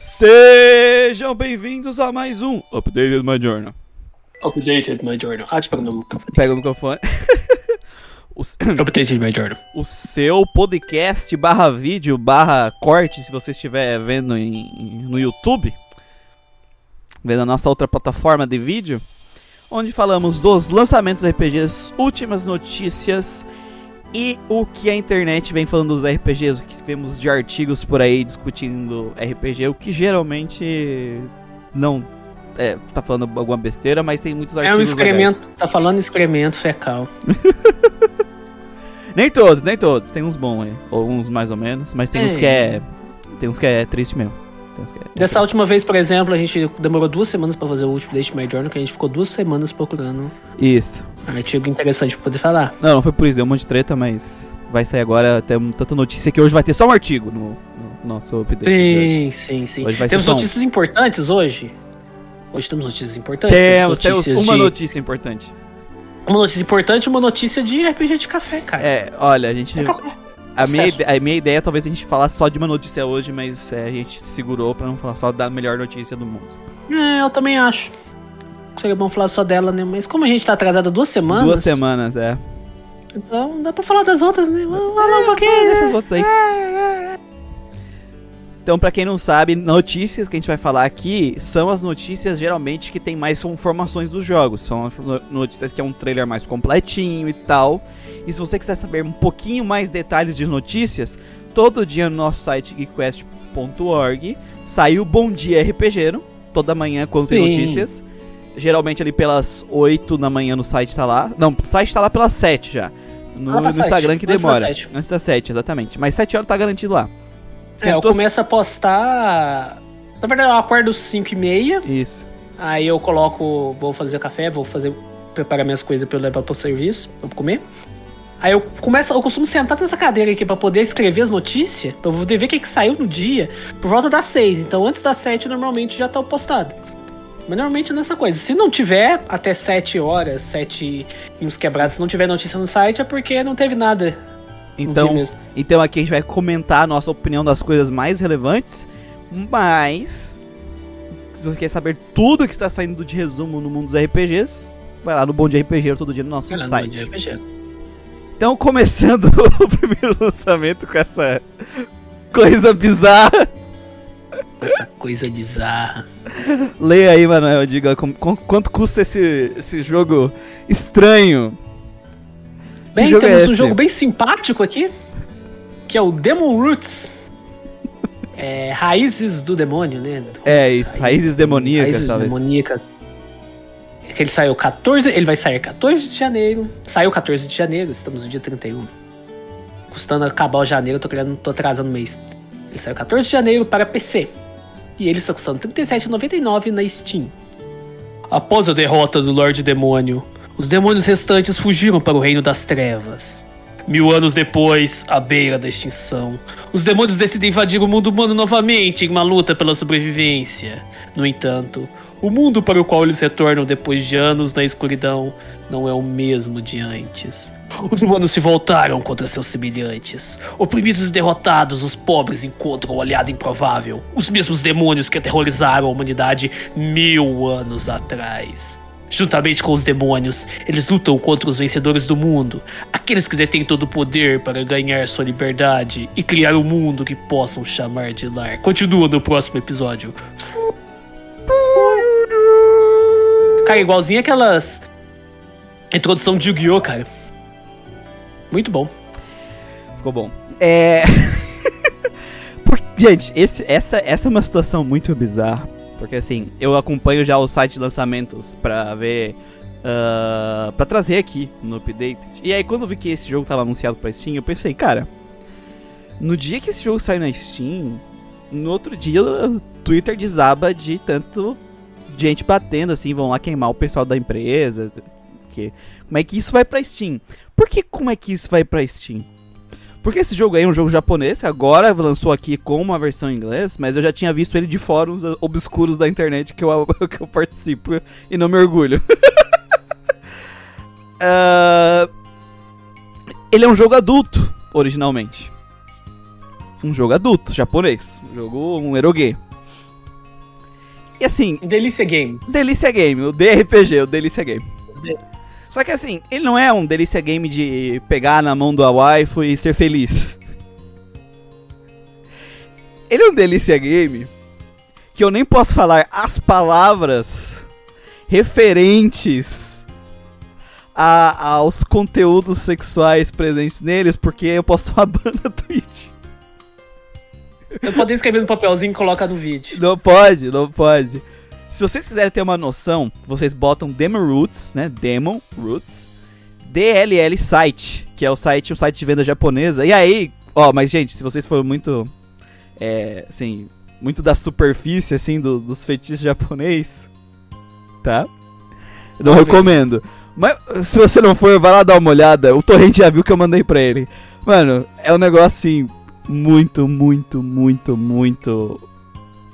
Sejam bem-vindos a mais um Updated My Journal. Updated my journal. Ah, te pega no microfone. Pega o microfone. o, Updated my journal. o seu podcast barra vídeo barra corte, se você estiver vendo em- no YouTube, vendo a nossa outra plataforma de vídeo, onde falamos dos lançamentos RPGs, últimas notícias e o que a internet vem falando dos RPGs, o que vemos de artigos por aí discutindo RPG, o que geralmente não é, tá falando alguma besteira, mas tem muitos É um artigos legais. excremento. Tá falando excremento fecal. Nem todos, nem todos. Tem uns bons aí. Ou uns mais ou menos. Mas tem uns É. que é. Tem uns que é triste mesmo. Dessa última vez, por exemplo, a gente demorou duas semanas pra fazer o último Update my journal, que a gente ficou duas semanas procurando Isso. um artigo interessante pra poder falar. Não, não foi por isso, deu um monte de treta, mas vai sair agora. Tem tanta notícia que hoje vai ter só um artigo no, no nosso update. Sim, sim, sim. Hoje vai Temos só um. notícias importantes hoje? Hoje temos notícias importantes? Temos, temos notícias uma de- notícia importante. Uma notícia importante uma notícia de RPG de café, cara. É, olha, a gente. É. A minha, a minha ideia é talvez a gente falar só de uma notícia hoje, mas é, a gente se segurou pra não falar só da melhor notícia do mundo. É, eu também acho. Seria bom falar só dela, né? Mas como a gente tá atrasado duas semanas. Duas semanas, é. Então dá pra falar das outras, né? Vamos falar um pouquinho. Fala né? desses outros aí. Então, pra quem não sabe, notícias que a gente vai falar aqui são as notícias geralmente que tem mais informações dos jogos. São as no- notícias que é um trailer mais completinho e tal. E se você quiser saber um pouquinho mais detalhes de notícias, todo dia no nosso site geekquest.org sai o Bom Dia RPGero. Toda manhã quando tem Sim. notícias. Geralmente ali pelas 8 da manhã no site tá lá. Não, o site tá lá pelas 7 já. No, Ah, tá no. Instagram que Antes das demora. Antes das 7, exatamente. Mas 7 horas tá garantido lá. É, eu começo a postar. Na verdade, eu acordo 5 e meia. Isso. Aí eu coloco. Vou fazer café, vou fazer. Preparar minhas coisas pra eu levar pro serviço, pra eu comer. Aí eu começo, eu costumo sentar nessa cadeira aqui pra poder escrever as notícias, pra eu poder ver o que, que saiu no dia, por volta das 6. Então antes das 7 normalmente já tá postado. Mas normalmente é nessa coisa. Se não tiver até 7 horas, 7 e uns quebrados, se não tiver notícia no site, é porque não teve nada Então, então aqui a gente vai comentar a nossa opinião das coisas mais relevantes, mas se você quer saber tudo que está saindo de resumo no mundo dos RPGs, vai lá no Bom Dia RPG todo dia no nosso site. dia RPG. Então, começando o primeiro lançamento com essa coisa bizarra, Essa coisa bizarra. leia aí, Manuel, diga com- com- quanto custa esse, esse jogo estranho. Bem, jogo é temos um esse? jogo bem simpático aqui, que é o Demon Roots. É, Raízes do Demônio, né? É isso, raízes demoníacas, Raízes talvez. demoníacas. Ele saiu 14, ele vai sair 14 de janeiro. Saiu 14 de janeiro, estamos no dia 31. Custando acabar o janeiro, eu tô, querendo, tô atrasando o mês. Ele saiu 14 de janeiro para PC. E ele está custando R$ 37,99 na Steam. Após a derrota do Lorde Demônio, os demônios restantes fugiram para o Reino das Trevas. Mil anos depois, à beira da extinção, os demônios decidem invadir o mundo humano novamente em uma luta pela sobrevivência. No entanto, o mundo para o qual eles retornam depois de anos na escuridão não é o mesmo de antes. Os humanos se voltaram contra seus semelhantes. Oprimidos e derrotados, os pobres encontram o aliado improvável. Os mesmos demônios que aterrorizaram a humanidade mil anos atrás. Juntamente com os demônios, eles lutam contra os vencedores do mundo, aqueles que detêm todo o poder para ganhar sua liberdade e criar um mundo que possam chamar de lar. Continua no próximo episódio. Cara, igualzinho aquelas. Introdução de Yu-Gi-Oh, cara. Muito bom. Ficou bom. É. Por- Gente, esse- essa, essa é uma situação muito bizarra. Porque assim, eu acompanho já o site de lançamentos pra ver. ah, pra trazer aqui no update. E aí, quando eu vi que esse jogo tava anunciado pra Steam, eu pensei, cara. No dia que esse jogo sair na Steam, no outro dia o Twitter desaba de tanto gente batendo assim, vão lá queimar o pessoal da empresa. Que, como é que isso vai pra Steam? Por que como é que isso vai pra Steam? Porque esse jogo aí é um jogo japonês, agora lançou aqui com uma versão em inglês, mas eu já tinha visto ele de fóruns obscuros da internet que eu, que eu participo e não me orgulho. Ah, ele é um jogo adulto, originalmente. Um jogo adulto, japonês. Um jogo, um eroge. E assim, Delícia Game. Delícia Game, o DRPG, o Delícia Game. Só que assim, ele não é um Delícia Game de pegar na mão do waifu e ser feliz. Ele é um Delícia Game que eu nem posso falar as palavras referentes a, aos conteúdos sexuais presentes neles, porque eu posso tomar ban na Twitch. Eu poderia escrever no papelzinho e colocar no vídeo. Não pode, não pode. Se vocês quiserem ter uma noção, vocês botam Demon Roots, né? Demon Roots. DLL Site, que é o site, o site de venda japonesa. E aí, ó, mas gente, se vocês forem muito é, assim, muito da superfície, assim, do, dos feitiços japonês, tá? Não Vamos ver. recomendo. Mas se você não for, vai lá dar uma olhada. O Torrente já viu que eu mandei pra ele. Mano, é um negócio assim, muito, muito, muito, muito.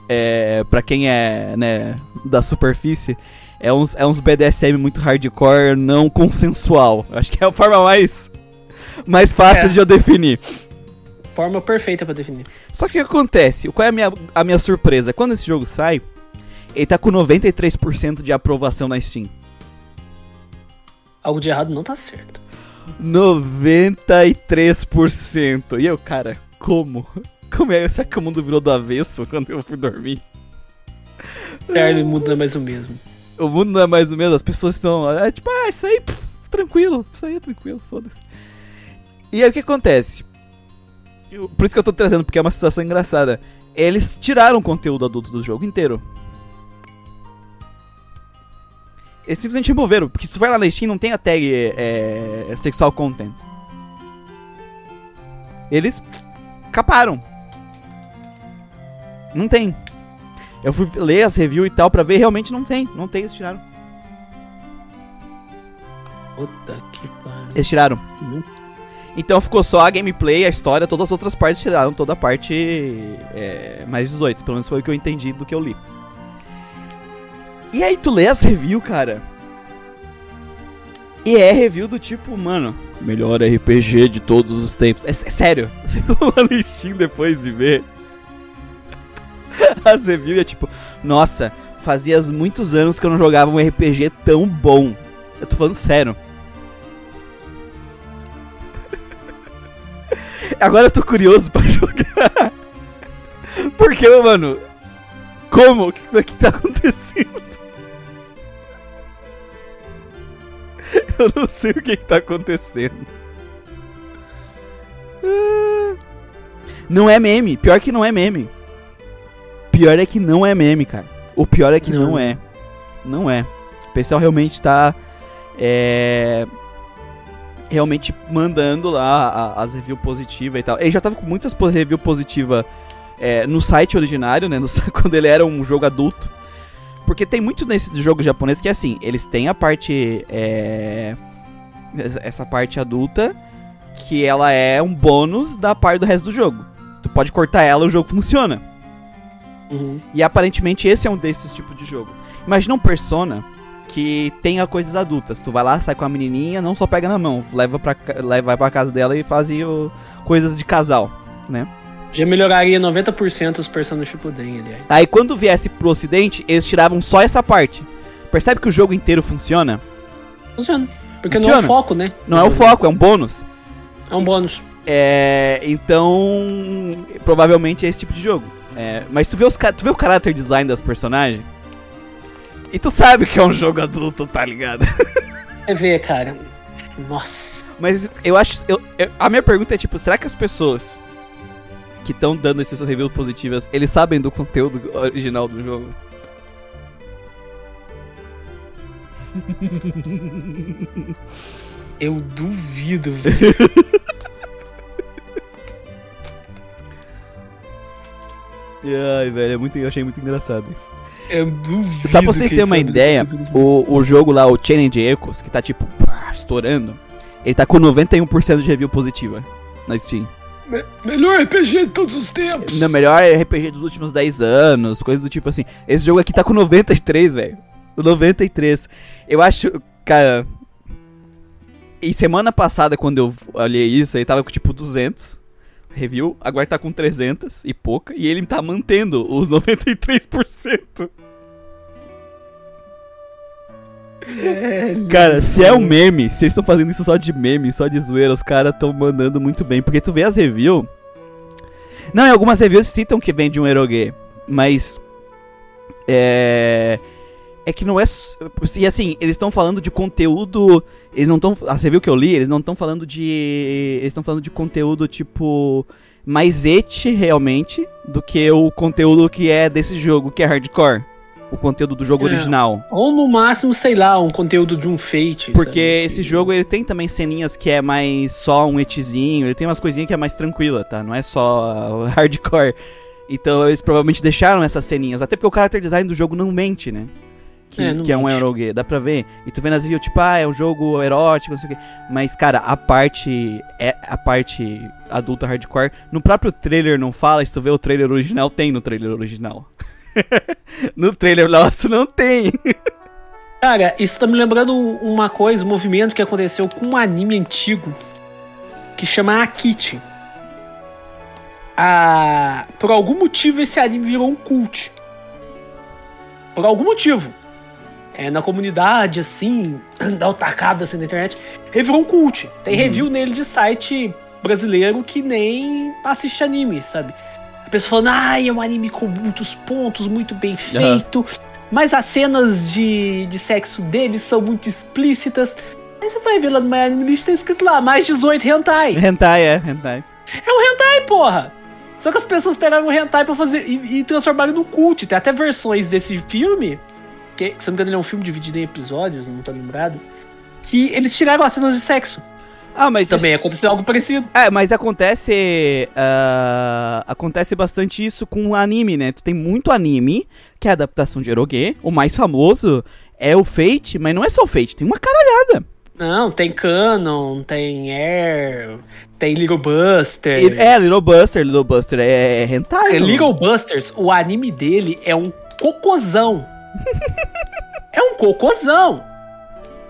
É. Pra quem é, né, da superfície, é uns, é uns BDSM muito hardcore, não consensual. Acho que é a forma mais. Mais fácil É. de eu definir. Forma perfeita pra definir. Só que o que acontece? Qual é a minha, a minha surpresa? Quando esse jogo sai, ele tá com 93% de aprovação na Steam. Algo de errado não tá certo. 93%. E eu, cara, como? Como é? Será que o mundo virou do avesso quando eu fui dormir? Perna e mundo não é mais o mesmo. O mundo não é mais o mesmo, as pessoas estão. É tipo, ah, isso aí, pff, tranquilo, isso aí é tranquilo, foda-se. E aí o que acontece? Eu- por isso que eu tô trazendo, porque é uma situação engraçada. Eles tiraram o conteúdo adulto do jogo inteiro. Eles simplesmente removeram, porque se tu vai lá na Steam não tem a tag é, sexual content. Eles caparam. Não tem. Eu fui ler as reviews e tal pra ver, realmente não tem. Não tem, eles tiraram. Puta que pariu. Eles tiraram. Não- Então ficou só a gameplay, a história, todas as outras partes tiraram, toda a parte é, mais 18. Pelo menos foi o que eu entendi do que eu li. E aí tu lê as reviews, cara. E é review do tipo, mano, melhor RPG de todos os tempos. É, é sério. Lá no Steam depois de ver as reviews é tipo, nossa, fazia muitos anos que eu não jogava um RPG tão bom. Eu tô falando sério. Agora eu tô curioso pra jogar. Porque, mano. Como? O que, que tá acontecendo? Eu não sei o que, que tá acontecendo. Não é meme. Pior que não é meme. Pior é que não é meme, cara. O pior é que não, Não. é. Não é. O pessoal realmente tá. É realmente mandando lá a- as reviews positivas e tal. Ele já tava com muitas reviews positivas é, no site originário, né? no quando ele era um jogo adulto. Porque tem muito nesses jogos japoneses que é assim, eles têm a parte. é, essa- parte adulta, que ela é um bônus da parte do resto do jogo. Tu pode cortar ela e o jogo funciona. Uhum. E aparentemente esse é um desses tipos de jogo. Imagina um Persona que tenha coisas adultas. Tu vai lá, sai com a menininha, não só pega na mão, leva pra, leva, vai pra casa dela e faz o- coisas de casal, né? Já melhoraria 90% os personagens Shippuden, aliás. Aí quando viesse pro ocidente, eles tiravam só essa parte. Percebe que o jogo inteiro funciona? Funciona. Porque não é Funciona. o foco, né? Não é o foco, é um bônus. É um bônus. É, então, provavelmente é esse tipo de jogo. É, mas tu vê, os, tu vê o caráter design das personagens? E tu sabe que é um jogo adulto, tá ligado? Você vê, cara. Nossa. Mas eu acho. eu- eu- a minha pergunta é tipo, será que as pessoas que estão dando essas reviews positivas, eles sabem do conteúdo original do jogo? Eu duvido, velho. Ai, velho, é muito, eu achei muito engraçado isso. Eu duvido. Só pra vocês terem uma eles ideia, o, o jogo lá, o Challenge Echoes, que tá tipo estourando, ele tá com 91% de review positiva na Steam. Me- Melhor RPG de todos os tempos. Na melhor RPG dos últimos 10 anos, coisa do tipo assim. Esse jogo aqui tá com 93, velho. 93. Eu acho, cara. E semana passada, quando eu olhei isso, ele tava com tipo 200 review. Agora tá com 300 e pouca. E ele tá mantendo os 93%. Cara, se é um meme, se eles estão fazendo isso só de meme, só de zoeira, os caras estão mandando muito bem. Porque tu vê as reviews. Não, em algumas reviews citam que vem de um erogue, mas. É. É que não é. E assim, eles estão falando de conteúdo. Eles não estão. A review que eu li, eles não estão falando de. Eles estão falando de conteúdo tipo. Mais et realmente do que o conteúdo que é desse jogo, que é hardcore o conteúdo do jogo é. original. Ou no máximo, sei lá, um conteúdo de um Fate. Porque sabe? esse jogo ele tem também ceninhas que é mais só um etzinho, ele tem umas coisinhas que é mais tranquila, tá? Não é só hardcore. Então eles provavelmente deixaram essas ceninhas, até porque o character design do jogo não mente, né? Que é, que é um Eurogame, dá pra ver. E tu vê nas reviews, tipo, ah, é um jogo erótico, não sei o quê. Mas, cara, a parte. É a parte adulta hardcore. No próprio trailer não fala, se tu vê o trailer original, tem no trailer original. no trailer nosso não tem. Cara, isso tá me lembrando uma coisa, um movimento que aconteceu com um anime antigo que chama Akichi. Ah, por algum motivo esse anime virou um cult. Por algum motivo. É, na comunidade, assim, da otacada assim, na internet, revirou um cult. Tem uhum. review nele de site brasileiro que nem assiste anime, sabe? Pessoa falando, ai, é um anime com muitos pontos, muito bem feito. Uhum. Mas as cenas de, de sexo deles são muito explícitas. Aí você vai ver lá no My Anime List, tá escrito lá, mais 18 hentai. Hentai, é, hentai. É um hentai, porra! Só que as pessoas pegaram o hentai pra fazer e, e transformaram no cult. Tem até versões desse filme, que, se não me engano ele é um filme dividido em episódios, não tô lembrado, que eles tiraram as cenas de sexo. Ah, mas também isso... aconteceu algo parecido. É, mas acontece uh, acontece bastante isso com anime, né? Tu tem muito anime que é adaptação de eroge. O mais famoso é o Fate, mas não é só o Fate, tem uma caralhada. Não, tem Canon, tem Air, tem Little Buster. É, Little Buster, Little Buster é, é hentai. É, Little Busters, o anime dele é um cocôzão. é um cocôzão.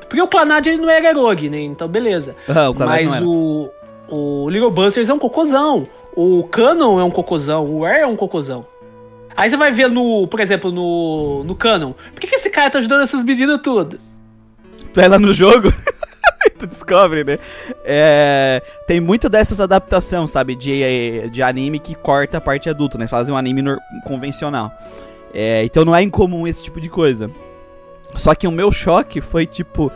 Porque o Clannad ele não era Erog, né? Então, beleza. Ah, o Mas o, o Little Busters é um cocôzão. O Canon é um cocôzão. O Air é um cocôzão. Aí você vai ver no, por exemplo, no, no Canon. Por que, que esse cara tá ajudando essas meninas tudo? Tu é lá no jogo? tu descobre, né? É, tem muito dessas adaptações, sabe? De, de anime que corta a parte adulta, né? Eles fazem um anime convencional. É, então não é incomum esse tipo de coisa. Só que o meu choque foi tipo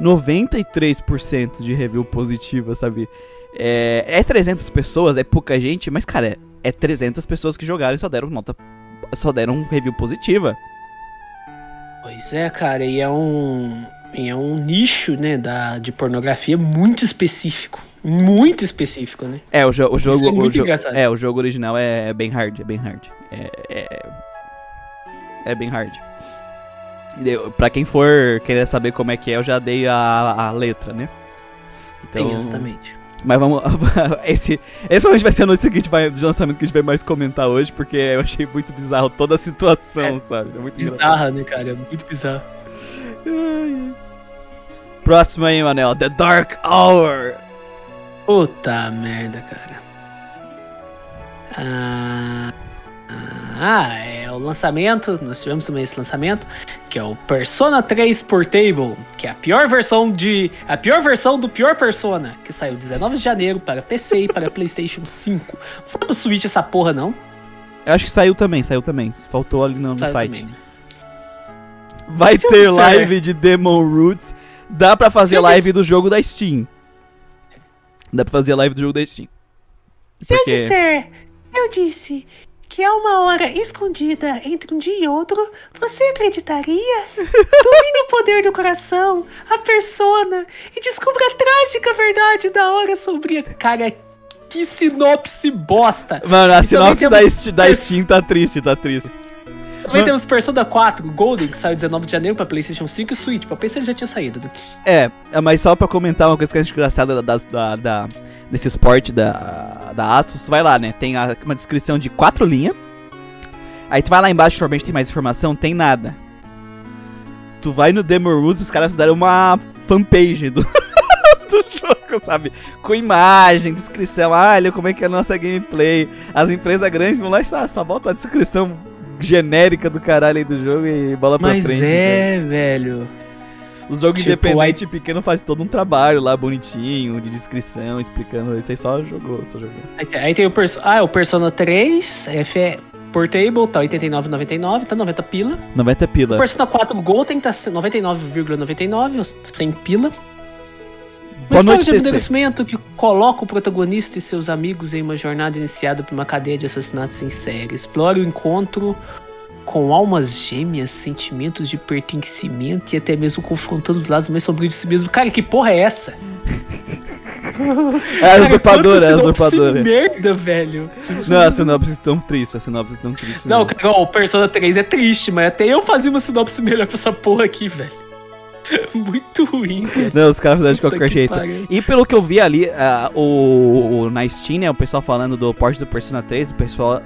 93% de review positiva, sabe? É, é 300 pessoas, é pouca gente, mas cara, é, é 300 pessoas que jogaram e só deram nota, só deram review positiva. Pois é, cara, e é um, e é um nicho, né, da, de pornografia muito específico. Muito específico, né? É, o, jo o jogo. É, o jo é, o jogo original é, bem hard, é bem hard. É, é, é bem hard. Pra quem for querer saber como é que é, eu já dei a, a letra, né? Então, Sim, exatamente. Mas vamos. esse, esse provavelmente vai ser a notícia que a gente vai, de lançamento que a gente vai mais comentar hoje, porque eu achei muito bizarro toda a situação, é, sabe? É muito bizarra, né, cara? É muito bizarro. Próximo aí, Manel. The Dark Hour. Puta merda, cara. Ah. Ah, é o lançamento, nós tivemos também esse lançamento, que é o Persona 3 Portable, que é a pior versão de a pior versão do pior Persona, que saiu 19 de janeiro para PC e para PlayStation 5. Não sabe pro Switch essa porra não? Eu acho que saiu também, saiu também. Faltou ali no, no site. Também. Vai ter live de Demon Roots. Dá pra fazer live do jogo da Steam. Dá pra fazer live do jogo da Steam. Se Porque... eu disser, eu disse que há uma hora escondida entre um dia e outro, você acreditaria? Domine o poder do coração, a persona, e descubra a trágica verdade da hora sombria. Cara, que sinopse bosta! Mano, a sinopse temos... da, da Steam tá triste, tá triste. Também temos Persona 4 Golden, que saiu 19 de janeiro pra PlayStation 5 e Switch. Pra PC ele já tinha saído. Né? É, mas só pra comentar uma coisa que é engraçada da, da, da nesse esporte da, da Atos, tu vai lá, né? Tem a, uma descrição de quatro linhas. Aí tu vai lá embaixo, normalmente tem mais informação, tem nada. Tu vai no Demo Rules, os caras fizeram uma fanpage do, do jogo, sabe? Com imagem, descrição, ah, olha como é que é a nossa gameplay. As empresas grandes vão lá e só, só botam a descrição genérica do caralho aí do jogo e bola Mas pra frente. Mas é, velho. Os jogos Tipo, independentes pequeno faz todo um trabalho lá bonitinho, de descrição, explicando. Isso aí só jogou, só jogou. Aí tem, aí tem o, perso ah, o Persona 3, F Portable, tá 89,99, tá 90 pila. 90 O pila. Persona 4 Golden tá 99,99, uns 100 pila. Uma Boa história noite, de amadurecimento que coloca o protagonista e seus amigos em uma jornada iniciada por uma cadeia de assassinatos em série. Explore o encontro com almas gêmeas, sentimentos de pertencimento e até mesmo confrontando os lados mais sombrios de si mesmo. Cara, que porra é essa? É a usurpadora, é usurpadora. merda, velho. Não, a sinopse é tão triste, a sinopse é tão triste. Não, mesmo. cara, o Persona 3 é triste, mas até eu fazia uma sinopse melhor pra essa porra aqui, velho. Muito ruim, cara. Não, os caras fizeram de qualquer que jeito. pariu. E pelo que eu vi ali, ah, o, o- na Steam, né, o pessoal falando do port do Persona 3, o pessoal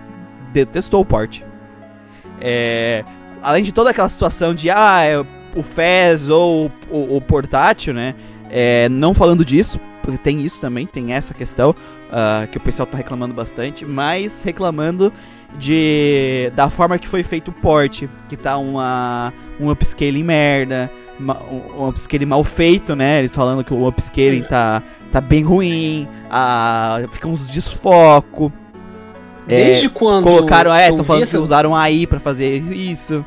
detestou o port. É, além de toda aquela situação de, ah, é o FES ou o, o portátil, né, é, não falando disso, porque tem isso também, tem essa questão, ah, que o pessoal tá reclamando bastante, mas reclamando de da forma que foi feito o port, que tá uma, um upscaling merda, um, upscaling mal feito, né? Eles falando que o upscaling tá, tá bem ruim, ah, fica uns desfoco. É, Desde quando. colocaram, é, vi falando essa- que usaram AI pra fazer isso.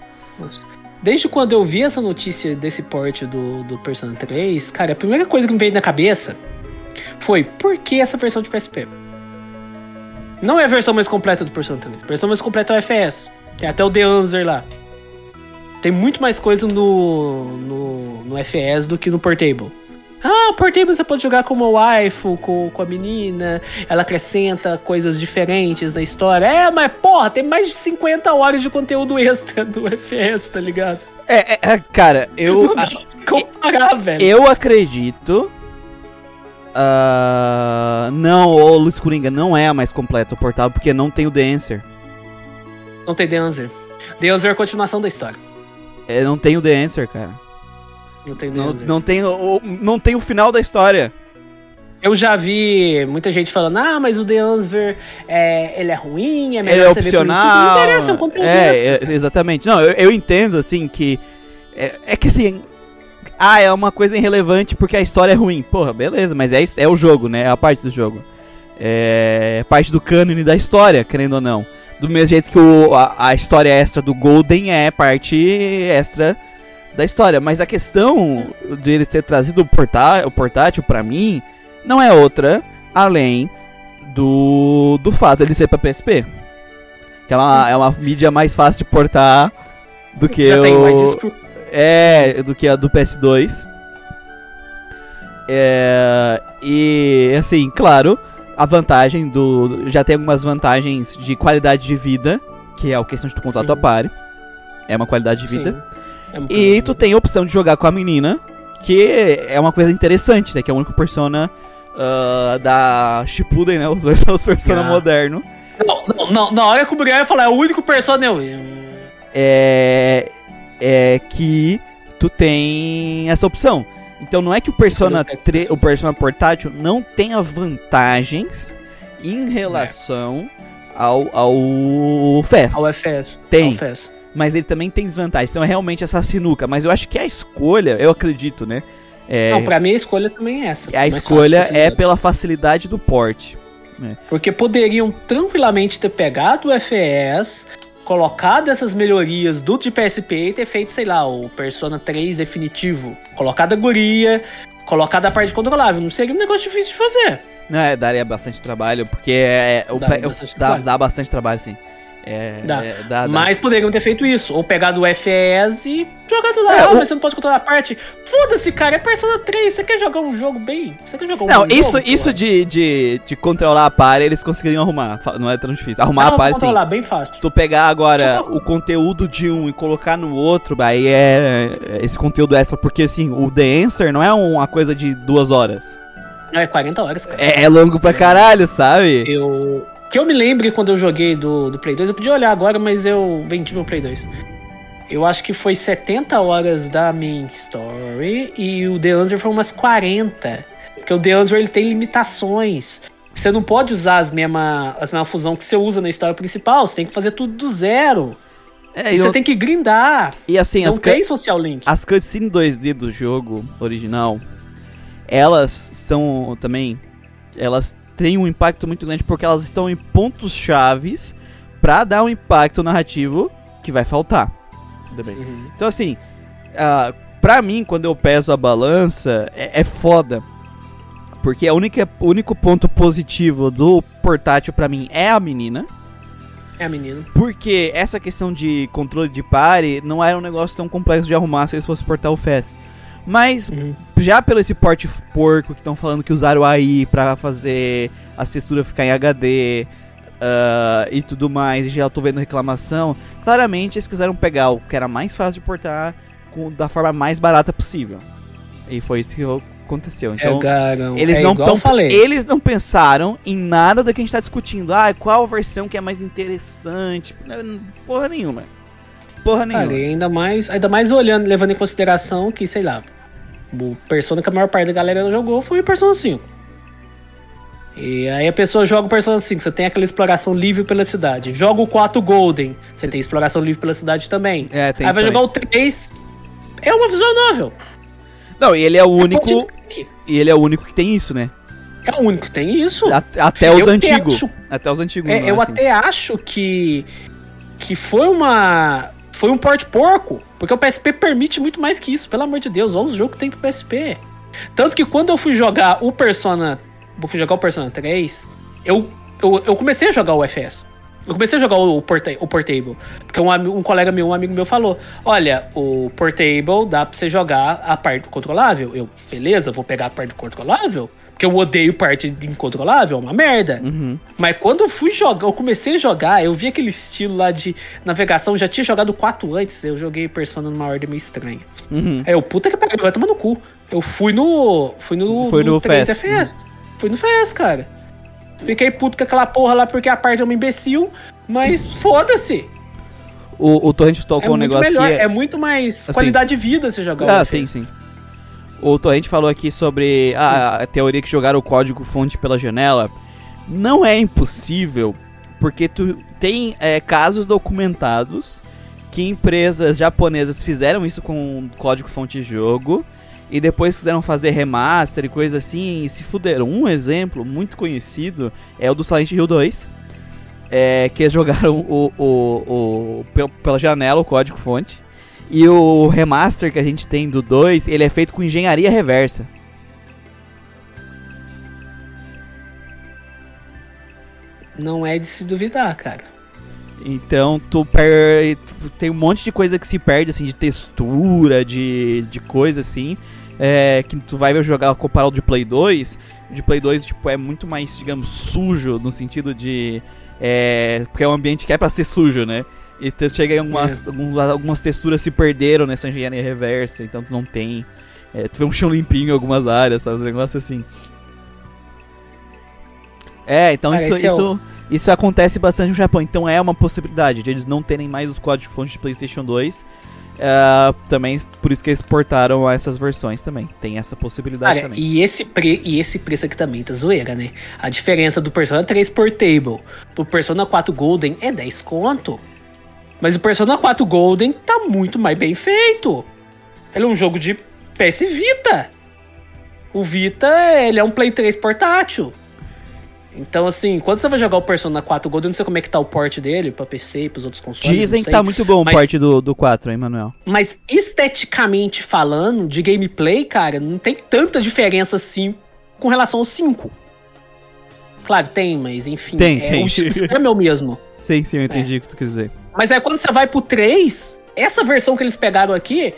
Desde quando eu vi essa notícia desse port do, do Persona 3, cara, a primeira coisa que me veio na cabeça foi por que essa versão de PSP? Não é a versão mais completa do Persona 3. A versão mais completa é o FS. Tem até o The Answer lá. Tem muito mais coisa no, no, no FS do que no Portable. Ah, o Portable você pode jogar com uma waifu, com, com a menina, ela acrescenta coisas diferentes na história. É, mas porra, tem mais de 50 horas de conteúdo extra do FS, tá ligado? É, é, é, cara, eu, Não dá pra comparar, velho. eu acredito. ah, não, o Luz Coringa não é a mais completa o portal, porque não tem o The Answer. Não tem The Answer. The Answer é a continuação da história. É, não tem o The Answer, cara. Não tem Não, Answer. não, tem o, não tem o final da história. Eu já vi muita gente falando, ah, mas o The Answer é, ele é ruim, é melhor Ele é opcional. Não interessa, é um conteúdo é, é, exatamente. Não, eu, eu entendo, assim, que. É, é que assim. Ah, é uma coisa irrelevante porque a história é ruim. Porra, beleza, mas é, é o jogo, né? É a parte do jogo. É parte do cânone da história, querendo ou não. Do mesmo jeito que o, a, a história extra do Golden é parte extra da história. Mas a questão de eles ter trazido o, portá o portátil pra mim não é outra além do, do fato de ele ser pra PSP. Que é uma, é uma mídia mais fácil de portar do que Já o. É, do que a do PS2. É, e assim, claro, a vantagem do. Já tem algumas vantagens de qualidade de vida, que é a questão de tu contar tua Uhum. party. É uma qualidade de vida. É E tu tem a opção de jogar com a menina, que é uma coisa interessante, né? Que é o único persona ah, da Shippuden, né? Os os persona Ah. moderno. Não, não, não, na hora que o Muriel ia falar, é o único Persona eu. É, é que tu tem essa opção. Então não é que o Persona, Isso é 3, o Persona portátil não tenha vantagens em relação ao, ao FES. Ao FS. Tem. Ao FS. Mas ele também tem desvantagens. Então é realmente essa sinuca. Mas eu acho que a escolha, eu acredito, né? É, Não, pra mim a escolha também é essa. a escolha é pela facilidade do porte. Porque poderiam tranquilamente ter pegado o FES, colocado essas melhorias do de PSP e ter feito, sei lá, o Persona 3 definitivo. Colocado a guria, colocado a parte controlável. Não seria um negócio difícil de fazer. Não, é, daria bastante trabalho, porque é, o Dá bastante dá, trabalho. dá bastante trabalho, sim. É, Dá. é, dá, dá. Mas poderiam ter feito isso. Ou pegado o FES e jogado lá. É, ah, o- mas você não pode controlar a parte. Foda-se, cara, é Persona 3. Você quer jogar um jogo bem? Você quer jogar um Não, isso, jogo, isso pô? de, de, de controlar a party eles conseguiriam arrumar. Não é tão difícil. Arrumar Dá a pra party, sim. controlar bem fácil. Tu pegar agora Tipo- o conteúdo de um e colocar no outro, aí é é esse conteúdo extra. Porque assim, o The Answer não é uma coisa de duas horas. Não, é 40 horas, cara. É, é longo pra caralho, sabe? Eu. Que eu me lembre quando eu joguei do, do Play 2, eu podia olhar agora, mas eu vendi meu Play 2. Eu acho que foi 70 horas da main story e o The Answer foi umas 40. Porque o The Answer ele tem limitações. Você não pode usar as mesmas as mesma fusão que você usa na história principal, você tem que fazer tudo do zero. É, E você eu- tem que grindar. e assim, não as, tem social link. as cutscenes 2D do jogo original, elas são também. Elas têm um impacto muito grande porque elas estão em pontos chaves pra dar um impacto narrativo que vai faltar. Tudo bem. Uhum. Então, assim, ah, pra mim, quando eu peso a balança, é, é foda. Porque a única, o único ponto positivo do portátil pra mim é a menina. É a menina. Porque essa questão de controle de pare não era um negócio tão complexo de arrumar se eles fossem portar o FES. Mas Uhum. já pelo esse porte porco que estão falando que usaram AI pra fazer a textura ficar em HD ah, e tudo mais, e já tô vendo reclamação, claramente eles quiseram pegar o que era mais fácil de portar com- da forma mais barata possível. E foi isso que aconteceu. Então, Pegaram. eles é não tão, eles não pensaram em nada do que a gente tá discutindo. Ah, qual versão que é mais interessante? Porra nenhuma. Porra nenhuma. Cara, e ainda mais, ainda mais olhando, levando em consideração que, sei lá, o Persona que a maior parte da galera jogou foi o Persona 5. E aí a pessoa joga o Persona 5, você tem aquela exploração livre pela cidade. Joga o 4 Golden, você tem exploração livre pela cidade também. É, tem aí vai também. jogar o 3, é uma visual novel. Não, e ele é o É único. E ele é o único que tem isso, né? É o único que tem isso. Até os antigos. Até os antigos. É, eu assim. até acho que que foi uma foi um porte porco, porque o PSP permite muito mais que isso, pelo amor de Deus, olha os jogos que tem pro PSP. Tanto que quando eu fui jogar o Persona, eu fui jogar o Persona 3, eu, eu, eu comecei a jogar o FS. Eu comecei a jogar o, porta, o Portable, porque um, um colega meu, um amigo meu falou, olha, o Portable dá pra você jogar a parte controlável. Eu, beleza, vou pegar a parte controlável, porque eu odeio parte incontrolável, é uma merda. Uhum. Mas quando eu fui jogar, eu comecei a jogar, eu vi aquele estilo lá de navegação, eu já tinha jogado 4 antes, eu joguei Persona numa ordem meio estranha. Uhum. Aí eu, puta que pariu, vai tomar no cu. Eu fui no. Fui no. Foi no 3 Fest. FS. Fui no FES, cara. Fiquei puto com aquela porra lá porque a parte é uma imbecil, mas foda-se. O, o Torrent É tocou um negócio melhor, que é... é muito mais assim- qualidade de vida você jogar Ah, sim, sim. O Torrent falou aqui sobre a, a teoria que jogaram o código fonte pela janela. Não é impossível, porque tu tem é, casos documentados que empresas japonesas fizeram isso com código fonte de jogo e depois quiseram fazer remaster e coisa assim e se fuderam. Um exemplo muito conhecido é o do Silent Hill 2. É, que jogaram o, o, o, pel- pela janela o código fonte. E o remaster que a gente tem do 2, ele é feito com engenharia reversa. Não é de se duvidar, cara. Então tu, per... tem um monte de coisa que se perde, assim, de textura, de, de coisa assim. É, que tu vai jogar comparar o de Play 2. O de Play 2, tipo, é muito mais, digamos, sujo, no sentido de. É, porque é um ambiente que é pra ser sujo, né? E chega em algumas, alguns- algumas texturas se perderam nessa engenharia reversa, então tu não tem. É, tu vê um chão limpinho em algumas áreas, sabe? Um negócio assim. É, então Cara, isso, é o- isso, isso acontece bastante no Japão. Então é uma possibilidade de eles não terem mais os códigos fonte de PlayStation 2. É, também por isso que eles portaram essas versões também. Tem essa possibilidade Cara, também. e esse, pre... e esse preço aqui também tá zoeira, né? A diferença do Persona 3 Portable pro Persona 4 Golden é 10 conto. Mas o Persona 4 Golden tá muito mais bem feito. Ele é um jogo de PS Vita. O Vita, ele é um Play 3 portátil. Então, assim, quando você vai jogar o Persona 4 Golden, eu não sei como é que tá o port dele pra PC e pros outros consoles. Dizem que tá muito bom o mas- porte do, do 4, hein, Manuel? Mas esteticamente falando, de gameplay, cara, não tem tanta diferença assim com relação ao 5. Claro, tem, mas enfim. Tem, é, sim. O sistema é o mesmo. Sim, sim, eu entendi o que tu quis dizer. Mas aí quando você vai pro 3, essa versão que eles pegaram aqui,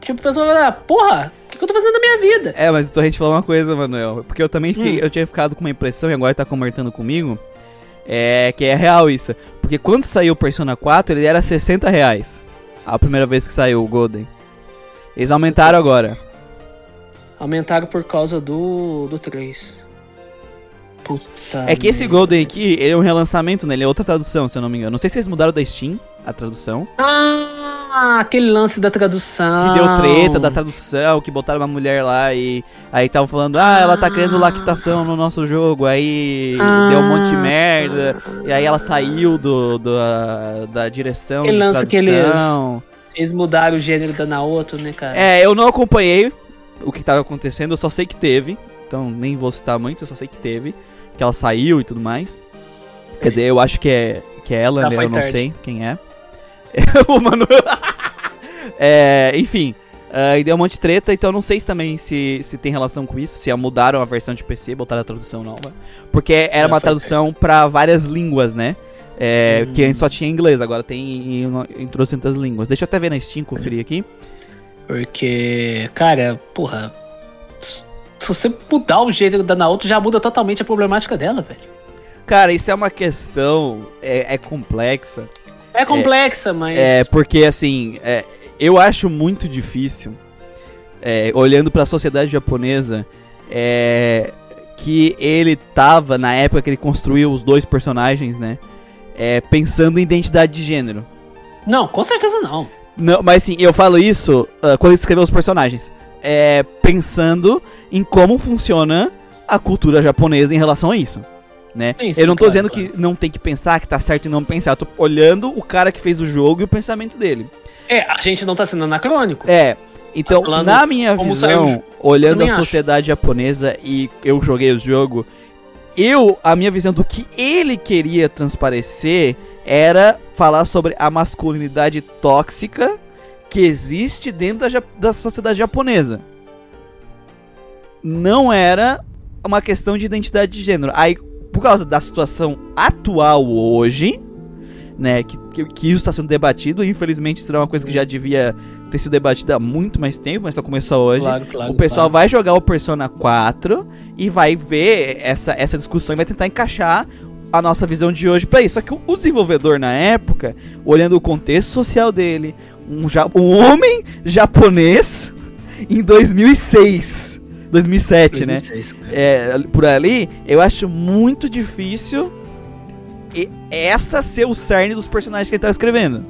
tipo, a pessoa vai falar, porra, o que, que eu tô fazendo da minha vida? É, mas então a gente falou uma coisa, Manuel. Porque eu também fiquei, Hum. eu tinha ficado com uma impressão e agora tá conversando comigo. É que é real isso. Porque quando saiu o Persona 4, ele era 60 reais. A primeira vez que saiu o Golden. Eles aumentaram agora. Aumentaram por causa do, do 3. Puta. É que esse. Golden aqui, ele é um relançamento, né? Ele é outra tradução, se eu não me engano. Não sei se eles mudaram da Steam a tradução. Ah, aquele lance da tradução. Que deu treta da tradução, que botaram uma mulher lá e aí estavam falando, ah, ela tá querendo lactação no nosso jogo, aí Ah. deu um monte de merda, e aí ela saiu do, do a- da direção Aquele lance que tradução. Eles mudaram o gênero da Naoto, né, cara? É, eu não acompanhei o que tava acontecendo, eu só sei que teve, então nem vou citar muito, eu só sei que teve, que ela saiu e tudo mais. Quer dizer, eu acho que é, que é ela, né? Eu não tarde. sei quem é. o Manuel. é, enfim. e deu um monte de treta, então eu não sei se também se, se tem relação com isso, se mudaram a versão de PC, botaram a tradução nova. Porque era uma tradução pra várias línguas, né? É, Uhum. Que antes só tinha inglês, agora tem em, em trocentas línguas. Deixa eu até ver na Steam, conferir aqui. Porque, cara, porra. Se você mudar o gênero da Naoto, já muda totalmente a problemática dela, velho. Cara, isso é uma questão. É, é complexa. É complexa, mas. É, porque assim, é, eu acho muito difícil, é, olhando pra sociedade japonesa, é, que ele tava, na época que ele construiu os dois personagens, né? é, pensando em identidade de gênero. Não, com certeza não. Não, mas assim, eu falo isso ah, quando ele escreveu os personagens. É, pensando em como funciona a cultura japonesa em relação a isso. Né? Sim, sim, eu não tô claro, dizendo claro. que não tem que pensar, que tá certo e não pensar. Eu tô olhando o cara que fez o jogo e o pensamento dele. É, a gente não tá sendo anacrônico. É, então, Tá na minha visão, olhando a Também acho. sociedade japonesa e eu joguei o jogo, eu, a minha visão do que ele queria transparecer era falar sobre a masculinidade tóxica que existe dentro da, da sociedade japonesa. Não era uma questão de identidade de gênero. Aí, por causa da situação atual hoje, né, que, que, que isso está sendo debatido, infelizmente isso é uma coisa que já devia ter sido debatida há muito mais tempo, mas só começou hoje. Claro, claro, o pessoal claro. vai jogar o Persona 4 e vai ver essa, essa discussão e vai tentar encaixar a nossa visão de hoje pra isso. Só que o desenvolvedor na época, olhando o contexto social dele, um, ja- um homem japonês em 2006, 2007, né? 2006, cara. é, por ali, eu acho muito difícil e- essa ser o cerne dos personagens que ele tá escrevendo.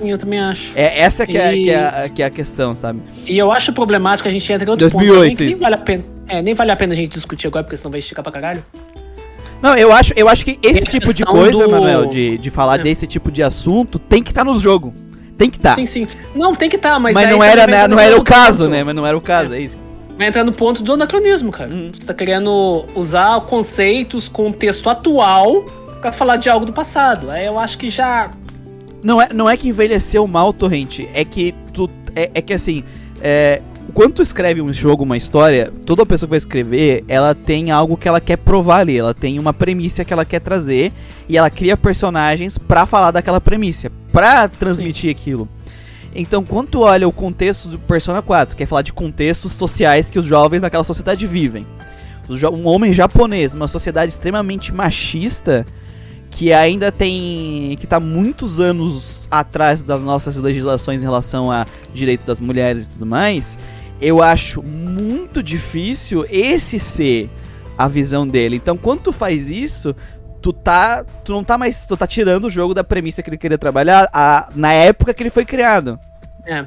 Sim, eu também acho. É, essa que é, E- que, é, a- que é a questão, sabe? E eu acho problemático a gente entra em outro 2008 ponto nem isso. vale a pena. É, nem vale a pena a gente discutir agora, porque senão vai esticar pra caralho. Não, eu acho, eu acho que esse tipo de coisa, do- Manuel, de, de falar É. desse tipo de assunto, tem que estar no jogo. Tem que estar. Sim, sim. Não, tem que estar, tá, mas. mas aí não era, né, não era o ponto- caso, né? Mas não era o caso, é isso. Vai entrar no ponto do anacronismo, cara. Uhum. Você tá querendo usar conceitos, contexto atual pra falar de algo do passado. Aí eu acho que já. Não é, não é que envelheceu mal, Torrente. É que tu. É, é que assim. É, quando tu escreve um jogo, uma história, toda pessoa que vai escrever, ela tem algo que ela quer provar ali. Ela tem uma premissa que ela quer trazer. E ela cria personagens pra falar daquela premissa. Pra transmitir aquilo. Então, quando tu olha o contexto do Persona 4, quer falar de contextos sociais que os jovens naquela sociedade vivem. Um homem japonês, uma sociedade extremamente machista, que ainda tem. que tá muitos anos atrás das nossas legislações em relação a direito das mulheres e tudo mais, eu acho muito difícil esse ser a visão dele. Então, quando tu faz isso, tu tá. Tu não tá mais. Tu tá tirando o jogo da premissa que ele queria trabalhar a- na época que ele foi criado. É.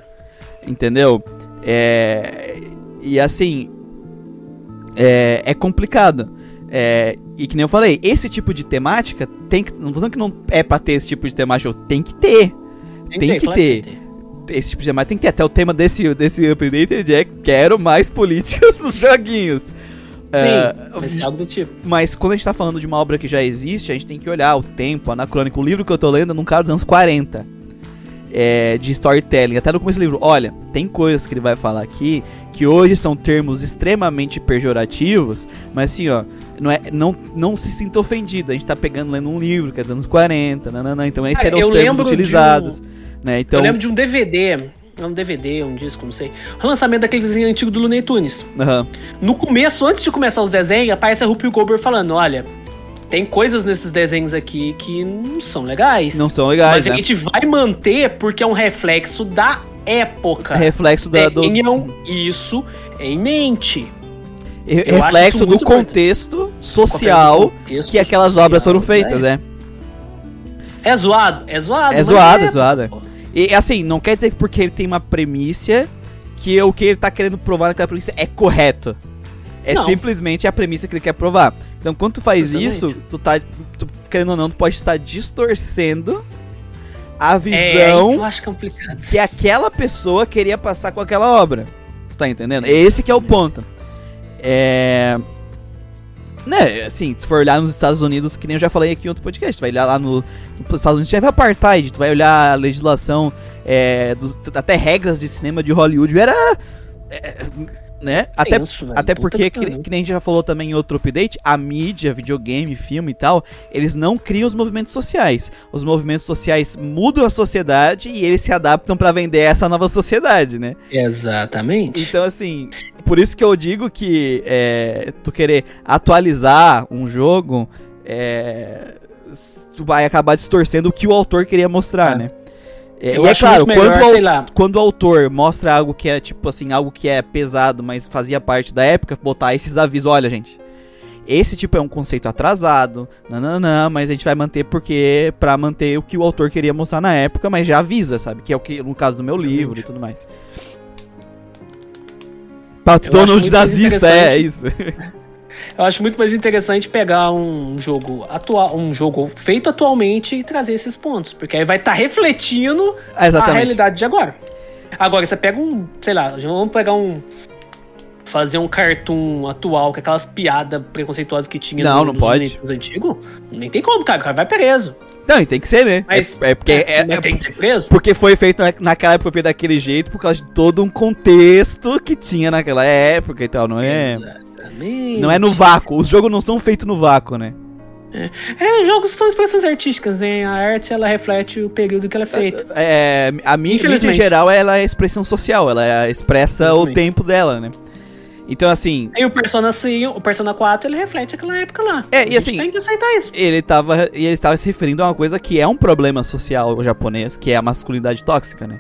Entendeu? É. E assim. É, é complicado. É, e que nem eu falei, esse tipo de temática tem que. Não tô dizendo que não é pra ter esse tipo de temática, tem que ter. Tem que claro ter. que Esse tipo de temática tem que ter. Até o tema desse, desse update é quero mais políticas nos joguinhos. É, Sim, vai ser algo do tipo. mas quando a gente tá falando de uma obra que já existe, a gente tem que olhar o tempo, anacrônico. O livro que eu tô lendo é num cara dos anos 40. É, de storytelling. Até no começo do livro, olha, tem coisas que ele vai falar aqui que hoje são termos extremamente pejorativos, mas assim, ó, não, é, não, não se sinta ofendido. A gente tá pegando lendo um livro que é dos anos 40, nananã, então esses Cara, eram os termos de um- utilizados. Né? Então, eu lembro de um DVD. É Um DVD, um disco, não sei. O lançamento daqueles desenhos antigos do Looney Tunes. aham. No começo, antes de começar os desenhos, aparece a Rupi Goldberg falando: olha, tem coisas nesses desenhos aqui que não são legais. não são legais, mas a né? gente vai manter porque é um reflexo da época. É reflexo da, do, Tenham isso em mente. re- eu reflexo do contexto social Contexto que aquelas social, obras foram feitas, né? né? É zoado? É zoado. É zoado, é zoado. E assim, não quer dizer que porque ele tem uma premissa que o que ele tá querendo provar naquela premissa é correto. É Não. simplesmente a premissa que ele quer provar. Então, quando tu faz Exatamente. isso, tu tá, tu, querendo ou não, tu pode estar distorcendo a É, visão complicado. que aquela pessoa queria passar com aquela obra. Você tá entendendo? Esse que é o ponto. É. Né, assim, se for olhar nos Estados Unidos, que nem eu já falei aqui em outro podcast, tu vai olhar lá no, nos Estados Unidos, já vai apartheid, tu vai olhar a legislação, é, dos- até regras de cinema de Hollywood, era. é, né? Até, Tenso, velho. até porque, que que, nem a gente já falou também em outro update, a mídia, videogame, filme e tal, eles não criam os movimentos sociais. Os movimentos sociais mudam a sociedade e eles se adaptam pra vender essa nova sociedade, né? Exatamente. Então, assim, por isso que eu digo que é, tu querer atualizar um jogo, é, tu vai acabar distorcendo o que o autor queria mostrar, É. né? É, eu e é claro, melhor, quando, o- sei lá. quando o autor mostra algo que é, tipo assim, algo que é pesado, mas fazia parte da época, botar esses avisos, olha, gente, esse tipo é um conceito atrasado, nananã, mas a gente vai manter porque pra manter o que o autor queria mostrar na época, mas já avisa, sabe? Que é o que no caso do meu Exatamente. livro e tudo mais. Pat Eu acho Donald nazista, é isso. Eu acho muito mais interessante pegar um jogo atual, um jogo feito atualmente e trazer esses pontos, porque aí vai estar refletindo Ah, a Exatamente. realidade de agora. Agora você pega um, sei lá, vamos pegar um fazer um cartoon atual com aquelas piadas preconceituosas que tinha Não, no- não pode. nem tem como, cara, o cara vai preso. Não, e tem que ser, né? Mas é, é porque é, mas é tem que ser preso. porque foi feito na- naquela época, foi feito daquele jeito, por causa de todo um contexto que tinha naquela época e tal, não é? Exatamente. Não é no vácuo. Os jogos não são feitos no vácuo, né? É, jogos são expressões artísticas, né? A arte ela reflete o período que ela é feita. É, a mídia, em geral ela é expressão social, ela é- expressa o tempo dela, né? Então, assim, E o Persona 5, o Persona 4, ele reflete aquela época lá. É, e assim- tem que aceitar isso. ele tava, e ele estava se referindo a uma coisa que é um problema social japonês, que é a masculinidade tóxica, né?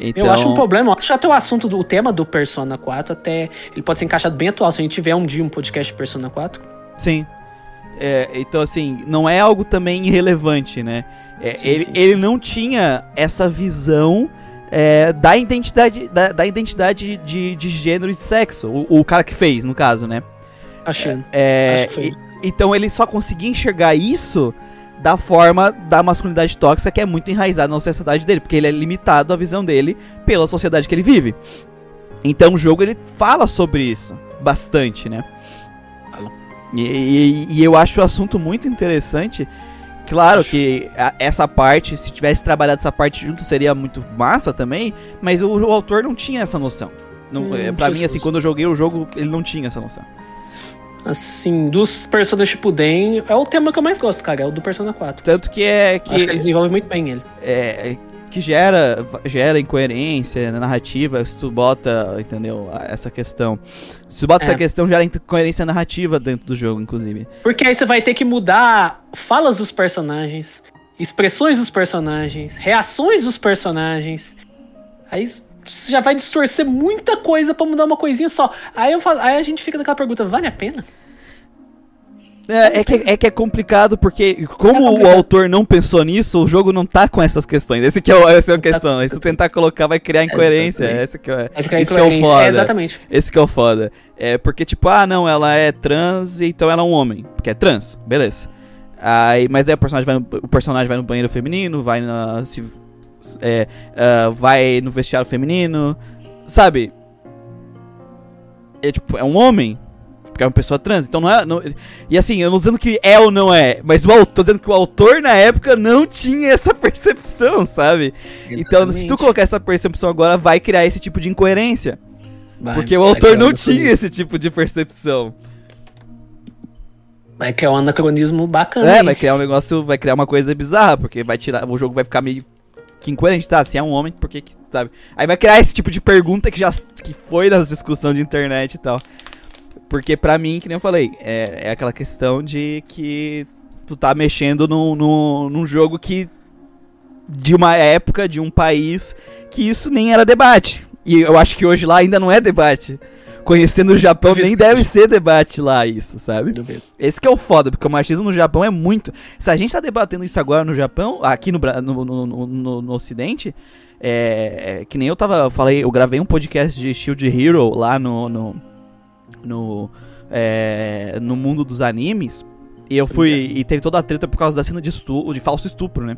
Então, Eu acho um problema, eu acho até o assunto do o tema do Persona 4, até ele pode ser encaixado bem atual. Se a gente tiver um dia um podcast de Persona 4. Sim. É, então, assim, não é algo também irrelevante, né? É, Sim, ele, sim, ele não tinha essa visão é, da identidade da, da identidade de, de gênero e de sexo. O, o cara que fez, no caso, né? Achando. É, Acho que foi. e- então ele só conseguia enxergar isso da forma da masculinidade tóxica que é muito enraizada na sociedade dele, porque ele é limitado à visão dele pela sociedade que ele vive. Então o jogo ele fala sobre isso bastante, né? E, e- e eu acho o assunto muito interessante. Claro que a- essa parte, se tivesse trabalhado essa parte junto, seria muito massa também, mas o, o autor não tinha essa noção. Não, Hum, é, não pra mim, assim, quando eu joguei o jogo, ele não tinha essa noção. Assim, dos Persona Shippuden, é o tema que eu mais gosto, cara. É o do Persona 4. Tanto que é que. Acho que ele desenvolve muito bem ele. é, que gera, gera incoerência na narrativa se tu bota, entendeu, essa questão. Se tu bota É. essa questão, gera incoerência narrativa dentro do jogo, inclusive. Porque aí você vai ter que mudar falas dos personagens, expressões dos personagens, reações dos personagens. Aí você já vai distorcer muita coisa pra mudar uma coisinha só. Aí, eu falo, aí a gente fica naquela pergunta, vale a pena? É, é que, é que é complicado porque, como É o complicado. autor não pensou nisso, o jogo não tá com essas questões. Esse que é, o, essa é a questão. Se tu tentar colocar, vai criar incoerência. Esse que é, Vai esse que é o foda. É, exatamente. Esse que é o foda. É porque, tipo, ah, não, ela é trans, então ela é um homem. Porque é trans, beleza. Aí, mas aí o personagem vai no, o personagem vai no banheiro feminino, vai na. Se, é, ah, vai no vestiário feminino. Sabe? É tipo, é um homem. Porque é uma pessoa trans. Então não é. não- e assim, eu não tô dizendo que é ou não é. Mas o autor, tô dizendo que o autor na época não tinha essa percepção, sabe? Então, se tu Exatamente. colocar essa percepção agora, vai criar esse tipo de incoerência. Vai- Porque o autor não tinha esse tipo de percepção. Vai criar um anacronismo bacana. É, hein? vai criar um negócio, vai criar uma coisa bizarra, porque vai tirar, o jogo vai ficar meio que incoerente, tá? Se é um homem, por que que, sabe? Aí vai criar esse tipo de pergunta que já que foi nas discussões de internet e tal. Porque pra mim, que nem eu falei, é, é aquela questão de que tu tá mexendo no, num jogo que de uma época, de um país que isso nem era debate. E eu acho que hoje lá ainda não é debate. Conhecendo o Japão, nem deve ser debate lá isso, sabe? Esse que é o foda, porque o machismo no Japão é muito. Se a gente tá debatendo isso agora no Japão, aqui no, no, no, no- no Ocidente, é, é, que nem eu tava. Eu falei, eu gravei um podcast de Shield Hero lá no. no, no, é, no mundo dos animes. E eu fui. E teve toda a treta por causa da cena de, estu, de falso estupro, né?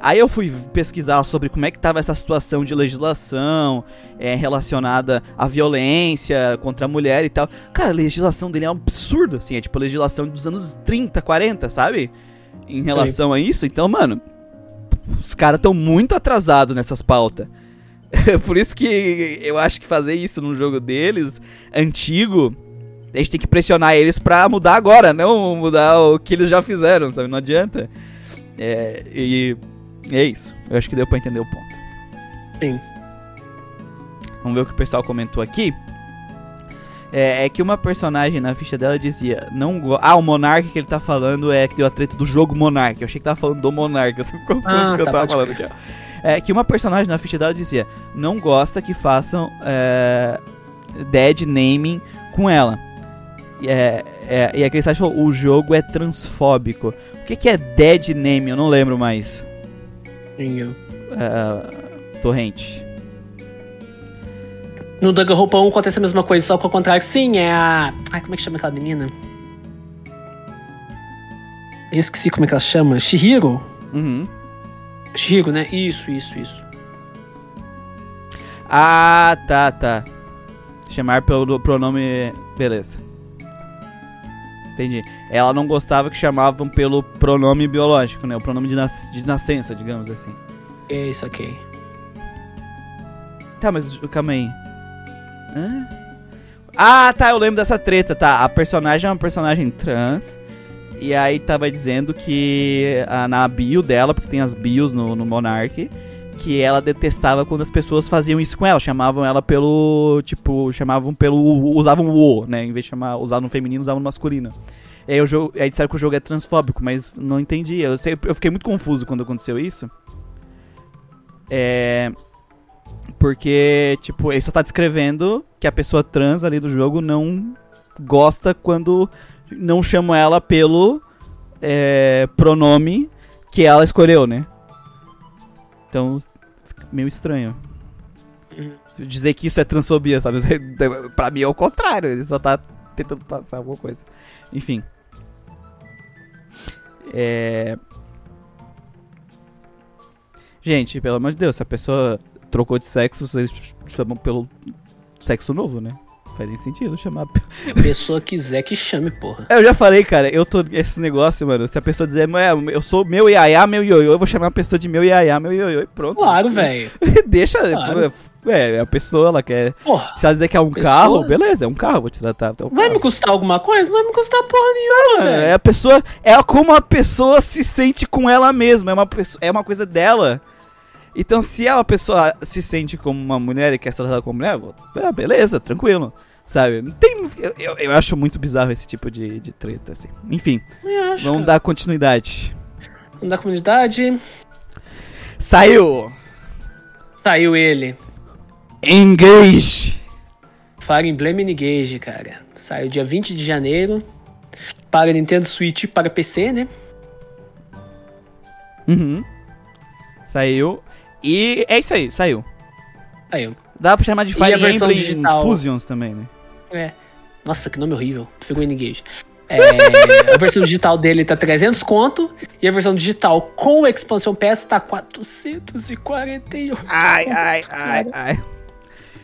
Aí eu fui pesquisar sobre como é que tava essa situação de legislação é, relacionada à violência contra a mulher e tal. Cara, a legislação dele é um absurdo, assim. É tipo a legislação dos anos 30, 40, sabe? Em relação a isso. Então, mano, os caras estão muito atrasados nessas pautas. Por isso que eu acho que fazer isso num jogo deles, antigo, a gente tem que pressionar eles pra mudar agora, não mudar o que eles já fizeram, sabe? Não adianta. É, e é isso. Eu acho que deu pra entender o ponto. Sim. Vamos ver o que o pessoal comentou aqui. É, é que uma personagem na ficha dela dizia. Não Ah, o Monark que ele tá falando é que deu a treta do jogo Monark. Eu achei que tava falando do Monark. Eu sempre confundo Ah, o que eu tá, tava pode falando aqui. ó. É que uma personagem na ficha dela dizia. Não gosta que façam é, dead naming com ela. E, é, é, e aquele site falou: o jogo é transfóbico. O que, que é dead naming? Eu não lembro mais. Eu- É, torrente. No Danganronpa 1 acontece a mesma coisa, só que ao contrário. Sim, é a. Ai, como é que chama aquela menina? Eu esqueci como é que ela chama. Shihiro? Uhum. Shihiro, né? Isso, isso, isso. Ah, tá, tá. Chamar pelo pronome. Beleza. Entendi. Ela não gostava que chamavam pelo pronome biológico, né? O pronome de, nas... de nascença, digamos assim. É isso, ok. Tá, mas calma aí. Hã? Ah, tá, eu lembro dessa treta, tá. A personagem é uma personagem trans. E aí tava dizendo que ah, na bio dela, porque tem as bios no, no Monarch, que ela detestava quando as pessoas faziam isso com ela. Chamavam ela pelo. Tipo, chamavam pelo. Usavam o O, né? Em vez de chamar, usar no feminino, usavam no masculino. E aí, o jogo, aí disseram que o jogo é transfóbico, mas não entendi. Eu, sei, eu fiquei muito confuso quando aconteceu isso. É. Porque, tipo, ele só tá descrevendo que a pessoa trans ali do jogo não gosta quando não chamam ela pelo é, pronome que ela escolheu, né? Então, meio estranho. Uhum. Dizer que isso é transfobia, sabe? pra mim é o contrário, ele só tá tentando passar alguma coisa. Enfim. É. Gente, pelo amor de Deus, se a pessoa trocou de sexo, vocês chamam pelo sexo novo, né? Faz nem sentido chamar. Se a pessoa quiser que chame, porra. Eu já falei, cara, eu tô. Esse negócio, mano. Se a pessoa dizer, "É, eu sou meu iaiá, meu ioiô, eu vou chamar a pessoa de meu iaiá, meu ioiô e pronto. Claro, velho. Deixa. Claro. É, a pessoa, ela quer. Porra. Se ela dizer que é um Pessoa- carro, beleza, é um carro, vou te tratar. Então, Vai me custar alguma coisa? Não vai me custar porra nenhuma, É, velho. a pessoa. É como a pessoa se sente com ela mesma. É uma, é uma coisa dela. Então, se ela, a pessoa se sente como uma mulher e quer ser tratada como mulher, é, beleza, tranquilo. Sabe? Tem. Eu, eu, acho muito bizarro esse tipo de, de treta, assim. Enfim, acho, vamos cara. dar continuidade. Vamos da comunidade. Saiu! Saiu ele. Engage! Fire Emblem Engage, cara. Saiu dia 20 de janeiro. Para Nintendo Switch e para PC, né? Uhum. Saiu. E é isso aí, saiu. Saiu. Dá pra chamar de Fire Emblem? Fusions também, né? É. Nossa, que nome horrível. Figurine Engage. É, a versão digital dele tá 300 conto. E a versão digital com o Expansion Pass tá 448. Ai, ai, ai, ai.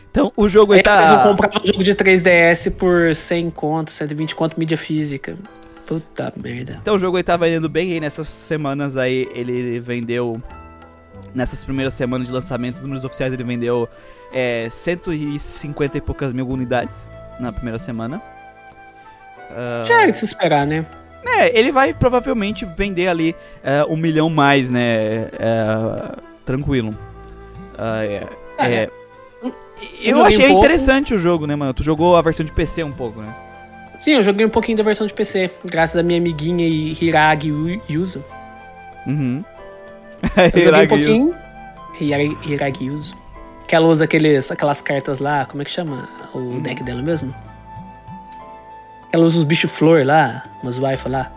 Então, o jogo aí Eu tá. comprava um jogo de 3DS por 100 conto, 120 conto mídia física. Puta merda. Então o jogo aí tá vendendo bem aí nessas semanas aí. Ele vendeu. Nessas primeiras semanas de lançamento, os números oficiais ele vendeu é, 150 e poucas mil unidades na primeira semana. Ah, Já era de se esperar, né? É, ele vai provavelmente vender ali é, um milhão mais, né? é, tranquilo. Ah, é, É, é. eu Eu joguei achei um interessante o jogo, né, mano? Tu jogou a versão de PC um pouco, né? Sim, eu joguei um pouquinho da versão de PC, graças à minha amiguinha Hiragi Yu- Yuzu. Uhum. Eu joguei um pouquinho. Hiragi, Hiragi Yuzu. Que ela usa aqueles, aquelas cartas lá, como é que chama o Uhum. deck dela mesmo? Ela usa os bichos flor lá, umas wife lá.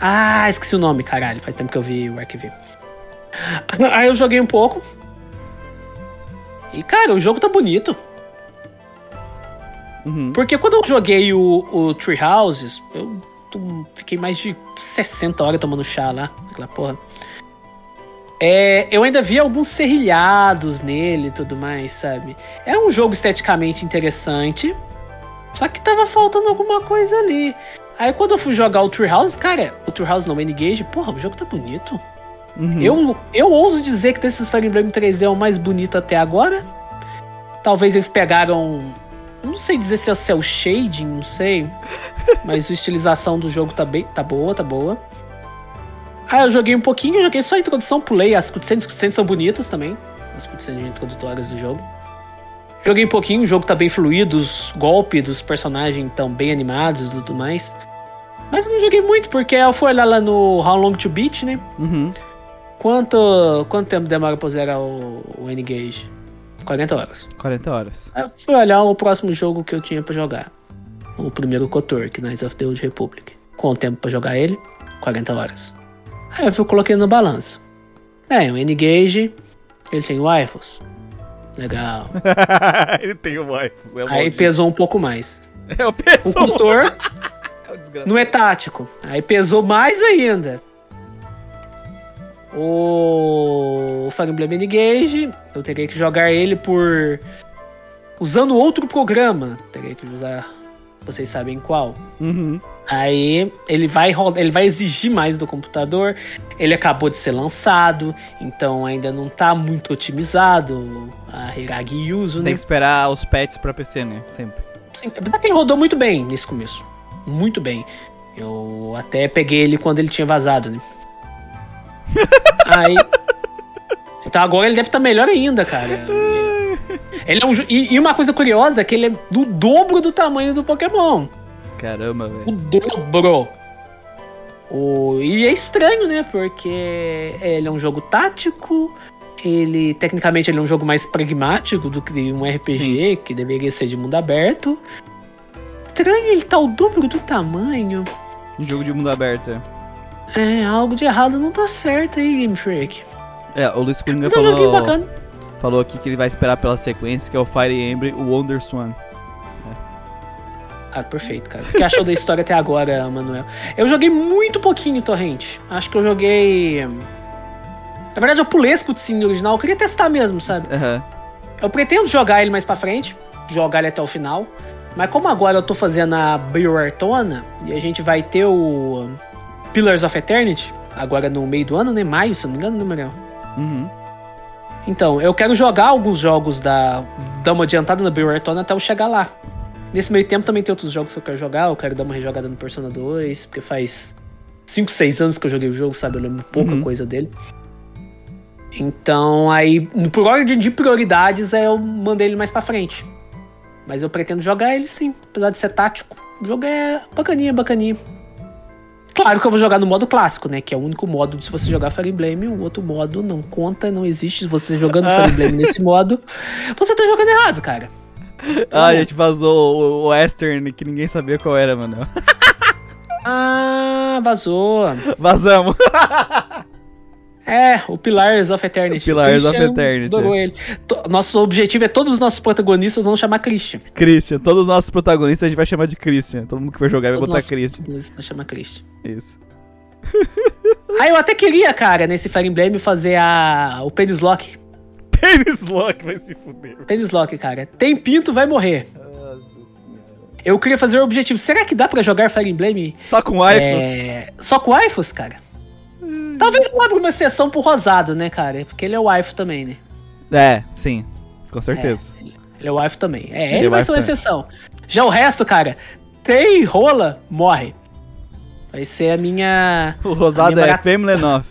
Ah, esqueci o nome, caralho. Faz tempo que eu vi o arquivo. Aí eu joguei um pouco. E, cara, o jogo tá bonito. Uhum. Porque quando eu joguei o, o Tree Houses, eu fiquei mais de 60 horas tomando chá lá, aquela porra. É, eu ainda vi alguns serrilhados nele e tudo mais, sabe? É um jogo esteticamente interessante, só que tava faltando alguma coisa ali. Aí quando eu fui jogar o Tree House, cara, o Tree House não, o N-Gage, porra, o jogo tá bonito. Uhum. Eu, eu ouso dizer que desses Fire Emblem 3D é o mais bonito até agora. Talvez eles pegaram. Não sei dizer se é o cel shading, não sei. Mas a estilização do jogo tá, bem, tá boa, tá boa. Ah, eu joguei um pouquinho, joguei só a introdução, pulei. As cutscenes, cutscenes são bonitas também. As cutscenes introdutórias do jogo. Joguei um pouquinho, o jogo tá bem fluido, os golpes dos personagens estão bem animados e tudo mais. Mas eu não joguei muito, porque eu fui olhar lá no How Long to Beat, né? Uhum. Quanto, quanto tempo demora pra zerar o, o N-Gage? 40 horas. 40 horas. Aí eu fui olhar o próximo jogo que eu tinha pra jogar. O primeiro Kotor, Knights of the Old Republic. Quanto tempo pra jogar ele? 40 horas. Aí eu fui, coloquei no balanço. É, o N-Gage, ele tem waifus. Legal. Ele tem o wife. É o Aí maldito. pesou um pouco mais. É o O pessoal. Kotor É o não é tático. Aí pesou mais ainda. O Fire Emblem Engage, eu teria que jogar ele por. Usando outro programa. Teria que usar. Vocês sabem qual. Uhum. Aí ele vai ele vai exigir mais do computador. Ele acabou de ser lançado, então ainda não tá muito otimizado a Hiragi Yuzu, Tem né? que esperar os patches pra PC, né? Sempre. Sim, apesar que ele rodou muito bem nesse começo. Muito bem. Eu até peguei ele quando ele tinha vazado, né? Aí. Então agora ele deve estar melhor ainda, cara. Ele é um e, e uma coisa curiosa é que ele é do dobro do tamanho do Pokémon. Caramba, O velho. dobro. O... E é estranho, né? Porque ele é um jogo tático. Ele, tecnicamente, ele é um jogo mais pragmático do que um RPG, que deveria ser de mundo aberto. Estranho ele tá o dobro do tamanho. Um jogo de mundo aberto. é. É, algo de errado não tá certo aí, Game Freak. É, o Luiz Coringa é um joguinho falou, aqui que ele vai esperar pela sequência, que é o Fire Emblem, o Wonder Swan. Ah, perfeito, cara. O que achou da história até agora, Manuel? Eu joguei muito pouquinho Torrente. Acho que eu joguei. Na verdade, eu pulei esse cutscene original. Eu queria testar mesmo, sabe? Aham. Eu pretendo jogar ele mais pra frente, jogar ele até o final. Mas como agora eu tô fazendo a Bioartona e a gente vai ter o Pillars of Eternity, agora no meio do ano, né? Maio, se não me engano, né, Manuel? Uhum. Então, eu quero jogar alguns jogos da. dar uma adiantada na Bioartona até eu chegar lá. Nesse meio tempo também tem outros jogos que eu quero jogar. Eu quero dar uma rejogada no Persona 2, porque faz 5, 6 anos que eu joguei o jogo, sabe? Eu lembro pouca Uhum. coisa dele. Então, aí, por ordem de prioridades, eu mandei ele mais pra frente. Mas eu pretendo jogar ele sim, apesar de ser tático. O jogo é bacaninha, bacaninha. Claro que eu vou jogar no modo clássico, né? Que é o único modo de se você jogar Fire Emblem. O outro modo não conta, não existe. Se você jogando Fire Emblem nesse modo, você tá jogando errado, cara. Ah, a gente vazou o, o Western, que ninguém sabia qual era, mano. Ah, vazou. Vazamos. É, o Pillars of Eternity. Pillars of Christian Eternity, adorou ele. Nosso objetivo é todos os nossos protagonistas vão chamar Christian. Christian. Todos os nossos protagonistas a gente vai chamar de Christian. Todo mundo que for jogar vai Todos botar nossos Christian. vão chamar Christian. Isso. Ah, eu até queria, cara, nesse Fire Emblem fazer a o Penis Lock. Penis Lock vai se fuder. Penis Lock, cara. Tem pinto, vai morrer. Eu queria fazer o objetivo. Será que dá pra jogar Fire Emblem Só com waifus? é, só com waifus, cara? Talvez eu abra uma exceção pro Rosado, né, cara? Porque ele é waifu também, né? É, sim. Com certeza. Ele é waifu também. É, Ele ele é vai waifu ser uma também. exceção. Já o resto, cara, tem rola, morre. Vai ser a minha. O rosado minha é barata- Family Enough.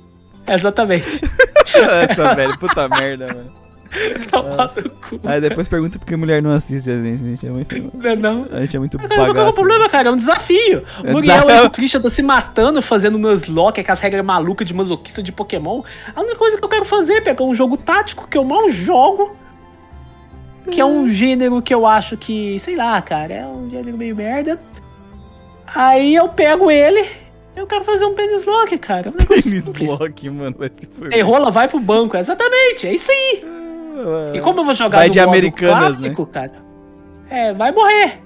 Exatamente. Essa, velho. Puta merda, mano. Tomar no cu. Aí depois pergunta por que mulher não assiste a gente. A gente é muito, Não, não. a gente é muito Cara, qual é o bagaço. problema, cara? É um desafio. É O Muriel desafio. e o Christian estão se matando fazendo Nuzlocke, aquelas regras malucas de masoquista de Pokémon. A única coisa que eu quero fazer é pegar um jogo tático que eu mal jogo que é um gênero que eu acho que, sei lá, cara, é um gênero meio merda. Aí eu pego ele, eu quero fazer um penis lock, cara. É um Penis lock, mano. Tem rola, vai pro banco. Exatamente, é isso aí. E como eu vou jogar Vai no de Americanas, clássico, cara, é, vai morrer.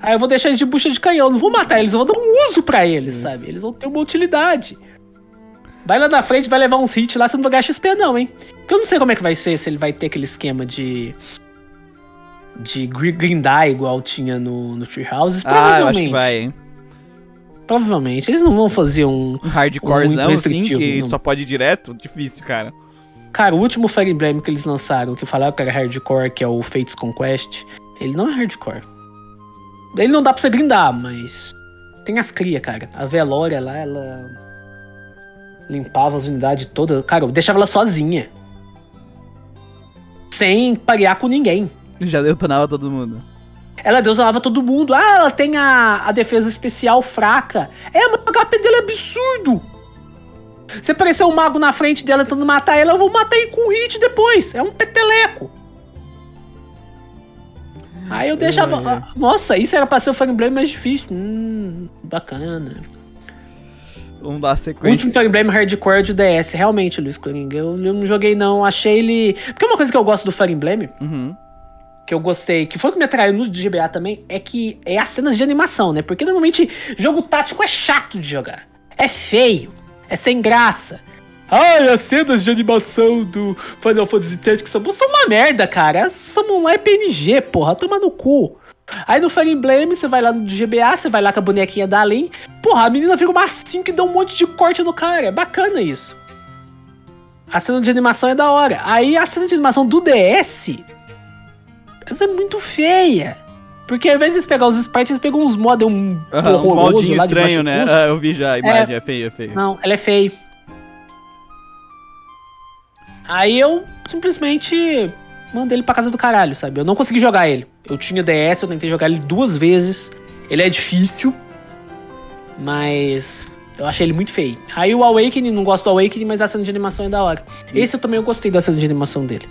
Aí eu vou deixar eles de bucha de canhão, não vou matar eles, eu vou dar um uso pra eles, Isso. sabe? Eles vão ter uma utilidade. Vai lá na frente, vai levar uns hits lá, você não vai ganhar XP não, hein? Porque eu não sei como é que vai ser, se ele vai ter aquele esquema de... De gri- grindar igual tinha no, no Treehouse. Ah, eu acho que vai, hein? Provavelmente. Eles não vão fazer um... Um hardcorezão, Muito assim, que não. só pode ir direto. Difícil, cara. Cara, o último Fire Emblem que eles lançaram, que falaram que era hardcore, que é o Fates Conquest, ele não é hardcore. Ele não dá pra você grindar, mas. Tem as cria, cara. A Velória lá, ela. Limpava as unidades todas. Cara, eu deixava ela sozinha. Sem parear com ninguém. Já detonava todo mundo. Ela detonava todo mundo. Ah, ela tem a, a defesa especial fraca. É, mas o HP dele é absurdo. Se aparecer um mago na frente dela tentando matar ela, eu vou matar ele com hit depois. É um peteleco. Aí eu deixava. É. Nossa, isso era pra ser o Fire Emblem mais difícil. Hum, bacana. Vamos dar O último sequência. Fire Emblem Hardcore é de DS, realmente, Luiz Coringa. Eu, eu não joguei, não. Achei ele. Porque uma coisa que eu gosto do Fire Emblem Uhum. que eu gostei, que foi o que me atraiu no GBA também, é que é as cenas de animação, né? Porque normalmente jogo tático é chato de jogar. É feio, é sem graça. Ai, as cenas de animação do Final Fantasy Tactics são, uma merda, cara. São lá é PNG, porra, toma no cu. Aí no Fire Emblem, você vai lá no GBA, você vai lá com a bonequinha da Além. Porra, a menina fica uma 5 e dá um monte de corte no cara. É bacana isso. A cena de animação é da hora. Aí a cena de animação do DS essa é muito feia. Porque ao invés de pegar os sprites, eles pegam uns um horroroso moldinhos lá de estranhos, baixo né? Ah, eu vi já a imagem, é, feio, é feio. Não, ela é feia. Aí eu simplesmente mandei ele pra casa do caralho, sabe? Eu não consegui jogar ele. Eu tinha DS, eu tentei jogar ele duas vezes. Ele é difícil, mas eu achei ele muito feio. Aí o Awakening, não gosto do Awakening, mas a cena de animação é da hora. Esse eu também eu gostei da cena de animação dele.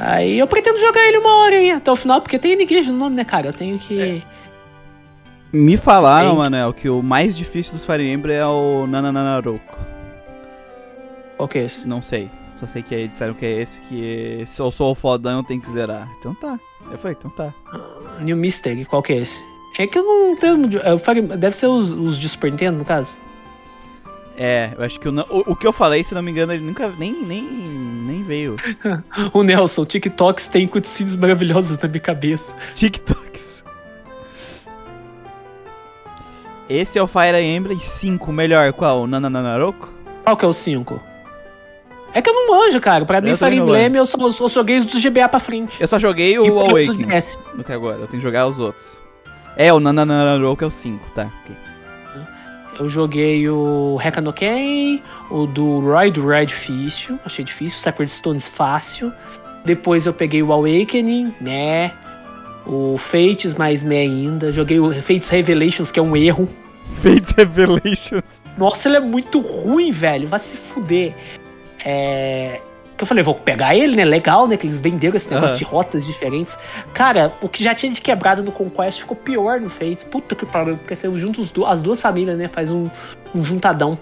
Aí eu pretendo jogar ele uma hora, hein, até o final, porque tem N-Gage no nome, né, cara? Eu tenho que... Me falaram, Tem. Manel, que o mais difícil dos Fire Emblem é o Nananaroko. Qual que é esse? Não sei. Só sei que aí disseram que é esse que se eu sou o fodão eu tenho que zerar. Então tá. Eu falei, então tá. New Mystery, qual que é esse? É que eu não tenho. é o Fire- Deve ser os, os de Super Nintendo, no caso. É, eu acho que o, o, o que eu falei, se não me engano, ele nunca nem, nem, nem veio. O Nelson, TikToks tem cutscenes maravilhosas na minha cabeça. TikToks. Esse é o Fire Emblem 5, melhor qual? Nananaroko? Qual que é o 5? É que eu não manjo, cara. Pra mim, Eu Fire também não Emblem, eu só, eu só joguei os do GBA pra frente. Eu só joguei o Awakening até agora. Eu tenho que jogar os outros. É, o Nananaroko é o 5, tá. ok. Eu joguei o Heka no Ken, o do Roy do Roy difícil, achei difícil, Sacred Stones fácil. Depois eu peguei o Awakening, né? O Fates mais me ainda. Joguei o Fates Revelations, que é um erro. Fates Revelations. Nossa, ele é muito ruim, velho. Vai se fuder. É. Que eu falei, vou pegar ele, né? Legal, né? Que eles venderam esse negócio Aham. de rotas diferentes. Cara, o que já tinha de quebrado no Conquest ficou pior no Fates. Puta que pariu. Porque você junta os du- as duas famílias, né? Faz um, um juntadão.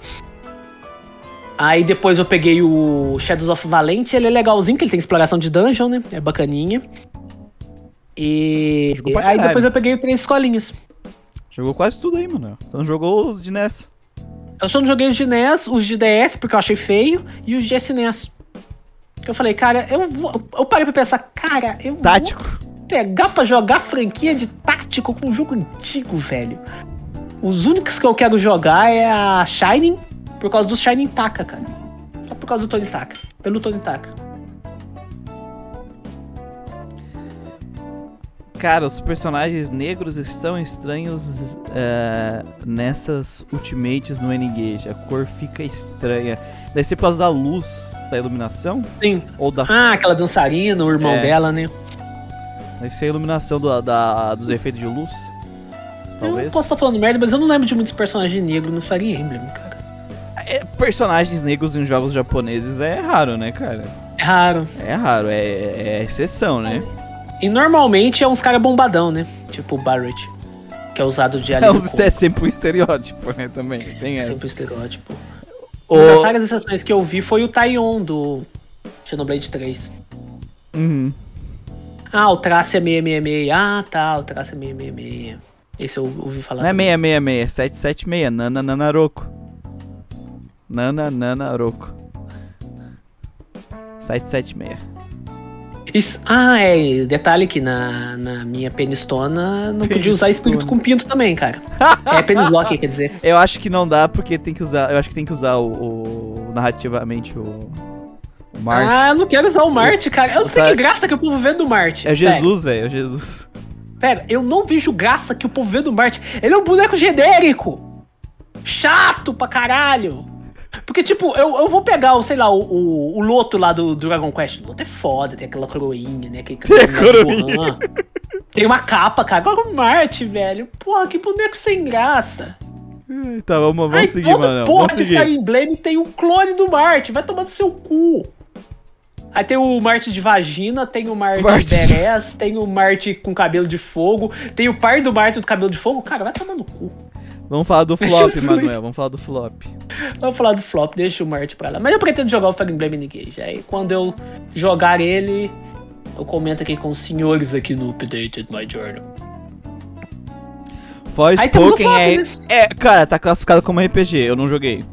Aí depois eu peguei o Shadows of Valente. Ele é legalzinho, que ele tem exploração de dungeon, né? É bacaninha. E. Jogou Aí depois eu peguei o Três Escolinhas. Jogou quase tudo aí, mano. Então jogou os de NES. Eu só não joguei os de NES, os de DS, porque eu achei feio, e os de SNES. Que eu falei, cara, eu vou. Eu parei pra pensar, cara, eu Tático. vou pegar pra jogar franquia de tático com um jogo antigo, velho. Os únicos que eu quero jogar é a Shining, por causa do Shining Taka, cara. Só por causa do Tony Taka. Pelo Tony Taka. Cara, os personagens negros estão estranhos é, nessas Ultimates no N-Gage. A cor fica estranha. Deve ser por causa da luz, da iluminação? Sim. Ou da. Ah, aquela dançarina, o irmão É. dela, né? Deve ser a iluminação do- da- dos efeitos de luz? Eu Talvez. posso estar falando merda, mas eu não lembro de muitos personagens negros no Fire Emblem, cara. É, personagens negros em jogos japoneses é raro, né, cara? É raro. É raro, é, é exceção, né? E normalmente é uns caras bombadão, né? Tipo o Barrett. Que é usado de É, alívio os- é sempre um estereótipo, né? Também. Tem essa. Sempre o estereótipo. O- Uma das raras exceções que eu vi foi o Taion do Xenoblade 3. Uhum. Ah, o traço é 666. Ah, tá, o traço é 666. Esse eu ouvi falar. Não é também. 666, é 776. Nana Nanaroco. Nana Nanaroco. 776. Isso- ah, é. Detalhe que na, na minha penistona não podia usar espírito com pinto também, cara. É penislock, quer dizer. Eu acho que não dá porque tem que usar. Eu acho que tem que usar o, o- narrativamente o. O Marte. Ah, eu não quero usar o Marte, cara. Eu não sei que graça que o povo vê do Marte. é. Jesus, velho. É Jesus. Pera, eu não vejo graça que o povo vê do Marte. Ele é um boneco genérico. Chato pra caralho. Porque, tipo, eu, eu vou pegar, o, sei lá, o, o, o Loto lá do Dragon Quest. O Loto é foda, tem aquela coroinha, né? Aquele Tem coroinha. Gohan. Tem uma capa, cara. Agora o Marte, velho. Porra, que boneco sem graça. Tá, vamos, vamos seguir, mano. porra Vamos de Fire seguir. Emblem tem um clone do Marte. Vai tomar no seu cu. Aí tem o Marte de vagina, tem o Marte, Marte. Beres, tem o Marte com cabelo de fogo, tem o par do Marte do cabelo de fogo. Cara, vai tomar no cu. Vamos falar do flop. Manuel. Vamos falar do flop. Vamos falar do flop, deixa o Marte pra lá. Mas eu pretendo jogar o Fire Emblem Engage. Aí quando eu jogar ele, eu comento aqui com os senhores aqui no Updated My Journal. Forspoken flop, é, né? é. Cara, tá classificado como RPG. Eu não joguei.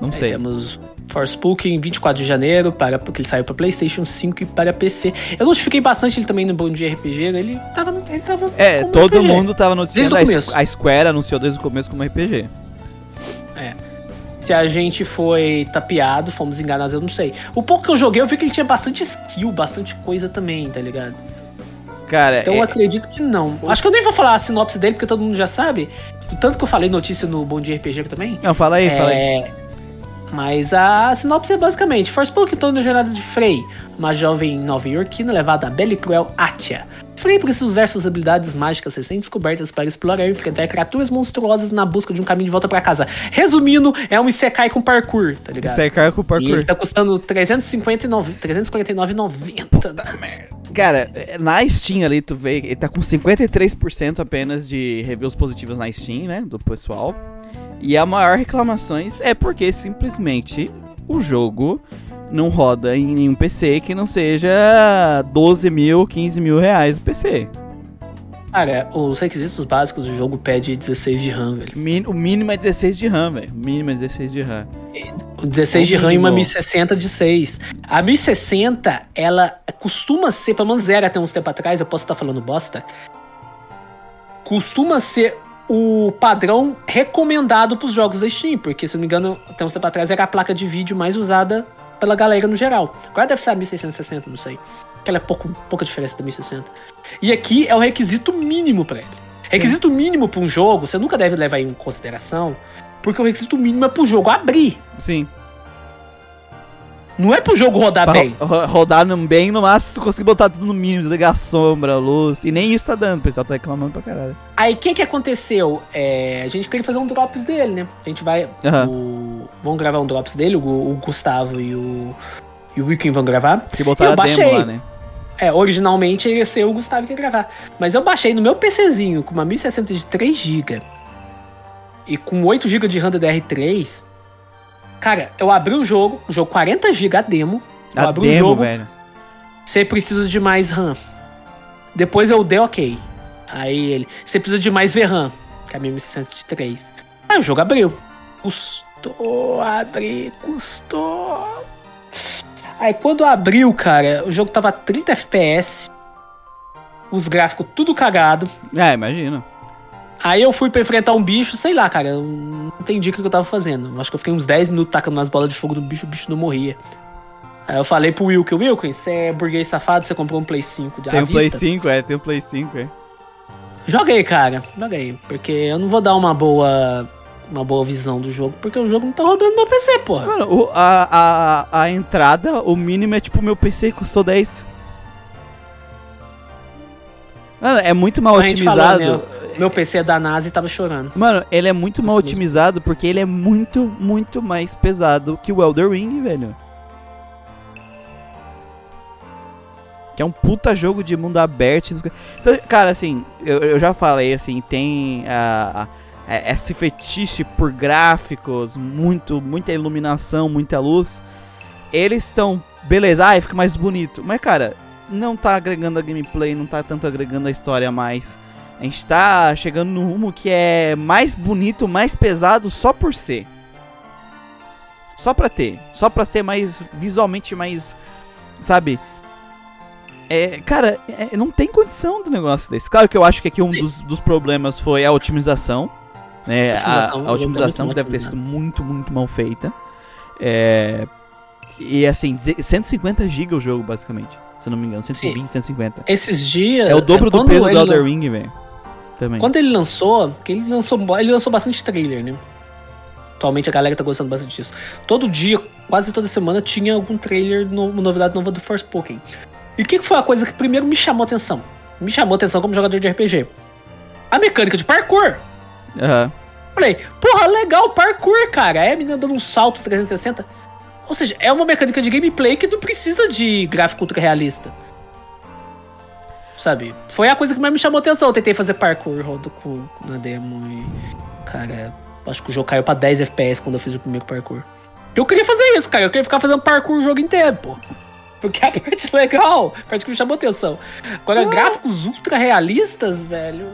Não Aí sei. temos Forspoken 24 de janeiro, para, porque ele saiu para PlayStation 5 e para PC. Eu notifiquei bastante ele também no Bom Dia RPG, ele tava, ele tava É, todo RPG. mundo tava noticiando. A, Desde o S- começo. a Square anunciou desde o começo como RPG. Se a gente foi tapeado, fomos enganados, eu não sei. O pouco que eu joguei, eu vi que ele tinha bastante skill, bastante coisa também, tá ligado? Cara, Então é- eu acredito que não. Acho que eu nem vou falar a sinopse dele, porque todo mundo já sabe. Tanto que eu falei notícia no Bom Dia RPG também. Não, fala aí, fala aí. É, Mas a sinopse é basicamente: Forspoken torna a jornada de Frey, uma jovem nova-iorquina levada a bela e cruel Atia. Frey precisa usar suas habilidades mágicas recém-descobertas para explorar e enfrentar criaturas monstruosas na busca de um caminho de volta para casa. Resumindo, é um Isekai com parkour, tá ligado? Cai com o E parkour. ele tá custando 359 349,90. Cara, na Steam ali, tu vê, ele tá com 53% apenas de reviews positivas na Steam, né? Do pessoal. E a maior reclamações é porque simplesmente o jogo não roda em nenhum PC que não seja 12 mil, 15 mil reais o PC. Cara, os requisitos básicos do jogo pede 16 de RAM, velho. Min- o mínimo é 16 de RAM, velho. O mínimo é 16 de RAM. 16 de O RAM e uma mínimo. 1060 de 6. A 1060, ela costuma ser, pelo menos era até uns tempo atrás, eu posso estar falando bosta, costuma ser o padrão recomendado pros jogos da Steam, porque se eu não me engano, até uns tempo atrás era a placa de vídeo mais usada pela galera no geral. Agora deve ser a 1660, não sei. Que ela é pouco, pouca diferença da 1060. E aqui é o requisito mínimo pra ele. Requisito mínimo pra um jogo, você nunca deve levar em consideração, porque o requisito mínimo é pro jogo abrir. Sim. Não é pro jogo rodar Pra bem. ro- ro- rodar bem, no máximo, tu conseguir botar tudo no mínimo, desligar a sombra, luz. E nem isso tá dando, o pessoal tá reclamando pra caralho. Aí o que que aconteceu? É, a gente queria fazer um drops dele, né? A gente vai. Aham. o- vamos gravar um drops dele, o, o Gustavo e o. E o Wilkin vão gravar. Que botaram a demo baixei. lá, né? É, originalmente ia ser o Gustavo que ia gravar. Mas eu baixei no meu PCzinho com uma 1060 de 3GB e com 8GB de RAM DDR3. Cara, eu abri o jogo, o jogo 40GB a demo. Eu A abri o demo, jogo, velho. Você precisa de mais RAM. Depois eu dei ok. Aí ele, você precisa de mais VRAM, que é a 1063. Aí o jogo abriu. Custou abrir, custou. Aí quando abriu, cara, o jogo tava 30 FPS. Os gráficos tudo cagado. É, imagina. Aí eu fui pra enfrentar um bicho, sei lá, cara, eu não entendi o que eu tava fazendo. Acho que eu fiquei uns 10 minutos tacando nas bolas de fogo do bicho, o bicho não morria. Aí eu falei pro Wilkin, Wilkin, você é burguês safado, você comprou um Play 5 de Tem o Play vista?" 5, é, tem o Play 5, é. Joguei, cara, joguei. Porque eu não vou dar uma boa uma boa visão do jogo, porque o jogo não tá rodando no meu PC, porra. Mano, a, a, a entrada, o mínimo é tipo, meu PC custou 10. Mano, é muito mal otimizado. falou, né? Meu PC é da NASA e tava chorando. Mano, ele é muito mal Isso mesmo. otimizado porque ele é muito, muito mais pesado que o Elder Ring, velho. Que é um puta jogo de mundo aberto. Então, cara, assim, eu, eu já falei, assim, tem a, a, esse fetiche por gráficos, muito, muita iluminação, muita luz. Eles estão, beleza, ai, fica mais bonito. Mas, cara, não tá agregando a gameplay, não tá tanto agregando a história mais. A gente tá chegando no rumo que é mais bonito, mais pesado só por ser. Só pra ter. Só pra ser mais visualmente mais. Sabe? É, cara, é, não tem condição do negócio desse. Claro que eu acho que aqui um dos, dos problemas foi a otimização. Né? A, a otimização que deve ter sido muito, muito mal feita. É, e assim, 150 GB o jogo, basicamente. Se não me engano, 120, Sim. 150. Esses dias. É o dobro é do peso do Elder Ring, velho. Também. Quando ele lançou, que ele lançou, ele lançou bastante trailer, né? Atualmente a galera tá gostando bastante disso. Todo dia, quase toda semana, tinha algum trailer, no, uma novidade nova do Forspoken. E o que, que foi a coisa que primeiro me chamou atenção? Me chamou atenção como jogador de RPG. A mecânica de parkour. Aham. Uhum. Falei, porra, legal, parkour, cara. É a menina dando uns saltos 360. Ou seja, é uma mecânica de gameplay que não precisa de gráfico ultra realista. Sabe? Foi a coisa que mais me chamou atenção. Eu tentei fazer parkour rodo com, na demo e. Cara, acho que o jogo caiu pra 10 FPS quando eu fiz o primeiro parkour. Eu queria fazer isso, cara. Eu queria ficar fazendo parkour o jogo inteiro, pô. Porque a parte legal, a parte que me chamou atenção. Agora, ah. gráficos ultra realistas, velho.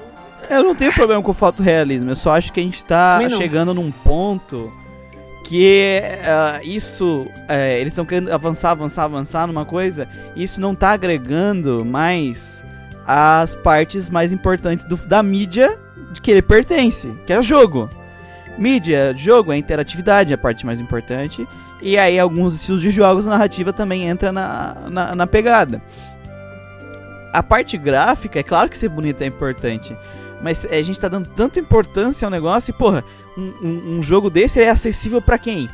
Eu não tenho problema com o fotorrealismo. Eu só acho que a gente tá chegando num ponto que uh, isso, uh, eles estão querendo avançar, avançar, avançar numa coisa, e isso não tá agregando mais as partes mais importantes do, da mídia de que ele pertence, que é o jogo. Mídia, jogo, é interatividade, é a parte mais importante. E aí alguns estilos de jogos, narrativa também entra na, na, na pegada. A parte gráfica, é claro que ser bonita é importante. Mas a gente tá dando tanta importância ao negócio e, porra, um, um, um jogo desse é acessível para quem?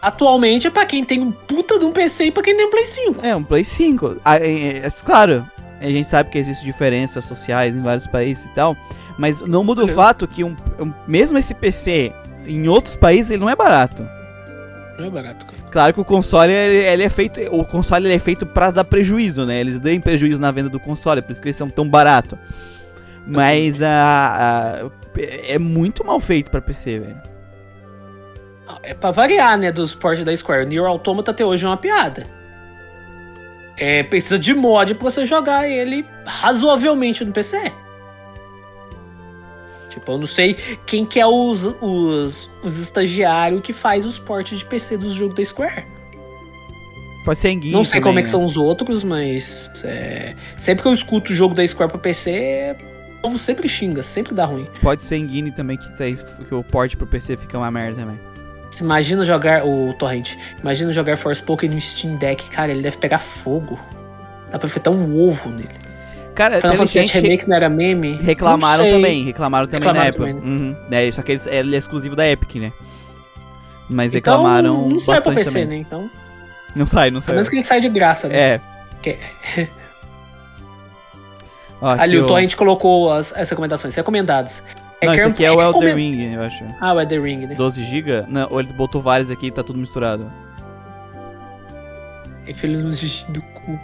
Atualmente é pra quem tem um puta de um PC e pra quem tem um Play 5. É, um Play 5. Ah, é, é, é, claro, a gente sabe que existem diferenças sociais em vários países e tal, mas não muda o fato que um, um, mesmo esse PC em outros países ele não é barato. Não é barato, cara. Claro que o console ele, ele é feito, o console ele é feito para dar prejuízo, né? Eles dão prejuízo na venda do console, por isso que eles são tão barato. Mas a, a é muito mal feito para PC, velho. É pra variar, né, dos portes da Square. O Nier Automata até hoje é uma piada. É, precisa de mod pra você jogar ele razoavelmente no PC. Tipo, eu não sei quem que é os, os, os estagiários que faz os portes de PC dos jogos da Square. Pode ser em Não sei também, como é que né? são os outros, mas é, sempre que eu escuto o jogo da Square pra PC, povo sempre xinga, sempre dá ruim. Pode ser em Guine também que, tem, que o port pro PC fica uma merda também. Imagina jogar o Torrent. Imagina jogar Forspoken no Steam Deck, cara, ele deve pegar fogo. Dá pra fritar um ovo nele. Cara, Final Fantasy VII Remake não era meme? Reclamaram também, reclamaram também reclamaram na Apple. Também. Uhum. É, só que ele, ele, é exclusivo da Epic, né? Mas então, reclamaram não sai pra PC, também. né? Então... Não sai, não sai. Pelo menos que ele sai de graça, né? É. Que... Ó, Ali, o Torrent colocou as, as recomendações, recomendados. É não, esse aqui é o Elder Ring, eu acho. Ah, o Elder Ring, né? 12 GB? Não, ele botou vários aqui e tá tudo misturado. É filho do cu.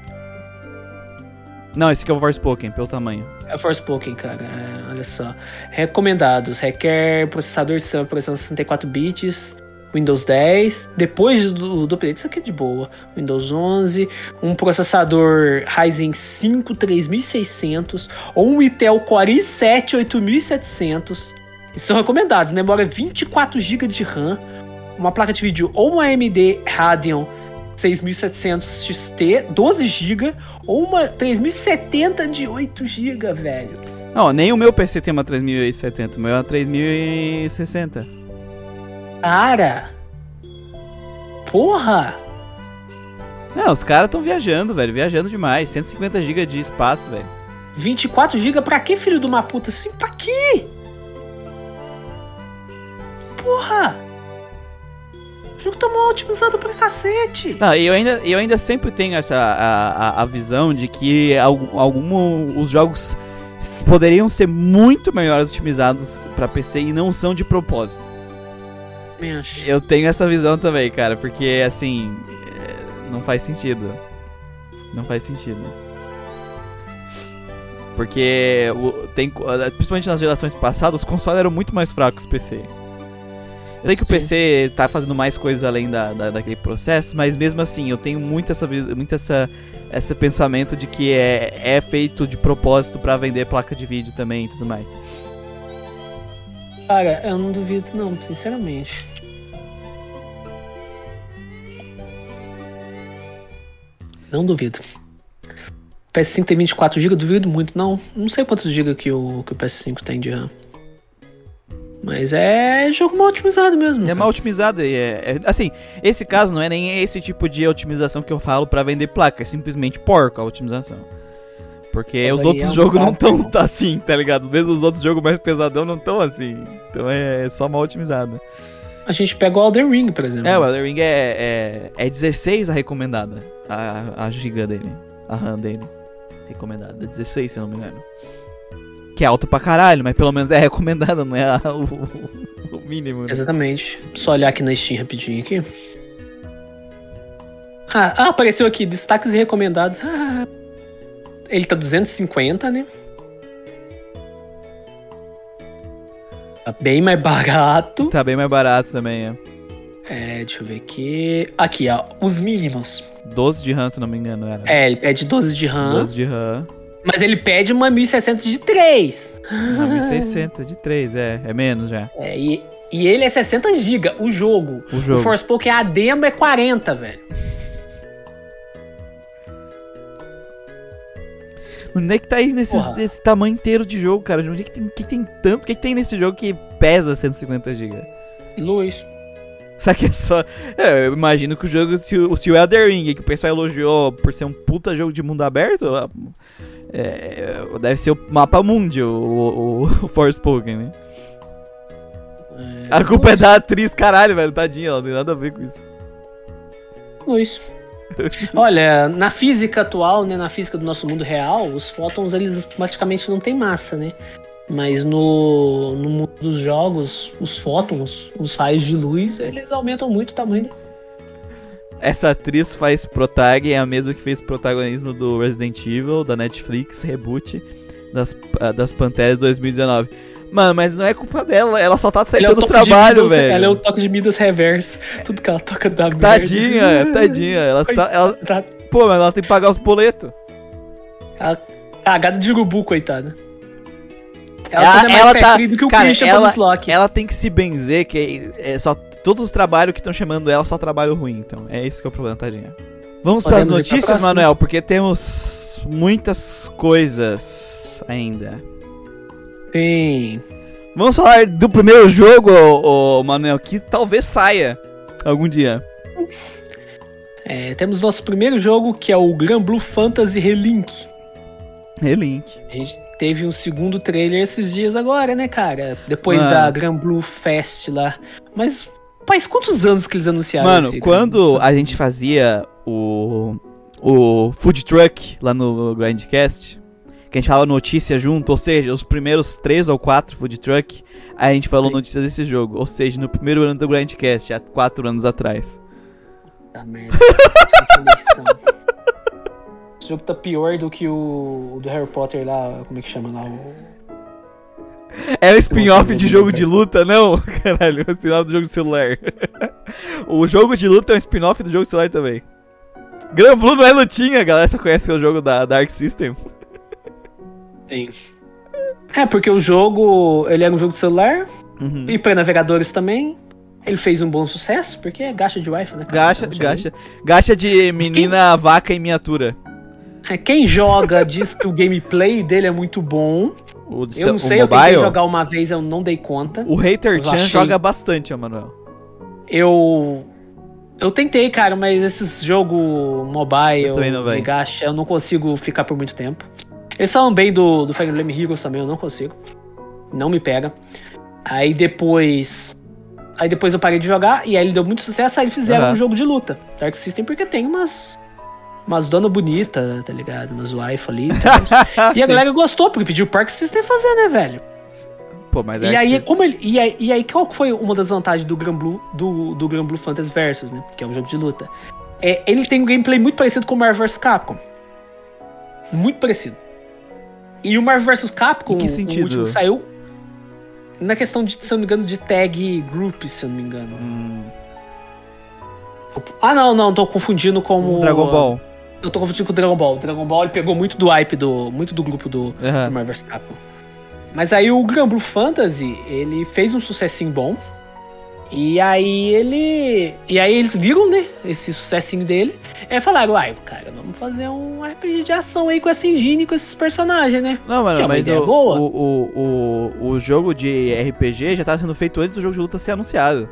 Não, esse aqui é o Forspoken, pelo tamanho. É o Forspoken, cara. É, olha só. Recomendados. Requer processador de operação 64 bits. Windows 10, depois do, do update, isso aqui é de boa. Windows 11, um processador Ryzen 5 3600 ou um Intel Core i7 8700. Esses são recomendados. Memória 24 GB de RAM, uma placa de vídeo ou uma AMD Radeon 6700 XT 12 GB ou uma 3070 de 8 GB, velho. Não, nem o meu PC tem uma 3070, o meu é uma 3060. Cara! Porra! Não, os caras estão viajando, velho. Viajando demais. 150 GB de espaço, velho. 24 GB pra quê, filho de uma puta? Sim, pra quê? Porra! O jogo tá mal otimizado pra cacete. Não, eu ainda, eu ainda sempre tenho essa a, a, a visão de que algum, algum, os jogos poderiam ser muito melhores otimizados para PC e não são de propósito. Eu tenho essa visão também, cara, porque assim. não faz sentido. Não faz sentido. Porque tem, principalmente nas gerações passadas, os consoles eram muito mais fracos que o PC. Eu sei que o. PC tá fazendo mais coisas além da, da- daquele processo, mas mesmo assim, eu tenho muito essa muito essa esse pensamento de que é, é feito de propósito pra vender placa de vídeo também e tudo mais. Cara, eu não duvido, não, sinceramente. Não duvido. PS5 tem 24 GB, duvido muito, não. Não sei quantos GB que o, que o PS5 tem de RAM. Mas é jogo mal otimizado mesmo. É cara. mal otimizado é, é- assim, esse caso não é nem esse tipo de otimização que eu falo pra vender placa, é simplesmente porco a otimização. Porque os outros é jogos não bocado, tão assim, tá ligado? Mesmo os outros jogos mais pesadão não tão assim. Então é só mal otimizado. A gente pega o Elden Ring, por exemplo. É, o Elden Ring é, é, é 16 a recomendada. A, a giga dele. A RAM dele. Recomendada. É 16, se eu não me engano. Que é alto pra caralho, mas pelo menos é recomendada, não é a- o, o mínimo. né? Exatamente. Só olhar aqui na Steam rapidinho aqui. Ah, ah, apareceu aqui, destaques e recomendados. Ah, ele tá 250, né? Tá bem mais barato. Tá bem mais barato também, é. É, deixa eu ver aqui. Aqui, ó, os mínimos. 12 de RAM, se não me engano, era. É, ele pede 12 de RAM, 12 de RAM. mas ele pede uma 1060 de 3. Uma 1060 de 3, é. É menos já. É, e, e ele é 60 GB, o jogo. O jogo. O Forspoken a demo é 40, velho. Onde é que tá aí nesse, esse tamanho inteiro de jogo, cara? Onde é que tem, que tem tanto? O que, que tem nesse jogo que pesa 150 GB? Luz. Será que é só. É, eu imagino que o jogo, se o, se o Elder Ring, que o pessoal elogiou por ser um puta jogo de mundo aberto, é, deve ser o mapa mundi, o, o, o Forspoken, né? A culpa é da atriz, caralho, velho, tadinha, ela não tem nada a ver com isso. Luz. Olha, na física atual, né, na física do nosso mundo real, os fótons eles praticamente não têm massa, né? Mas no, no mundo dos jogos, os fótons, os raios de luz, eles aumentam muito o tamanho. Essa atriz faz Protag, é a mesma que fez protagonismo do Resident Evil, da Netflix, reboot das, ah, das Panteras 2019. Mano, mas não é culpa dela, ela só tá Ela é o aceitando trabalhos, Midas- velho. Ela é o toque de Midas reverso. Tudo que ela toca da merda. Tadinha, tadinha. Ela tá, ela, Tá- pô, mas ela tem que pagar os boletos. Ela cagada de urubu, coitada. Ela- Ela, ela, é mais ela tá- do que o cara, Christian ela-. Ela tem que se benzer, que é só todos os trabalhos que estão chamando ela só trabalho ruim, então. É isso que é o problema, tadinha. Vamos para as notícias? Manuel, porque temos muitas coisas ainda. Sim. Vamos falar do primeiro jogo, ô, ô, Manuel, que talvez saia algum dia. É, temos nosso primeiro jogo, que é o Gran Blue Fantasy Relink. Relink. A gente teve um segundo trailer esses dias agora, né, cara? Depois Mano. da Gran Blue Fest lá. Mas, faz quantos anos que eles anunciaram Mano, esse quando a gente fazia o, o Food Truck lá no Grindcast, que a gente falava notícia junto, ou seja, os primeiros três ou quatro Food Truck, a gente falou Sim. notícias desse jogo. Ou seja, no primeiro ano do Grindcast, há quatro anos atrás. Puta merda. Esse jogo tá pior do que o, o do Harry Potter lá, como é que chama lá? O... É um spin-off de jogo de luta, não? Caralho, é um spin-off do jogo de celular. o jogo de luta é um spin-off do jogo de celular também. Gran Blue não é lutinha, galera só conhece pelo jogo da Dark System. Sim. É, porque o jogo, ele era um jogo de celular, Uhum. e para navegadores também. Ele fez um bom sucesso, porque é gacha de Wi-Fi, né? cara? Gacha, gacha, gacha de menina vaca em miniatura. É, Quem joga diz que o gameplay dele é muito bom. O, de Eu não sei, eu tentei jogar uma vez, eu não dei conta. o Hater Chan achei- joga bastante, ó, Manuel. Eu. Eu tentei, cara, mas esses jogos mobile Eu de gacha, eu não consigo ficar por muito tempo. Eles falam bem do, do Fire Emblem Heroes também, eu não consigo. Não me pega. Aí depois. Aí depois eu parei de jogar e aí ele deu muito sucesso, aí eles fizeram Aham. um jogo de luta. Dark System, porque tem umas. Umas dona bonita, tá ligado? Umas wife ali. tá? e a galera gostou, porque pediu o Park System fazer, né, velho? Pô, mas E Dark aí, como ele, e, aí, e aí, qual foi uma das vantagens do Gran Blue, do, do Gran Blue Fantasy Versus, né? Que é um jogo de luta. é, ele tem um gameplay muito parecido com o Marvel vs Capcom. Muito parecido. E o Marvel vs Capcom, Em que o sentido? último que saiu, na questão de, se eu não me engano, de tag group, se eu não me engano. Hum, Ah, não, não, tô confundindo com o. Dragon Ball. Eu tô confundindo com o Dragon Ball. O Dragon Ball ele pegou muito do hype do. muito do grupo do, Aham. do Marvel vs Capcom. Mas aí o Grand Blue Fantasy, ele fez um sucessinho bom. E aí ele. E aí eles viram, né? Esse sucessinho dele. E aí falaram, uai, cara, vamos fazer um RPG de ação aí com essa engine, com esses personagens, né? Não, mano, é mas o, boa. o, o, o, o jogo de RPG já tá sendo feito antes do jogo de luta ser anunciado.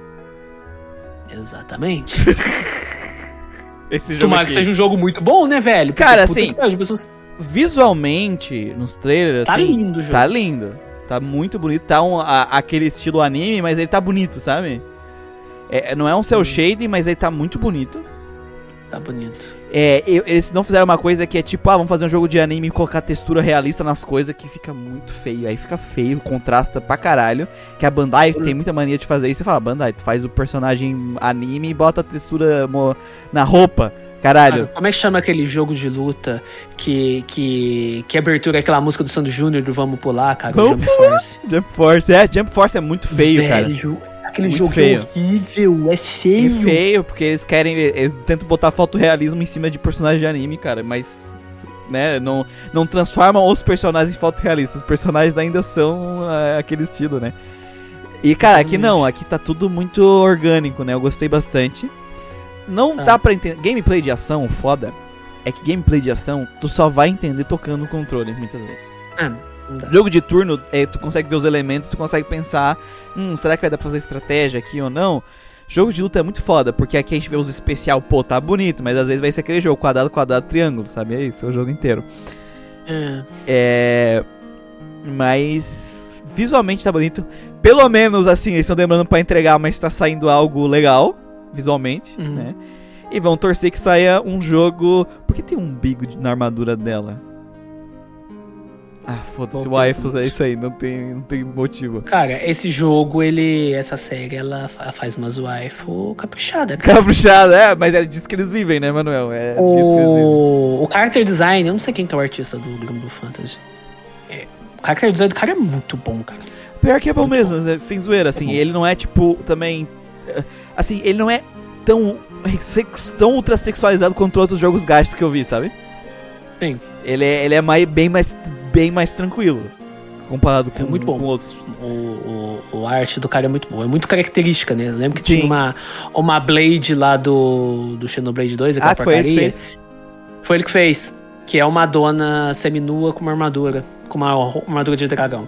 Exatamente. Esse jogo Tomara que seja um jogo muito bom, né, velho? Cara, puta assim, pariu, as pessoas- Visualmente, nos trailers, Tá assim, lindo o jogo. Tá lindo. Tá muito bonito. Tá um, a- aquele estilo anime, mas ele tá bonito, sabe? É, não é um cel Hum. shading, mas ele tá muito bonito. Tá bonito. É, eles não fizeram uma coisa que é tipo, ah, vamos fazer um jogo de anime e colocar textura realista nas coisas que fica muito feio. Aí fica feio, contrasta pra caralho. Que a Bandai tem muita mania de fazer isso. Você fala, Bandai, tu faz o personagem anime e bota a textura na roupa. Caralho. Cara, como é que chama aquele jogo de luta que, que, que abertura é aquela música do Sandy Júnior do Vamos Pular, cara? Vamos Jump Force. Jump Force, é, Jump Force é muito feio, cara. Velho, Aquele Muito jogo feio. é horrível, é É feio. feio, porque eles querem. Eles tentam botar fotorrealismo em cima de personagens de anime, cara, mas. Né, não, não transformam os personagens em fotorrealistas. Os personagens ainda são é, aquele estilo, né? E, cara, aqui não, aqui tá tudo muito orgânico, né? Eu gostei bastante. Não Tá. dá pra entender. Gameplay de ação, foda. É que gameplay de ação, tu só vai entender tocando o controle, muitas vezes. Ah, dá. Jogo de turno, é, tu consegue ver os elementos, tu consegue pensar, hum, será que vai dar pra fazer estratégia aqui ou não? Jogo de luta é muito foda, porque aqui a gente vê os especial, pô, tá bonito, mas às vezes vai ser aquele jogo, quadrado, quadrado, triângulo, sabe? É isso, é o jogo inteiro. É. É. Mas. Visualmente tá bonito. Pelo menos assim, eles estão demorando pra entregar, mas tá saindo algo legal, visualmente, Uhum. né? E vão torcer que saia um jogo. Por que tem um umbigo na armadura dela? Ah, foda-se, waifus, é isso aí, não tem, não tem motivo. Cara, esse jogo, ele. Essa série, ela fa- faz umas waifu caprichada, cara. Caprichado, é, mas é disso que eles vivem, né, Manuel? É. O, o character design, eu não sei quem que é o artista do Glamblue Fantasy. É, o character design do cara é muito bom, cara. Pior que é bom Muito mesmo, né, sem zoeira, assim, bom. ele não é tipo, também. Assim, ele não é tão, tão ultra sexualizado quanto outros jogos gastos que eu vi, sabe? Sim. Ele é, ele é mais, bem, mais, bem mais tranquilo. Comparado com, É muito bom. com outros. O, o, o arte do cara é muito bom. É muito característica, né? Eu lembro que Sim. tinha uma, uma Blade lá do, do Xenoblade 2, aquela Ah, que foi ele que porcaria. fez? Foi ele que fez. Que é uma dona seminua com uma armadura. Com uma ro- armadura de dragão.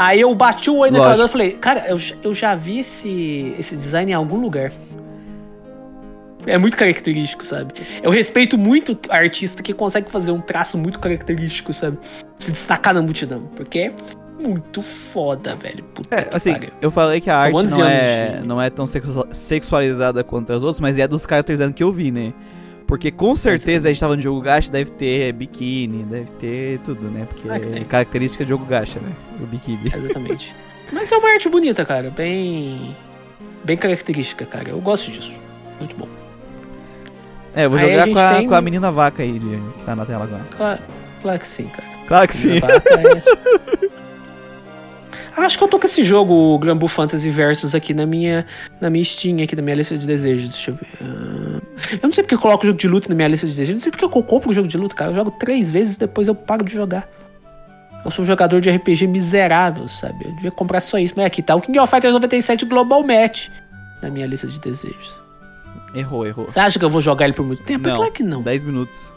Aí eu bati o olho Lógico. dona e falei, cara, eu, já- eu já vi esse, esse design em algum lugar. É muito característico, sabe? Eu respeito muito artista que consegue fazer um traço muito característico, sabe? Se destacar na multidão. Porque é muito foda, velho. Puta É, assim, pariu. eu falei que a São arte 11 não é, não é tão sexu- sexualizada quanto as outras, mas é dos caracterizando que eu vi, né? Porque com certeza a gente tava no jogo gacha, deve ter biquíni, deve ter tudo, né? Porque Ah, que é característica de jogo gacha, né? O biquíni. Exatamente. Mas é uma arte bonita, cara. Bem. Bem característica, cara. Eu gosto disso. Muito bom. É, eu vou Aí a jogar gente com a, tem- com a menina vaca aí, de, que tá na tela agora. Claro, claro que sim, cara. Claro que sim. Acho que eu tô com esse jogo, o Glambu Fantasy Versus, aqui na minha, na minha Steam, aqui na minha lista de desejos. Deixa eu ver. Eu não sei porque eu coloco jogo de luta na minha lista de desejos. Eu não sei porque eu compro o jogo de luta, cara. Eu jogo três vezes e depois eu paro de jogar. Eu sou um jogador de RPG miserável, sabe? Eu devia comprar só isso. Mas aqui tá o King of Fighters 97 Global Match na minha lista de desejos. Errou, errou. Você acha que eu vou jogar ele por muito tempo? Não, Claro que não. 10 minutos.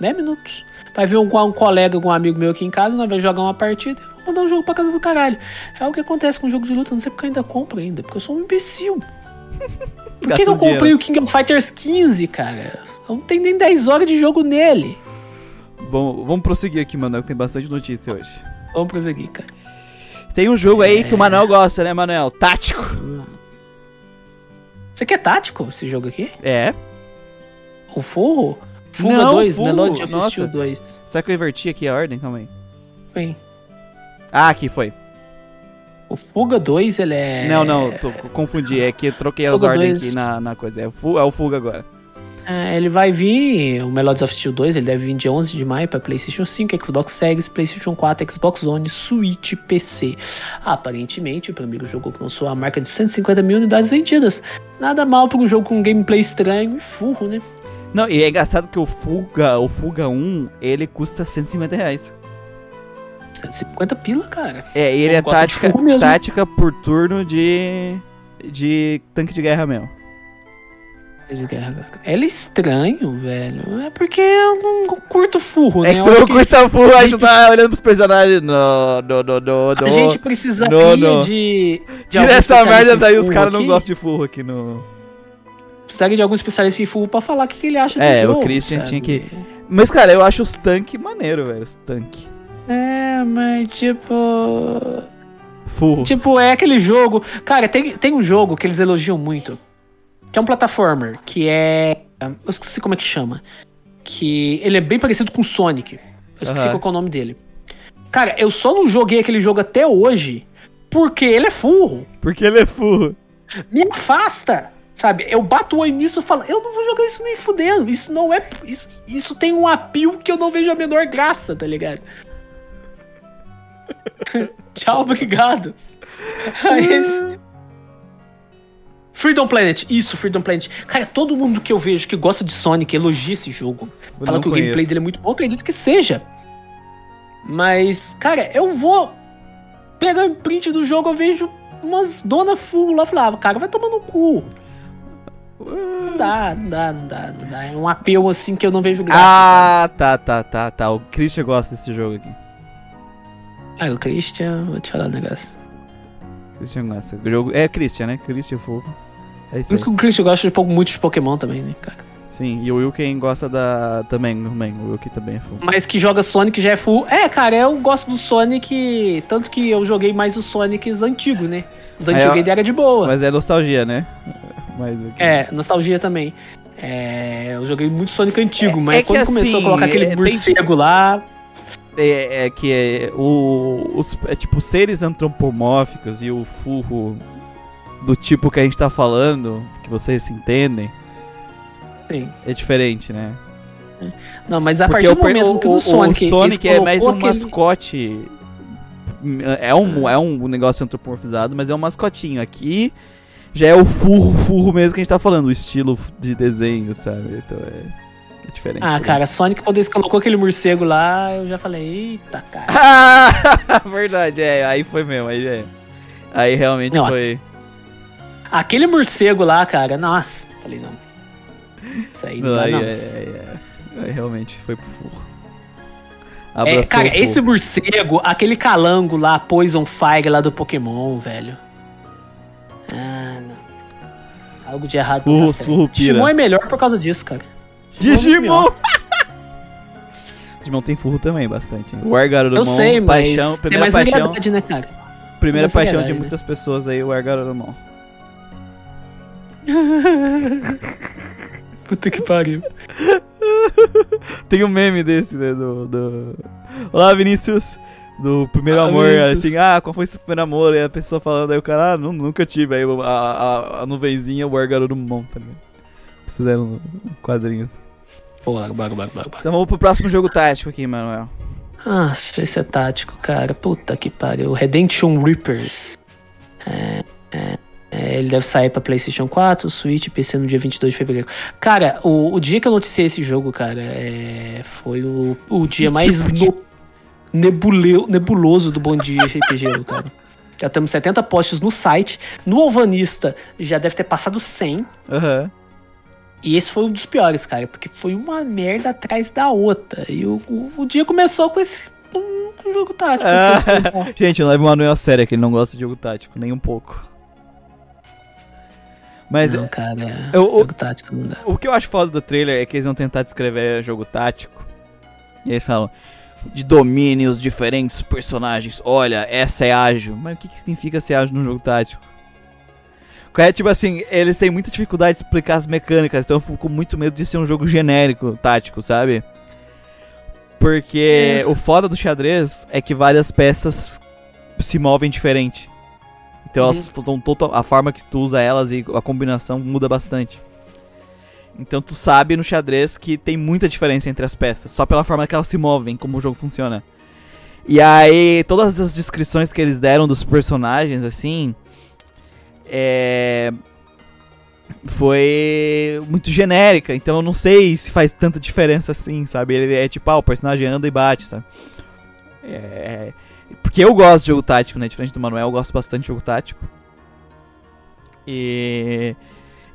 10 minutos. Vai ver um, um colega, um amigo meu aqui em casa, nós vai jogar uma partida e vou mandar um jogo pra casa do caralho. É o que acontece com o jogo de luta, não sei porque eu ainda compro ainda, porque eu sou um imbecil. Por que, que eu comprei dinheiro. o King of Fighters 15, cara? Não tenho nem 10 horas de jogo nele. Vamos, vamos prosseguir aqui, Manuel, que tem bastante notícia hoje. Vamos prosseguir, cara. Tem um jogo aí É. que o Manuel gosta, né, Manuel? Tático. Você quer tático, esse jogo aqui? É. O Furro? Fuga Não, 2, Furro, Melody of nossa. Steel 2. Será que eu inverti aqui a ordem? Calma aí. Bem, Ah, aqui foi. O Fuga 2, ele é... Não, não, tô, confundi. É que eu troquei as ordens dois. aqui na, na coisa. É, é o Fuga agora. É, ele vai vir, o Melodies of Steel 2, ele deve vir dia 11 de maio para PlayStation 5, Xbox Series, PlayStation 4, Xbox One, Switch, PC. Aparentemente, o primeiro jogo alcançou a marca de 150 mil unidades vendidas. Nada mal para um jogo com gameplay estranho e furro, né? Não, e é engraçado que o Fuga, o Fuga 1, ele custa 150 reais. 150 pila, cara. É, e ele Eu é de tática, furro tática por turno de. de tanque de guerra mesmo. De guerra. Ele é estranho, velho. É porque eu não curto furro, É né? que tu não curta full, aí tu tá olhando pros personagens. Não, não, não, não, A gente não. de. de Tira essa merda daí, os furro caras não gostam de furro aqui no. Precisaria de algum especialista em furro pra falar o que, que ele acha É, do o jogo, Christian sabe? tinha que- Mas, cara, eu acho os tanques maneiro, velho. Os tanques. É, mas tipo. Furro. Tipo, é aquele jogo. Cara, tem, tem um jogo que eles elogiam muito. Que é um platformer. Que é. Eu esqueci como é que chama. Que ele é bem parecido com Sonic. Eu esqueci Aham. qual é o nome dele. Cara, eu só não joguei aquele jogo até hoje. Porque ele é furro. Porque ele é furro. Me afasta! Sabe, eu bato o olho nisso e falo, eu não vou jogar isso nem fudendo. Isso não é. Isso, isso tem um apio que eu não vejo a menor graça, tá ligado? Tchau, obrigado. Aí esse- Freedom Planet, isso, Freedom Planet. Cara, todo mundo que eu vejo que gosta de Sonic elogia esse jogo. Eu Fala que o gameplay conheço. dele é muito bom, eu acredito que seja. Mas, cara, eu vou pegar o print do jogo, eu vejo umas dona full lá, falava, cara, vai tomar no cu. Não dá, não dá, não dá, não dá. É um apelo assim que eu não vejo graça. Ah, tá, tá, tá, tá. O Christian gosta desse jogo aqui. Ah, o Christian, vou te falar um negócio. Christian gosta. O jogo... É Christian, né? Christian Furro. É isso Por isso que o Christian gosta de pouco, muito de Pokémon também, né, cara? Sim, e o Wilken gosta da... Também, também. O Wilken também é furro. Mas que joga Sonic já é full. É, cara, eu gosto do Sonic. Tanto que eu joguei mais os Sonics antigos, né? Os Aí, antigos ainda era de boa. Mas é nostalgia, né? Mas aqui... É, nostalgia também. É, eu joguei muito Sonic antigo, É- mas é quando começou assim, a colocar aquele é, tem- morcego lá. É, é que é, o, os é, tipo seres antropomórficos e o furro do tipo que a gente tá falando, que vocês se entendem, Sim. é diferente, né? Não, mas a Porque partir do momento o, que o- no o Sonic. Sonic é mais um aquele- mascote. É um, é um negócio antropomorfizado, mas é um mascotinho. Aqui já é o furro, furro mesmo que a gente tá falando, o estilo de desenho, sabe? Então é diferente. Ah, também. cara, Sonic, quando eles colocou aquele morcego lá, eu já falei, eita, cara. Ah, verdade, é, aí foi mesmo, aí é. Aí realmente Não, foi. Aquele morcego lá, cara, nossa. Falei, não. Isso aí não, Não, dá, aí, não. é, é, é. Aí realmente foi pro furro. É, cara, furro. esse morcego, aquele calango lá, Poison Fire lá do Pokémon, velho. Ah, não. Algo de errado Furro- tá furro pira. Digimon é melhor por causa disso, cara. É Digimon! Digimon tem furro também, bastante. hein? O Argarurumon, Eu sei, mas paixão, primeira mais paixão, variedade, né, cara? primeira paixão de variedade, né? muitas pessoas aí, o Argarurumon. Puta que pariu. Tem um meme desse, né, do... do... Olá, Vinícius! Do primeiro Olá, amor, Vinícius. assim, ah, qual foi seu primeiro amor? E a pessoa falando, aí o cara, ah, nu- nunca tive. Aí a, a, a nuvenzinha, o Argarurumon, tá ligado? Eles fizeram um quadrinho assim. Bora, bora, bora, bora. Então vamos pro próximo jogo tático aqui, Manuel. Ah, esse é tático, cara. Puta que pariu. Redemption Reapers. É, é, é, ele deve sair pra PlayStation 4, Switch PC no dia 22 de fevereiro. Cara, o, o dia que eu noticiei esse jogo, cara, é, foi o, o dia Que mais tipo de- no- nebuleu- nebuloso do Bom Dia RPG, cara. Já temos 70 posts no site. No Alvanista já deve ter passado 100. Aham. E esse foi um dos piores, cara, porque foi uma merda atrás da outra. E o, o, o dia começou com esse um, um jogo tático. Ah, Gente, não leve o Manuel a sério, que ele não gosta de jogo tático, nem um pouco. Mas não, cara, eu- jogo tático não dá. o que eu acho foda do trailer é que eles vão tentar descrever jogo tático. E eles falam de domínios diferentes personagens. Olha, essa é ágil. Mas o que, que significa ser ágil num jogo tático? É tipo assim, eles têm muita dificuldade de explicar as mecânicas, então eu fico com muito medo de ser um jogo genérico, tático, sabe? Porque Isso. o foda do xadrez é que várias peças se movem diferente. Então elas Uhum. total, a forma que tu usa elas e a combinação muda bastante. Então tu sabe no xadrez que tem muita diferença entre as peças, só pela forma que elas se movem, como o jogo funciona. E aí, todas as descrições que eles deram dos personagens, assim. É. Foi muito genérica, então eu não sei se faz tanta diferença assim, sabe? Ele é tipo, ah, o personagem anda e bate, sabe? É. Porque eu gosto de jogo tático, né? Diferente do Manuel, eu gosto bastante de jogo tático. E.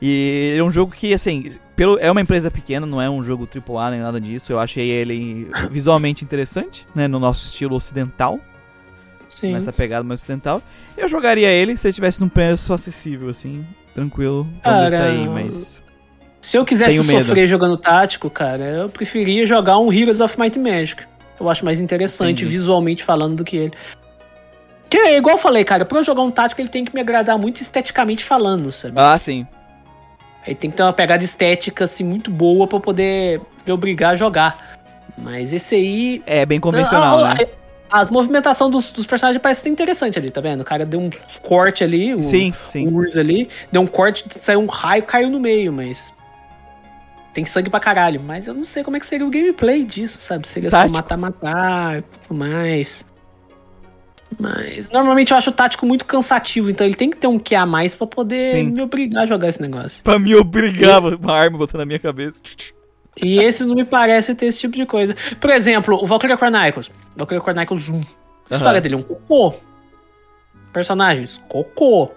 E é um jogo que, assim, pelo, é uma empresa pequena, não é um jogo AAA nem nada disso. Eu achei ele visualmente interessante, né? No nosso estilo ocidental. Sim. Nessa pegada mais ocidental. Eu jogaria ele se ele tivesse num preço acessível, assim, tranquilo, quando Cara, sair, mas. Se eu quisesse sofrer jogando tático, cara, eu preferia jogar um Heroes of Might and Magic. Eu acho mais interessante Entendi. visualmente falando do que ele. Que é igual eu falei, cara, pra eu jogar um tático ele tem que me agradar muito esteticamente falando, sabe? Ah, sim. Aí tem que ter uma pegada estética assim muito boa pra eu poder me obrigar a jogar. Mas esse aí. É bem convencional, Ah, né? As movimentações dos, dos personagens parecem ser interessante ali, tá vendo? O cara deu um corte ali, o, Sim, o sim. Urs ali, deu um corte, saiu um raio, caiu no meio, mas. Tem sangue pra caralho. Mas eu não sei como é que seria o gameplay disso, sabe? Seria Tático. só matar-matar e tudo mais. Mas normalmente eu acho o tático muito cansativo, então ele tem que ter um que a mais pra poder Sim. me obrigar a jogar esse negócio. Pra me obrigar uma arma botar na minha cabeça. E esse não me parece ter esse tipo de coisa. Por exemplo, o Valkyria Chronicles. Valkyria Chronicles 1. A história dele é um cocô. Personagens, cocô.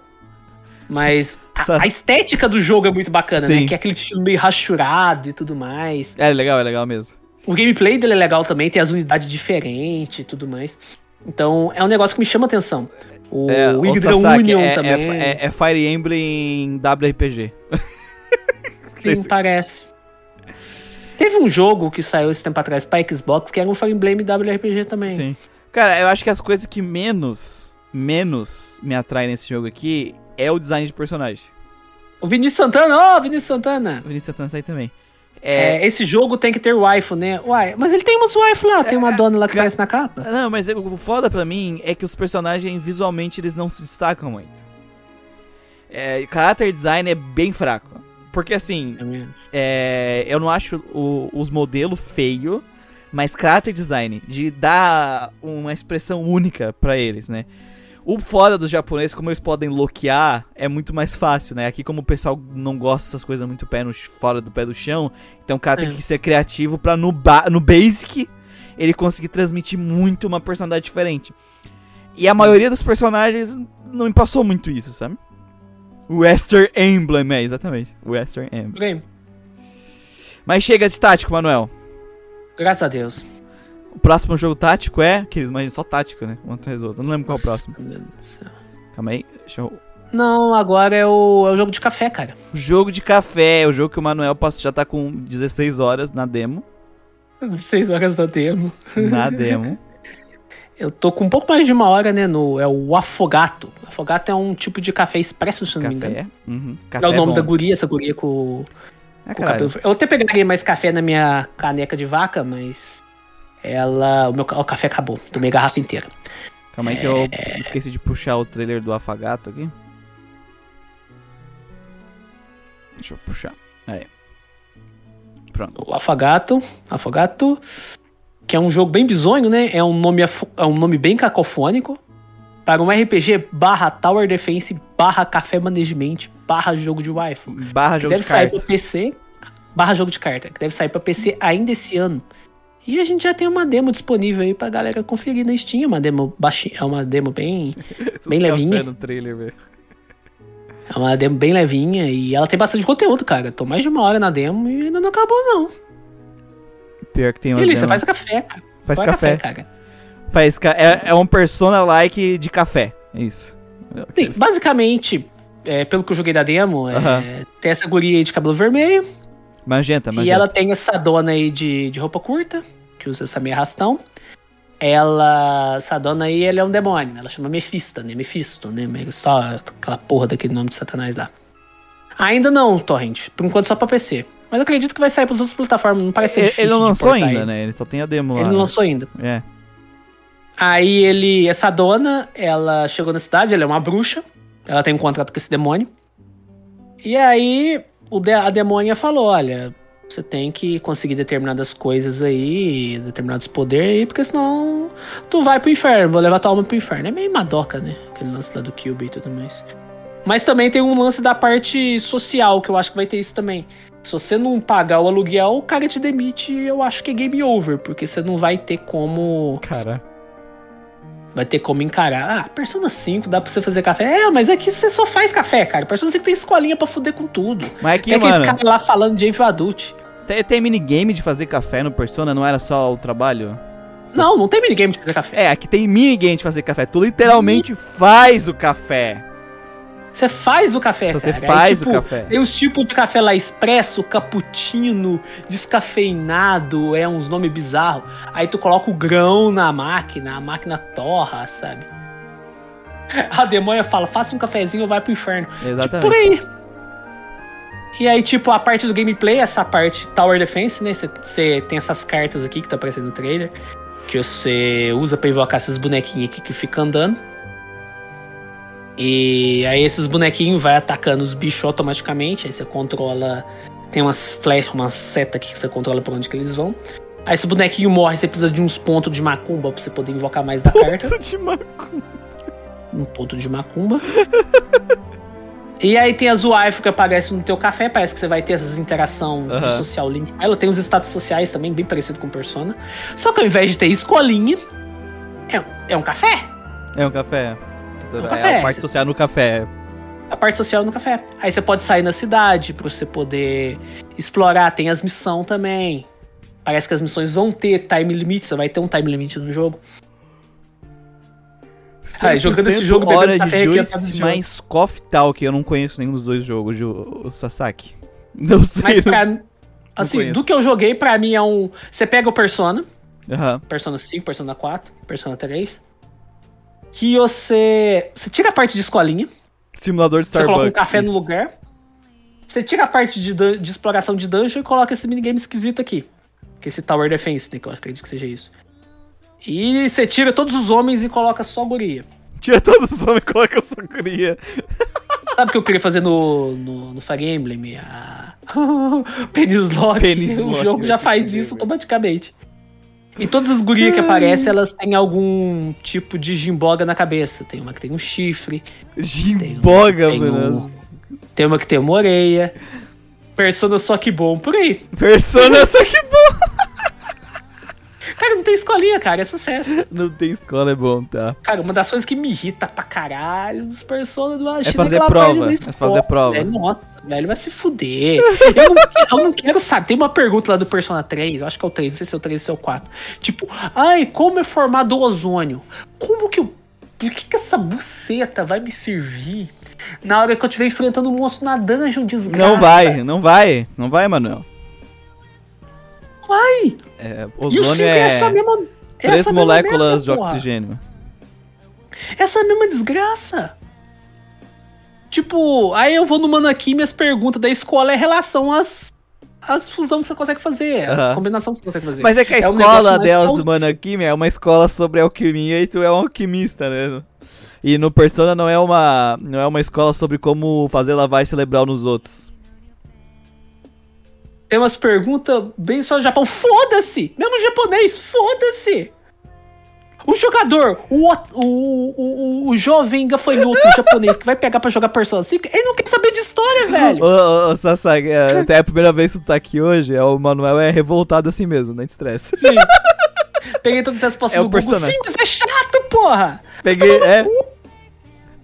Mas a, a estética do jogo é muito bacana, Sim. né? Que é aquele estilo meio rachurado e tudo mais. É legal, é legal mesmo. O gameplay dele é legal também, tem as unidades diferentes e tudo mais. Então, é um negócio que me chama atenção. O É, o Union é, também. é, é, é Fire Emblem em WRPG. Sim, parece. Teve um jogo que saiu esse tempo atrás pra Xbox que era um Fire Emblem WRPG também. Sim. Cara, eu acho que as coisas que menos, menos me atraem nesse jogo aqui é o design de personagem. O Vinícius Santana, ó, Vinícius Santana. O Vinícius Santana aí também. É, É, esse jogo tem que ter waifu, né? Uai, mas ele tem umas waifu lá, tem uma dona lá que ca- aparece na capa. Não, mas o foda pra mim é que os personagens visualmente eles não se destacam muito. É, caráter design é bem fraco. Porque assim, é, eu não acho o- os modelos feio, mas caráter design, de dar uma expressão única pra eles, né? O foda dos japoneses, como eles podem loquear, é muito mais fácil, né? Aqui, como o pessoal não gosta dessas coisas muito pé no, fora do pé do chão, então o cara É. tem que ser criativo pra no, ba- no basic ele conseguir transmitir muito uma personalidade diferente. E a maioria dos personagens não me passou muito isso, sabe? Western Emblem, é, exatamente. Western Emblem. Mas chega de tático, Manuel. Graças a Deus. O próximo jogo tático é. Que eles imaginam só tático, né? Um atrás do outro. Eu não lembro qual é o próximo. Nossa, meu Deus do céu. Calma aí. Deixa eu. Não, agora é o, é o jogo de café, cara. O jogo de café. O jogo que o Manuel passa- já tá com 16 horas na demo. Seis horas da demo. Na demo. Eu tô com um pouco mais de uma hora, né? No, é o afogato. Afogato é um tipo de café expresso, se não me engano. café. Uhum. Café É o nome da guria, essa guria com, Ah, com o caralho. cabelo. Eu até pegaria mais café na minha caneca de vaca, mas ela. O meu o café acabou. Tomei a garrafa inteira. Calma aí que eu É. esqueci de puxar o trailer do Afagato aqui. Deixa eu puxar. Aí. Pronto. O Afagato. Afagato. Que é um jogo bem bizonho, né? É um nome, é um nome bem cacofônico. Para um RPG barra Tower Defense barra Café Management barra jogo de waifu. Barra jogo deve de sair carta. PC. Barra jogo de carta. Que deve sair pra PC ainda esse ano. E a gente já tem uma demo disponível aí pra galera conferir na Steam. Uma demo baixinha. É uma demo bem. Bem levinha. no trailer, velho. É uma demo bem levinha. E ela tem bastante conteúdo, cara. Tô mais de uma hora na demo e ainda não acabou, não. Pior que tem umas demo- faz café, cara. Faz café. cara. Faz ca... é, é um persona-like de café. É isso. Sim, basicamente, é, pelo que eu joguei da demo, é, tem essa guria aí de cabelo vermelho. Magenta, magenta. E ela tem essa dona aí de, de roupa curta, que usa essa meia arrastão. Ela. Essa dona aí, ela é um demônio. Ela chama Mefista, né? Mefisto, né? Só aquela porra daquele nome de Satanás lá. Ainda não, Torrent. Por enquanto só pra PC. Mas eu acredito que vai sair pras outras plataformas. Não parece ser ele, difícil ele não lançou ainda, né? Ele só tem a demo lá. Ele né? não lançou ainda. É. Aí ele, essa dona, ela chegou na cidade, ela é uma bruxa. Ela tem um contrato com esse demônio. E aí o de- a demônia falou, olha, você tem que conseguir determinadas coisas aí, determinados poderes aí, porque senão tu vai pro inferno, vou levar tua alma pro inferno. É meio madoca, né? Aquele lance lá do Cube e tudo mais. Mas também tem um lance da parte social, que eu acho que vai ter isso também. Se você não pagar o aluguel, o cara te demite, eu acho que é game over, porque você não vai ter como Cara. vai ter como encarar. Ah, Persona 5 dá pra você fazer café. É, mas aqui você só faz café, cara. Persona 5 tem escolinha pra fuder com tudo. Mas aqui, tem aqueles mano, caras lá falando de Evil Adult. tem, tem minigame de fazer café no Persona, não era só o trabalho? Não, não tem minigame de fazer café. É, aqui tem minigame de fazer café. Tu literalmente faz o café. Você faz o café, Você cara. faz Aí, o café. Tem os tipos de café lá, expresso, cappuccino, descafeinado, é uns nomes bizarros. Aí tu coloca o grão na máquina, a máquina torra, sabe? A demônia fala, faça um cafezinho ou vai pro inferno. Exatamente. Por aí. E aí, tipo, a parte do gameplay, essa parte Tower Defense, né? Você tem essas cartas aqui que tá aparecendo no trailer. Que você usa pra invocar esses bonequinhos aqui que ficam andando. E aí esses bonequinhos vai atacando os bichos automaticamente. Aí você controla. Tem umas flash, umas seta aqui que você controla pra onde que eles vão. Aí se o bonequinho morre, você precisa de uns pontos de macumba pra você poder invocar mais da carta Ponto de macumba. um ponto de macumba. e aí tem as waifu que aparecem no teu café, parece que você vai ter essas interação de Aham. social link. Ela tem os status sociais também, bem parecido com Persona. Só que ao invés de ter escolinha, é, é um café. É um café. É a parte social no café. A parte social no café. Aí você pode sair na cidade pra você poder explorar. Tem as missões também. Parece que as missões vão ter time limit, você vai ter um time limit no jogo. Ah, jogando esse 100% jogo, hora de Joyce mais Coffee Talk. Eu não conheço nenhum dos dois jogos, o, Sasaki. Não sei. Mas não- pra, assim, conheço. do que eu joguei, pra mim é um. Você pega o Persona, Aham. Persona 5, Persona 4, Persona 3. Que você. Você tira a parte de escolinha, Simulador de você Starbucks. coloca um café no isso. lugar. Você tira a parte de, de exploração de dungeon e coloca esse minigame esquisito aqui. Que é esse Tower Defense, né? Que eu acredito que seja isso. E você tira todos os homens e coloca só guria. Tira todos os homens e coloca só cria. Sabe o que eu queria fazer no, no, no Fire Emblem? A... Penis Lock. Penis o Lock, jogo já faz isso automaticamente. E todas as gurias que aparecem, elas têm algum tipo de gimboga na cabeça. Tem uma que tem um chifre, Gimboga, tem mano. tem uma que tem uma orelha. Persona só que bom, por aí. Persona, só que bom. Cara, não tem escolinha, cara, é sucesso. Não tem escola, é bom, tá? Cara, uma das coisas que me irrita pra caralho dos Persona do Achille fazer aquela prova, parte da é fazer prova. Velho, nossa, velho, vai se fuder. Eu não, eu não quero saber. Tem uma pergunta lá do Persona 3, eu acho que é o 3, não sei se é o 3 ou se é o 4. Tipo, ai, como é formado o ozônio? Como que eu. Por que, que essa buceta vai me servir na hora que eu estiver enfrentando um monstro na dungeon, desgraça? Não vai, não vai. Não vai, Manuel. Vai! É, E o ozônio 5 é é essa mesma. três essa mesma moléculas merda, de oxigênio. Essa mesma desgraça. Tipo, aí eu vou no Manaki minhas perguntas da escola é relação às, às fusões que você consegue fazer, as combinações que você consegue fazer. Mas é que a É um escola mais delas plausível. do Manakimi é uma escola sobre alquimia e tu é um alquimista, né? E no Persona não é uma, não é uma escola sobre como fazer lavagem cerebral nos outros. Tem umas perguntas bem só Japão. Foda-se! Mesmo japonês, foda-se! O jogador, o, o, o, o, jovem gafanhoto japonês que vai pegar pra jogar Persona 5, ele não quer saber de história, velho. Ô, ô, Sasaki, é, até a primeira vez que tu tá aqui hoje, é, o Manuel é revoltado assim mesmo, não te estressa. Sim. Peguei todas as respostas É do Google. Sim, mas é chato, porra! Peguei, é.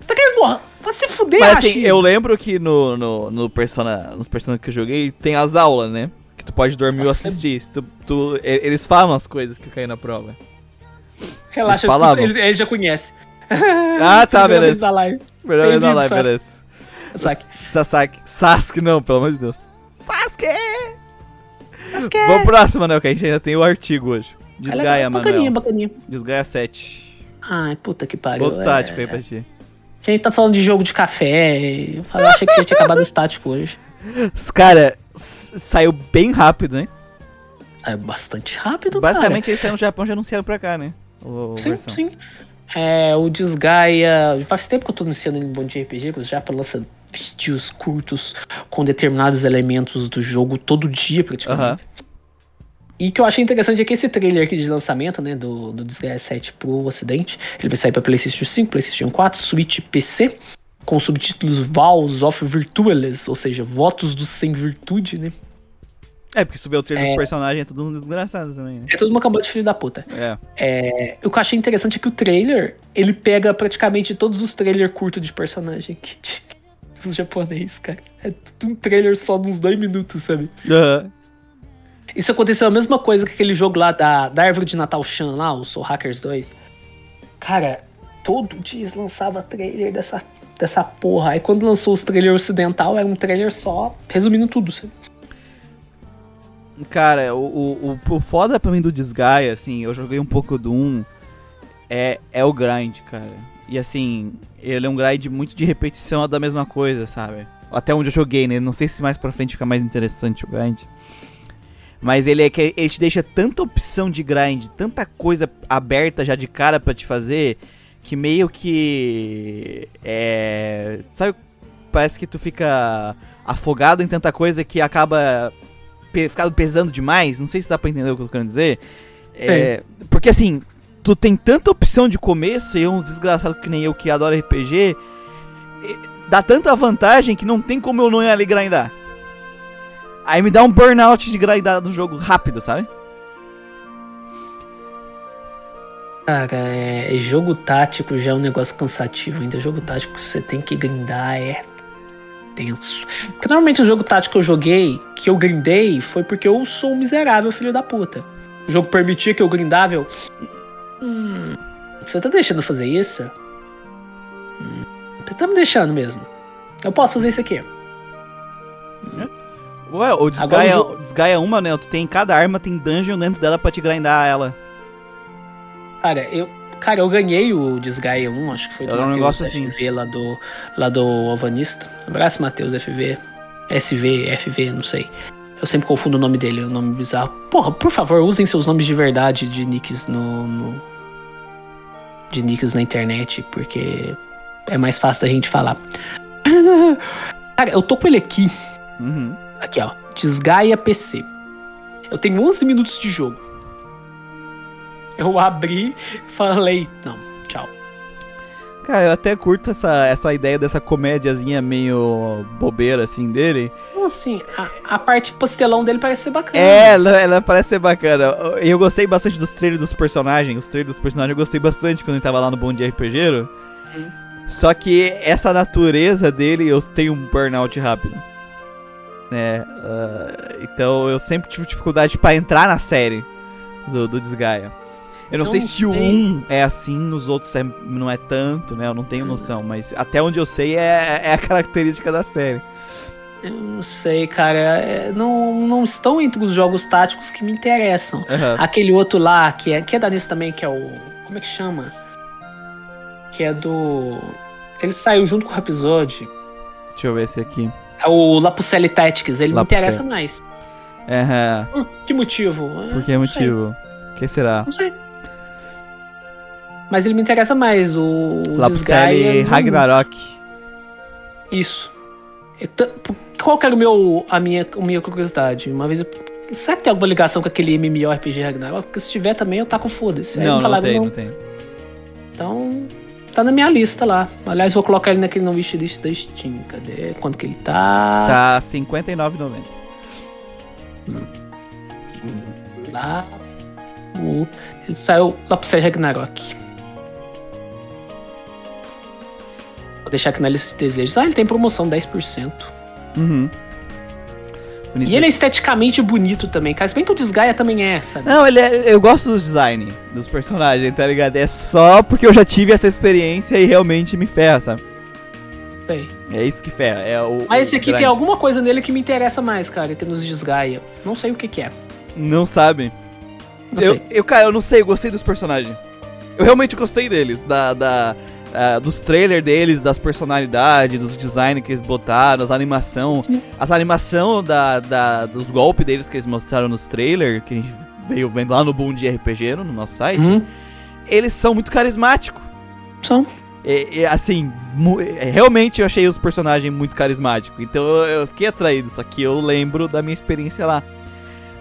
Tá querendo morrer? Se fuder, Mas assim, eu lembro que no, no, no Persona, nos Persona que eu joguei, tem as aulas, né? Que tu pode dormir ou Nossa, é assistir. Tu, tu- eles falam as coisas que caem na prova. Relaxa, Eles falavam? ele, ele já conhece. Ah, tá, beleza. da live. Primeira vez na Bem-vindo, live, Sasuke. beleza. Sasuke. Sasaki. Sasuke não, pelo amor de Deus. Sasuke! Sasuke. Vamos pro próximo, Manuel, que a gente ainda tem o artigo hoje. Desgaia, É Bacaninha, bacaninha. Desgaia 7. Ai, puta que pariu. Outro É, tático aí pra ti. A gente tá falando de jogo de café. Eu falei, achei que já tinha acabado estático hoje. Cara, saiu bem rápido, né? Saiu bastante rápido, Basicamente, eles saíram no Japão já anunciaram pra cá, né? O, cara. a Sim, versão. sim. É, o Desgaia. Faz tempo que eu tô anunciando em Bom Dia RPG, que o Japa lança vídeos curtos com determinados elementos do jogo todo dia, praticamente. Aham. E o que eu achei interessante é que esse trailer aqui de lançamento, né, do, do Disgaea 7 pro ocidente, ele vai sair pra PlayStation 5, PlayStation 4, Switch PC, com subtítulos Vows of Virtueless, ou seja, votos do sem virtude, né? É, porque se tu vê o trailer É. dos personagens, é tudo um desgraçado também, né? É tudo uma cambada de filho da puta. É. É, o que eu achei interessante é que o trailer, ele pega praticamente todos os trailers curtos de personagem que tinha dos japonês, cara. É tudo um trailer só de uns dois minutos, sabe? Aham. Isso aconteceu a mesma coisa que aquele jogo lá da, da Árvore de Natal Shan lá, o Soul Hackers 2. Cara, todo dia lançava trailer dessa, dessa porra. Aí quando lançou os trailers ocidental, era um trailer só, resumindo tudo, sabe? Cara, o, o, o, foda pra mim do Disgaea, assim, eu joguei um pouco do 1, é, é o grind, cara. E assim, ele é um grind muito de repetição da mesma coisa, sabe? Até onde eu joguei, né? Não sei se mais pra frente fica mais interessante o grind. Mas ele é que ele te deixa tanta opção de grind, tanta coisa aberta já de cara pra te fazer, que meio que. É. Sabe? Parece que tu fica afogado em tanta coisa que acaba pe ficado pesando demais. Não sei se dá pra entender o que eu tô querendo dizer. É, porque assim, tu tem tanta opção de começo e uns desgraçados que nem eu que adora RPG. Dá tanta vantagem que não tem como eu não ir ali grindar. Aí me dá um burnout de grindar do jogo rápido, sabe? Cara, é, jogo tático já é um negócio cansativo. Ainda jogo tático você tem que grindar é tenso. Porque normalmente o jogo tático que eu joguei, que eu grindei, foi porque eu sou um miserável filho da puta. O jogo permitia que eu grindava, eu. Hum, você tá deixando fazer isso? Hum, você tá me deixando mesmo. Eu posso fazer isso aqui. Ué, o Desgaia, jogo- Desgaia 1, né? Tu tem cada arma, tem dungeon dentro dela pra te grindar ela. Cara, eu. Cara, eu ganhei o Desgaia 1, acho que foi do Era um negócio assim. FV lá do, lá do Alvanista. Abraço, Matheus FV. SV, FV, não sei. Eu sempre confundo o nome dele, o nome bizarro. Porra, por favor, usem seus nomes de verdade de nicks no. no- de nicks na internet, porque é mais fácil da gente falar. Cara, eu tô com ele aqui. Uhum. Aqui, ó. Desgaia PC. Eu tenho 11 minutos de jogo. Eu abri falei, não, tchau. Cara, eu até curto essa, essa ideia dessa comédiazinha meio bobeira, assim, dele. Então, assim, a, a parte pastelão dele parece ser bacana. É, ela, ela parece ser bacana. Eu gostei bastante dos trailers dos personagens. Os trailers dos personagens eu gostei bastante quando ele tava lá no Bom Dia RPGero. Uhum. Só que essa natureza dele, eu tenho um burnout rápido. Né? ah, então eu sempre tive dificuldade pra entrar na série do, do Desgaia. Eu não sei não se o sei. 1 é assim, nos outros é- não é tanto, né? Eu não tenho noção, mas até onde eu sei é, é a característica da série. Eu não sei, cara. é, não, não estão entre os jogos táticos que me interessam. Aham. Aquele outro lá, que é, que é da NIS também, que é o. Como é que chama? Que é do. Ele saiu junto com o episódio. Deixa eu ver esse aqui. É o Lapucelli Tactics. Ele Lapucelli. me interessa mais. Por que motivo? É, Por que não motivo? O que será? Não sei. Mas ele me interessa mais. O. o Lapucelli não- Ragnarok. Isso. É Qual que era o meu, a, minha, a minha curiosidade? Uma vez eu. Será que tem alguma ligação com aquele MMORPG Ragnarok? Porque se tiver também eu taco foda-se. Não, não falaram, tem, não tem. Então. Tá na minha lista lá. Aliás, vou colocar ele naquele não wishlist da Steam. Cadê? Quanto que ele tá? Tá R$ 59,90. Lá. O... Ele saiu lá pro Série Ragnarok. Vou deixar aqui na lista de desejos. Ah, ele tem promoção 10%. Uhum. E ele é esteticamente bonito também, cara. Se bem que o Desgaia também é, sabe? Não, ele é, eu gosto do design dos personagens, tá ligado? É só porque eu já tive essa experiência e realmente me ferra, sabe? Sei. É isso que ferra. É o, Mas esse aqui grind. tem alguma coisa nele que me interessa mais, cara, que nos Desgaia. Não sei o que que é. Não sabe. Não Eu, sei. eu, cara, eu não sei, eu gostei dos personagens. Eu realmente gostei deles, da, da, ah, dos trailers deles, das personalidades, dos designs que eles botaram, as animação, Sim. as animação da, da, dos golpes deles que eles mostraram nos trailers, que a gente veio vendo lá no Boom de RPG no nosso site, Uhum. eles são muito carismáticos. São. É, é, assim, é, realmente eu achei os personagens muito carismáticos. Então eu, eu fiquei atraído, só que eu lembro da minha experiência lá.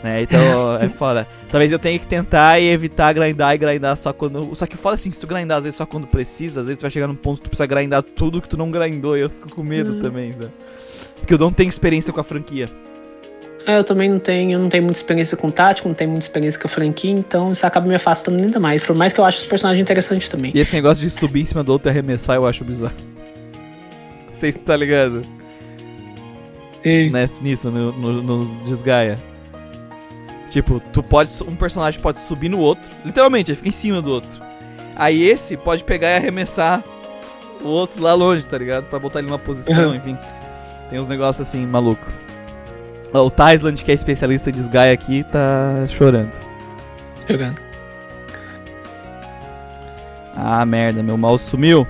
Né? Então é foda. Talvez eu tenha que tentar e evitar grindar e grindar só quando. Só que foda assim, se tu grindar às vezes só quando precisa, às vezes tu vai chegar num ponto que tu precisa grindar tudo que tu não grindou. E eu fico com medo Hum. também, sabe? Porque eu não tenho experiência com a franquia. É, eu também não tenho, eu não tenho muita experiência com tático, não tenho muita experiência com a franquia, então isso acaba me afastando ainda mais. Por mais que eu ache os personagens interessantes também. E esse negócio de subir em cima do outro e arremessar eu acho bizarro. Não sei se tá ligado ness- nisso, no, no, nos desgaia. Tipo, tu pode. Um personagem pode subir no outro. Literalmente, ele fica em cima do outro. Aí esse pode pegar e arremessar o outro lá longe, tá ligado? Pra botar ele numa posição, Uhum. enfim. Tem uns negócios assim, maluco. O Tysland, que é especialista em desgaia aqui, tá chorando. Jogando. Ah, merda, meu mouse sumiu.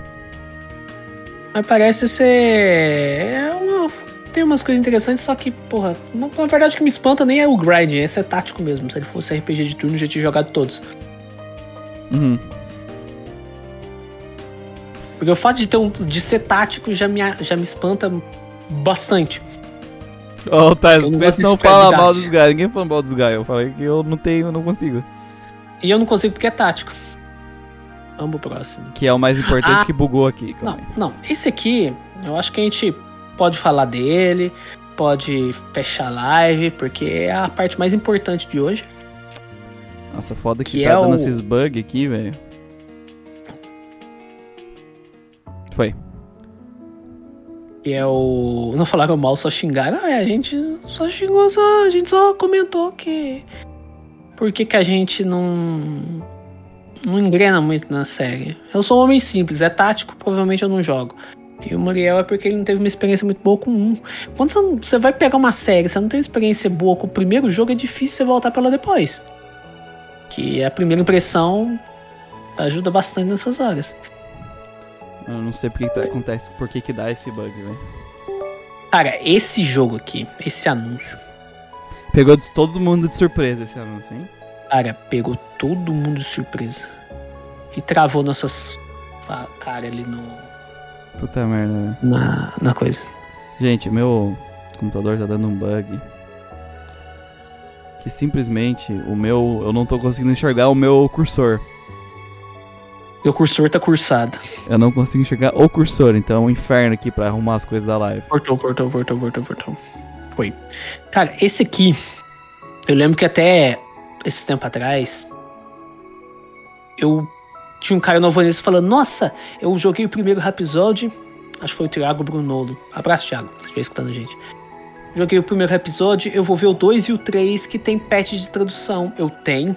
Mas parece ser. Tem umas coisas interessantes, só que, porra, na, na verdade o que me espanta nem é o grind, esse é tático mesmo. Se ele fosse RPG de turno, eu já tinha jogado todos. Uhum. Porque o fato de, ter um, de ser tático já me, já me espanta bastante. Ó, o Tysland, Eu não não fala mal dos Gaia. Ninguém fala mal dos Gaia. Eu falei que eu não tenho, eu não consigo. E eu não consigo porque é tático. Vamos pro próximo. Que é o mais importante Ah. que bugou aqui. Não, não. Esse aqui, eu acho que a gente pode falar dele, pode fechar a live, porque é a parte mais importante de hoje. Nossa, foda que, Que tá é dando o- esses bugs aqui, velho. Foi. Que é o. Não falaram mal, só xingaram. Ah, é, a gente só xingou, só, a gente só comentou que. Por que, que a gente não. Não engrena muito na série. Eu sou um homem simples, é tático, provavelmente eu não jogo. E o Muriel é porque ele não teve uma experiência muito boa com um. Quando você, não- você vai pegar uma série, você não tem uma experiência boa com o primeiro jogo, é difícil você voltar pra ela depois. Que a primeira impressão ajuda bastante nessas horas. Eu não sei por que, tá- acontece, por que, que dá esse bug, velho. Cara, esse jogo aqui, esse anúncio. Pegou de- todo mundo de surpresa esse anúncio, hein? Cara, pegou todo mundo de surpresa. E travou nossas a cara ali no, Puta merda, velho. na, na coisa. Gente, meu computador tá dando um bug. Que simplesmente o meu. Eu não tô conseguindo enxergar o meu cursor. Seu cursor tá cursado. Eu não consigo enxergar o cursor, então é um inferno aqui pra arrumar as coisas da live. Voltou, voltou, voltou, voltou, voltou. Foi. Cara, esse aqui. Eu lembro que até esse tempo atrás. Eu tinha um cara no Alvanese falando: Nossa, eu joguei o primeiro episódio. Acho que foi o Thiago Brunolo. Abraço, Thiago, se estiver escutando a gente. Joguei o primeiro episódio, eu vou ver o 2 e o 3 que tem patch de tradução. Eu tenho.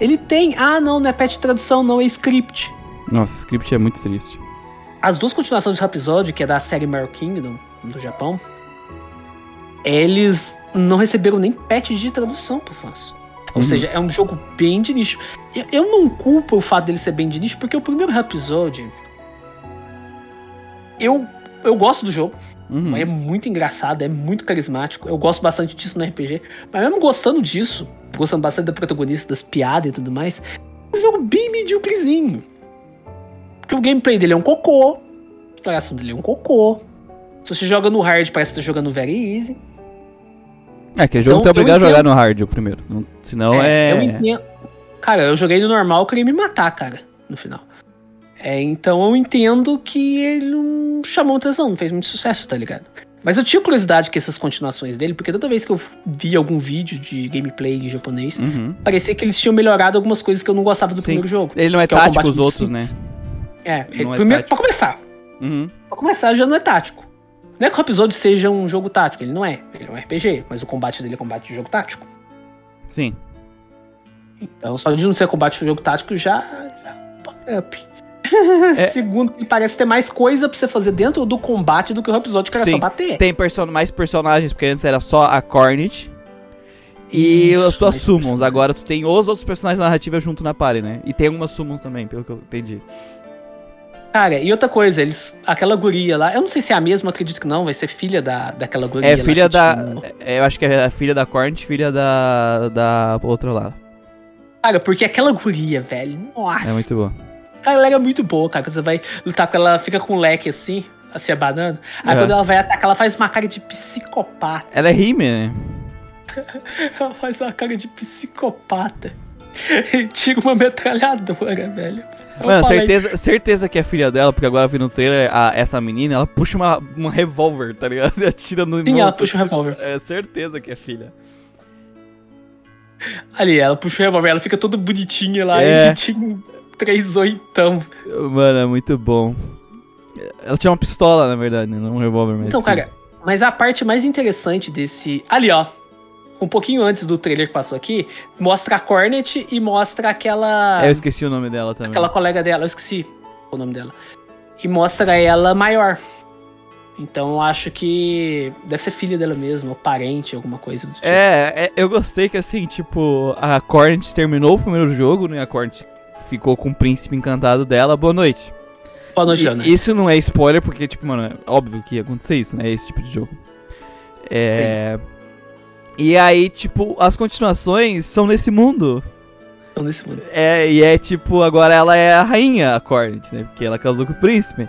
Ele tem. Ah, não, não é patch de tradução, não, é script. Nossa, script é muito triste. As duas continuações do episódio, que é da série Mare Kingdom, do Japão, eles não receberam nem patch de tradução pro fãs. Ou Uhum. seja, é um jogo bem de nicho. Eu, eu não culpo o fato dele ser bem de nicho, porque o primeiro episódio. Eu, eu gosto do jogo. Uhum. É muito engraçado, é muito carismático. Eu gosto bastante disso no RPG. Mas mesmo gostando disso, gostando bastante da protagonista, das piadas e tudo mais, é um jogo bem medíocrezinho. Porque o gameplay dele é um cocô, a exploração dele é um cocô. Se você joga no hard, parece que você tá jogando no very easy. É, que jogo Então, tá eu obrigado a jogar no hard o primeiro. Não- senão é. Eu entendo. Cara, eu joguei no normal, eu queria me matar, cara, no final. É, então eu entendo que ele não chamou atenção, não fez muito sucesso, tá ligado? Mas eu tinha curiosidade com essas continuações dele, porque toda vez que eu vi algum vídeo de gameplay em japonês, Uhum. parecia que eles tinham melhorado algumas coisas que eu não gostava do Sim. primeiro jogo. Ele não é é tático combate os outros, né? É, ele- é primeiro, tático. pra começar, Uhum. pra começar já não é tático. Não é que o episódio seja um jogo tático, ele não é. Ele é um RPG, mas o combate dele é combate de jogo tático. Sim. Então, só de não ser combate de jogo tático já. já up. É. Segundo, que parece ter mais coisa pra você fazer dentro do combate do que o episódio que era Sim. só bater. Tem person mais personagens, porque antes era só a Cornet. E Isso, as tuas mais summons. Agora tu tem os outros personagens narrativos junto na party, né? E tem algumas summons também, pelo que eu entendi. Cara, e outra coisa, eles. Aquela guria lá, eu não sei se é a mesma, acredito que não, vai ser filha da, daquela guria É lá filha da. é, Eu acho que é filha da Cornet, filha da. da outra lá. Cara, porque aquela guria, velho, nossa. É muito boa. Cara, ela é muito boa, cara. Quando você vai lutar com ela, fica com o leque assim, assim, abanando. Aí É. quando ela vai atacar, ela faz uma cara de psicopata. Ela é rime, né? Ela faz uma cara de psicopata. Tira uma metralhadora, velho. Mano, falei, certeza, certeza que é filha dela, porque agora eu vi no trailer a- essa menina, ela puxa uma, uma revólver, tá ligado? Atira no Sim, ela monstro. puxa um revólver. É certeza que é filha. Ali, ela puxa o revólver, ela fica toda bonitinha lá, É. e tinha um três oitão. Mano, é muito bom. Ela tinha uma pistola, na verdade, né? Não um revólver mesmo. Então, cara, mas a parte mais interessante desse. Ali, ó. Um pouquinho antes do trailer que passou aqui, mostra a Cornet e mostra aquela. É, eu esqueci o nome dela também. aquela colega dela, eu esqueci o nome dela. E mostra ela maior. Então eu acho que deve ser filha dela mesmo, ou parente, alguma coisa do tipo. É, é, eu gostei que assim, tipo, a Cornet terminou o primeiro jogo, né? A Cornet ficou com o príncipe encantado dela. Boa noite. Boa noite, Ana. isso não é spoiler, porque, tipo, mano, é óbvio que ia acontecer isso, né? Esse tipo de jogo. É. E aí, tipo, as continuações são nesse mundo. Então, nesse mundo. É, e é tipo, agora ela é a rainha, a Cornet, né? Porque ela casou com o príncipe.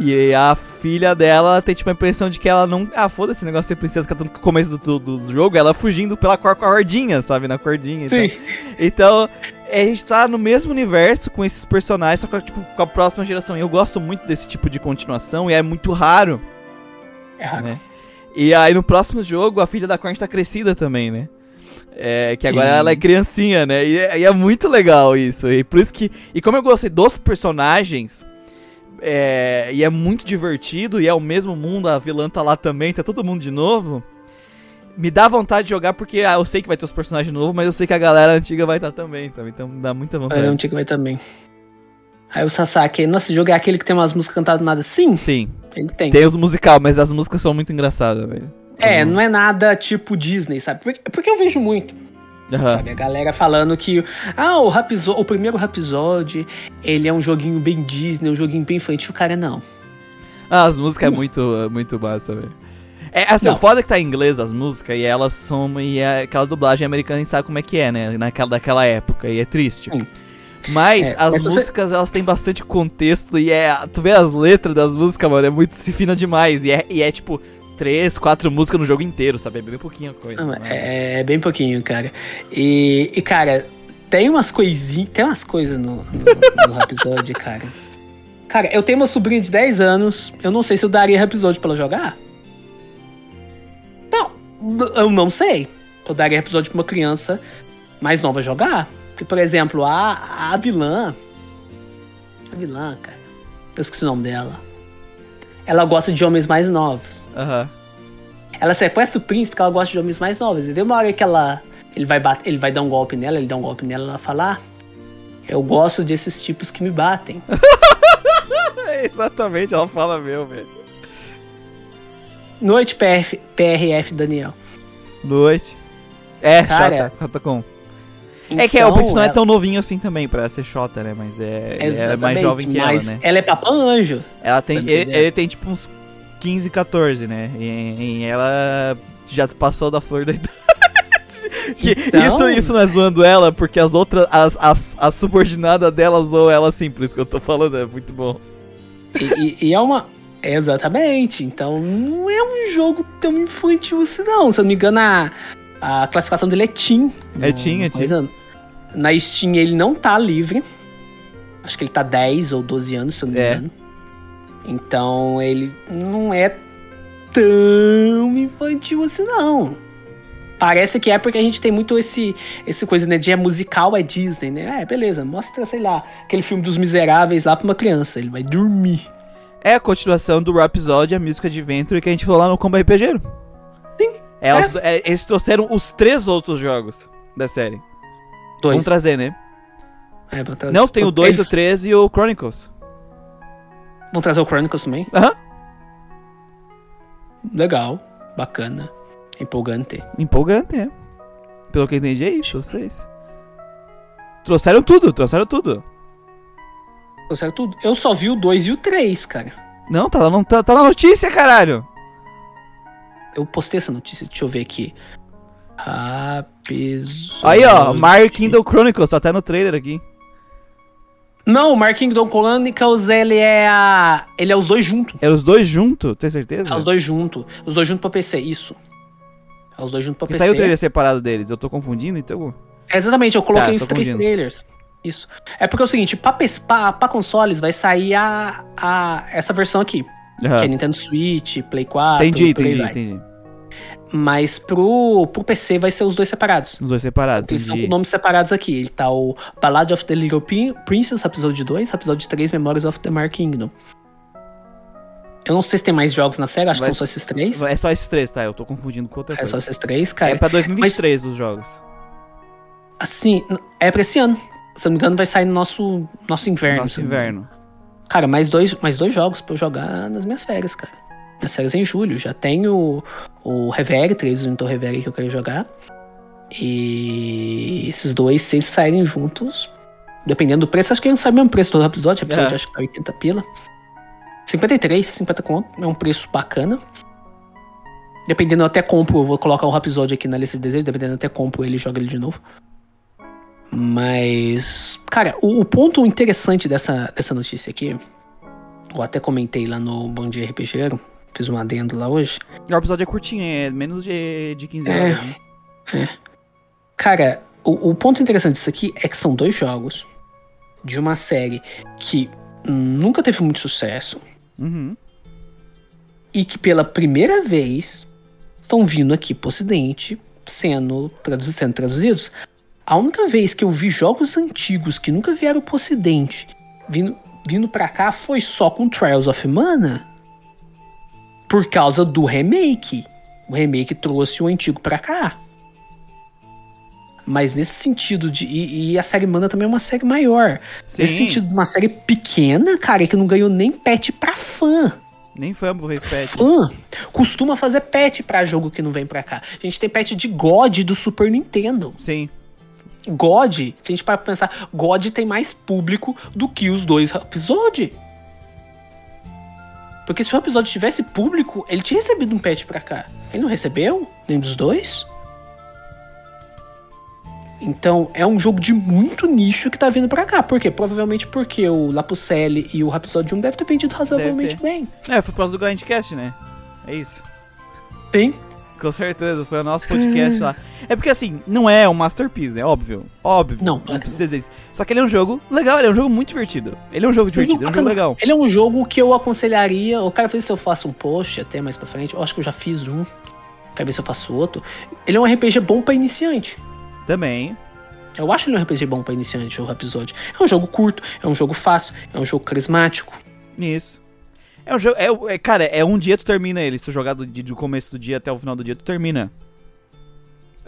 E a filha dela tem, tipo, a impressão de que ela não. Ah, foda-se esse negócio de ser princesa, que tanto que no começo do, do, do jogo, ela fugindo pela cor- cordinha, sabe? Na cordinha. Sim. tal. Então, é, a gente tá no mesmo universo com esses personagens, só que, tipo, com a próxima geração. E eu gosto muito desse tipo de continuação, e é muito raro, É raro. né? E aí no próximo jogo, a filha da Cornet tá crescida também, né? É, que agora Sim. ela é criancinha, né? E é, e é muito legal isso. E por isso que. E como eu gostei dos personagens. é, e é muito divertido, e é o mesmo mundo, a vilã tá lá também, tá todo mundo de novo. Me dá vontade de jogar porque ah, eu sei que vai ter os personagens novos, mas eu sei que a galera antiga vai estar também, sabe? Então dá muita vontade. um que vai também. Aí o Sasaki, nossa, esse jogo é aquele que tem umas músicas cantadas nada? Sim, Sim, ele tem. tem os musical, mas as músicas são muito engraçadas, velho. É, não é nada tipo Disney, sabe? Porque, porque eu vejo muito, Aham. sabe? A galera falando que, ah, o, Rapizo- o primeiro Rhapsody, ele é um joguinho bem Disney, um joguinho bem infantil. Cara, não. Ah, as músicas é muito, muito massa, velho. É, assim, Não. o foda é que tá em inglês as músicas e elas são. E é aquela dublagem americana a gente sabe como é que é, né? Naquela, daquela época. E é triste. Sim. Mas É, as se você- músicas, elas têm bastante contexto e é. Tu vê as letras das músicas, mano, é muito se fina demais. E é, e é tipo três, quatro músicas no jogo inteiro, sabe? É bem pouquinha coisa. Não, é, é bem pouquinho, cara. E, e, cara, tem umas coisinhas, tem umas coisas no, no, no Rhapsody, cara. Cara, eu tenho uma sobrinha de 10 anos, eu não sei se eu daria Rhapsody pra ela jogar. Não, eu não sei. Eu daria Rhapsody pra uma criança mais nova jogar. Porque, por exemplo, a, a vilã... A vilã, cara, eu esqueci o nome dela. Ela gosta de homens mais novos. Aham. Ela sequestra o príncipe porque ela gosta de homens mais novos. E tem uma hora que ela. Ele vai, bater, ele vai dar um golpe nela, ele dá um golpe nela, ela fala: ah, Eu gosto desses tipos que me batem. Exatamente, ela fala meu, velho. Noite PRF, PRF Daniel. Noite. É, Cara, Xota, Xota com. É que é, o Então, príncipe não é tão novinho assim também pra ser Xota, né? Mas é. É mais jovem que mas ela, né? Ela é papão anjo. Ela tem, Tá ele, ele tem tipo uns 15, 14, né? E, e ela já passou da flor da idade. Então- isso, isso não é zoando ela, porque as outras, as, as, as subordinadas dela zoam ela assim, por isso que eu tô falando, é muito bom. E, e- e é uma. Exatamente. Então não é um jogo tão infantil assim, não. Se eu não me engano, a, a classificação dele é Team. É teen, é. Coisa- Na Steam ele não tá livre. Acho que ele tá 10 ou 12 anos, se eu não me É. engano. Então ele não é tão infantil assim, não. Parece que é porque a gente tem muito esse, esse coisa, né? De é musical, é Disney, né? É, beleza, mostra, sei lá, aquele filme dos miseráveis lá pra uma criança. Ele vai dormir. É a continuação do Rhapsody, a música de Venture que a gente falou lá no Combo RPG. É, os- é, eles trouxeram os três outros jogos da série. Dois. Vamos trazer, né? É, vão trazer- Não, tem o 2, Eles o 3 e o Chronicles. Vão trazer o Chronicles também. Aham. Legal, bacana, empolgante. Empolgante, é. Pelo que eu entendi é isso, vocês. Trouxeram tudo, trouxeram tudo. Trouxeram tudo. Eu só vi o 2 e o 3, cara. Não, tá, lá no- tá, tá na notícia, caralho. Eu postei essa notícia, deixa eu ver aqui. Rhapsody. Aí, ó, Mario Kingdom Chronicles, tá até no trailer aqui. Não, o Mark Kingdom Chronicles, ele é a. Ele é os dois juntos. É os dois juntos? Tem certeza? É os dois juntos. Os dois juntos pra PC, isso. É os dois juntos pra Porque PC. saiu o trailer separado deles. Eu tô confundindo, então. É, exatamente, eu coloquei Tá, os três trailers. Isso. É porque é o seguinte, pra, pra, pra consoles vai sair a, a, essa versão aqui. Aham. Que é Nintendo Switch, Play 4. Entendi, entendi, vai. entendi. Mas pro, pro PC vai ser os dois separados. Os dois separados, Eles são entendi. com nomes separados aqui. Ele tá o Ballad of the Little Prin- Princess, episódio 2, episódio 3, Memories of the Mark Kingdom. Eu não sei se tem mais jogos na série, acho Vai que são só esses três. É só esses três, tá? Eu tô confundindo com outra É só coisa. esses três, cara. É pra 2023 os jogos. Assim, é pra esse ano. Se eu não me engano, vai sair no nosso, nosso inverno. Nosso inverno. Cara, mais dois, mais dois jogos pra eu jogar nas minhas férias, cara. Minhas férias é em julho. Já tenho o Reverie, 3 do Nintendo Reverie que eu quero jogar. E esses dois, se eles saírem juntos, dependendo do preço, acho que não sabe o mesmo preço do episódio. O episódio É. acho que tá 80 pila. 53, 50 conto. É um preço bacana. Dependendo, eu até compro. Eu vou colocar o episódio aqui na lista de desejos. Dependendo, eu até compro ele e jogo ele de novo. Mas, cara, o, o ponto interessante dessa, dessa notícia aqui, eu até comentei lá no Bom Dia RPGero, fiz um adendo lá hoje. O episódio é curtinho, é menos de, de 15 É. horas. né? Cara, o, o ponto interessante disso aqui é que são dois jogos de uma série que nunca teve muito sucesso Uhum. e que pela primeira vez estão vindo aqui pro ocidente sendo, sendo traduzidos. A única vez que eu vi jogos antigos que nunca vieram pro ocidente vindo, vindo pra cá foi só com Trials of Mana por causa do remake. O remake trouxe o antigo pra cá. Mas nesse sentido de. E, e a série Mana também é uma série maior. Sim. Nesse sentido de uma série pequena, cara, que não ganhou nem patch pra fã Nem fama pro respeito. fã costuma fazer patch pra jogo que não vem pra cá. A gente tem patch de God do Super Nintendo. Sim. God, se a gente para pensar, God tem mais público do que os dois episódios. Porque se o episódio tivesse público, ele tinha recebido um patch pra cá. Ele não recebeu? Nem dos dois? Então, é um jogo de muito nicho que tá vindo pra cá. Por quê? Provavelmente porque o Lapucelli e o Rhapsody 1 devem ter vendido razoavelmente bem. É, foi por causa do Grindcast, né? É isso. Tem. Com certeza, foi o nosso podcast lá. É porque assim, não é um masterpiece, né? Óbvio. Óbvio. Não, não é. precisa disso. Só que ele é um jogo legal, ele é um jogo muito divertido. Ele é um jogo divertido, ele é um jogo legal. Ele é um jogo que eu aconselharia. O cara ver se eu faço um post até mais pra frente. Eu acho que eu já fiz um. Quero ver se eu faço outro. Ele é um RPG bom pra iniciante. Também. Eu acho ele um RPG bom pra iniciante, o episódio. É um jogo curto, é um jogo fácil, é um jogo carismático. Isso. É um jogo. É, é- cara, é um dia tu termina ele. Se tu jogar do, do começo do dia até o final do dia, tu termina.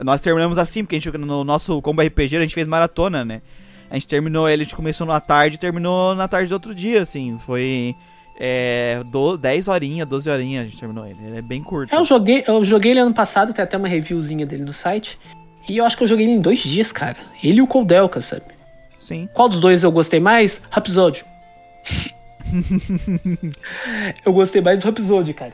Nós terminamos assim, porque a gente no nosso combo RPG a gente fez maratona, né? A gente terminou ele, a gente começou na tarde e terminou na tarde do outro dia, assim. Foi. É. Do, 10 horinhas, 12 horinhas a gente terminou ele. Ele é bem curto. Eu joguei, eu joguei ele ano passado, tem até uma reviewzinha dele no site. E eu acho que eu joguei ele em dois dias, cara. Ele e o Coldelka, sabe? Sim. Qual dos dois eu gostei mais? Episódio. eu gostei mais do episódio, cara.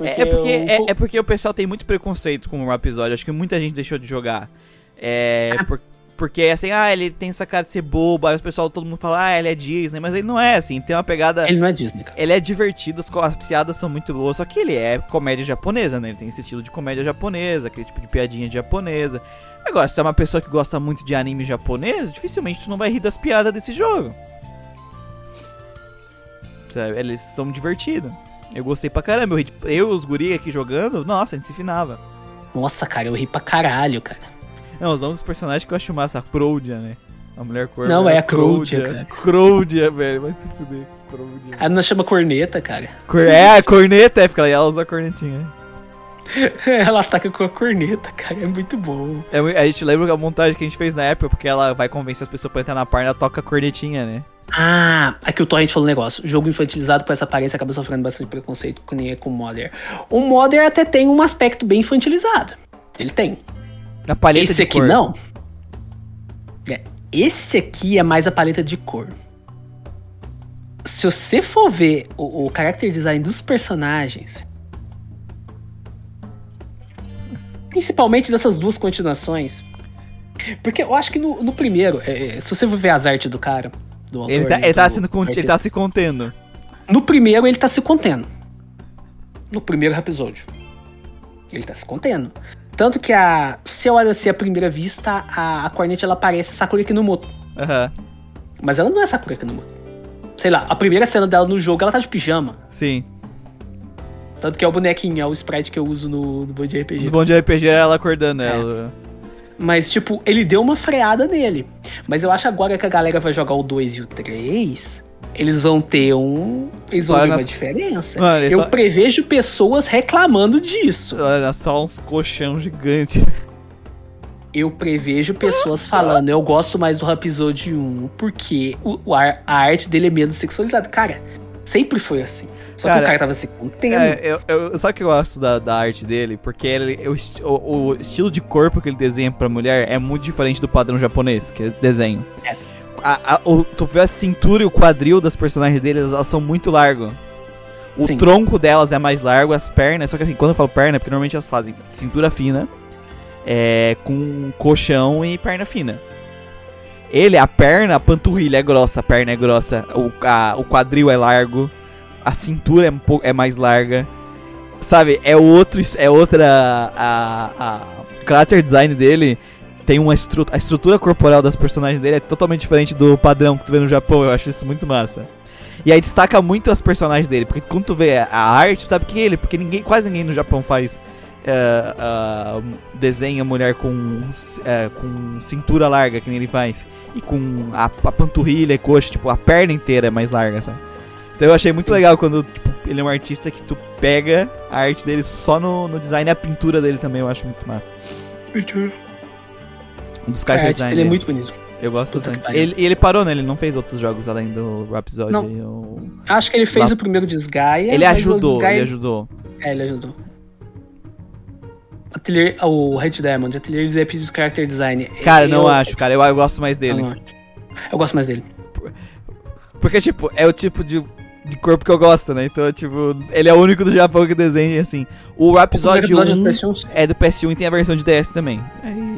É, é porque, o- é, é porque o pessoal tem muito preconceito com o episódio. Acho que muita gente deixou de jogar. É. Ah. por- porque assim, ah, ele tem essa cara de ser bobo. Aí o pessoal, todo mundo fala, ah, ele é Disney. Mas ele não é assim. Tem uma pegada. Ele não é Disney, cara. Ele é divertido, as, piadas são muito boas. Só que ele é comédia japonesa, né? Ele tem esse estilo de comédia japonesa, aquele tipo de piadinha japonesa. Agora, se você é uma pessoa que gosta muito de anime japonês, dificilmente tu não vai rir das piadas desse jogo. Sabe? Eles são divertidos. Eu gostei pra caramba. Eu, eu os guri aqui jogando, nossa, a gente se finava. Nossa, cara, eu ri pra caralho, cara. Não, os nomes dos personagens que eu acho massa, a Crowdia, né? A mulher cor. Não, é a Crowdia, cara. Crowdia, velho, vai se fuder. Crowdia. A menina chama corneta, cara. Cor- É, a corneta, é, porque ela, ela usa a cornetinha. Ela ataca com a corneta, cara. É muito bom. É, a gente lembra a montagem que a gente fez na época, porque ela vai convencer as pessoas pra entrar na página, ela toca a cornetinha, né? Ah, aqui o Torrent falou um negócio. Jogo infantilizado com essa aparência acaba sofrendo bastante preconceito com nem é com o Modder. O Modder até tem um aspecto bem infantilizado. Ele tem. Na paleta Esse aqui cor. não. É, esse aqui é mais a paleta de cor. Se você for ver o, o character design dos personagens, principalmente dessas duas continuações, porque eu acho que no, no primeiro, é, é, se você for ver as artes do cara, do autor. Ele tá, ele, tá do- sendo, do conti- ele tá se contendo. No primeiro, ele tá se contendo. No primeiro episódio. Ele tá se contendo. Tanto que a. Se eu olho assim à primeira vista, a, a Cornet ela parece Sakura Kinomoto. Aham, Mas ela não é Sakura Kinomoto. Sei lá, a primeira cena dela no jogo, ela tá de pijama. sim. Tanto que é o bonequinho, é o sprite que eu uso no, no Band RPG. No bom de RPG era ela acordando É. ela. Mas, tipo, ele deu uma freada nele. Mas eu acho agora que a galera vai jogar o 2 e o 3, eles vão ter um. Eles vão Olha ter uma diferença. Mano, eu só- prevejo pessoas reclamando disso. Olha só uns colchão gigante. Eu prevejo pessoas falando, eu gosto mais do episódio 1, porque o, ar- a arte dele é menos sexualizada. Cara, sempre foi assim. Só que Cara, o cara tava se contendo. É, eu, eu, só que eu gosto da, da arte dele, porque ele, o, o- o estilo de corpo que ele desenha pra mulher é muito diferente do padrão japonês, que é desenho. É. A, a, o, tu vê a cintura e o quadril das personagens dele, elas, elas são muito largos. O Sim. tronco delas é mais largo, as pernas, só que assim, quando eu falo perna, é porque normalmente elas fazem cintura fina, é, com colchão e perna fina. Ele, a perna, a panturrilha é grossa, a perna é grossa, o, a- o quadril é largo, a cintura é, um pouco, é mais larga. Sabe, é outro. É outra. A, a, o design dele tem uma estrutura. A estrutura corporal das personagens dele é totalmente diferente do padrão que tu vê no Japão. Eu acho isso muito massa. E aí destaca muito as personagens dele, porque quando tu vê a arte, sabe que é ele, porque ninguém, quase ninguém no Japão faz eh, ah, desenha mulher com, eh, com cintura larga, que nem ele faz, e com a, a panturrilha e coxa, tipo, a perna inteira é mais larga, sabe? Então eu achei muito legal quando tipo, ele é um artista que tu pega a arte dele só no, no design e a pintura dele também, eu acho muito massa. Um dos character arte design dele é muito bonito. Eu gosto Puta bastante. Ele, e ele parou, né? Ele não fez outros jogos além do episódio. Não. Acho que ele fez Lá- o primeiro Desgaia. Ele ajudou, Desgaia- ele ajudou. É, ele ajudou. Atelier, o Red Diamond, Atelier de Epic Character Design. Cara, não eu, acho, cara. Eu, eu gosto mais dele. não eu gosto mais dele. Porque, tipo, é o tipo de, de corpo que eu gosto, né? Então, tipo, ele é o único do Japão que desenha assim. O episódio, O primeiro 1 do PS1 é do PS1 e tem a versão de DS também.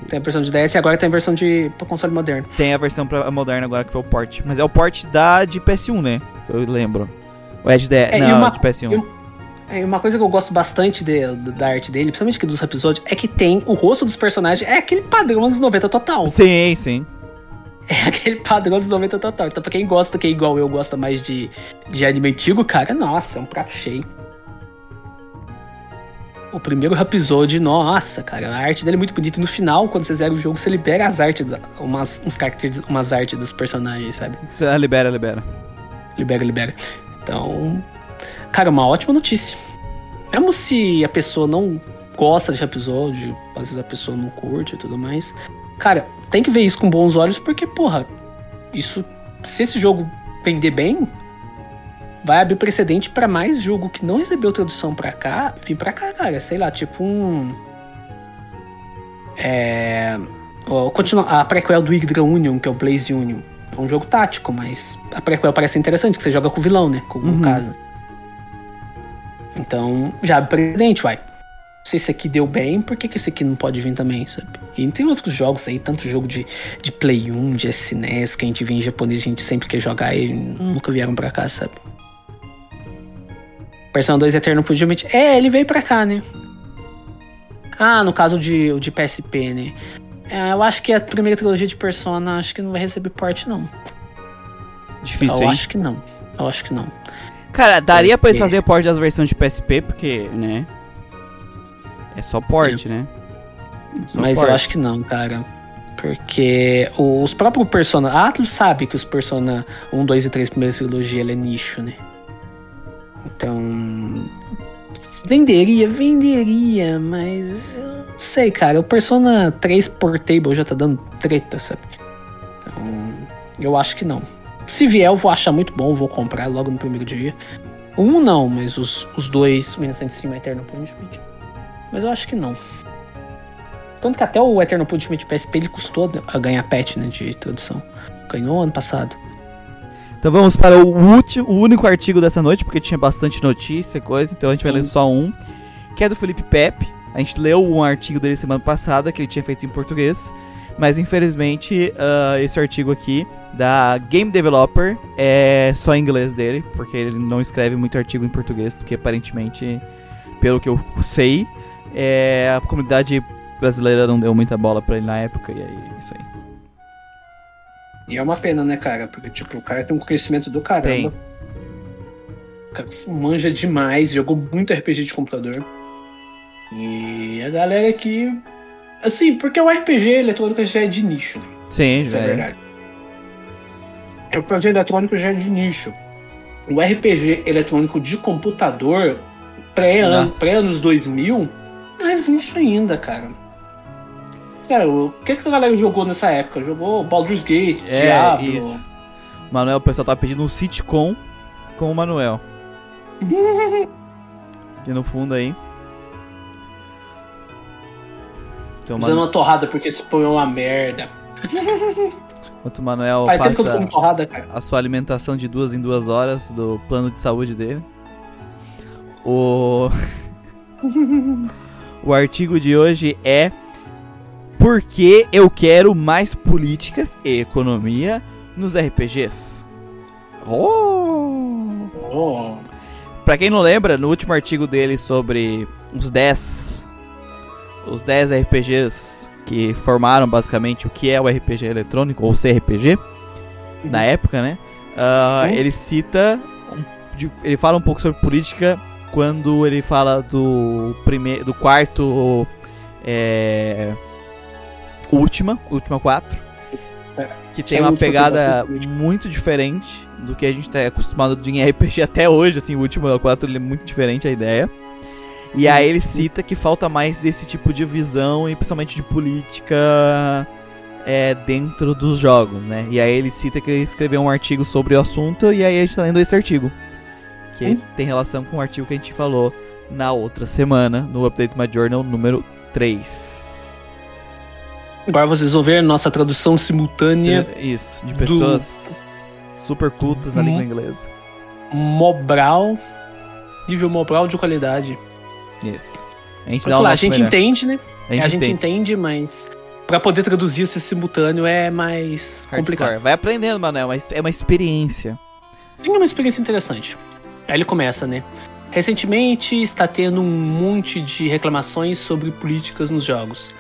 Tem a versão de DS e agora tem a versão de pro console moderno. tem a versão pra moderna agora que foi o port. Mas é o port da de PS1, né? Eu lembro. Ou é de DS? É, não, uma- de PS1. É, uma coisa que eu gosto bastante de- da arte dele, principalmente dos episódios, é que tem o rosto dos personagens, é aquele padrão dos 90 total. Sim, sim. É aquele padrão dos 90 total. Então, pra quem gosta, que é igual eu, gosta mais de, de anime antigo, cara, nossa, é um prato cheio. O primeiro episódio, nossa, cara, a arte dele é muito bonita. E no final, quando você zera o jogo, você libera as artes, umas, uns caracteres, umas artes dos personagens, sabe? Libera, libera. Libera, libera. Então, cara, uma ótima notícia. Mesmo se a pessoa não gosta de episódio, às vezes a pessoa não curte e tudo mais. Cara, tem que ver isso com bons olhos, porque, porra, isso. Se esse jogo vender bem, vai abrir precedente pra mais jogo que não recebeu tradução pra cá, vir pra cá, cara. Sei lá, tipo um. É. ó, continua, a prequel do Hydra Union, que é o Blaze Union. É um jogo tático, mas a prequel parece interessante, que você joga com o vilão, né? Com Uhum. o Casa. Então, já abre precedente, uai. Se esse aqui deu bem, por que, que esse aqui não pode vir também, sabe? E tem outros jogos aí, tanto jogo de, de Play 1, de SNES, que a gente vê em japonês, a gente sempre quer jogar e nunca vieram pra cá, sabe? Persona 2 Eterno Punishment. É, ele veio pra cá, né? Ah, no caso de, de PSP, né? É, eu acho que a primeira trilogia de Persona acho que não vai receber porte, não. Difícil, eu hein? acho que não. Eu acho que não. Cara, daria pra eles Porque- fazer port das versões de PSP, porque, né? É só port, né? Só Mas port. eu acho que não, cara. Porque os próprios Persona. A Atlus sabe que os Persona 1, 2 e 3 primeira trilogia ela é nicho, né? Então. Venderia, venderia, mas. Eu não sei, cara. O Persona 3 Portable já tá dando treta, sabe? Então. Eu acho que não. Se vier, eu vou achar muito bom, vou comprar logo no primeiro dia. Um não, mas os, os dois, o Innocent Sim e o Eternal Punishment. Mas eu acho que não. Tanto que até o Eternal Punishment PSP ele custou a ganhar patch né, de tradução. Ganhou ano passado. Então vamos para o último, o único artigo dessa noite, porque tinha bastante notícia, coisa, então a gente vai ler só um, que é do Felipe Pepe. A gente leu um artigo dele semana passada que ele tinha feito em português. Mas infelizmente uh, esse artigo aqui da Game Developer é só em inglês dele, porque ele não escreve muito artigo em português, porque aparentemente, pelo que eu sei, é, a comunidade brasileira não deu muita bola pra ele na época, e aí isso aí. E é uma pena, né, cara? Porque, tipo, o cara tem um conhecimento do caramba. Tem. O cara manja demais, jogou muito RPG de computador. E a galera que. Assim, porque o RPG eletrônico já é de nicho. né? Sim, Isso é velho. verdade. O RPG eletrônico já é de nicho. O RPG eletrônico de computador, pré-anos pré -anos 2000, mais nicho ainda, cara. Cara, o que, que a galera jogou nessa época? Jogou Baldur's Gate, É, Diablo. isso. Manuel, o pessoal tá pedindo um sitcom com o Manuel. E no fundo aí. Então, Usando Manu... uma torrada porque esse pão é uma merda. enquanto o Manuel Faz torrada, a sua alimentação de duas em duas horas do plano de saúde dele. O. o artigo de hoje é Por que eu quero mais políticas e economia nos RPGs? Oh! Oh. Pra quem não lembra, no último artigo dele sobre os 10 os 10 RPGs que formaram basicamente o que é o RPG eletrônico ou CRPG na época, né? Ah, Uhum. Ele cita ele fala um pouco sobre política quando ele fala do primeiro do quarto é, última, última 4 Certo. que tem é uma pegada muito diferente do que a gente tá acostumado de em RPG até hoje, assim, o último 4 ele é muito diferente a ideia. E aí ele cita que falta mais desse tipo de visão e principalmente de política é, dentro dos jogos, né? E aí ele cita que ele escreveu um artigo sobre o assunto e aí a gente tá lendo esse artigo. Que Hum. tem relação com o artigo que a gente falou na outra semana, no Update My Journal número 3. Agora vocês vão ver nossa tradução simultânea Isso, de do- pessoas super cultas na língua inglesa. Mobral. Nível Mobral de qualidade. Isso. A gente dá o lá, a gente melhor. entende, né? A gente, a gente entende. entende, mas pra poder traduzir esse simultâneo é mais Hardcore. complicado. Vai aprendendo, Manuel, mas é uma experiência. Tem uma experiência interessante. Aí ele começa, né? Recentemente está tendo um monte de reclamações sobre políticas nos jogos.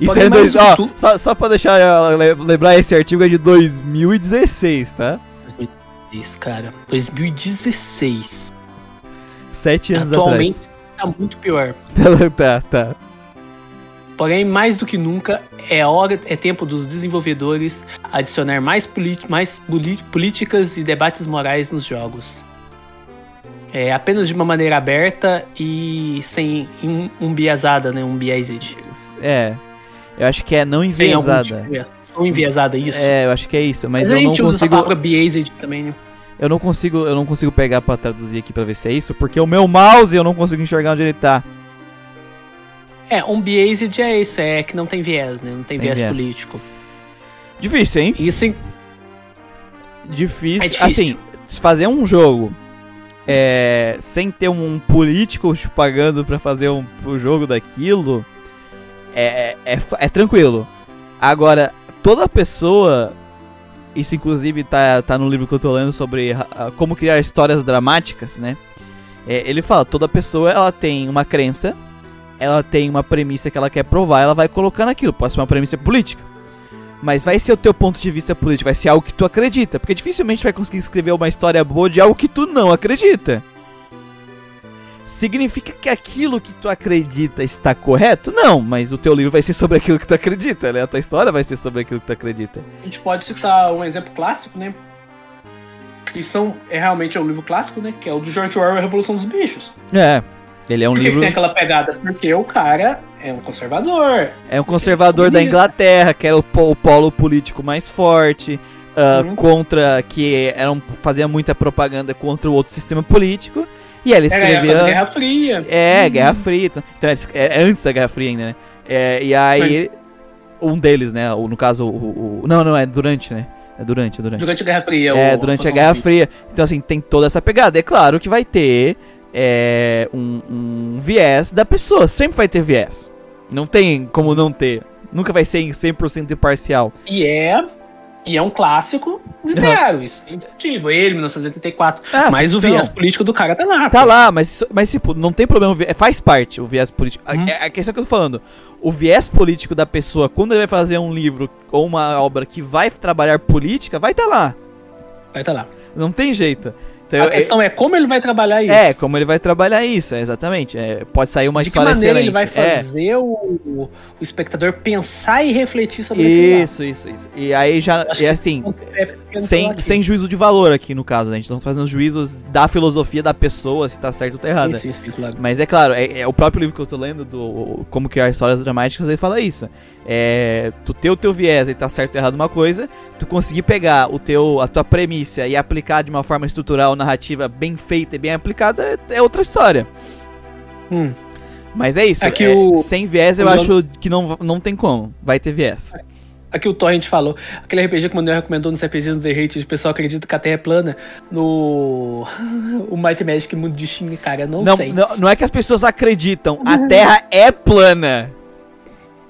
Isso é dois, ó, tu- só, só pra deixar le- lembrar, esse artigo é de 2016, tá? Isso, cara. 2016. Sete anos Atualmente tá muito pior. atrás. tá, tá. Porém, mais do que nunca, é hora, é tempo dos desenvolvedores adicionar mais, mais políticas e debates morais nos jogos. É, apenas de uma maneira aberta e sem um, um biasada, né? Um biased. É. Eu acho que é não enviesada. tipo de- Ou enviesada, isso. É, eu acho que é isso, mas, Mas, eu a não gente usa essa consigo. palavra biased também, né? Eu não consigo. Eu não consigo pegar pra traduzir aqui pra ver se é isso, porque o meu mouse eu não consigo enxergar onde ele tá. É, um biased é isso, é que não tem viés, né? Não tem viés, viés. político. Difícil, hein? Isso em- Difícil. É difícil. Assim, fazer um jogo é, sem ter um político te pagando pra fazer um, o jogo daquilo, é, é, fa- é tranquilo. Agora, toda pessoa. Isso, inclusive, tá, tá no livro que eu tô lendo sobre ah, como criar histórias dramáticas, né? É, ele fala: toda pessoa ela tem uma crença, ela tem uma premissa que ela quer provar, ela vai colocando aquilo. Pode ser uma premissa política. Mas vai ser o teu ponto de vista político, vai ser algo que tu acredita. Porque dificilmente vai conseguir escrever uma história boa de algo que tu não acredita. Significa que aquilo que tu acredita está correto? Não, mas o teu livro vai ser sobre aquilo que tu acredita, né? A tua história vai ser sobre aquilo que tu acredita. A gente pode citar um exemplo clássico, né? Que são, é realmente é um livro clássico, né? Que é o do George Orwell, A Revolução dos Bichos. É, ele é um Por que, que livro. tem aquela pegada? Porque o cara é um conservador. É um conservador da comunista. Inglaterra, que era o, po- o polo político mais forte, Uhum. contra. que era um- fazia muita propaganda contra o outro sistema político. E ele Era a época escrevia. da Guerra Fria. É, Uhum. Guerra Fria. Então, então, é antes da Guerra Fria ainda, né? É, e aí, um deles, né? O, no caso, o, o- Não, não, é durante, né? É durante, é durante. Durante a Guerra Fria. É, o- durante a Guerra Fria. Então, assim, tem toda essa pegada. É claro que vai ter é, um, um viés da pessoa. Sempre vai ter viés. Não tem como não ter. Nunca vai ser em 100% imparcial. E é. E é um clássico literário, isso é indiscutível. Ele, 1984. Ah, mas o ficção. viés político do cara tá lá. Tá pô. lá, mas, mas tipo, não tem problema. o Faz parte o viés político. A- Hum. A, a questão que eu tô falando. O viés político da pessoa, quando ele vai fazer um livro ou uma obra que vai trabalhar política, vai estar lá. Vai tá lá. Não tem jeito. Então, A eu- questão é como ele vai trabalhar isso. É, como ele vai trabalhar isso, é, exatamente. É, pode sair uma de que história maneira excelente. ele vai É. fazer o, o espectador pensar e refletir sobre lá. Isso, isso, isso. E aí já, é que assim, É sem, sem juízo de valor aqui no caso, né? A gente tá fazendo juízos da filosofia da pessoa, se tá certo ou tá errado. Isso, isso, claro. Mas é claro, é, é o próprio livro que eu tô lendo, do Como Criar Histórias Dramáticas, ele fala isso. É, tu ter o teu viés e tá certo ou errado uma coisa, tu conseguir pegar o teu, a tua premissa e aplicar de uma forma estrutural, narrativa bem feita e bem aplicada, é, é outra história. Hum. Mas é isso, É que é, o- sem viés eu o acho que não, não tem como, vai ter viés. Aqui o Torrent falou, aquele RPG que o Manuel recomendou nos RPGs do The Hate, o pessoal acredita que a Terra é plana, no o Might Magic Mundo de Shin, cara, não, Não, sei. não, não é que as pessoas acreditam, a Terra é plana.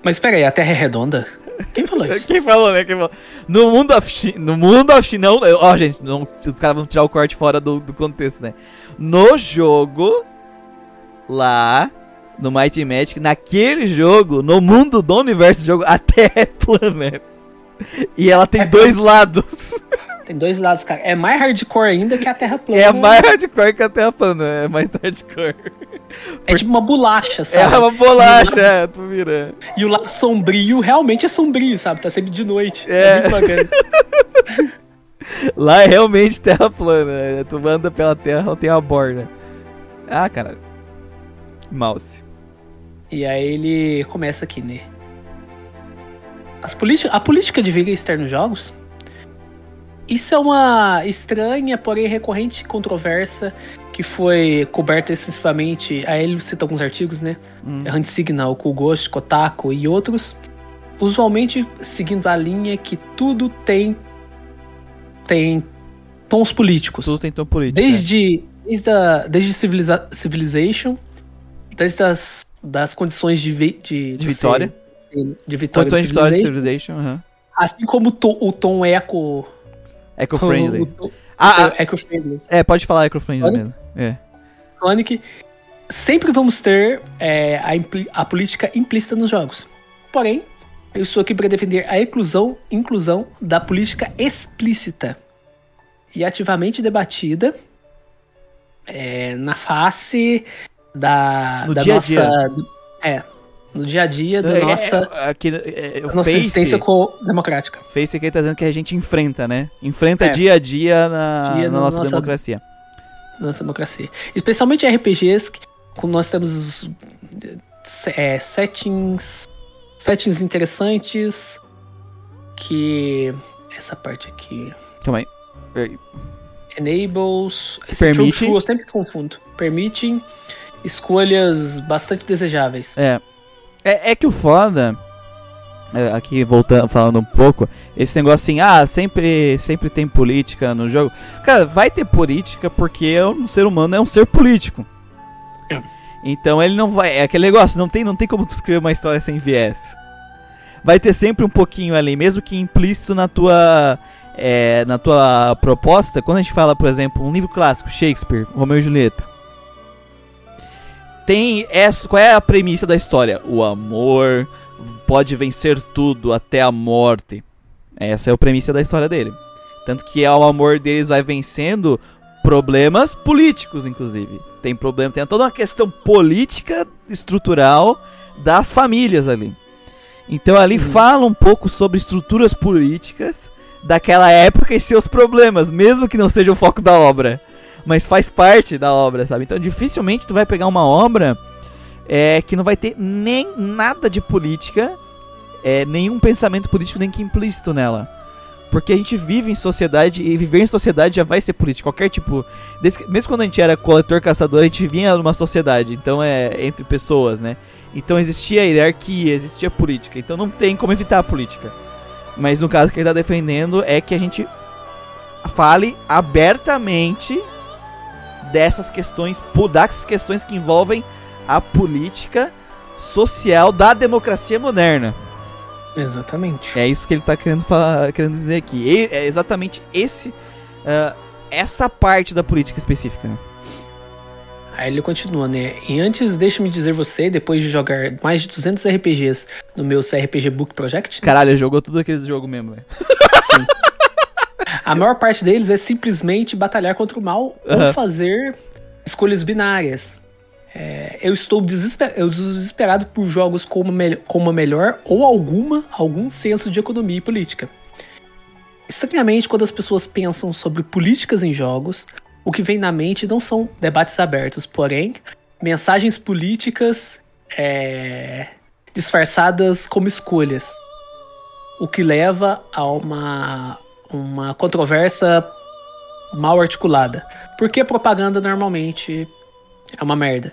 Mas espera aí, a Terra é redonda? Quem falou isso? Quem falou, né? Quem falou? No mundo of no mundo of não, ó, gente, não, os caras vão tirar o corte fora do, do contexto, né? No jogo, lá, no Mighty Magic, naquele jogo, no mundo do universo do jogo, a Terra é plana. E ela tem É dois lados. Tem dois lados, cara. É mais hardcore ainda que a Terra plana. É mais hardcore que a Terra plana, é mais hardcore. É tipo uma bolacha, É sabe? uma bolacha, é, tu vira. E o lado sombrio realmente é sombrio, sabe? Tá sempre de noite. É. É, muito bacana. Lá é realmente terra plana. né? Tu anda pela terra, não tem uma borda. Ah, cara. Mouse. E aí ele começa aqui, né? As a política de vida externa nos jogos. Isso é uma estranha, porém recorrente controvérsia que foi coberta extensivamente. Aí ele cita alguns artigos, né? Hum. Hunt Signal, Kugoshi, Kotaku e outros. Usualmente seguindo a linha que tudo tem tem tons políticos. Tudo tem tom político. Desde, desde, a, desde civiliza, Civilization, desde as das condições de, vi- de, De vitória. de vitória. Condições de vitória de Civilization, aham. Assim como to- o tom eco. Eco-friendly. Ah, ah, eco friendly. é, pode falar eco-friendly mesmo. É. Sonic. Sempre vamos ter é, a, a política implícita nos jogos. Porém, eu estou aqui para defender a inclusão, inclusão da política explícita e ativamente debatida é, na face da, No da dia a nossa. dia. É, no dia a dia da É, nossa, é, aqui, é, nossa Face, existência democrática. Face aqui tá dizendo que a gente enfrenta, né? Enfrenta É. dia a dia na, Dia na nossa, nossa- democracia. nossa democracia. Especialmente RPGs, que como nós temos é, settings, settings interessantes, que essa parte aqui Calma aí. É, enables, Permite. true, true, eu sempre confundo, permitem escolhas bastante desejáveis. É. É, é que o foda. é, aqui voltando, falando um pouco, esse negócio assim, ah, sempre, sempre tem política no jogo. Cara, vai ter política porque o ser humano é um ser político. É. Então ele não vai. É aquele negócio, não tem, não tem como tu escrever uma história sem viés. Vai ter sempre um pouquinho ali, mesmo que implícito na tua. é, na tua proposta, quando a gente fala, por exemplo, um livro clássico, Shakespeare, Romeu e Julieta. Tem essa, qual é a premissa da história? O amor pode vencer tudo até a morte. Essa é a premissa da história dele. Tanto que o amor deles vai vencendo problemas políticos, inclusive. Tem problema, tem toda uma questão política estrutural das famílias ali. Então ali fala um pouco sobre estruturas políticas daquela época e seus problemas, mesmo que não seja o foco da obra, mas faz parte da obra, sabe? Então dificilmente tu vai pegar uma obra é, que não vai ter nem nada de política, é, nenhum pensamento político nem que implícito nela. Porque a gente vive em sociedade e viver em sociedade já vai ser político. Qualquer tipo. desde mesmo quando a gente era coletor-caçador, a gente vinha numa sociedade. Então é entre pessoas, né? Então existia hierarquia, existia política. Então não tem como evitar a política. Mas no caso que ele tá defendendo é que a gente fale abertamente dessas questões, das questões que envolvem a política social da democracia moderna. Exatamente. É isso que ele está querendo, falar, querendo dizer aqui. E é exatamente esse, uh, essa parte da política específica. Né? Aí ele continua, né? E antes, deixa-me dizer você, depois de jogar mais de 200 RPGs no meu CRPG Book Project. Né? Caralho, jogou tudo aqueles jogos mesmo, velho. Sim. A maior parte deles é simplesmente batalhar contra o mal uhum. ou fazer escolhas binárias. É, eu estou desesper eu desesperado por jogos com uma, com uma melhor ou alguma, algum senso de economia e política. Estranhamente, quando as pessoas pensam sobre políticas em jogos, o que vem na mente não são debates abertos, porém, mensagens políticas é, disfarçadas como escolhas. O que leva a uma, uma controvérsia mal articulada. Porque propaganda normalmente é uma merda.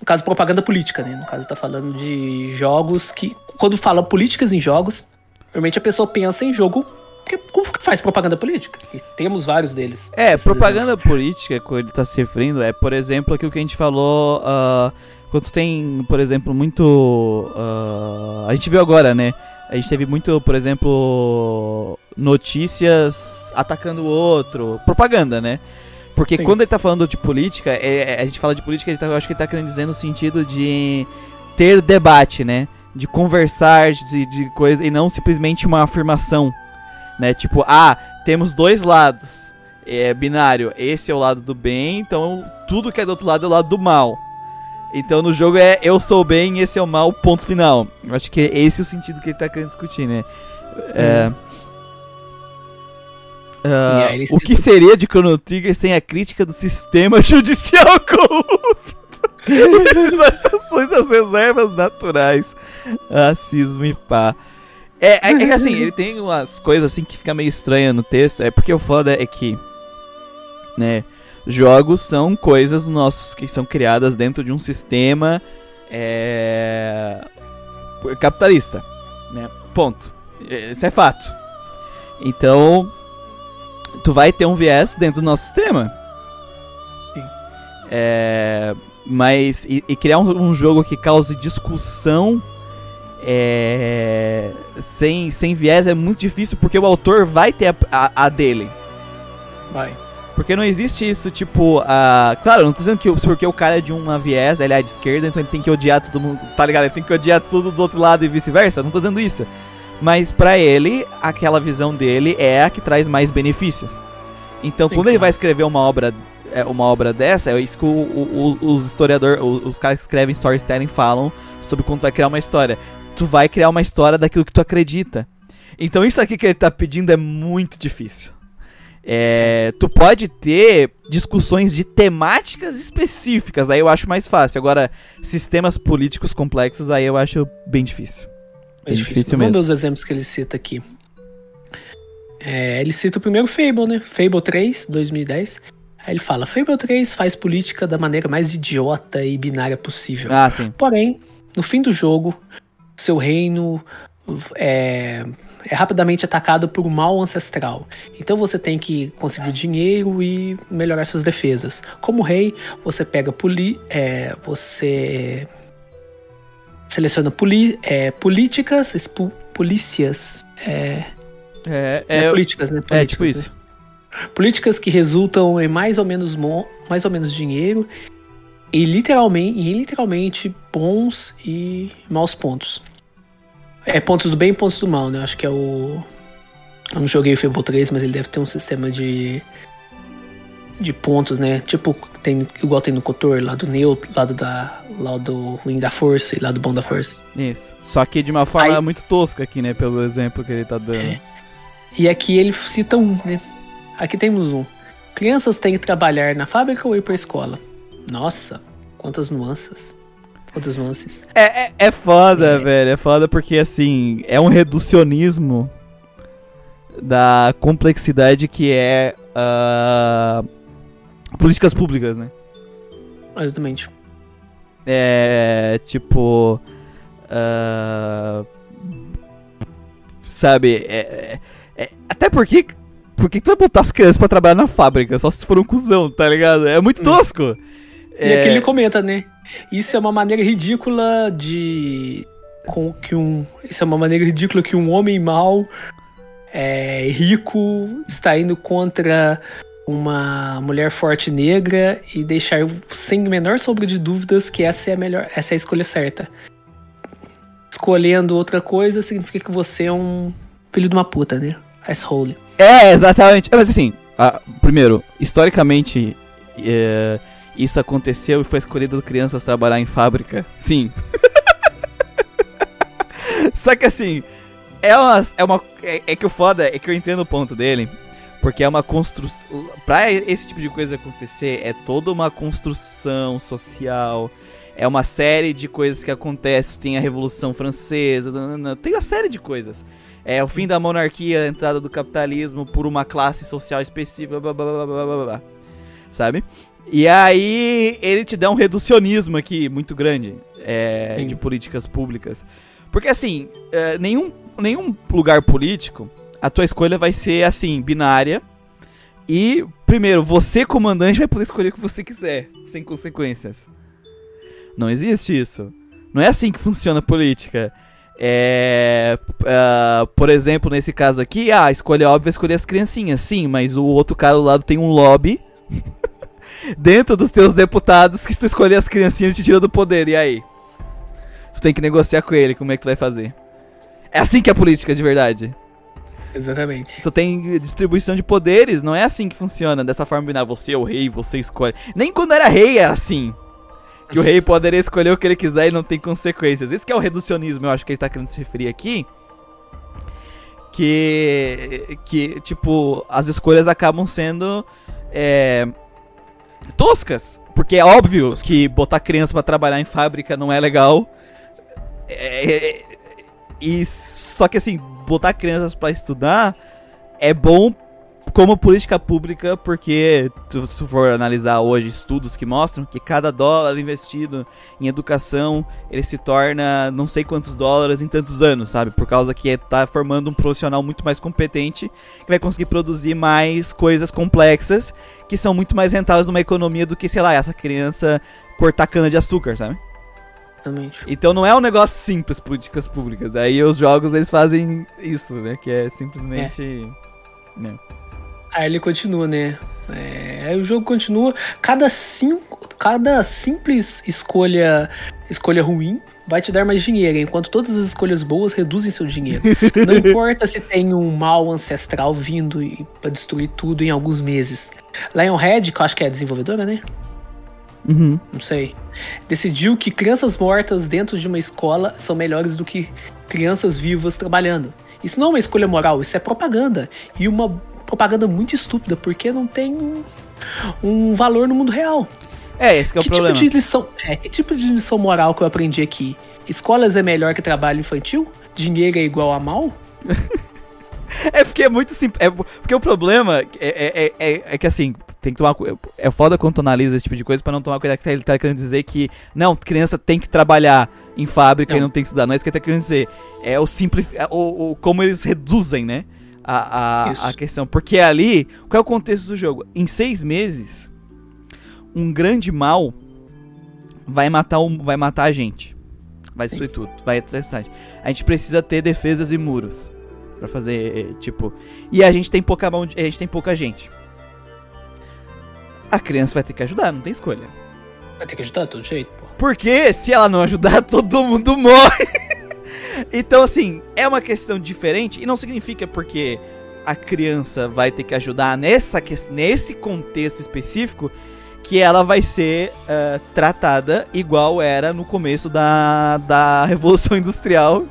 No caso, propaganda política, né? No caso, tá falando de jogos que. Quando fala políticas em jogos, normalmente a pessoa pensa em jogo porque como que faz propaganda política? E temos vários deles. É, propaganda exemplos. política, que ele está se referindo, é, por exemplo, aquilo que a gente falou. Uh, quando tem, por exemplo, muito. Uh, a gente viu agora, né? A gente teve muito, por exemplo, notícias atacando o outro. Propaganda, né? Porque Sim. quando ele tá falando de política, é, é a gente fala de política, tá, eu acho que ele tá querendo dizer no sentido de ter debate, né? De conversar, de, de coisa, e não simplesmente uma afirmação né? Tipo, ah, temos dois lados. É binário, esse é o lado do bem, então tudo que é do outro lado é o lado do mal. Então no jogo é eu sou o bem, esse é o mal, ponto final. Eu acho que é esse o sentido que ele tá querendo discutir, né? É, uh, o que seria de Chrono Trigger sem a crítica do sistema judicial corrupto? Essas das reservas naturais. Racismo e pá. É, é, é, que assim, ele tem umas coisas assim que fica meio estranha no texto. É porque o foda é que, né, jogos são coisas nossos que são criadas dentro de um sistema é, capitalista, né? Ponto. Isso é fato. Então, tu vai ter um viés dentro do nosso sistema. Sim. É, mas e, e criar um, um jogo que cause discussão é, sem, sem viés é muito difícil porque o autor vai ter a, a, a dele. Vai. Porque não existe isso, tipo, uh, claro, não tô dizendo que porque o cara é de uma viés, ele é de esquerda, então ele tem que odiar todo mundo, tá ligado? Ele tem que odiar tudo do outro lado e vice-versa, não tô dizendo isso. Mas para ele, aquela visão dele é a que traz mais benefícios. Então, Sim, quando ele vai escrever uma obra é, uma obra dessa, é isso que o, o, os historiadores, os caras que escrevem storytelling falam sobre quando vai criar uma história tu vai criar uma história daquilo que tu acredita. Então isso aqui que ele tá pedindo é muito difícil. É, tu pode ter discussões de temáticas específicas, aí eu acho mais fácil. Agora, sistemas políticos complexos, aí eu acho bem difícil. É bem difícil, difícil mesmo. Vamos ver os exemplos que ele cita aqui. É, ele cita o primeiro Fable, né? Fable 3, 2010. Aí ele fala: Fable 3 faz política da maneira mais idiota e binária possível. Ah, sim. Porém, no fim do jogo, seu reino é, é, rapidamente atacado por um mal ancestral. Então você tem que conseguir dinheiro e melhorar suas defesas. Como rei, você pega poli, é, você seleciona poli, é, políticas, polícias, é, é, é, é políticas, né? Políticas, é tipo isso. Né? Políticas que resultam em mais ou menos mais ou menos dinheiro e literalmente, e literalmente bons e maus pontos. É pontos do bem e pontos do mal, né? Acho que é o. Eu não joguei o Fable 3, mas ele deve ter um sistema de. de pontos, né? Tipo, tem, igual tem no Cotor, lado neutro, lado da. lado ruim da força e lado bom da força. Isso. Só que de uma forma Aí, muito tosca aqui, né? Pelo exemplo que ele tá dando. É. E aqui ele cita um, né? Aqui temos um. Crianças têm que trabalhar na fábrica ou ir pra escola? Nossa, quantas nuances. Quantas nuances. É, é, é foda, é. velho. É foda porque, assim, é um reducionismo da complexidade que é uh, políticas públicas, né? Exatamente. É, tipo... Uh, sabe, é, é, é, até porque por que tu vai botar as crianças pra trabalhar na fábrica? Só se for um cuzão, tá ligado? É muito hum. tosco. Hum. E é... aqui ele comenta, né? Isso é uma maneira ridícula de. Com que um. Isso é uma maneira ridícula que um homem mau, é, rico, está indo contra uma mulher forte negra e deixar sem o menor sombra de dúvidas que essa é a melhor, essa é a escolha certa. Escolhendo outra coisa significa que você é um filho de uma puta, né? Asshole. É, exatamente. Mas assim, primeiro, historicamente, é, isso aconteceu e foi escolhido crianças trabalhar em fábrica? Sim. Só que assim, é uma. É, uma é, é, que o foda é que eu entendo o ponto dele. Porque é uma construção. Pra esse tipo de coisa acontecer, é toda uma construção social. É uma série de coisas que acontecem. Tem a Revolução Francesa, tem uma série de coisas. É o fim da monarquia, a entrada do capitalismo por uma classe social específica, blá, blá, blá, blá, blá, blá, sabe? E aí ele te dá um reducionismo aqui muito grande é, de políticas públicas. Porque assim, é, nenhum, nenhum lugar político, a tua escolha vai ser assim, binária. E, primeiro, você, comandante, vai poder escolher o que você quiser, sem consequências. Não existe isso. Não é assim que funciona a política. É, uh, por exemplo, nesse caso aqui, ah, a escolha óbvia é escolher as criancinhas, sim, mas o outro cara do lado tem um lobby dentro dos teus deputados que se tu escolher as criancinhas te tira do poder, e aí? Tu tem que negociar com ele, como é que tu vai fazer? É assim que é a política de verdade. Exatamente. Tu tem distribuição de poderes, não é assim que funciona, dessa forma binária. Você é o rei, você escolhe. Nem quando era rei é assim. Que o rei poderia escolher o que ele quiser e não tem consequências. Esse é o reducionismo, eu acho que ele tá querendo se referir aqui. Que. Que, tipo, as escolhas acabam sendo. É, toscas. Porque é óbvio que botar criança para trabalhar em fábrica não é legal. É, é, e só que assim, botar crianças para estudar é bom como política pública, porque se for analisar hoje estudos que mostram que cada dólar investido em educação, ele se torna não sei quantos dólares em tantos anos, sabe? Por causa que tá formando um profissional muito mais competente, que vai conseguir produzir mais coisas complexas, que são muito mais rentáveis numa economia do que, sei lá, essa criança cortar cana de açúcar, sabe? Exatamente. Então não é um negócio simples, políticas públicas. Aí os jogos eles fazem isso, né? Que é simplesmente. É. Né? Aí ele continua, né? É, aí o jogo continua. Cada, cinco, cada simples escolha, escolha ruim vai te dar mais dinheiro, enquanto todas as escolhas boas reduzem seu dinheiro. Não importa se tem um mal ancestral vindo para destruir tudo em alguns meses. Lionhead, que eu acho que é a desenvolvedora, né? Uhum. Não sei. Decidiu que crianças mortas dentro de uma escola são melhores do que crianças vivas trabalhando. Isso não é uma escolha moral, isso é propaganda. E uma propaganda muito estúpida, porque não tem um, um valor no mundo real. É, esse que é o que problema. Tipo de lição, é, que tipo de lição moral que eu aprendi aqui? Escolas é melhor que trabalho infantil? Dinheiro é igual a mal? é porque é muito simples. É, porque o problema é, é, é, é, que assim, tem que tomar. É foda quando tu analisa esse tipo de coisa pra não tomar cuidado que ele tá querendo dizer que. Não, criança tem que trabalhar em fábrica não. e não tem que estudar. Não é isso que ele tá querendo dizer. É o simples. O, o, como eles reduzem, né? A, a, a questão. Porque ali, qual é o contexto do jogo? Em seis meses, um grande mal vai matar, um, vai matar a gente. Vai destruir tudo, vai estressar. A gente precisa ter defesas e muros para fazer, tipo. E a gente tem pouca mão, a gente tem pouca gente. A criança vai ter que ajudar, não tem escolha. Vai ter que ajudar de todo jeito, pô. Porque se ela não ajudar, todo mundo morre. Então, assim, é uma questão diferente e não significa porque a criança vai ter que ajudar nessa, nesse contexto específico que ela vai ser uh, tratada igual era no começo da, da Revolução Industrial,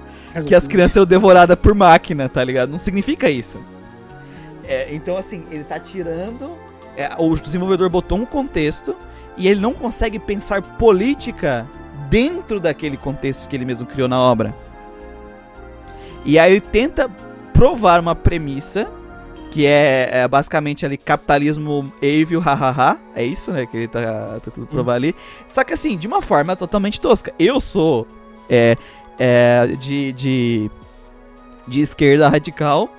que as crianças eram devoradas por máquina, tá ligado? Não significa isso. É, então, assim, ele tá tirando. É, o desenvolvedor botou um contexto e ele não consegue pensar política dentro daquele contexto que ele mesmo criou na obra. E aí ele tenta provar uma premissa que é, é, basicamente ali capitalismo evil, hahaha. É isso, né? Que ele tá tentando provar hum. ali. Só que assim, de uma forma totalmente tosca. Eu sou é, é, de, de, de esquerda radical.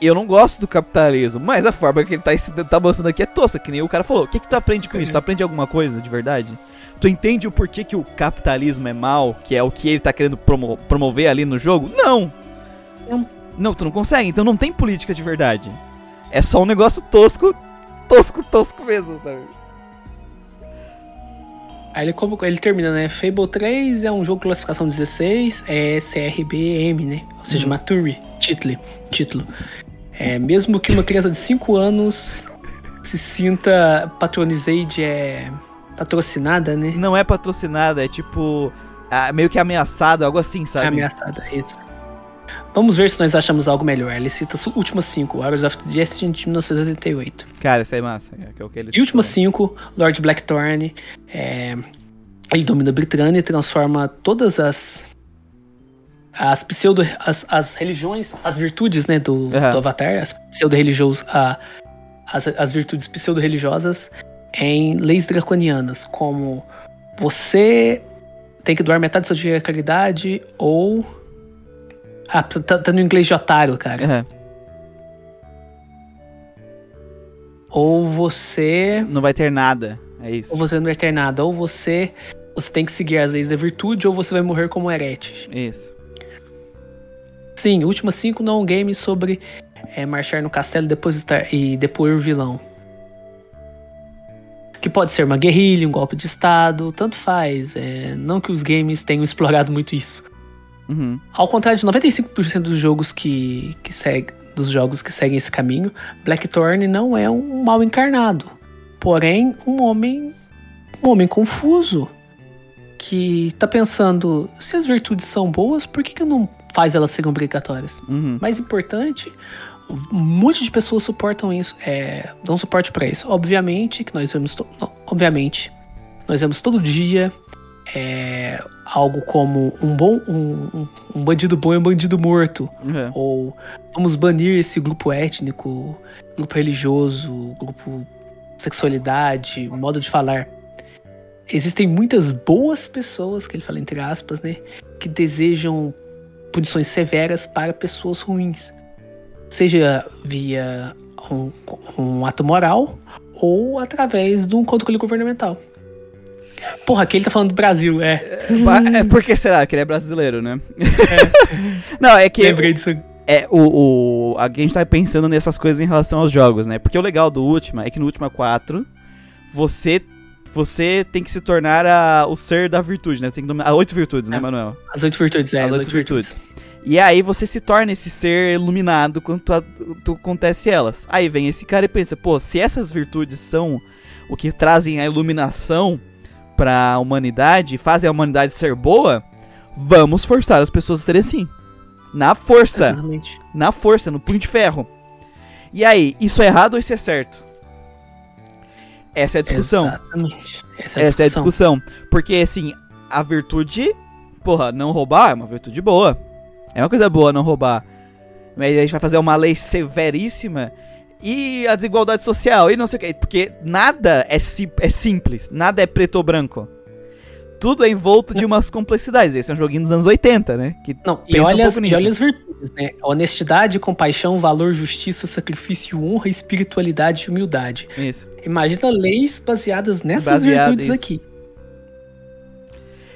Eu não gosto do capitalismo, mas a forma que ele tá, tá mostrando aqui é tosca, que nem o cara falou. O que que tu aprende com isso? Tu aprende alguma coisa de verdade? Tu entende o porquê que o capitalismo é mal, que é o que ele tá querendo promo promover ali no jogo? Não! Não. Não, tu não consegue, então não tem política de verdade. É só um negócio tosco, tosco, tosco mesmo, sabe? Aí ele, como, ele termina, né? Fable 3 é um jogo de classificação 16, é CRBM, né? Ou seja, uhum. Mature, título. título. É, mesmo que uma criança de 5 anos se sinta patronizade, é patrocinada, né? Não é patrocinada, é tipo meio que ameaçado, algo assim, sabe? É ameaçada, isso. Vamos ver se nós achamos algo melhor. Ele cita as últimas 5, Warriors of Destiny de 1988. Cara, isso é massa. É, o que ele e últimas 5, Lord Blackthorn. É, ele domina Britânia e transforma todas as as pseudo as, as religiões, as virtudes, né, do, uhum. do Avatar, as pseudo religiosas, as, as virtudes pseudo religiosas em leis draconianas, como você tem que doar metade do seu dinheiro à caridade ou ah, tá, tá no inglês de otário, cara. Uhum. Ou você. Não vai ter nada. É isso. Ou você não vai ter nada. Ou você. Você tem que seguir as leis da virtude, ou você vai morrer como herete. Isso. Sim, Última 5 não é um game sobre é, marchar no castelo e depositar e depor o vilão. Que pode ser uma guerrilha, um golpe de estado, tanto faz. É, não que os games tenham explorado muito isso. Uhum. Ao contrário de 95% dos jogos que, que segue, dos jogos que seguem esse caminho, Blackthorn não é um mal encarnado. Porém, um homem. Um homem confuso. Que tá pensando, se as virtudes são boas, por que, que não faz elas serem obrigatórias? Uhum. Mais importante, um monte de pessoas suportam isso, é, dão suporte para isso. Obviamente que nós vemos, obviamente, nós vemos todo dia é, algo como um bom um, um, bandido bom é um bandido morto uhum. ou vamos banir esse grupo étnico grupo religioso grupo sexualidade modo de falar existem muitas boas pessoas que ele fala entre aspas né que desejam punições severas para pessoas ruins seja via um, um ato moral ou através de um controle governamental Porra, aqui ele tá falando do Brasil, é. É, é porque será que ele é brasileiro, né? É. Não, é que. Lembrei disso. É, o, o. A gente tá pensando nessas coisas em relação aos jogos, né? Porque o legal do Ultima é que no Ultima 4, você. Você tem que se tornar a, o ser da virtude, né? Tem que dominar. As oito virtudes, né, é. Manuel? As oito virtudes, é. As, oito virtudes. virtudes. E aí você se torna esse ser iluminado quando tu, tu acontece elas. Aí vem esse cara e pensa, pô, se essas virtudes são o que trazem a iluminação, para a humanidade, fazem a humanidade ser boa, vamos forçar as pessoas a serem assim. Na força. Exatamente. Na força, no punho de ferro. E aí, isso é errado ou isso é certo? Essa é a discussão. Exatamente. Essa é a discussão. Essa é a discussão. Porque, assim, a virtude, porra, não roubar é uma virtude boa. É uma coisa boa não roubar. Mas a gente vai fazer uma lei severíssima e a desigualdade social, e não sei o que. Porque nada é, si é simples, nada é preto ou branco. Tudo é envolto de umas complexidades. Esse é um joguinho dos anos 80, né? Que não, e olha, um as, e olha as virtudes, né? Honestidade, compaixão, valor, justiça, sacrifício, honra, espiritualidade e humildade. Isso. Imagina leis baseadas nessas Baseado virtudes isso. aqui.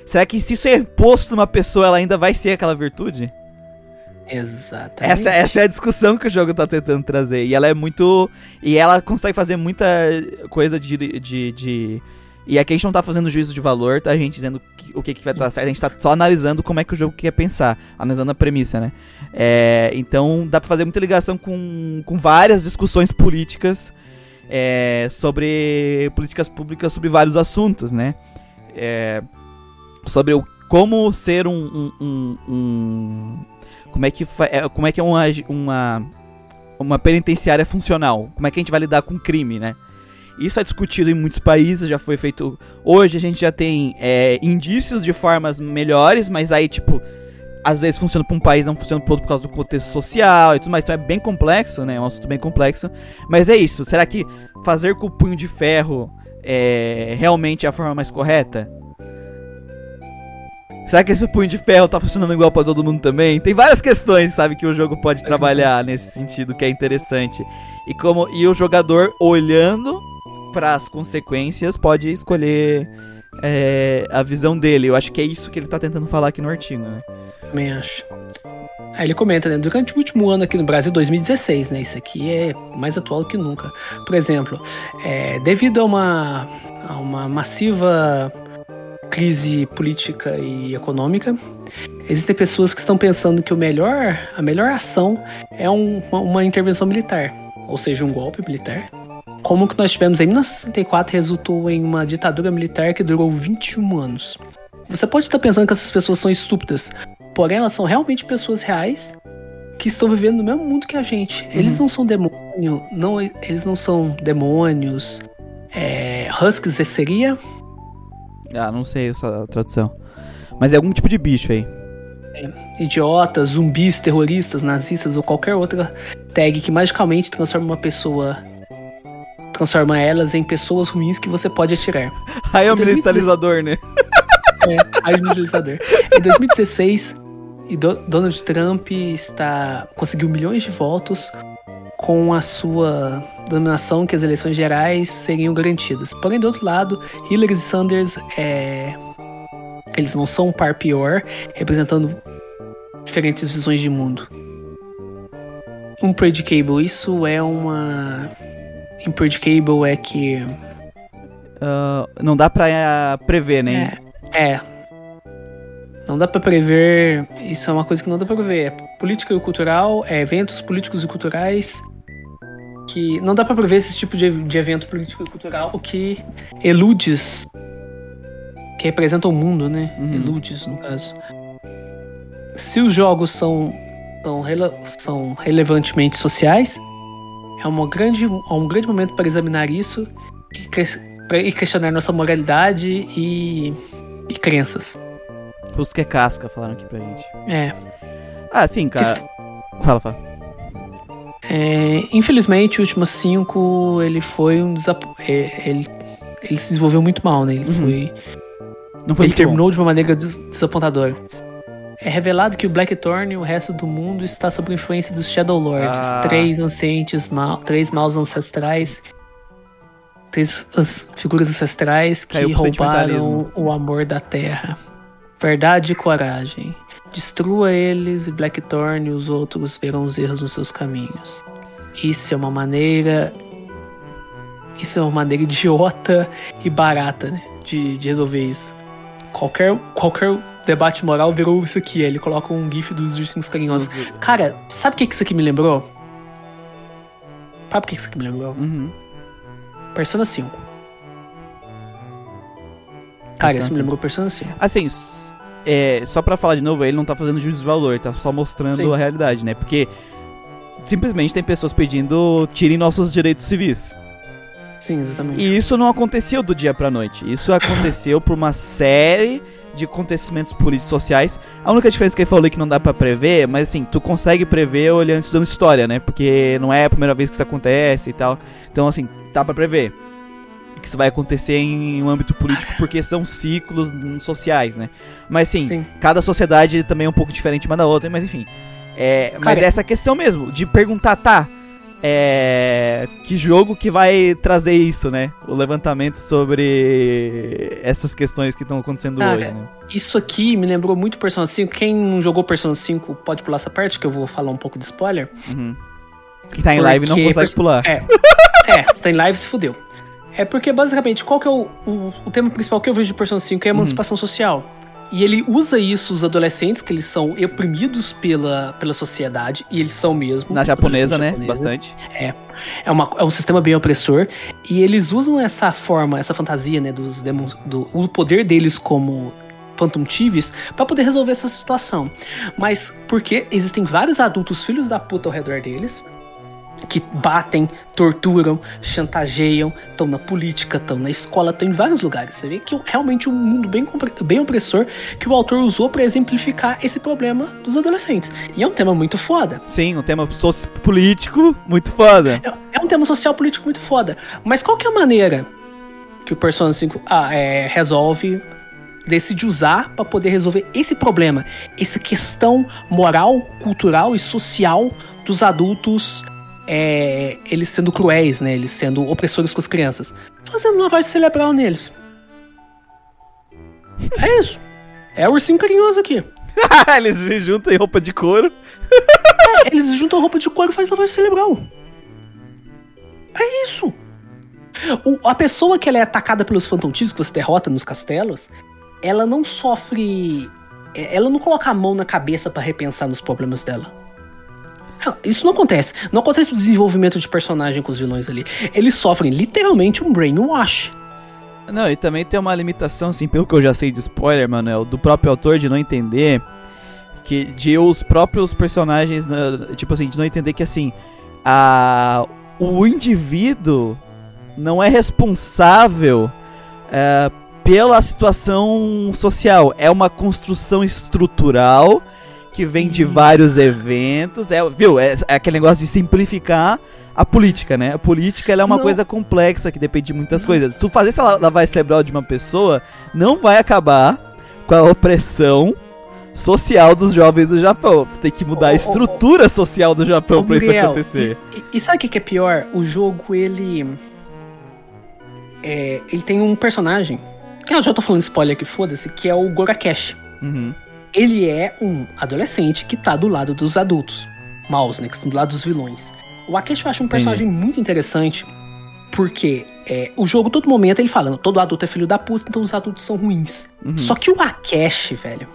Será que se isso é posto numa pessoa, ela ainda vai ser aquela virtude? Exatamente. Essa, essa é a discussão que o jogo tá tentando trazer. E ela é muito. E ela consegue fazer muita coisa de. de, de... E aqui a gente não tá fazendo juízo de valor, tá? A gente dizendo o que, que vai estar certo. A gente tá só analisando como é que o jogo quer pensar. Analisando a premissa, né? É, então dá pra fazer muita ligação com, com várias discussões políticas é, sobre políticas públicas sobre vários assuntos, né? É, sobre o, como ser um, um, um, um como é que, é, como é, que é uma, uma, uma penitenciária funcional? Como é que a gente vai lidar com crime, né? Isso é discutido em muitos países, já foi feito. Hoje a gente já tem é, indícios de formas melhores, mas aí, tipo, às vezes funciona para um país, não funciona para outro por causa do contexto social e tudo mais. Então é bem complexo, né? É um assunto bem complexo. Mas é isso. Será que fazer com o punho de ferro é realmente a forma mais correta? Será que esse punho de ferro tá funcionando igual para todo mundo também? Tem várias questões, sabe, que o jogo pode trabalhar nesse sentido que é interessante. E como e o jogador olhando para as consequências pode escolher é, a visão dele. Eu acho que é isso que ele tá tentando falar aqui no artigo, né? Também acho. Aí ele comenta, né? Durante o último ano aqui no Brasil, 2016, né? Isso aqui é mais atual que nunca. Por exemplo, é, devido a uma, a uma massiva crise política e econômica, existem pessoas que estão pensando que o melhor, a melhor ação é um, uma, uma intervenção militar, ou seja, um golpe militar. Como que nós tivemos em 1964 resultou em uma ditadura militar que durou 21 anos. Você pode estar pensando que essas pessoas são estúpidas, porém elas são realmente pessoas reais que estão vivendo no mesmo mundo que a gente. Uhum. Eles não são demônio, não, eles não são demônios. É, Husks seria ah, não sei essa tradução. Mas é algum tipo de bicho aí. É, idiotas, zumbis, terroristas, nazistas ou qualquer outra tag que magicamente transforma uma pessoa. Transforma elas em pessoas ruins que você pode atirar. Aí é o militarizador, né? É, aí é o militarizador. Em 2016, Donald Trump está conseguiu milhões de votos com a sua dominação que as eleições gerais seriam garantidas. Porém, do outro lado, Hillary e Sanders é... eles não são um par pior, representando diferentes visões de mundo. Um predicable, isso é uma. Impredicable é que. Uh, não dá pra uh, prever, né? É. é. Não dá para prever. Isso é uma coisa que não dá pra prever. É política e cultural, é eventos políticos e culturais que não dá para prever esse tipo de, de evento político e cultural que eludes que representam o mundo, né? Uhum. Eludes, no caso. Se os jogos são, são, são relevantemente sociais, é uma grande, é um grande momento para examinar isso e, e questionar nossa moralidade e, e crenças. Os que casca falaram aqui pra gente. É. Ah, sim, cara. Fala, fala. É, infelizmente, o último 5 ele foi um desap... É, ele, ele se desenvolveu muito mal, né? Ele uhum. foi. Não foi ele terminou bom. de uma maneira des desapontadora. É revelado que o Blackthorn e o resto do mundo está sob influência dos Shadow Lords, ah. três ancientes, mal, três maus ancestrais, três as figuras ancestrais que roubaram o amor da Terra. Verdade e coragem. Destrua eles e Blackthorn e os outros verão os erros nos seus caminhos. Isso é uma maneira. Isso é uma maneira idiota e barata, né? De, de resolver isso. Qualquer, qualquer debate moral virou isso aqui. Ele coloca um gif dos ursinhos carinhosos. Cara, sabe o que isso aqui me lembrou? Sabe o que isso aqui me lembrou? Uhum. Persona 5. Cara, Persona isso me lembrou Persona 5. Assim, é, só pra falar de novo, ele não tá fazendo juízo de valor, tá só mostrando Sim. a realidade, né? Porque simplesmente tem pessoas pedindo tirem nossos direitos civis. Sim, exatamente. E isso não aconteceu do dia pra noite. Isso aconteceu por uma série de acontecimentos políticos sociais. A única diferença que ele falou é que não dá para prever, mas assim, tu consegue prever olhando estudando história, né? Porque não é a primeira vez que isso acontece e tal. Então, assim, dá para prever que isso vai acontecer em um âmbito político porque são ciclos sociais, né? Mas sim, sim. cada sociedade também é um pouco diferente uma da outra, mas enfim. É, mas Cara, é essa questão mesmo, de perguntar, tá, é, que jogo que vai trazer isso, né? O levantamento sobre essas questões que estão acontecendo Cara, hoje, né? Isso aqui me lembrou muito Persona 5. Quem não jogou Persona 5 pode pular essa parte, que eu vou falar um pouco de spoiler. Uhum. Que tá em live não consegue pular. É, é, se tá em live se fudeu. É porque, basicamente, qual que é o, o, o tema principal que eu vejo de Persona 5 é a emancipação uhum. social. E ele usa isso, os adolescentes, que eles são oprimidos pela, pela sociedade, e eles são mesmo. Na japonesa, né? Bastante. É. É, uma, é um sistema bem opressor. E eles usam essa forma, essa fantasia, né? Dos demons, do, o poder deles como Phantom Thieves para poder resolver essa situação. Mas porque existem vários adultos filhos da puta ao redor deles que batem, torturam, chantageiam, estão na política, estão na escola, estão em vários lugares. Você vê que é realmente um mundo bem, bem opressor que o autor usou para exemplificar esse problema dos adolescentes. E é um tema muito foda. Sim, um tema político muito foda. É, é, um tema social político muito foda. Mas qual que é a maneira que o Persona 5 ah, é, resolve decide usar para poder resolver esse problema, essa questão moral, cultural e social dos adultos, é, eles sendo cruéis, né? Eles sendo opressores com as crianças, fazendo lavagem cerebral neles. É isso. É o ursinho carinhoso aqui. eles se juntam em roupa de couro. é, eles juntam roupa de couro e faz lavagem cerebral. É isso. O, a pessoa que ela é atacada pelos fantomtis que você derrota nos castelos, ela não sofre. É, ela não coloca a mão na cabeça para repensar nos problemas dela. Isso não acontece. Não acontece o desenvolvimento de personagem com os vilões ali. Eles sofrem literalmente um brainwash. Não, e também tem uma limitação, assim, pelo que eu já sei de spoiler, Manuel, do próprio autor de não entender que de os próprios personagens, né, tipo assim, de não entender que assim, a o indivíduo não é responsável é, pela situação social. É uma construção estrutural que vem de vários eventos. É, viu? É, é, aquele negócio de simplificar a política, né? A política é uma não. coisa complexa que depende de muitas não. coisas. Tu fazer essa lavagem cerebral de uma pessoa não vai acabar com a opressão social dos jovens do Japão. Tu tem que mudar oh, a estrutura oh, social do Japão pra isso acontecer. E, e sabe o que é pior? O jogo, ele. É, ele tem um personagem. Que eu já tô falando spoiler aqui, foda-se, que é o Gorakesh. Uhum. Ele é um adolescente que tá do lado dos adultos. Maus, né? Que estão do lado dos vilões. O Akesh eu acho um personagem Entendi. muito interessante. Porque é, o jogo, todo momento, ele falando, todo adulto é filho da puta, então os adultos são ruins. Uhum. Só que o Akesh, velho,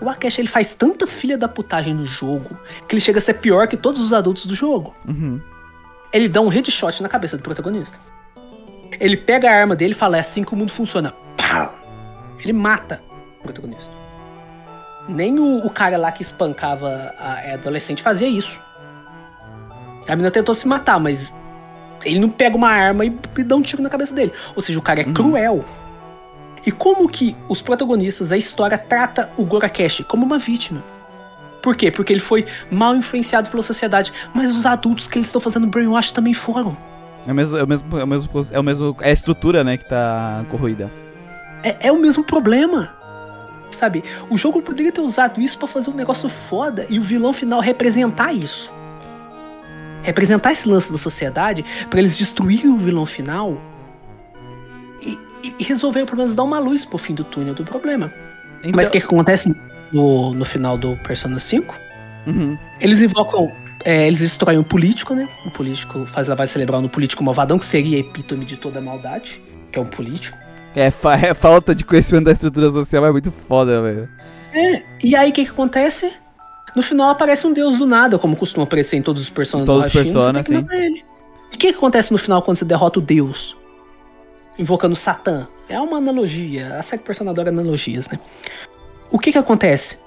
o Akesh ele faz tanta filha da putagem no jogo que ele chega a ser pior que todos os adultos do jogo. Uhum. Ele dá um headshot na cabeça do protagonista. Ele pega a arma dele e fala: é assim que o mundo funciona. Pau! Ele mata o protagonista. Nem o, o cara lá que espancava a, a adolescente fazia isso. A menina tentou se matar, mas ele não pega uma arma e, e dá um tiro na cabeça dele. Ou seja, o cara é uhum. cruel. E como que os protagonistas, a história trata o Gorakeshi como uma vítima? Por quê? Porque ele foi mal influenciado pela sociedade, mas os adultos que eles estão fazendo brainwash também foram. É o mesmo, é o mesmo, é o mesmo, é o mesmo, é a estrutura, né, que tá corroída. É, é o mesmo problema. Sabe? O jogo poderia ter usado isso para fazer um negócio foda e o vilão final representar isso. Representar esse lance da sociedade para eles destruírem o vilão final e, resolver o problema, dar uma luz pro fim do túnel do problema. Então... Mas o que, que, acontece no, no final do Persona 5? Uhum. Eles invocam. É, eles destroem o político, né? O político faz lavagem cerebral no político malvadão, que seria a epítome de toda a maldade, que é um político. É, fa é falta de conhecimento da estrutura social é muito foda, velho. É, e aí o que, que acontece? No final aparece um deus do nada, como costuma aparecer em todos os personagens. Todos os personagens, sim. E o que, que acontece no final quando você derrota o deus? invocando Satã. É uma analogia. A série Persona adora analogias, né? O que que acontece?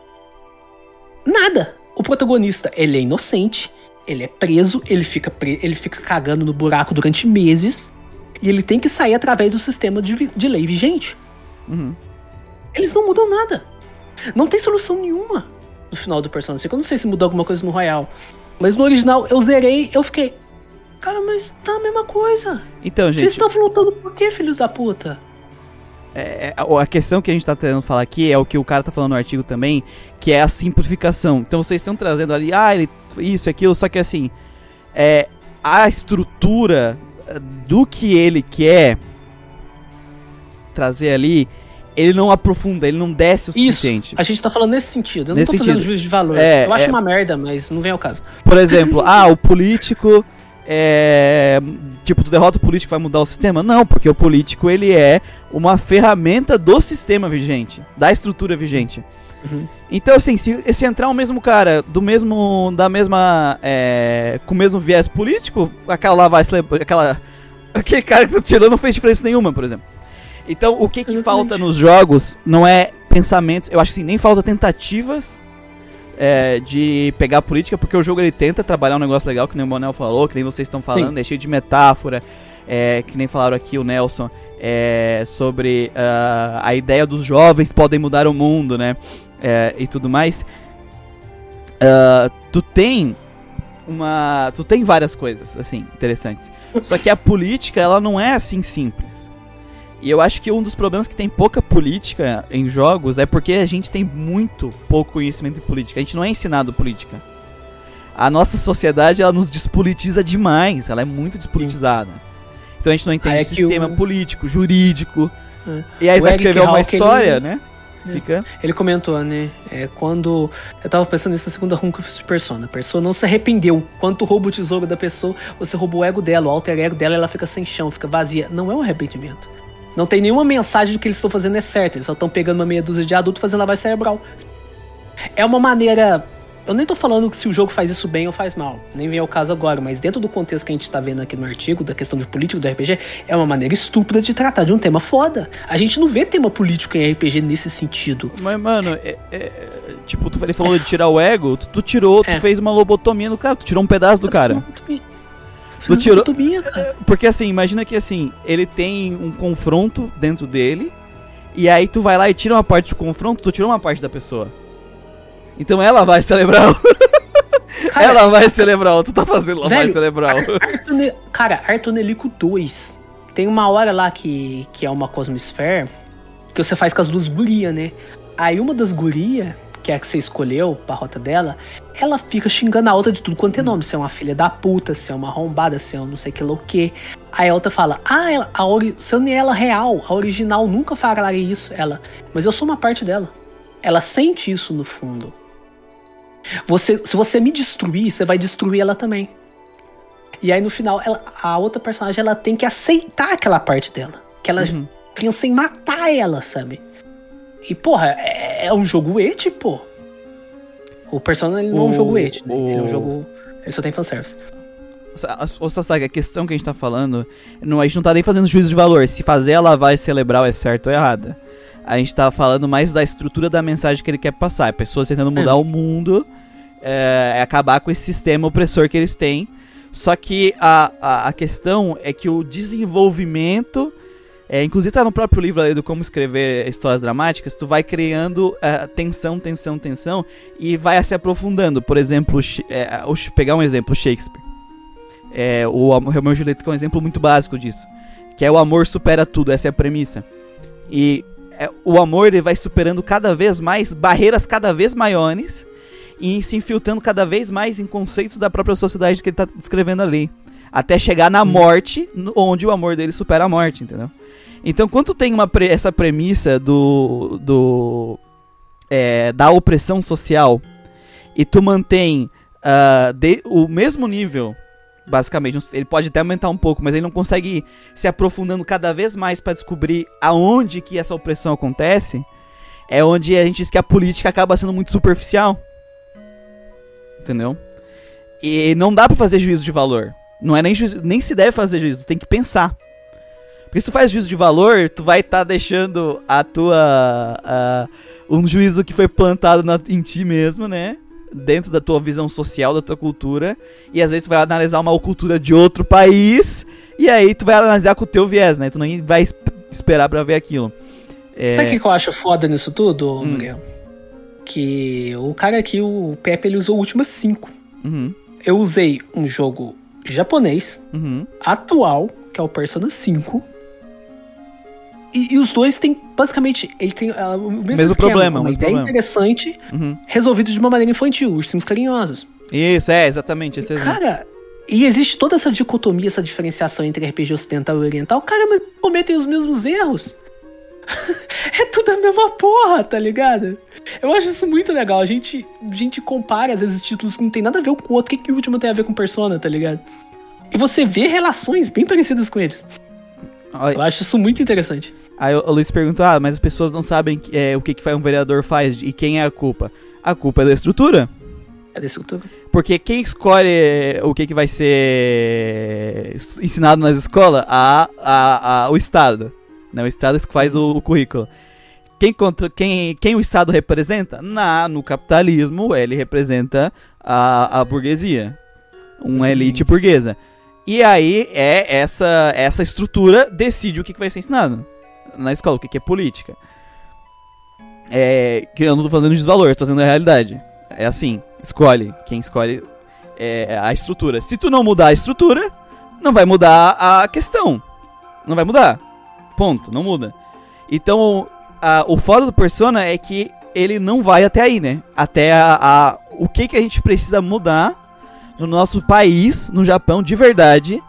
Nada. O protagonista, ele é inocente, ele é preso, ele fica, pre ele fica cagando no buraco durante meses, e ele tem que sair através do sistema de, de lei vigente. Uhum. Eles não mudam nada. Não tem solução nenhuma no final do Persona 5. Eu não sei se mudou alguma coisa no Royal. Mas no original eu zerei, eu fiquei. Cara, mas tá a mesma coisa. Então, gente. Vocês estão lutando por quê, filhos da puta? É, é a questão que a gente tá tentando falar aqui é o que o cara tá falando no artigo também, que é a simplificação. Então vocês estão trazendo ali, ah, ele, isso, aquilo, só que assim, é, a estrutura do que ele quer trazer ali, ele não aprofunda, ele não desce o suficiente. Isso, a gente tá falando nesse sentido. Eu nesse não tô fazendo juízo de valor. É, eu acho é... uma merda, mas não vem ao caso. Por exemplo, ah, o político é, tipo, tu derrota o político vai mudar o sistema? Não, porque o político ele é uma ferramenta do sistema vigente, da estrutura vigente. Uhum. Então, assim, se, se entrar o mesmo cara do mesmo. da mesma. É, com o mesmo viés político, aquela lá vai aquela. Aquele cara que tá tirando não fez diferença nenhuma, por exemplo. Então, o que que falta nos jogos não é pensamentos, eu acho assim, nem falta tentativas é, de pegar política, porque o jogo ele tenta trabalhar um negócio legal, que nem o Monel falou, que nem vocês estão falando, Sim. é cheio de metáfora, é, que nem falaram aqui o Nelson, é, sobre uh, a ideia dos jovens podem mudar o mundo, né? É, e tudo mais. Uh, tu tem uma. Tu tem várias coisas, assim, interessantes. Só que a política, ela não é assim simples. E eu acho que um dos problemas que tem pouca política em jogos é porque a gente tem muito pouco conhecimento em política. A gente não é ensinado política. A nossa sociedade, ela nos despolitiza demais. Ela é muito despolitizada. Então a gente não entende Ah, é o sistema o- político, jurídico. É. E aí O vai Eric escrever uma história, ele- né? Fica. Ele comentou, né? É, quando. Eu tava pensando nessa segunda run que eu fiz de Persona. A pessoa não se arrependeu. Quando tu rouba o tesouro da pessoa, você roubou o ego dela, o alter ego dela, ela fica sem chão, fica vazia. Não é um arrependimento. Não tem nenhuma mensagem do que eles estão fazendo é certo. Eles só estão pegando uma meia dúzia de adulto fazendo lavagem cerebral. É uma maneira. Eu nem tô falando que se o jogo faz isso bem ou faz mal. Nem vem ao caso agora, mas dentro do contexto que a gente tá vendo aqui no artigo, da questão de político do RPG, é uma maneira estúpida de tratar de um tema foda. A gente não vê tema político em RPG nesse sentido. Mas, mano, é, é- tipo, tu, ele falou de tirar o ego, tu, tu tirou, tu É. fez uma lobotomia no cara, tu tirou um pedaço do cara. Tu tirou- cara. Porque assim, imagina que assim, ele tem um confronto dentro dele, e aí tu vai lá e tira uma parte do confronto, tu tirou uma parte da pessoa. Então ela vai celebrar. Cara, ela vai celebrar, o- tu tá fazendo lavagem Velho, cerebral. Arthur Ne- cara, Arthur Nelico 2. Tem uma hora lá que, que é uma Cosmosphere que você faz com as duas gurias, né? Aí uma das gurias, que é a que você escolheu pra rota dela, ela fica xingando a outra de tudo quanto é nome. Se é uma filha da puta, se é uma arrombada, se é um não sei que lá o que. Aí a outra fala, ah, ela, a ori se eu nem ela real, a original nunca falaria isso. Ela, mas eu sou uma parte dela. Ela sente isso no fundo. Você, se você me destruir, você vai destruir ela também. E aí no final, ela- a outra personagem ela tem que aceitar aquela parte dela. Que ela Uhum. pensa em matar ela, sabe? E porra, é, é um jogo et, pô. O Persona ele não é um O- jogo et, né? Ele é um o- jogo. Ele só tem fanservice. Ô Sasaki, a questão que a gente tá falando, não, a gente não tá nem fazendo juízo de valor, se fazer a lavagem cerebral é certo ou errada. A gente tá falando mais da estrutura da mensagem que ele quer passar. É pessoas tentando mudar o mundo, é, é acabar com esse sistema opressor que eles têm. Só que a, a, a questão é que o desenvolvimento, é, inclusive tá no próprio livro ali do Como Escrever Histórias Dramáticas, tu vai criando é, tensão, tensão, tensão e vai se aprofundando. Por exemplo, é, pegar um exemplo, Shakespeare. É, o Romeu e Julieta é um exemplo muito básico disso. Que é o amor supera tudo, essa é a premissa. E é, o amor ele vai superando cada vez mais barreiras cada vez maiores e se infiltrando cada vez mais em conceitos da própria sociedade que ele tá descrevendo ali. Até chegar na morte, onde o amor dele supera a morte, entendeu? Então, quando tem uma pre- essa premissa do, do é, da opressão social e tu mantém de- o mesmo nível, basicamente, ele pode até aumentar um pouco, mas ele não consegue ir se aprofundando cada vez mais para descobrir aonde que essa opressão acontece, é onde a gente diz que a política acaba sendo muito superficial. Entendeu? E não dá pra fazer juízo de valor. Não é nem juízo, nem se deve fazer juízo, tem que pensar. Porque se tu faz juízo de valor, tu vai estar deixando a tua. um juízo que foi plantado na- em ti mesmo, né? Dentro da tua visão social, da tua cultura. E às vezes tu vai analisar uma cultura de outro país. E aí tu vai analisar com o teu viés, né? Tu nem vai es- esperar pra ver aquilo. É, Sabe o que eu acho foda nisso tudo, Hum. Miguel? Que o cara aqui, o Pepe, ele usou o último cinco. Uhum, Eu usei um jogo japonês, uhum, atual, que é o Persona 5. E, e os dois têm, basicamente, ele tem ah, o mesmo, Mesmo esquema, problema, uma mesmo ideia problema. interessante, uhum. resolvido de uma maneira infantil, ursinhos carinhosos. Isso, é, exatamente. Esse exemplo. Cara, e existe toda essa dicotomia, essa diferenciação entre RPG ocidental e oriental. Cara, mas cometem os mesmos erros. é tudo a mesma porra, tá ligado? Eu acho isso muito legal. A gente, a gente compara, às vezes, títulos que não tem nada a ver um com o outro. O que, que o último tem a ver com Persona, tá ligado? E você vê relações bem parecidas com eles. Olha, Eu acho isso muito interessante. Aí o Luiz perguntou: ah, mas as pessoas não sabem é, o que, que um vereador faz e quem é a culpa. A culpa é da estrutura. É desse outro. Porque quem escolhe o que, que vai ser ensinado nas escolas? A, a, a- o Estado. Né? O Estado que faz o, o currículo. Quem, contra, quem, quem o Estado representa? Na, no capitalismo, ele representa a, a burguesia. Uma elite burguesa. E aí é essa, essa estrutura decide o que, que vai ser ensinado na escola, o que, que é política. É, que eu não tô fazendo desvalor, tô fazendo a realidade. É assim, escolhe. Quem escolhe é a estrutura. Se tu não mudar a estrutura, não vai mudar a questão. Não vai mudar. Ponto, não muda. Então, a, o foda do Persona é que ele não vai até aí, né? Até a, a, o que, que a gente precisa mudar no nosso país, no Japão, de verdade,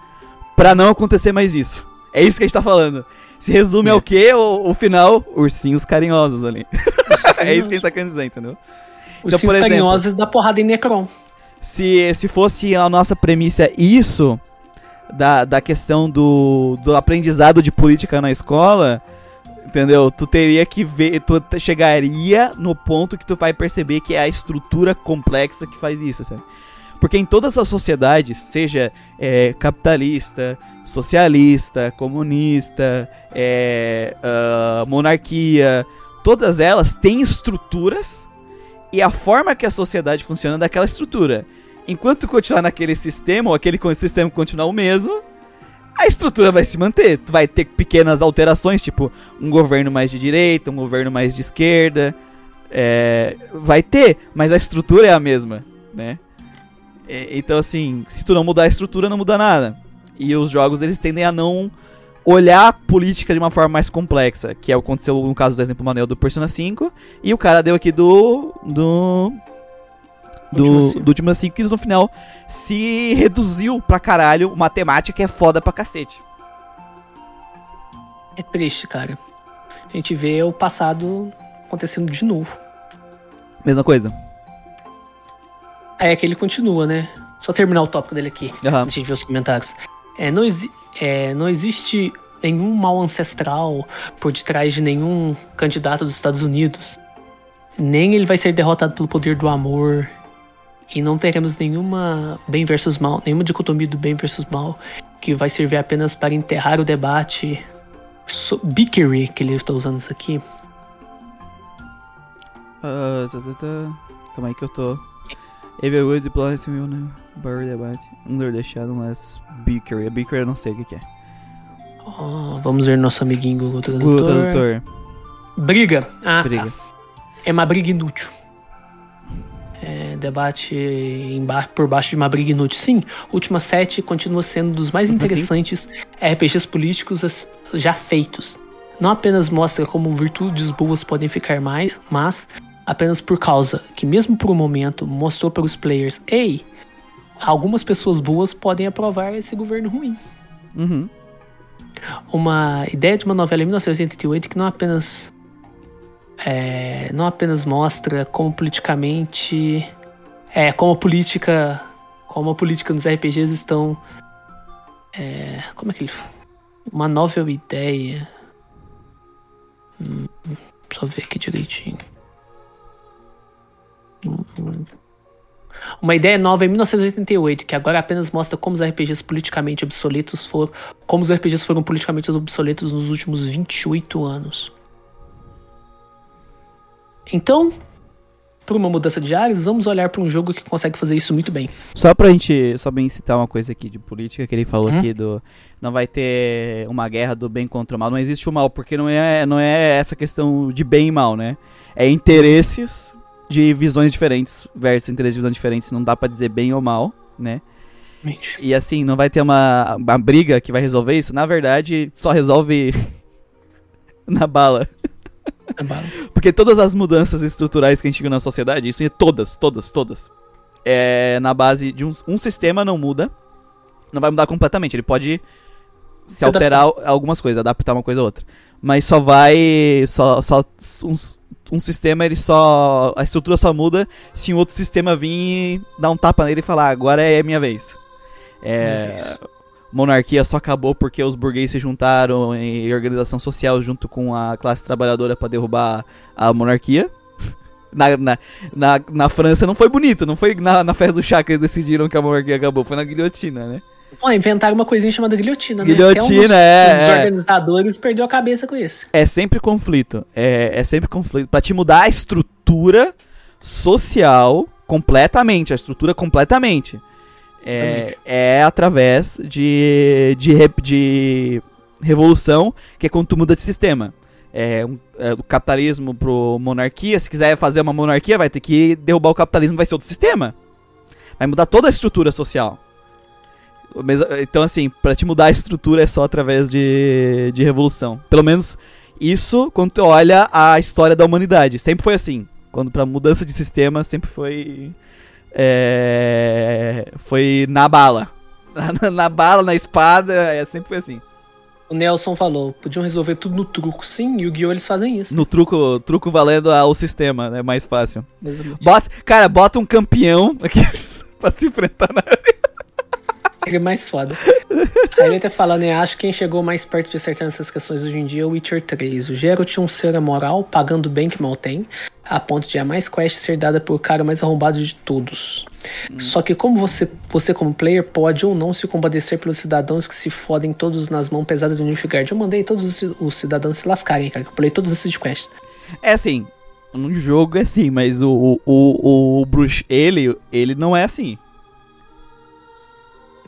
para não acontecer mais isso. É isso que a gente tá falando. Se resume é. ao quê? O, o final, ursinhos carinhosos ali. é isso que a gente tá querendo dizer, entendeu? Então, ursinhos então, carinhosos da porrada em Necron. Se, se fosse a nossa premissa isso, da, da questão do, do aprendizado de política na escola, entendeu? Tu teria que ver, tu chegaria no ponto que tu vai perceber que é a estrutura complexa que faz isso, sabe? Porque em todas as sociedades, seja é, capitalista, socialista, comunista, é, uh, monarquia, todas elas têm estruturas e a forma que a sociedade funciona é daquela estrutura. Enquanto continuar naquele sistema, ou aquele sistema continuar o mesmo, a estrutura vai se manter. Tu vai ter pequenas alterações, tipo um governo mais de direita, um governo mais de esquerda. É, vai ter, mas a estrutura é a mesma, né? É, então, assim, se tu não mudar a estrutura, não muda nada. E os jogos, eles tendem a não olhar a política de uma forma mais complexa, que é o que aconteceu no caso do exemplo manual do Persona 5, e o cara deu aqui do do do, do Ultima 5, que no final se reduziu pra caralho uma temática que é foda pra cacete. É triste, cara. A gente vê o passado acontecendo de novo. Mesma coisa. É que ele continua, né? Só terminar o tópico dele aqui. Uhum. A gente ver os comentários. É, não, é, não existe nenhum mal ancestral por detrás de nenhum candidato dos Estados Unidos. Nem ele vai ser derrotado pelo poder do amor. E não teremos nenhuma bem versus mal, nenhuma dicotomia do bem versus mal, que vai servir apenas para enterrar o debate so Bickery, que ele está usando isso aqui. Uh, tá, tá, tá. Calma que eu tô. Good Diplomacy will never bury the bite under the shadow Beaker. A Beaker eu não sei o que, é. Oh, vamos ver nosso amiguinho Google Tradutor. Google Tradutor. Briga. Ah, briga. Tá. É uma briga inútil. É, debate embaixo, por baixo de uma briga inútil. Sim, Última 7 continua sendo dos mais interessantes RPGs políticos já feitos. Não apenas mostra como virtudes boas podem ficar mais, mas apenas por causa que, mesmo por um momento, mostrou para os players: ei, algumas pessoas boas podem aprovar esse governo ruim. Uhum. Uma ideia de uma novela em 1988 que não apenas é, não apenas mostra como politicamente é como a política como a política nos RPGs estão é, como é que ele uma novel ideia hum, só ver aqui direitinho uma ideia nova em 1988, que agora apenas mostra como os RPGs politicamente obsoletos foram. Como os RPGs foram politicamente obsoletos nos últimos 28 anos. Então, por uma mudança de áreas, vamos olhar para um jogo que consegue fazer isso muito bem. Só pra gente só bem citar uma coisa aqui de política que ele falou hum? aqui do não vai ter uma guerra do bem contra o mal, não existe o mal, porque não é não é essa questão de bem e mal, né? É interesses de visões diferentes versus interesses de visões diferentes, não dá para dizer bem ou mal, né? E assim, não vai ter uma, uma briga que vai resolver isso. Na verdade, só resolve na bala. Na bala. Porque todas as mudanças estruturais que a gente viu na sociedade, isso é todas, todas, todas. É na base de um, um sistema não muda. Não vai mudar completamente. Ele pode se, se alterar algumas coisas, adaptar uma coisa a outra. Mas só vai. Só, só uns, um sistema ele só. A estrutura só muda se um outro sistema vir dar um tapa nele e falar, agora é minha vez. É. Monarquia só acabou porque os burgueses se juntaram em organização social junto com a classe trabalhadora para derrubar a monarquia. Na, na, na, na, França não foi bonito, não foi na, na festa do chá que eles decidiram que a monarquia acabou, foi na guilhotina, né? Pô, inventaram uma coisinha chamada guilhotina, né? Guilhotina, um é. Os é. organizadores perdeu a cabeça com isso. É sempre conflito. É, é sempre conflito. Pra te mudar a estrutura social completamente. A estrutura completamente. É, é através de, de, de revolução, que é quando tu muda de sistema. É, um, é, do capitalismo pro monarquia. Se quiser fazer uma monarquia, vai ter que derrubar o capitalismo, vai ser outro sistema. Vai mudar toda a estrutura social. Então, assim, pra te mudar a estrutura é só através de, de revolução. Pelo menos isso quando tu olha a história da humanidade. Sempre foi assim. Quando pra mudança de sistema, sempre foi. É, foi na bala. Na, na, bala, na espada, é, sempre foi assim. O Nelson falou, podiam resolver tudo no truco. Sim, e o Guiô eles fazem isso. No truco, truco valendo o sistema, é mais fácil. Bota, cara, bota um campeão aqui pra se enfrentar na Seria mais foda. Aí ele tá falando, né? Acho que quem chegou mais perto de acertar essas questões hoje em dia é o Witcher 3. O Geralt é um ser moral, pagando bem que mal tem, a ponto de a mais quest ser dada por cara mais arrombado de todos. Hum. Só que como você, você como player pode ou não se compadecer pelos cidadãos que se fodem todos nas mãos pesadas do Nilfgaard. Eu mandei todos os cidadãos se lascarem, cara. Eu pulei todos esses quests. É assim, no jogo é assim, mas o, o, o, o Bruce, ele, ele não é assim.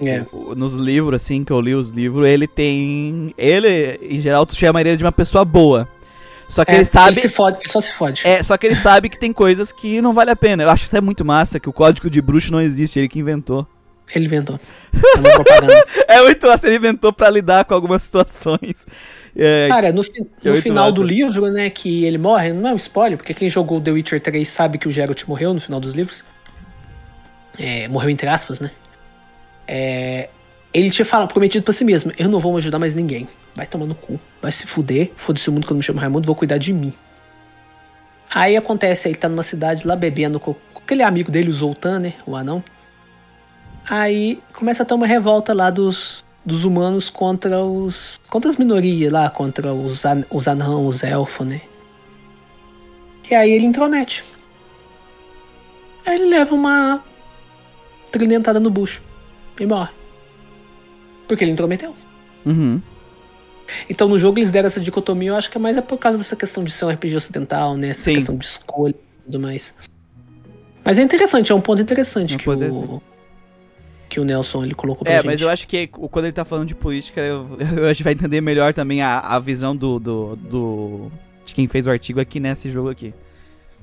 É. nos livros, assim, que eu li os livros, ele tem. Ele, em geral, tu chama ele de uma pessoa boa. Só que é, ele sabe. Ele se fode, ele só se fode. É, só que ele sabe que tem coisas que não vale a pena. Eu acho até muito massa que o código de bruxo não existe, ele que inventou. Ele inventou. É, muito massa, ele inventou pra lidar com algumas situações. É, Cara, no, fi é no final massa. do livro, né, que ele morre, não é um spoiler, porque quem jogou The Witcher 3 sabe que o Geralt morreu no final dos livros. É, morreu entre aspas, né? É, ele tinha falado, prometido para si mesmo: Eu não vou ajudar mais ninguém. Vai tomar no cu. Vai se fuder. Foda-se o mundo quando me chama Raimundo, vou cuidar de mim. Aí acontece, ele tá numa cidade lá bebendo com, aquele amigo dele, o Zoltan, né? O anão. Aí começa a ter uma revolta lá dos, dos humanos contra os. contra as minorias lá, contra os, an, os anãos, os elfos, né? E aí ele intromete. Aí ele leva uma tridentada no bucho e morre. Porque ele intrometeu. Uhum. Então no jogo eles deram essa dicotomia, eu acho que é mais é por causa dessa questão de ser um RPG ocidental, né? Essa Sim. questão de escolha e tudo mais. Mas é interessante, é um ponto interessante que, o, que o Nelson ele colocou pra É, gente. mas eu acho que quando ele tá falando de política, eu, eu acho que vai entender melhor também a, a visão do, do, do, de quem fez o artigo aqui nesse jogo aqui.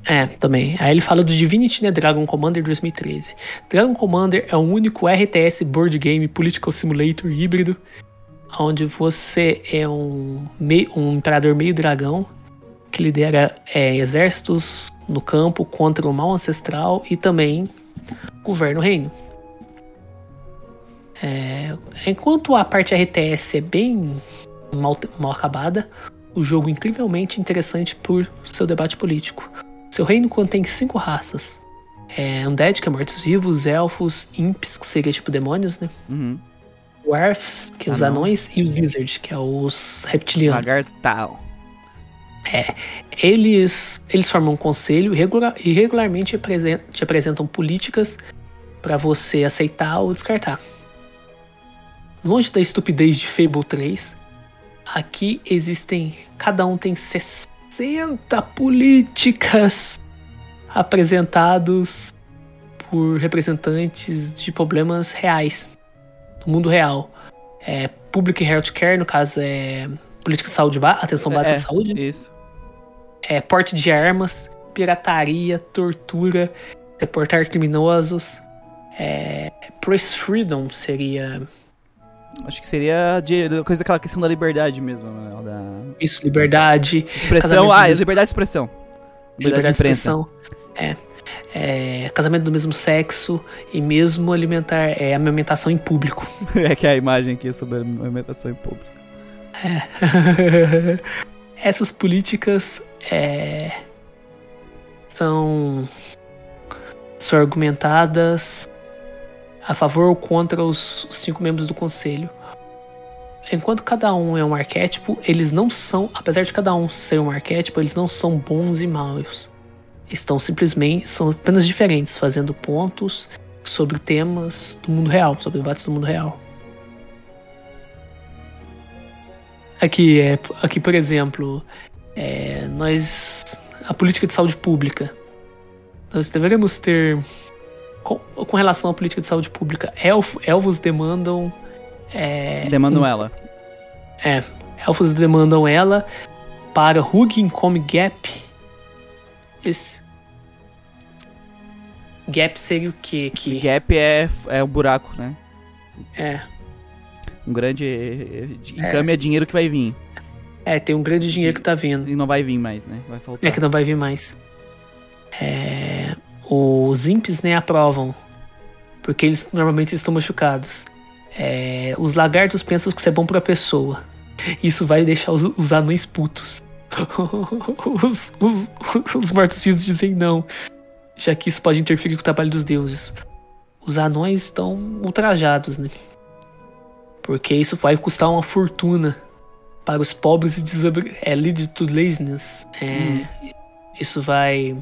É, também. Aí ele fala do Divinity, né? Dragon Commander 2013. Dragon Commander é o único RTS board game political simulator híbrido, onde você é um, meio, um imperador meio dragão que lidera é, exércitos no campo contra o mal ancestral e também governa o reino. É, enquanto a parte RTS é bem mal, mal acabada, o jogo é incrivelmente interessante por seu debate político. Seu reino contém cinco raças. É Undead, que é mortos-vivos, elfos, imps, que seria tipo demônios, né? Uhum. Dwarfs, que é os anões, e os lizards, que é os reptilianos. Lagartal. É. Eles, eles formam um conselho regular, e regularmente apresentam, te apresentam políticas para você aceitar ou descartar. Longe da estupidez de Fable 3, aqui existem. Cada um tem 60 60 políticas apresentados por representantes de problemas reais do mundo real. É, Public Health Care, no caso, é política de saúde, atenção básica é, de saúde. Isso. É, porte de armas, pirataria, tortura, deportar criminosos. É, Press Freedom seria Acho que seria de, coisa daquela questão da liberdade mesmo, né? Da... Isso, liberdade. Expressão, ah, liberdade de expressão. Liberdade, liberdade de, de expressão. É. É, casamento do mesmo sexo e mesmo alimentar é, amamentação em público. é que é a imagem aqui é sobre amamentação em público. É. Essas políticas é, são, são argumentadas a favor ou contra os cinco membros do conselho. Enquanto cada um é um arquétipo, eles não são, apesar de cada um ser um arquétipo, eles não são bons e maus. Estão simplesmente, são apenas diferentes, fazendo pontos sobre temas do mundo real, sobre debates do mundo real. Aqui, é, aqui por exemplo, é, nós, a política de saúde pública, nós deveríamos ter com, com relação à política de saúde pública, elf, elfos demandam. É, demandam um, ela. É, elfos demandam ela para Hugin Come Gap. Esse. Gap seria o quê? Que... Gap é, é um buraco, né? É. Um grande. eh, Encame é. dinheiro que vai vir. É, tem um grande dinheiro que tá vindo. E não vai vir mais, né? Vai faltar. É que não vai vir mais. É, os imps nem aprovam. Porque eles normalmente estão machucados. É, os lagartos pensam que isso é bom pra pessoa. Isso vai deixar os, os anões putos. os, os, os mortos-vivos dizem não. Já que isso pode interferir com o trabalho dos deuses. Os anões estão ultrajados, né? Porque isso vai custar uma fortuna para os pobres e desabri... é lead to laziness. É, hum. Isso vai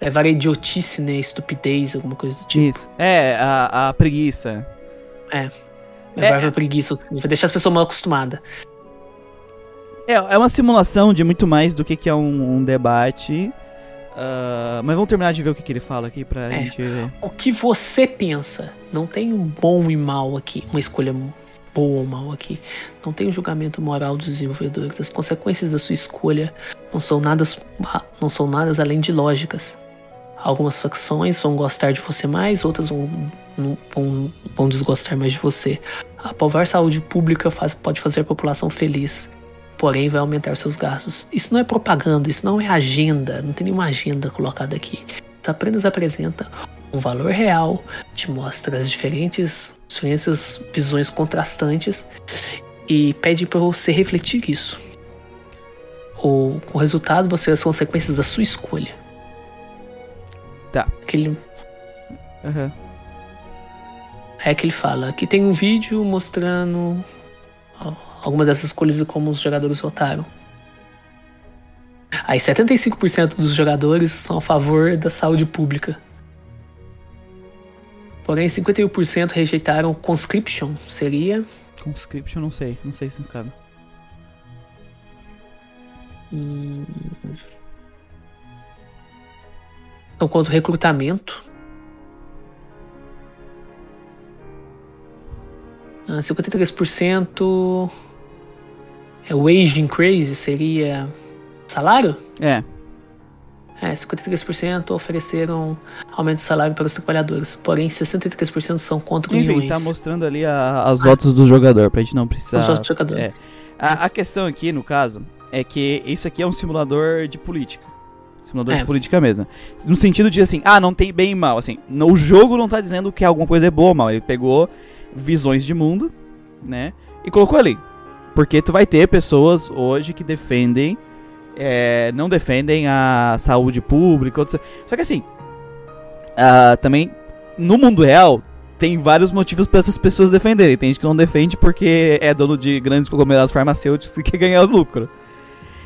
levar a idiotice, né? Estupidez, alguma coisa do tipo. Isso. É, a, a preguiça. É. Levar é, a preguiça. Vai deixar as pessoas mal acostumadas. É, é uma simulação de muito mais do que, que é um, um debate. Uh, mas vamos terminar de ver o que, que ele fala aqui pra é. gente ver. O que você pensa? Não tem um bom e mal aqui, uma escolha boa ou mal aqui. Não tem um julgamento moral dos desenvolvedores. As consequências da sua escolha não são nada, não são nada além de lógicas. Algumas facções vão gostar de você mais, outras vão, vão, vão desgostar mais de você. Aprovar saúde pública faz, pode fazer a população feliz porém vai aumentar seus gastos. Isso não é propaganda, isso não é agenda, não tem nenhuma agenda colocada aqui. Isso apenas apresenta um valor real, te mostra as diferentes, diferentes visões contrastantes e pede para você refletir isso. O, o resultado você as consequências da sua escolha. Tá. Aquele. Uhum. É que ele fala que tem um vídeo mostrando algumas dessas escolhas e como os jogadores votaram. Aí 75% dos jogadores são a favor da saúde pública. Porém, 51% rejeitaram conscription. Seria. Conscription, não sei. Não sei se cabe. Hum... Então, quanto recrutamento. 53% ah, é wage increase seria salário? É. É, 53% ofereceram aumento de salário para os trabalhadores, porém 63% são contra Enfim, uniões. Enfim, tá mostrando ali a, as votos do jogador, pra gente não precisar... Os votos dos jogadores. É. A, a, questão aqui, no caso, é que isso aqui é um simulador de política. Simulador é. de política mesmo. No sentido de, assim, ah, não tem bem e mal. Assim, no, o jogo não tá dizendo que alguma coisa é boa ou mal. Ele pegou visões de mundo, né, e colocou ali. Porque tu vai ter pessoas hoje que defendem. É, não defendem a saúde pública. Outros... Só que assim. Uh, também. No mundo real. Tem vários motivos para essas pessoas defenderem. Tem gente que não defende porque é dono de grandes conglomerados farmacêuticos e quer ganhar lucro.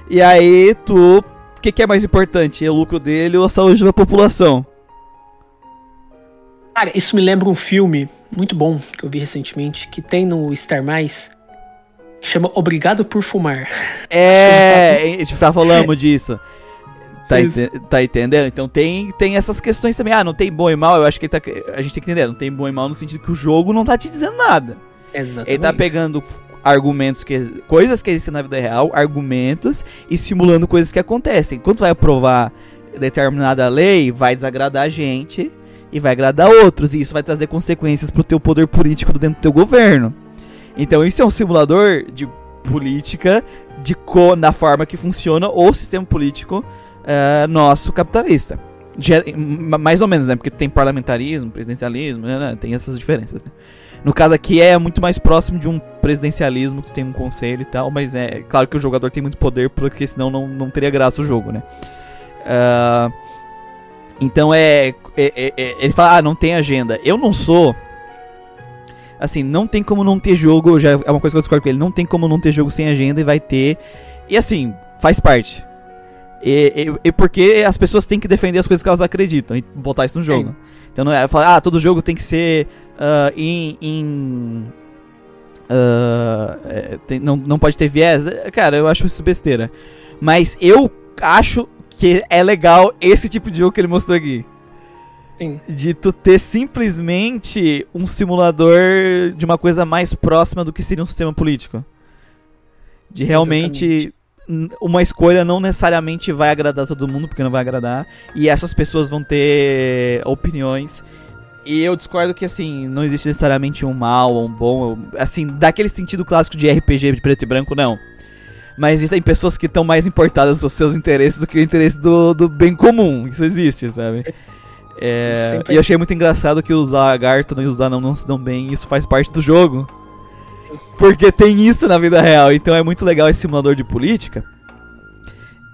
E aí tu. O que, que é mais importante? É o lucro dele ou a saúde da população? Cara, isso me lembra um filme muito bom que eu vi recentemente, que tem no Star Mais, Chama Obrigado por Fumar. É, a gente já falamos disso. Tá, ente tá, entendendo? Então tem, tem essas questões também. Ah, não tem bom e mal. Eu acho que tá, a gente tem que entender. Não tem bom e mal no sentido que o jogo não tá te dizendo nada. Exatamente. Ele tá pegando argumentos que. coisas que existem na vida real, argumentos, e simulando coisas que acontecem. Quando vai aprovar determinada lei, vai desagradar a gente e vai agradar outros. E isso vai trazer consequências pro teu poder político dentro do teu governo. Então isso é um simulador de política de co na forma que funciona o sistema político uh, nosso capitalista. mais ou menos, né? Porque tem parlamentarismo, presidencialismo, né? né tem essas diferenças. Né? No caso aqui é muito mais próximo de um presidencialismo que tem um conselho e tal, mas é claro que o jogador tem muito poder, porque senão não, não teria graça o jogo, né? Uh, então é, é, é, é, Ele fala, ah, não tem agenda. Eu não sou assim, não tem como não ter jogo, já é uma coisa que eu discordo com ele, não tem como não ter jogo sem agenda e vai ter. E assim, faz parte. E, e, e porque as pessoas têm que defender as coisas que elas acreditam e botar isso no jogo. Sim. Então não é falar, ah, todo jogo tem que ser uh, em. em uh, tem, não, não pode ter viés. Cara, eu acho isso besteira. Mas eu acho que é legal esse tipo de jogo que ele mostrou aqui. Sim. De tu ter simplesmente um simulador de uma coisa mais próxima do que seria um sistema político. De realmente. Exatamente uma escolha não necessariamente vai agradar todo mundo, porque não vai agradar, e essas pessoas vão ter opiniões E eu discordo que, assim, não existe necessariamente um mal ou um bom. Assim, daquele sentido clássico de RPG de preto e branco, não. Mas existem pessoas que estão mais importadas nos seus interesses do que o interesse do, do bem comum. Isso existe, sabe? É, e eu achei muito engraçado que os Lagarto e os Danão não se dão bem isso faz parte do jogo. Porque tem isso na vida real. Então é muito legal esse simulador de política.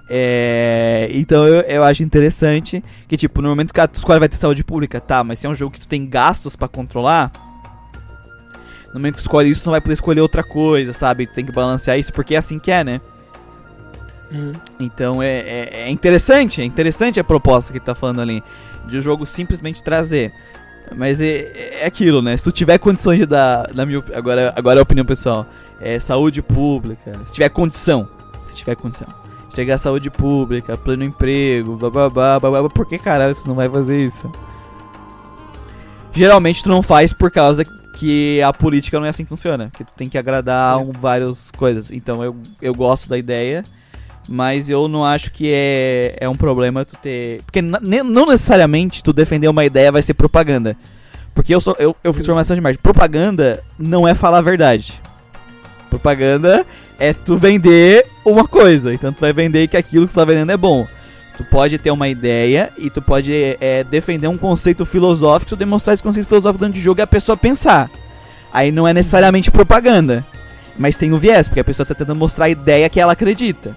É, então eu, eu acho interessante que, tipo, no momento que a escola vai ter saúde pública, tá, mas se é um jogo que tu tem gastos para controlar, no momento que tu escolhe isso, tu não vai poder escolher outra coisa, sabe? Tu tem que balancear isso porque é assim que é, né? Uhum. Então é, é, é, interessante, é interessante a proposta que ele tá falando ali. De o jogo simplesmente trazer. Mas é, é aquilo, né? Se tu tiver condições de dar. Na minha, agora, agora é a opinião pessoal. É saúde pública. Se tiver condição. Se tiver condição chegar saúde pública, pleno emprego, bababá, bababá. Por que caralho tu não vai fazer isso? Geralmente tu não faz por causa que a política não é assim que funciona. Que tu tem que agradar é. um, várias coisas. Então eu, eu gosto da ideia, mas eu não acho que é, é um problema tu ter. Porque não necessariamente tu defender uma ideia vai ser propaganda. Porque eu, sou, eu, eu fiz formação de marketing. Propaganda não é falar a verdade. Propaganda é tu vender uma coisa. Então tu vai vender que aquilo que tu tá vendendo é bom. Tu pode ter uma ideia e tu pode é, defender um conceito filosófico, tu demonstrar esse conceito filosófico dentro de jogo e a pessoa pensar. Aí não é necessariamente propaganda, mas tem o viés, porque a pessoa tá tentando mostrar a ideia que ela acredita.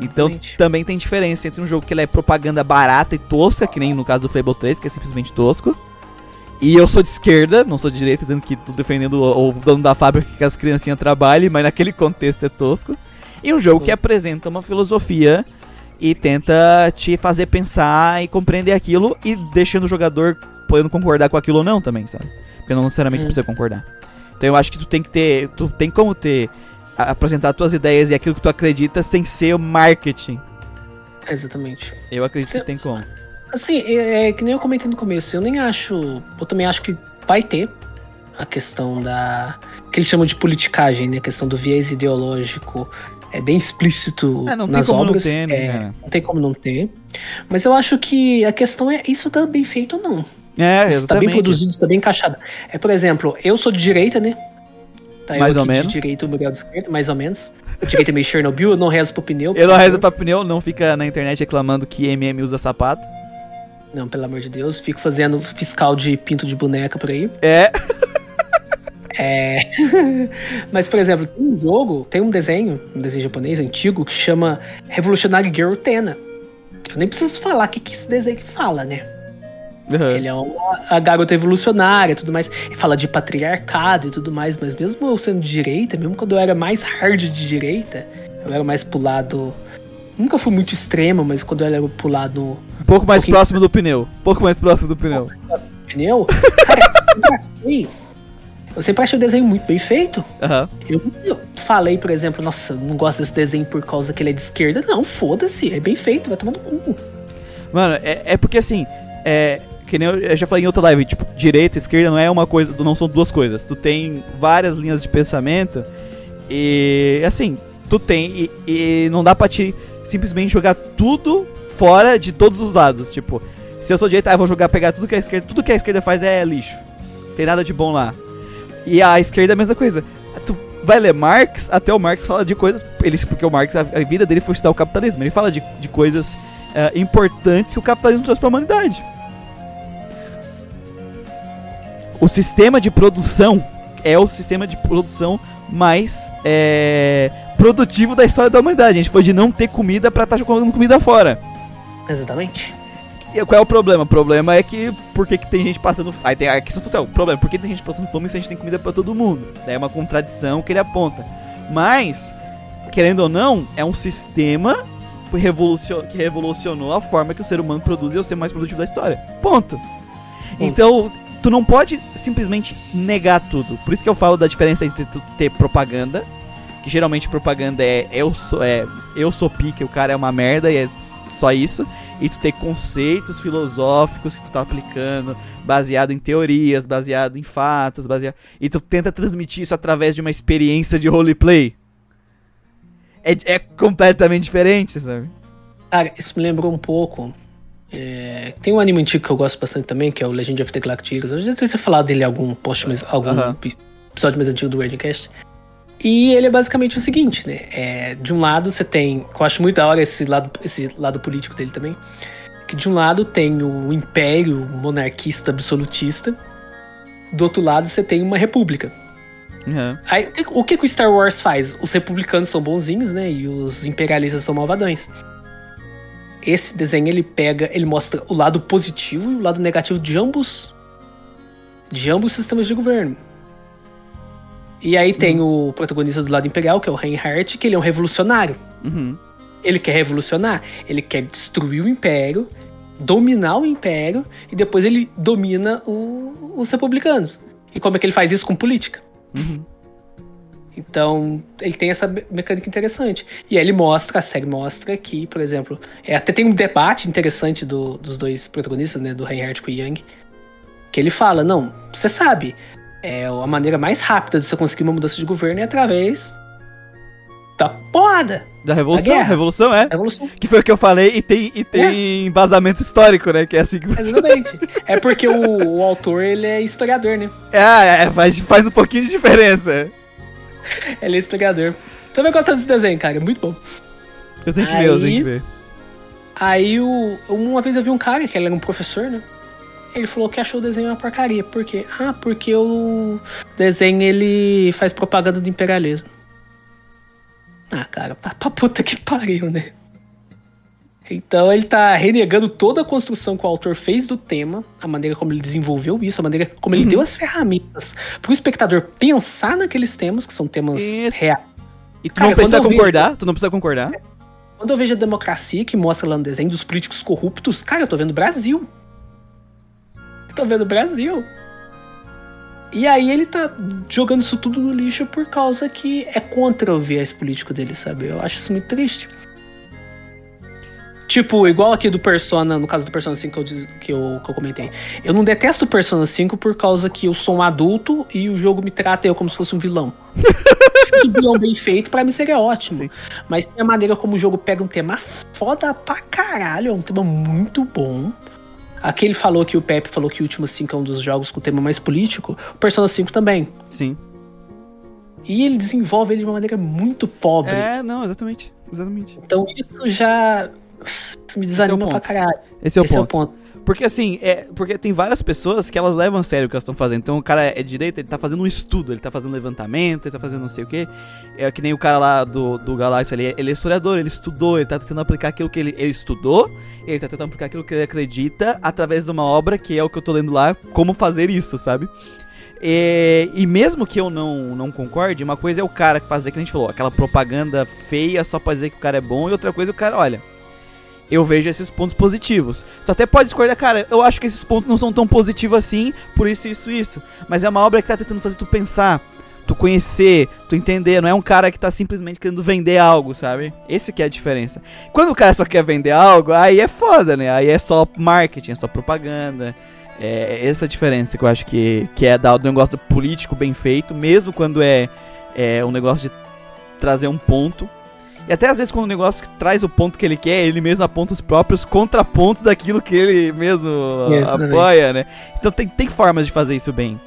Então também tem diferença entre um jogo que ele é propaganda barata e tosca, que nem no caso do Fable 3, que é simplesmente tosco, e eu sou de esquerda, não sou de direita, dizendo que tô defendendo o, o dono da fábrica que as criancinhas trabalhem, mas naquele contexto é tosco. E um jogo que apresenta uma filosofia e tenta te fazer pensar e compreender aquilo e deixando o jogador podendo concordar com aquilo ou não também, sabe? Porque não necessariamente hum. precisa concordar. Então eu acho que tu tem que ter, tu tem como ter apresentar tuas ideias e aquilo que tu acredita sem ser marketing. Exatamente. Eu acredito que tem como. Assim, é, é, que nem eu comentei no começo, eu nem acho. Eu também acho que vai ter a questão da. que eles chamam de politicagem, né? A questão do viés ideológico. É bem explícito é, não nas tem como obras. Não, ter, né? é, não tem como não ter. Mas eu acho que a questão é isso tá bem feito ou não. É, isso tá bem produzido, está bem encaixado. É, por exemplo, eu sou de direita, né? Tá, mais ou menos. De direita, o Miguel de esquerda, mais ou menos. O direita é meio Chernobyl, eu não rezo pro pneu. Eu não rezo pra pneu, não fica na internet reclamando que MM usa sapato. Não, pelo amor de Deus. Fico fazendo fiscal de pinto de boneca por aí. É. É. Mas, por exemplo, tem um jogo, tem um desenho, um desenho japonês antigo, que chama Revolutionary Girl Tena. Eu nem preciso falar o que, que esse desenho fala, né? Uhum. Ele é uma a garota revolucionária e tudo mais. E fala de patriarcado e tudo mais, mas mesmo eu sendo de direita, mesmo quando eu era mais hard de direita, eu era mais pro lado Nunca fui muito extremo, mas quando eu era pro lado. Um pouco mais um próximo do pneu. Um pouco mais próximo do pneu. Pneu? Cara, eu sempre achei o desenho muito bem feito. Uhum. Eu, eu falei, por exemplo, nossa, não gosto desse desenho por causa que ele é de esquerda. Não, foda-se, é bem feito, vai tomando cu. Mano, é, é porque assim, é. Que nem eu já falei em outra live, tipo, direita e esquerda não é uma coisa, não são duas coisas. Tu tem várias linhas de pensamento e assim, tu tem e, e não dá pra te simplesmente jogar tudo fora de todos os lados. Tipo, se eu sou direita, eu vou jogar, pegar tudo que a esquerda. Tudo que a esquerda faz é lixo. Tem nada de bom lá. E a esquerda é a mesma coisa. Tu vai ler Marx, até o Marx fala de coisas. Ele, porque o Marx, a, a vida dele foi estudar o capitalismo. Ele fala de, de coisas uh, importantes que o capitalismo trouxe pra humanidade. O sistema de produção é o sistema de produção mais é, produtivo da história da humanidade. A gente foi de não ter comida pra estar tá jogando comida fora. Exatamente. E qual é o problema? O problema é que por que, que tem gente passando fome? Aí tem a questão social. O problema é por que tem gente passando fome se a gente tem comida para todo mundo? Daí é uma contradição que ele aponta. Mas, querendo ou não, é um sistema que revolucionou, que revolucionou a forma que o ser humano produz e é o ser mais produtivo da história. Ponto. Ponto. Então, tu não pode simplesmente negar tudo. Por isso que eu falo da diferença entre tu ter propaganda que geralmente propaganda é eu sou, é, eu sou pique, o cara é uma merda e é só isso. E tu ter conceitos filosóficos que tu tá aplicando, baseado em teorias, baseado em fatos, baseado. E tu tenta transmitir isso através de uma experiência de roleplay. É, é completamente diferente, sabe? Cara, isso me lembrou um pouco. É, tem um anime antigo que eu gosto bastante também, que é o Legend of the Galactic Heroes. Eu já tinha falado dele em algum post, mais, algum episódio mais antigo do Radincast. E ele é basicamente o seguinte, né? É, de um lado você tem, que eu acho muito da hora esse lado, esse lado político dele também, que de um lado tem o império monarquista absolutista, do outro lado você tem uma república. Aham. Aí, o que- o que o Star Wars faz? Os republicanos são bonzinhos, né? E os imperialistas são malvadões. Esse desenho ele pega, ele mostra o lado positivo e o lado negativo de ambos, de ambos os sistemas de governo. E aí tem o protagonista do lado imperial, que é o Reinhardt, que ele é um revolucionário. Uhum. Ele quer revolucionar, ele quer destruir o império, dominar o império e depois ele domina o- os republicanos. E como é que ele faz isso com política? Uhum. Então, ele tem essa me- mecânica interessante. E aí ele mostra, a série mostra que, por exemplo, é, até tem um debate interessante do- dos dois protagonistas, né, do Reinhardt com o Yang, que ele fala, não, você sabe, é, a maneira mais rápida de você conseguir uma mudança de governo é através da porrada, Da Revolução, Da. Revolução é. revolução. Que foi o que eu falei e tem, e tem embasamento histórico, né? Que é assim que você. Exatamente. é porque o, o autor, ele é historiador, né? É, é, faz, faz um pouquinho de diferença. Ele é historiador. Também gosto desse desenho, cara, é muito bom. Eu tenho que ver, eu tenho que ver. Aí o, uma vez eu vi um cara, que ele era um professor, né? Ele falou que achou o desenho uma porcaria. Por quê? Ah, porque o desenho ele faz propaganda do imperialismo. Ah, cara, pra, pra puta que pariu, né? Então ele tá renegando toda a construção que o autor fez do tema, a maneira como ele desenvolveu isso, a maneira como ele Uhum. deu as ferramentas pro espectador pensar naqueles temas, que são temas reais. E tu Cara, não precisa concordar, tu não precisa concordar. Quando eu vejo a democracia que mostra lá no desenho dos políticos corruptos, cara, eu tô vendo o Brasil. Eu tô vendo o Brasil. E aí ele tá jogando isso tudo no lixo por causa que é contra o viés político dele, sabe? Eu acho isso muito triste. Tipo, igual aqui do Persona, no caso do Persona 5 que eu, diz- que eu, que eu comentei. Eu não detesto o Persona 5 por causa que eu sou um adulto e o jogo me trata eu como se fosse um vilão. Um vilão bem feito, pra mim seria ótimo. Sim. Mas tem a maneira como o jogo pega um tema foda pra caralho, é um tema muito bom. Aqui ele falou que o Pepe falou que o Último 5 é um dos jogos com tema mais político, o Persona 5 também. Sim. E ele desenvolve ele de uma maneira muito pobre. É, não, exatamente. Exatamente. Então isso já me desanima ponto. pra caralho. Esse é o Esse ponto. é o ponto. Porque assim, é, porque tem várias pessoas que elas levam a sério o que elas estão fazendo. Então o cara é direita, ele tá fazendo um estudo, ele tá fazendo levantamento, ele tá fazendo não sei o quê. É que nem o cara lá do, do Galáxia, ele, é- ele é historiador, ele estudou, ele tá tentando aplicar aquilo que ele, ele estudou, ele tá tentando aplicar aquilo que ele acredita através de uma obra que é o que eu tô lendo lá, como fazer isso, sabe? É, e mesmo que eu não, não concorde, uma coisa é o cara fazer, que a gente falou, aquela propaganda feia só pra dizer que o cara é bom, e outra coisa é o cara, olha, eu vejo esses pontos positivos. Tu até pode discordar, cara, eu acho que esses pontos não são tão positivos assim, por isso, isso, isso. Mas é uma obra que tá tentando fazer tu pensar, tu conhecer, tu entender, não é um cara que tá simplesmente querendo vender algo, sabe? Esse que é a diferença. Quando o cara só quer vender algo, aí é foda, né? Aí é só marketing, é só propaganda. É essa a diferença que eu acho que, que é dar do negócio político bem feito, mesmo quando é, é um negócio de trazer um ponto. E até às vezes quando o negócio traz o ponto que ele quer, ele mesmo aponta os próprios contrapontos daquilo que ele mesmo apoia, né? Então tem, tem formas de fazer isso bem.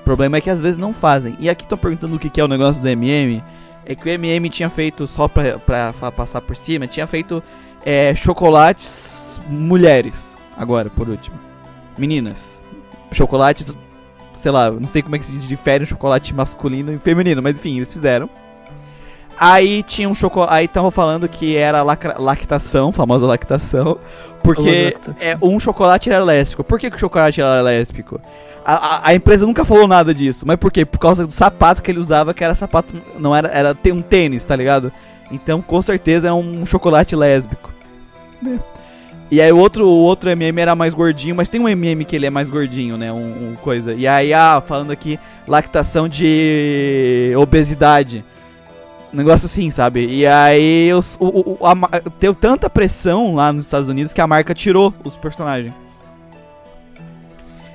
O problema é que às vezes não fazem. E aqui estão perguntando o que que é o negócio do MM. É que o MM tinha feito, só pra, pra fa- passar por cima, tinha feito é, chocolates mulheres. Agora, por último. Meninas. Chocolates, sei lá, não sei como é que se difere um chocolate masculino e feminino, mas enfim, eles fizeram. Aí tinha um chocolate. Aí estavam falando que era lactação, famosa lactação. Porque lactação. é, um chocolate era lésbico. Por que, que o chocolate era lésbico? A, a, a empresa nunca falou nada disso. Mas por quê? Por causa do sapato que ele usava, que era sapato. Não era. Era ter um tênis, tá ligado? Então com certeza é um chocolate lésbico. Né? E aí o outro, o outro MM era mais gordinho, mas tem um MM que ele é mais gordinho, né? Um, um coisa. E aí, ah, falando aqui, lactação de obesidade. Um negócio assim, sabe? E aí os, o, o, a, deu tanta pressão lá nos Estados Unidos que a marca tirou os personagens.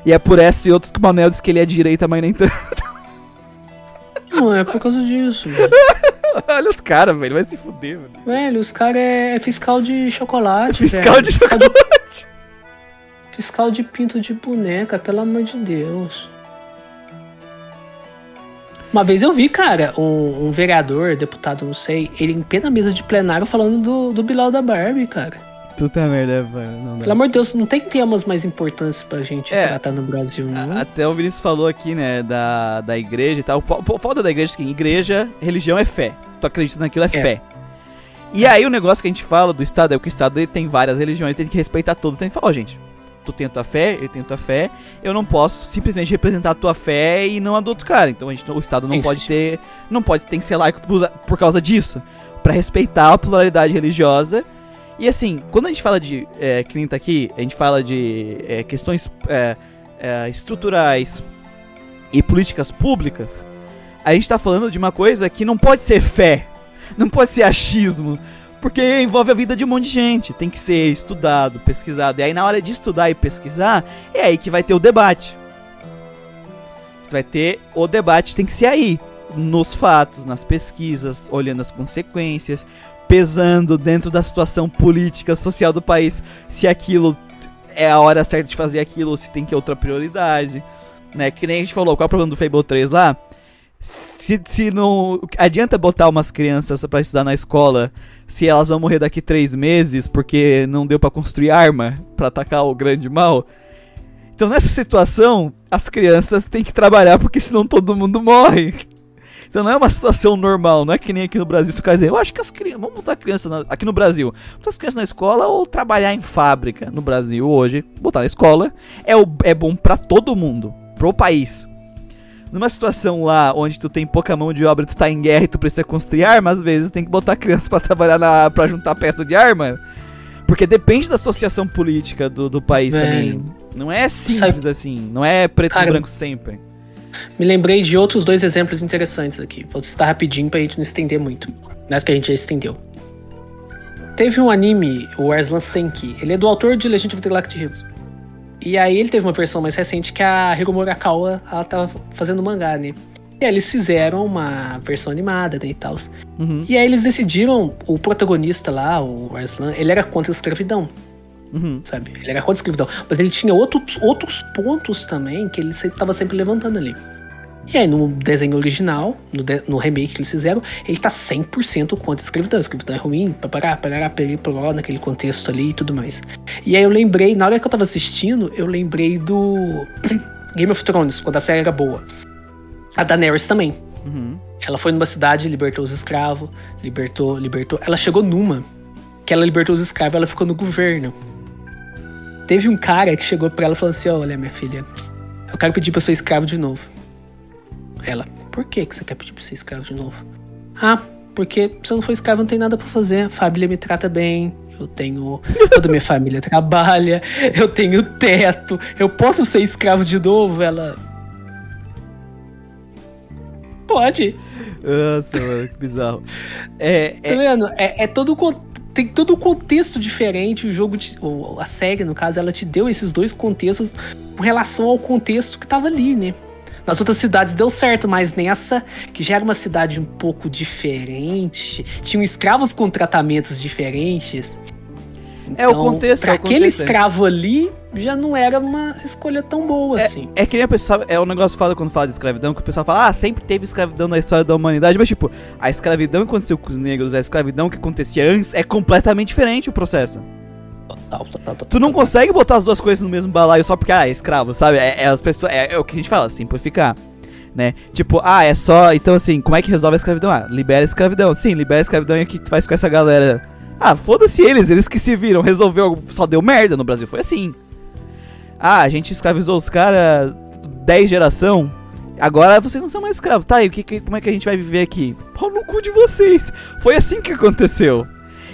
E é por essa e outros que o Manuel disse que ele é de direita, mas nem tanto. Não, é por causa disso, velho. Olha os caras, velho, vai se fuder, velho. Velho, os caras é fiscal de chocolate. Fiscal velho. de chocolate. fiscal de pinto de boneca, pelo amor de Deus. Uma vez eu vi, cara, um, um vereador, deputado, não sei, ele em plena mesa de plenário falando do, do Bilal da Barbie, cara. Puta merda, velho. Pelo amor de Deus, não tem temas mais importantes pra gente é, tratar no Brasil, não. Até o Vinícius falou aqui, né, da, da igreja e tal. O foda da igreja é que igreja, religião é fé. Tu acredita naquilo é, é. fé. E aí o negócio que a gente fala do Estado é que o Estado tem várias religiões, tem que respeitar tudo. Tem que falar, ó, oh, gente, tu tem a tua fé, ele tem a tua fé, eu não posso simplesmente representar a tua fé e não a do outro cara. Então a gente, o Estado não Isso. pode ter. Não pode ter que ser laico por, por causa disso. para respeitar a pluralidade religiosa. E assim, quando a gente fala de. É, que nem tá aqui, a gente fala de é, questões é, é, estruturais e políticas públicas, a gente tá falando de uma coisa que não pode ser fé, não pode ser achismo, porque envolve a vida de um monte de gente. Tem que ser estudado, pesquisado. E aí, na hora de estudar e pesquisar, é aí que vai ter o debate. Vai ter o debate, tem que ser aí. Nos fatos, nas pesquisas, olhando as consequências, pesando dentro da situação política, social do país, se aquilo é a hora certa de fazer aquilo ou se tem que outra prioridade. Né? Que nem a gente falou, qual é o problema do Fable 3 lá? Se, se não adianta botar umas crianças para estudar na escola se elas vão morrer daqui três meses porque não deu para construir arma para atacar o grande mal. Então nessa situação as crianças têm que trabalhar porque senão todo mundo morre. Então não é uma situação normal, não é que nem aqui no Brasil. Se o cara dizer, eu acho que as crianças. Vamos botar criança na, aqui no Brasil. Botar as crianças na escola ou trabalhar em fábrica. No Brasil hoje, botar na escola é, o, é bom para todo mundo, pro país numa situação lá onde tu tem pouca mão de obra, tu tá em guerra e tu precisa construir arma, às vezes tem que botar criança para trabalhar na, pra juntar peça de arma. Porque depende da associação política do, do país é. também. Não é simples Sabe... assim, não é preto Cara, e branco sempre. Me lembrei de outros dois exemplos interessantes aqui. Vou citar rapidinho pra gente não estender muito. Mas que a gente já estendeu. Teve um anime, o Arslan Senki. Ele é do autor de Legend of the Galactic Heroes. E aí ele teve uma versão mais recente que a Hiromu Murakawa ela tava fazendo mangá, né? E aí eles fizeram uma versão animada, né, e tal. Uhum. E aí eles decidiram, o protagonista lá, o Arslan, ele era contra a escravidão. Uhum. Sabe? Ele era contra a escravidão. Mas ele tinha outros, outros pontos também que ele sempre, tava sempre levantando ali. E aí, no desenho original, no, de, no remake que eles fizeram, ele tá 100% contra a escravidão. A escravidão é ruim, papará, parará, peripoló, naquele contexto ali e tudo mais. E aí eu lembrei, na hora que eu tava assistindo, eu lembrei do Game of Thrones, quando a série era boa. A Daenerys também. Uhum. Ela foi numa cidade, libertou os escravos, libertou, libertou. Ela chegou numa que ela libertou os escravos, ela ficou no governo. Teve um cara que chegou pra ela e falou assim: Olha, minha filha, eu quero pedir pra eu ser escravo de novo. Ela, por que, que você quer pedir pra ser escravo de novo? Ah, porque se eu não for escravo não tem nada para fazer. A família me trata bem. Eu tenho. Toda minha família trabalha. Eu tenho teto. Eu posso ser escravo de novo? Ela. Pode. Nossa, mano, que bizarro. É, tá é... vendo? É, é todo tem todo um contexto diferente. O jogo, te, a série, no caso, ela te deu esses dois contextos com relação ao contexto que tava ali, né? Nas outras cidades deu certo, mas nessa, que já era uma cidade um pouco diferente, tinham escravos com tratamentos diferentes. Então, é o então, contexto. Pra é o aquele contexto. escravo ali, já não era uma escolha tão boa é, assim. É que nem a pessoa. É um negócio fala quando fala de escravidão, que o pessoal fala, ah, sempre teve escravidão na história da humanidade. Mas, tipo, a escravidão que aconteceu com os negros, a escravidão que acontecia antes, é completamente diferente o processo. Total, total, total, tu não consegue botar as duas coisas no mesmo balaio só porque, ah, é escravo, sabe? É, é as pessoas, é, é, o que a gente fala, simplificar. Né? Tipo, ah, é só. Então, assim, como é que resolve a escravidão? Ah, libera a escravidão. Sim, libera a escravidão e o que tu faz com essa galera? Ah, foda-se eles, eles que se viram, resolveu, só deu merda no Brasil. Foi assim. Ah, a gente escravizou os caras 10 geração. Agora vocês não são mais escravos. Tá, e o que, que, como é que a gente vai viver aqui? Pau no cu de vocês. Foi assim que aconteceu.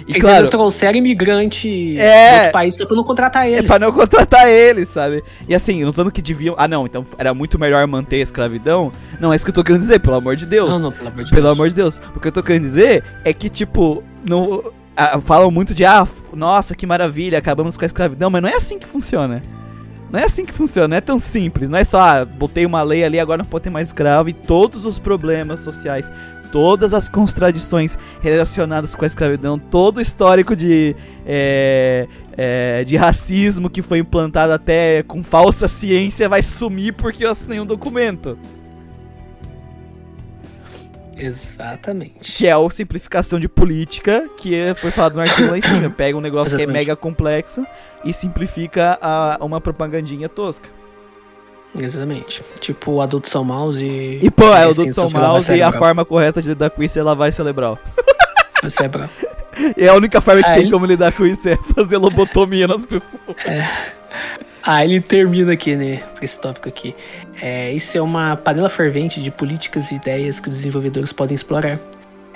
E eles claro, trouxeram imigrante é, de outro país pra não contratar eles. É pra não contratar eles, sabe? E assim, não falando que deviam. Ah, não, então era muito melhor manter a escravidão. Não é isso que eu tô querendo dizer, pelo amor de Deus. Não, não, pelo amor de pelo Deus. amor de Deus. O que eu tô querendo dizer é que, tipo, não. Ah, falam muito de, ah, nossa, que maravilha, acabamos com a escravidão, mas não é assim que funciona. Não é assim que funciona, não é tão simples. Não é só, ah, botei uma lei ali, agora não pode ter mais escravo. E todos os problemas sociais, todas as contradições relacionadas com a escravidão, todo o histórico de, é, é, de racismo que foi implantado até com falsa ciência vai sumir porque eu assinei um documento. Exatamente. Que é a simplificação de política, que foi falado no artigo lá em cima. Pega um negócio Exatamente. que é mega complexo e simplifica a, uma propagandinha tosca. Exatamente. Tipo o adulto são maus e. E pô, é o adulto são maus e a forma correta de lidar com isso é lavar cerebral. Cerebral. e a única forma que Aí... tem como lidar com isso é fazer lobotomia nas pessoas. É. Ah, ele termina aqui, né? Esse tópico aqui. É, isso é uma panela fervente de políticas e ideias que os desenvolvedores podem explorar.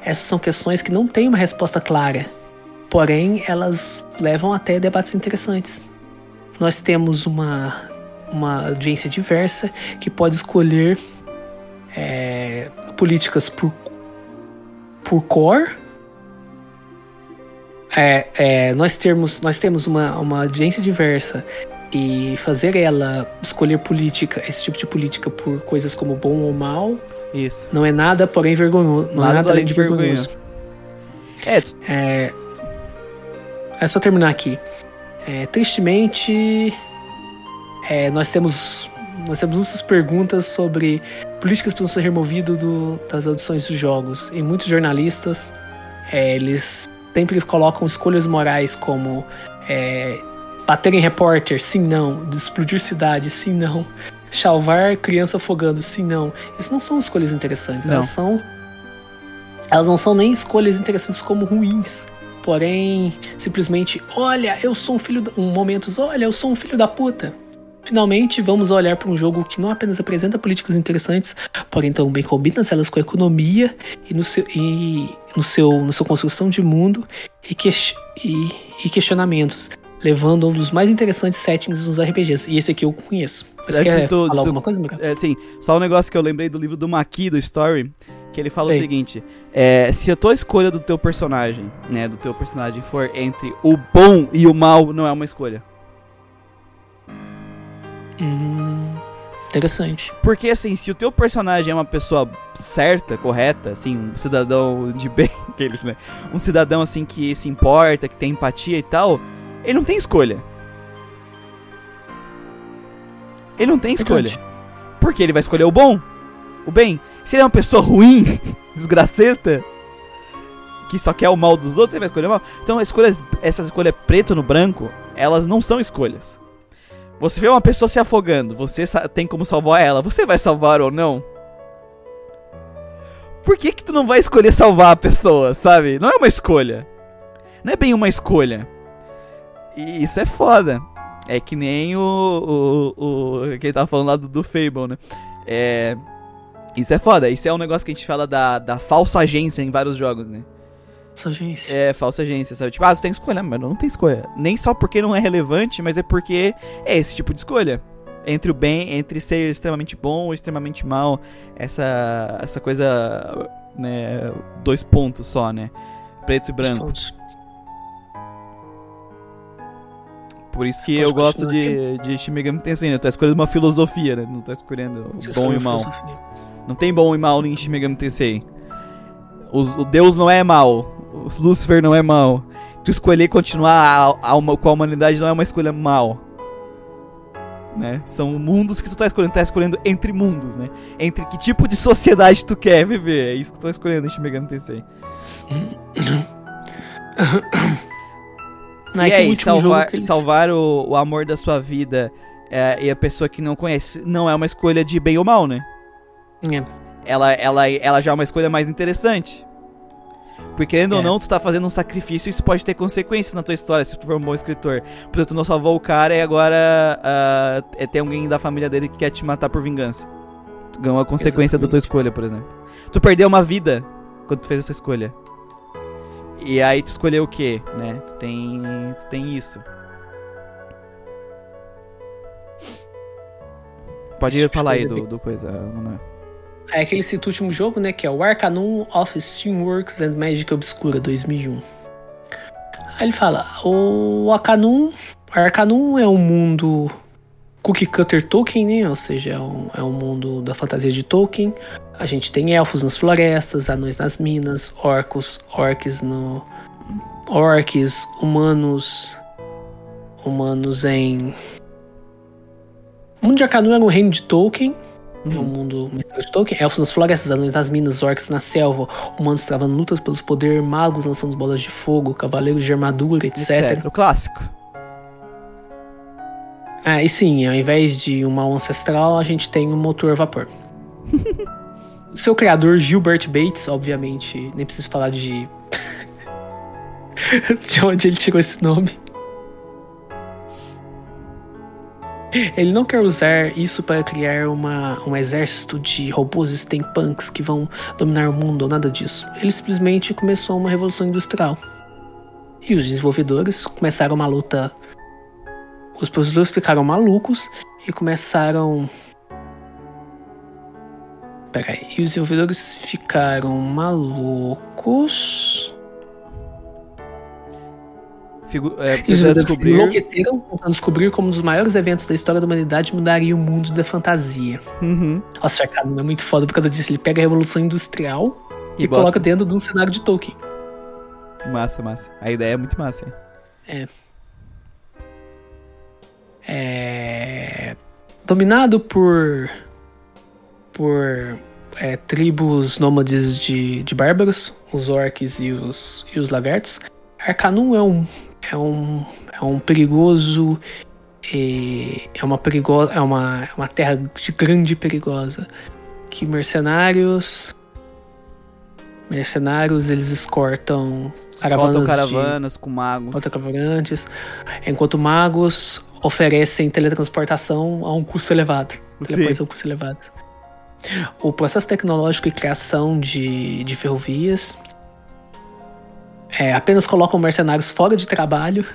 Essas são questões que não têm uma resposta clara, porém elas levam até debates interessantes. Nós temos uma, uma audiência diversa que pode escolher é, políticas por, por cor. É, é, nós, temos, nós temos uma, uma audiência diversa e fazer ela escolher política, esse tipo de política por coisas como bom ou mal, isso. Não é nada, porém vergonhoso. Não nada, é nada além de vergonhoso. É. é. É só terminar aqui. É, tristemente, é, nós temos nós temos muitas perguntas sobre políticas para ser removido do, das audições dos jogos. E muitos jornalistas, é, eles sempre colocam escolhas morais como é, Bater em repórter, sim, não. Explodir cidade, sim, não. Salvar criança afogando, sim, não. Essas não são escolhas interessantes. Não. Elas são. Elas não são nem escolhas interessantes como ruins. Porém, simplesmente, olha, eu sou um filho. Da... Um momentos, olha, eu sou um filho da puta. Finalmente, vamos olhar para um jogo que não apenas apresenta políticas interessantes, porém também combina elas com a economia e no seu, e no seu, no seu construção de mundo e, que, e, e questionamentos levando um dos mais interessantes settings dos RPGs. E esse aqui eu conheço. Você Antes quer falar alguma coisa, Mika? É, sim, só um negócio que eu lembrei do livro do Maki, do Story, que ele fala o seguinte, é, se a tua escolha do teu personagem, né, do teu personagem for entre o bom e o mal, não é uma escolha. Hum, interessante. Porque assim, se o teu personagem é uma pessoa certa, correta, assim, um cidadão de bem, aqueles, né, um cidadão assim que se importa, que tem empatia e tal ele não tem escolha. Ele não tem escolha. Porque ele vai escolher o bom, o bem. Se ele é uma pessoa ruim, desgraceta, que só quer o mal dos outros, ele vai escolher o mal. Então, escolhas, essas escolhas preto no branco, elas não são escolhas. Você vê uma pessoa se afogando, você tem como salvar ela, você vai salvar ou não? Por que que tu não vai escolher salvar a pessoa, sabe? Não é uma escolha. Não é bem uma escolha. E isso é foda. É que nem o. o, o que ele tava falando lá do, do Fable, né? É. Isso é foda. Isso é um negócio que a gente fala da, da falsa agência em vários jogos, né? Falsa agência. É, falsa agência, sabe? Tipo, ah, você tem escolha, mas não tem escolha. Nem só porque não é relevante, mas é porque é esse tipo de escolha. Entre o bem, entre ser extremamente bom ou extremamente mal. Essa, essa coisa, né? Dois pontos só, né? Preto e branco. Por isso que eu gosto de, de Shin Megami Tensei, né? Tu tá escolhendo uma filosofia, né? Não tá escolhendo Você bom e mal. Filosofia. Não tem bom e mal em Shin Megami Tensei. Os, o Deus não é mal. O Lucifer não é mal. Tu escolher continuar a, a uma, com a humanidade não é uma escolha mal. Né? São mundos que tu tá escolhendo. Tu tá escolhendo entre mundos, né? Entre que tipo de sociedade tu quer viver. É isso que tu tá escolhendo Shin Megami Tensei. Não, e aí, salvar, eles... salvar o, o, amor da sua vida é, e a pessoa que não conhece não é uma escolha de bem ou mal, né? É. Ela, ela, ela já é uma escolha mais interessante. Porque querendo é. ou não, tu tá fazendo um sacrifício e isso pode ter consequências na tua história se tu for um bom escritor. Porque tu não salvou o cara e agora uh, é, tem alguém da família dele que quer te matar por vingança. Tu ganhou a consequência Exatamente. da tua escolha, por exemplo. Tu perdeu uma vida quando tu fez essa escolha. E aí tu escolheu o que, né? Tu tem, tu tem isso. Pode isso falar aí do, do coisa, Manoel. É aquele cita último jogo, né? Que é o Arcanum of Steamworks and Magic Obscura 2001. Aí ele fala: o Arcanum, Arcanum é um mundo cookie cutter Tolkien, né? Ou seja, é um, é um mundo da fantasia de Tolkien. A gente tem elfos nas florestas, anões nas minas, orcos, orcs no. orcs, humanos. humanos em. O mundo de Arcanum era um reino de Tolkien. Uhum. É um mundo de Tolkien. Elfos nas florestas, anões nas minas, orcs na selva, humanos travando lutas pelos poderes, magos lançando bolas de fogo, cavaleiros de armadura, etc. etc. O clássico. Ah, e sim, ao invés de uma ancestral, a gente tem um motor a vapor. seu criador, Gilbert Bates, obviamente, nem preciso falar de. de onde ele tirou esse nome. Ele não quer usar isso para criar uma, um exército de robôs steampunks que vão dominar o mundo ou nada disso. Ele simplesmente começou uma revolução industrial. E os desenvolvedores começaram uma luta os produtores ficaram malucos e começaram. Peraí, e os desenvolvedores ficaram malucos. Figu é, e os descobrir... enlouqueceram tentando descobrir como um dos maiores eventos da história da humanidade mudaria o mundo da fantasia. Uhum. Nossa, Arcano é muito foda por causa disso. Ele pega a Revolução Industrial e, e coloca dentro de um cenário de Tolkien. Massa, massa. A ideia é muito massa. É é, dominado por por é, tribos nômades de, de bárbaros, os orcs e os, e os lagartos. Arcanum é um é um, é um perigoso é, uma perigosa é uma, é uma terra de grande e perigosa que mercenários mercenários eles escortam caravanas, caravanas de, com magos caravanas, enquanto magos oferecem teletransportação a um custo elevado. Teleportação a um custo elevado. O processo tecnológico e criação de, de ferrovias é, apenas colocam mercenários fora de trabalho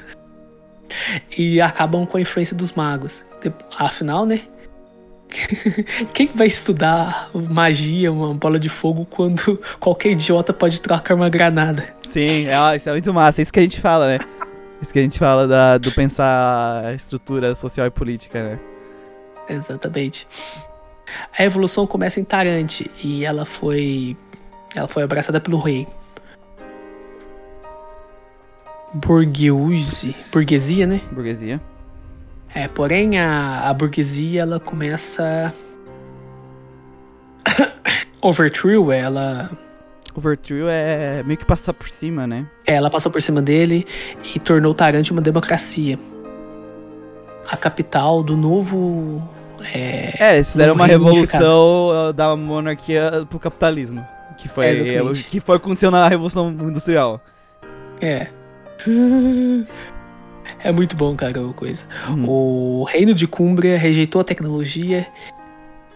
e acabam com a influência dos magos. Afinal, né? Quem vai estudar magia, uma bola de fogo, quando qualquer idiota pode trocar uma granada? Sim, é, isso é muito massa. É isso que a gente fala, né? Isso que a gente fala da, do pensar a estrutura social e política, né? Exatamente. A evolução começa em Tarante e ela foi ela foi abraçada pelo rei. Burguese, burguesia, né? Burguesia. É, porém a, a burguesia ela começa Overthrew, ela Overthrew é meio que passar por cima, né? É, ela passou por cima dele e tornou Tarante uma democracia. A capital do novo. É, é eles fizeram uma revolução da monarquia pro capitalismo. Que foi, é, o que foi aconteceu na Revolução Industrial. É. É muito bom, cara, a coisa. Uhum. O reino de Cumbria rejeitou a tecnologia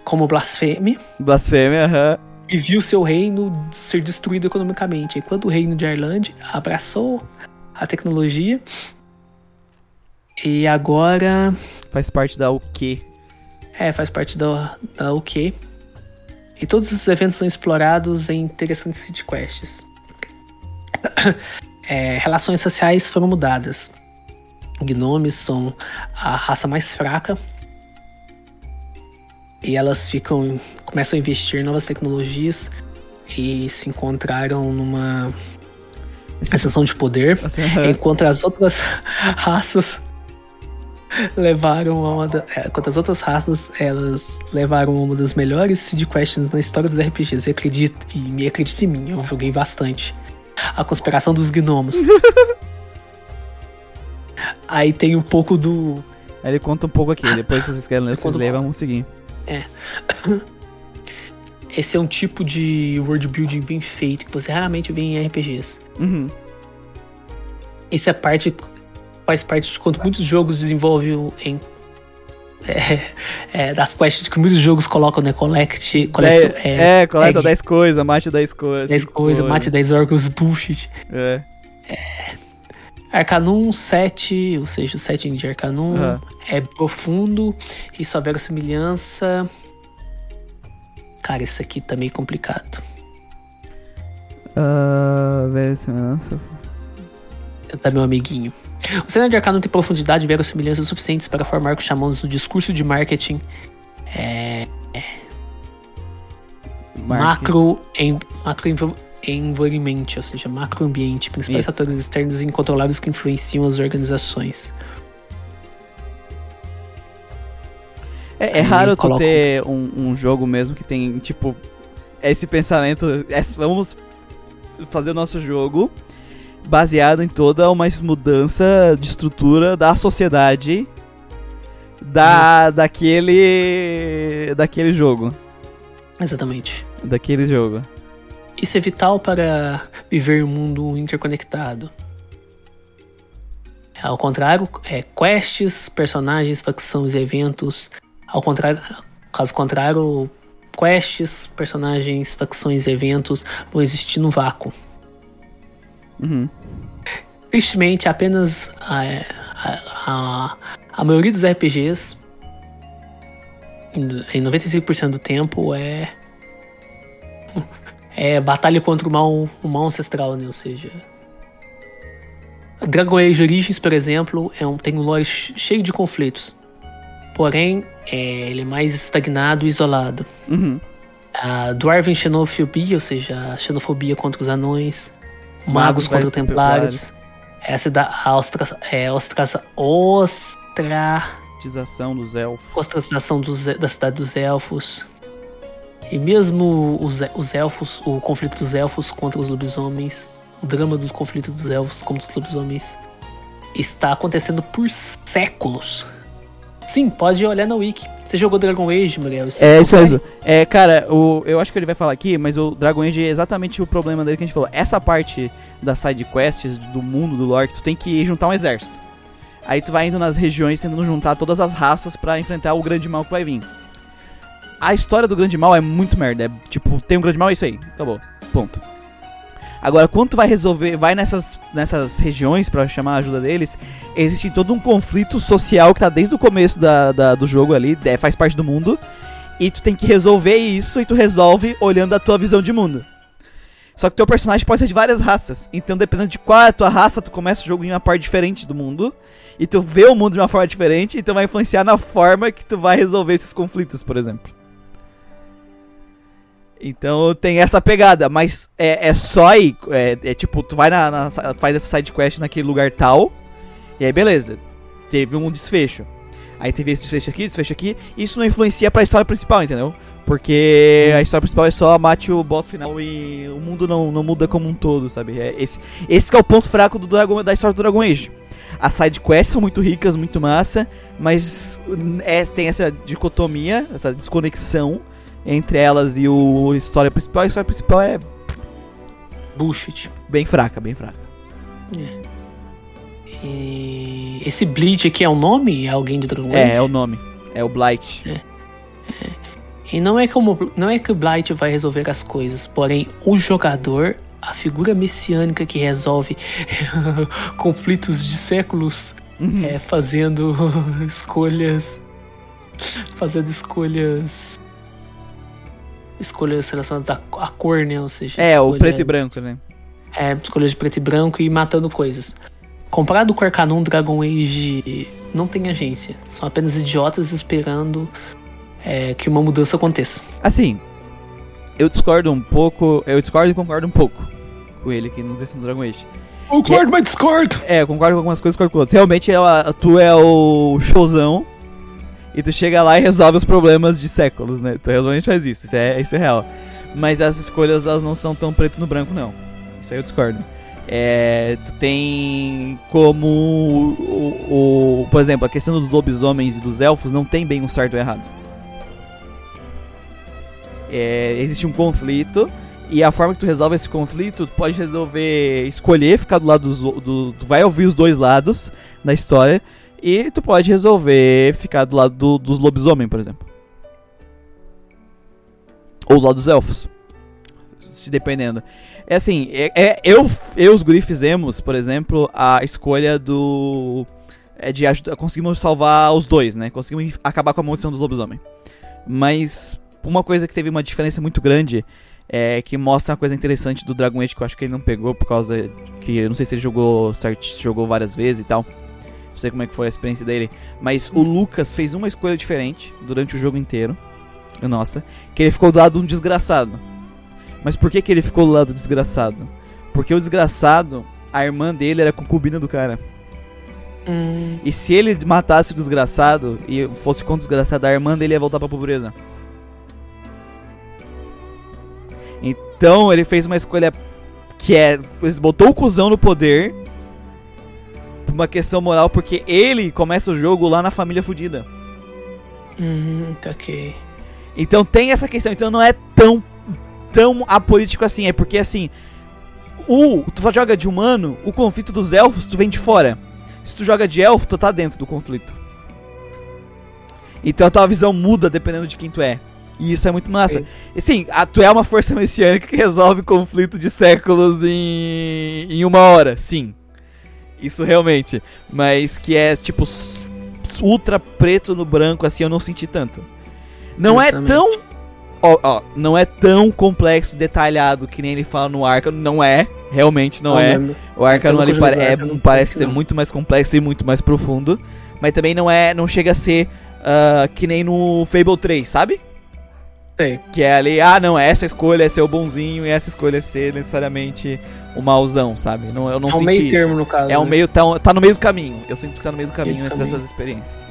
como blasfêmia. Blasfêmia, aham. Uhum e viu seu reino ser destruído economicamente. Enquanto o reino de Ireland abraçou a tecnologia e agora faz parte da UK. É, faz parte da, da UK. E todos esses eventos são explorados em interessantes city quests. É, relações sociais foram mudadas. Gnomes são a raça mais fraca e elas ficam começam a investir em novas tecnologias e se encontraram numa sensação de poder, assim, enquanto as outras raças levaram a uma da, é, enquanto as outras raças elas levaram uma das melhores seed questions na história dos RPGs. E acredite, e me acredite em mim, eu joguei bastante. A conspiração dos gnomos. Aí tem um pouco do. Aí ele conta um pouco aqui, depois se vocês querem ler, vocês levam, vamos seguir. É. Esse é um tipo de world building bem feito que você raramente vê em RPGs. Uhum. Essa é parte faz parte de quando muitos jogos desenvolvem em é, é, das quests que muitos jogos colocam, né? Collect. Colect, é, é, coleta 10 coisas, mate 10 coisas. 10 coisas, mate 10 órgãos, bullshit. É. é. Arcanum 7, ou seja, o setting de Arcanum uhum. é profundo e sua verossimilhança. Cara, isso aqui tá meio complicado. Uh, verossimilhança. Tá, meu amiguinho. O cenário de Arcano tem profundidade e verossimilhança suficientes para formar o que chamamos de discurso de marketing é, macro, em, macro environment, ou seja, macroambiente, principais Isso. fatores externos incontroláveis que influenciam as organizações. É, é raro tu ter um, um, jogo mesmo que tem, tipo, esse pensamento. É, vamos fazer o nosso jogo baseado em toda uma mudança de estrutura da sociedade da, uhum. daquele daquele jogo. Exatamente. Daquele jogo. Isso é vital para viver um mundo interconectado. Ao contrário, é, quests, personagens, facções e eventos. Ao contrário, caso contrário, quests, personagens, facções e eventos vão existir no vácuo. Uhum. Tristemente, apenas a, a, a, a maioria dos RPGs, em 95% do tempo, é. É batalha contra o mal, o mal ancestral, né? Ou seja. Dragon Age Origins, por exemplo, é um, tem um lore cheio de conflitos. Porém, é, ele é mais estagnado e isolado. Uhum. A Dwarven Xenofobia, ou seja, a xenofobia contra os anões. Magos, contra os templários. Essa é da Ostra, é, ostra, ostratização dos elfos. Ostracização dos, da cidade dos elfos. E mesmo os, os elfos, o conflito dos elfos contra os lobisomens, o drama do conflito dos elfos contra os lobisomens, está acontecendo por séculos. Sim, pode olhar na wiki. Você jogou Dragon Age, Muriel? É, isso mesmo. É, cara, o, eu acho que ele vai falar aqui, mas o Dragon Age é exatamente o problema dele que a gente falou. Essa parte das side quests, do mundo, do lore, que tu tem que juntar um exército. Aí tu vai indo nas regiões tentando juntar todas as raças para enfrentar o grande mal que vai vir. A história do grande mal é muito merda. É tipo, tem um grande mal, é isso aí. Acabou. Ponto. Agora, quando tu vai resolver, vai nessas, nessas regiões para chamar a ajuda deles, existe todo um conflito social que tá desde o começo da, da do jogo ali, é, faz parte do mundo, e tu tem que resolver isso e tu resolve olhando a tua visão de mundo. Só que teu personagem pode ser de várias raças, então dependendo de qual é a tua raça, tu começa o jogo em uma parte diferente do mundo, e tu vê o mundo de uma forma diferente, então vai influenciar na forma que tu vai resolver esses conflitos, por exemplo. Então tem essa pegada, mas é, é só aí. É, é, tipo, tu vai na, na, faz essa side quest naquele lugar tal. E aí, beleza. Teve um desfecho. Aí teve esse desfecho aqui, desfecho aqui. Isso não influencia pra história principal, entendeu? Porque a história principal é só mate o boss final e o mundo não, não muda como um todo, sabe? É esse, esse é o ponto fraco do Dragon, da história do Dragon Age. As side quests são muito ricas, muito massa, mas é, tem essa dicotomia, essa desconexão entre elas e o história principal. A história principal é. Bullshit. Bem fraca, bem fraca. É. E... Esse Bleach aqui é o nome? É alguém de Dragon É, é o nome. É o Blight. É. É. E não é, como, não é que o Blight vai resolver as coisas, porém o jogador, a figura messiânica que resolve conflitos de séculos, uhum. é, fazendo escolhas. Fazendo escolhas escolhas relacionadas à cor, né? Ou seja, é, o preto e branco, né? É, escolhas de preto e branco e matando coisas. Comparado com Arcanum, Dragon Age não tem agência. São apenas idiotas esperando é, que uma mudança aconteça. Assim, eu discordo um pouco. Eu discordo e concordo um pouco com ele aqui no questão do Dragon Age. Concordo, mas discordo! É, concordo com algumas coisas, concordo com outras. Realmente, ela, tu é o showzão e tu chega lá e resolve os problemas de séculos, né? Tu realmente faz isso, isso é, isso é real. Mas as escolhas, elas não são tão preto no branco, não. Isso aí eu discordo. É, tu tem como o, o, por exemplo, a questão dos lobisomens e dos elfos não tem bem um certo ou errado. É, existe um conflito e a forma que tu resolve esse conflito, tu pode resolver escolher ficar do lado dos do, tu vai ouvir os dois lados da história e tu pode resolver ficar do lado do, dos lobisomem, por exemplo. Ou do lado dos elfos. Se dependendo. É assim, é, é, eu, eu os guri fizemos, por exemplo, a escolha do. É de ajudar. Conseguimos salvar os dois, né? Conseguimos acabar com a maldição dos lobisomem. Mas uma coisa que teve uma diferença muito grande é, que mostra uma coisa interessante do Dragon Age que eu acho que ele não pegou por causa que eu não sei se ele jogou certo, jogou várias vezes e tal Não sei como é que foi a experiência dele. Mas o Lucas fez uma escolha diferente durante o jogo inteiro. Nossa. Que ele ficou do lado de um desgraçado. Mas por que, que ele ficou do lado do desgraçado? Porque o desgraçado, a irmã dele era concubina do cara. Hum, E se ele matasse o desgraçado e fosse contra o desgraçado, a irmã dele ia voltar pra pobreza. Então ele fez uma escolha que é. Botou o cuzão no poder. Por uma questão moral, porque ele começa o jogo lá na família fudida. hum, tá ok. Então tem essa questão. Então não é tão. tão apolítico assim. É porque assim. O. Tu joga de humano, o conflito dos elfos, tu vem de fora. Se tu joga de elfo, tu tá dentro do conflito. Então a tua visão muda dependendo de quem tu é. E isso é muito massa. Sim. E sim, a, tu é uma força messiânica que resolve conflito de séculos em, em uma hora. Sim. Isso realmente. Mas que é tipo ultra preto no branco, assim, eu não senti tanto. Não é Justamente. tão. Ó, ó, não é tão complexo, detalhado que nem ele fala no Arca. Não é. Realmente não é. lembro. O Arcano Pelo ali joguei pare- é- parece que ser não. muito mais complexo e muito mais profundo. Mas também não é. Não chega a ser ah, que nem no Fable 3, sabe? Sei. Que é ali, ah não, essa escolha é ser o bonzinho e essa escolha é ser necessariamente o mauzão, sabe? Não, eu não é um senti meio isso. termo no caso. É um né? meio, tá, tá no meio do caminho. Eu sinto que tá no meio do caminho entre caminho. essas experiências.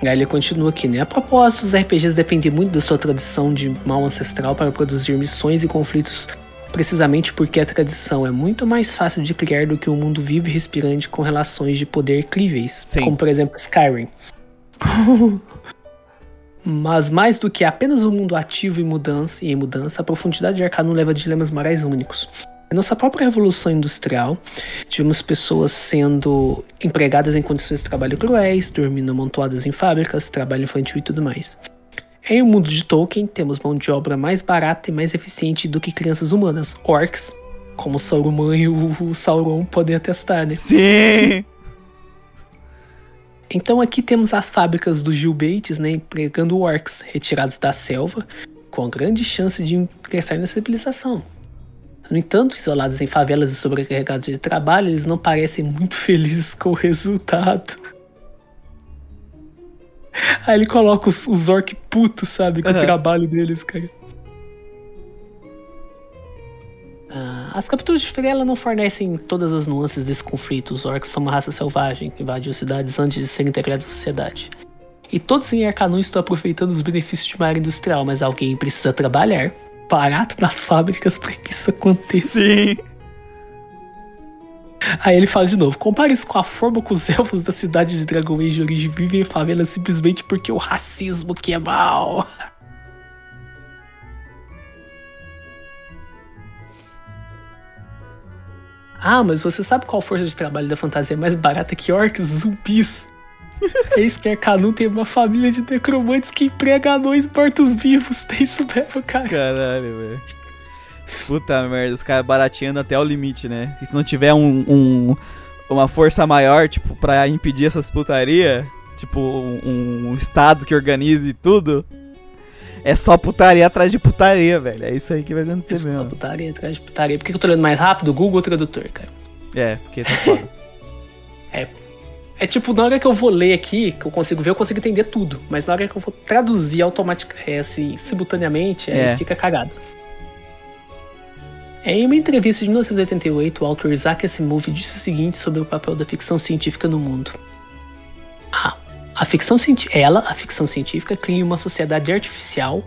Aí ele continua aqui, né? A propósito, os RPGs dependem muito da sua tradição de mal ancestral para produzir missões e conflitos, precisamente porque a tradição é muito mais fácil de criar do que um mundo vivo e respirante com relações de poder críveis, Sim. como por exemplo Skyrim. Mas mais do que apenas um mundo ativo e mudança e em mudança, a profundidade de Arcanum leva a dilemas morais únicos. Na nossa própria revolução industrial, tivemos pessoas sendo empregadas em condições de trabalho cruéis, dormindo amontoadas em fábricas, trabalho infantil e tudo mais. Em o mundo de Tolkien, temos mão de obra mais barata e mais eficiente do que crianças humanas, orcs, como o Sauron e o o Sauron podem atestar, né? Sim! Então aqui temos as fábricas do Gil Bates, né, empregando orcs retirados da selva, com a grande chance de ingressar na civilização. No entanto, isolados em favelas e sobrecarregados de trabalho, eles não parecem muito felizes com o resultado. Aí ele coloca os, os orc putos, sabe, com Aham. o trabalho deles, cara. Ah, as capturas de Firela não fornecem todas as nuances desse conflito. Os orcs são uma raça selvagem que invadiu cidades antes de serem integrados à sociedade. E todos em Arcanum estão aproveitando os benefícios de uma área industrial, mas alguém precisa trabalhar barato nas fábricas para que isso aconteça. Sim! Aí ele fala de novo: compare isso com a forma que os elfos da cidade de Dragon Age de origem vivem em favelas simplesmente porque o racismo que é mal. Ah, mas você sabe qual força de trabalho da fantasia é mais barata que orcs? Zumbis. Eis que Arcanum tem uma família de necromantes que emprega anões mortos-vivos. Tem isso mesmo, cara. Caralho, velho. Puta merda, os caras barateando até o limite, né? E se não tiver um, um- uma força maior, tipo, pra impedir essas putaria, tipo, um, um estado que organize tudo, é só putaria atrás de putaria, velho. É isso aí que vai acontecer Isso, mesmo. putaria atrás de putaria. Por que que eu tô lendo mais rápido? Google Tradutor, cara. É, porque tá foda. É tipo, na hora que eu vou ler aqui, que eu consigo ver, eu consigo entender tudo. Mas na hora que eu vou traduzir automaticamente, assim, simultaneamente, aí É. fica cagado. Em uma entrevista de 1988, o autor Isaac Asimov disse o seguinte sobre o papel da ficção científica no mundo. Ah, a ficção científica, ela, a ficção científica, cria uma sociedade artificial,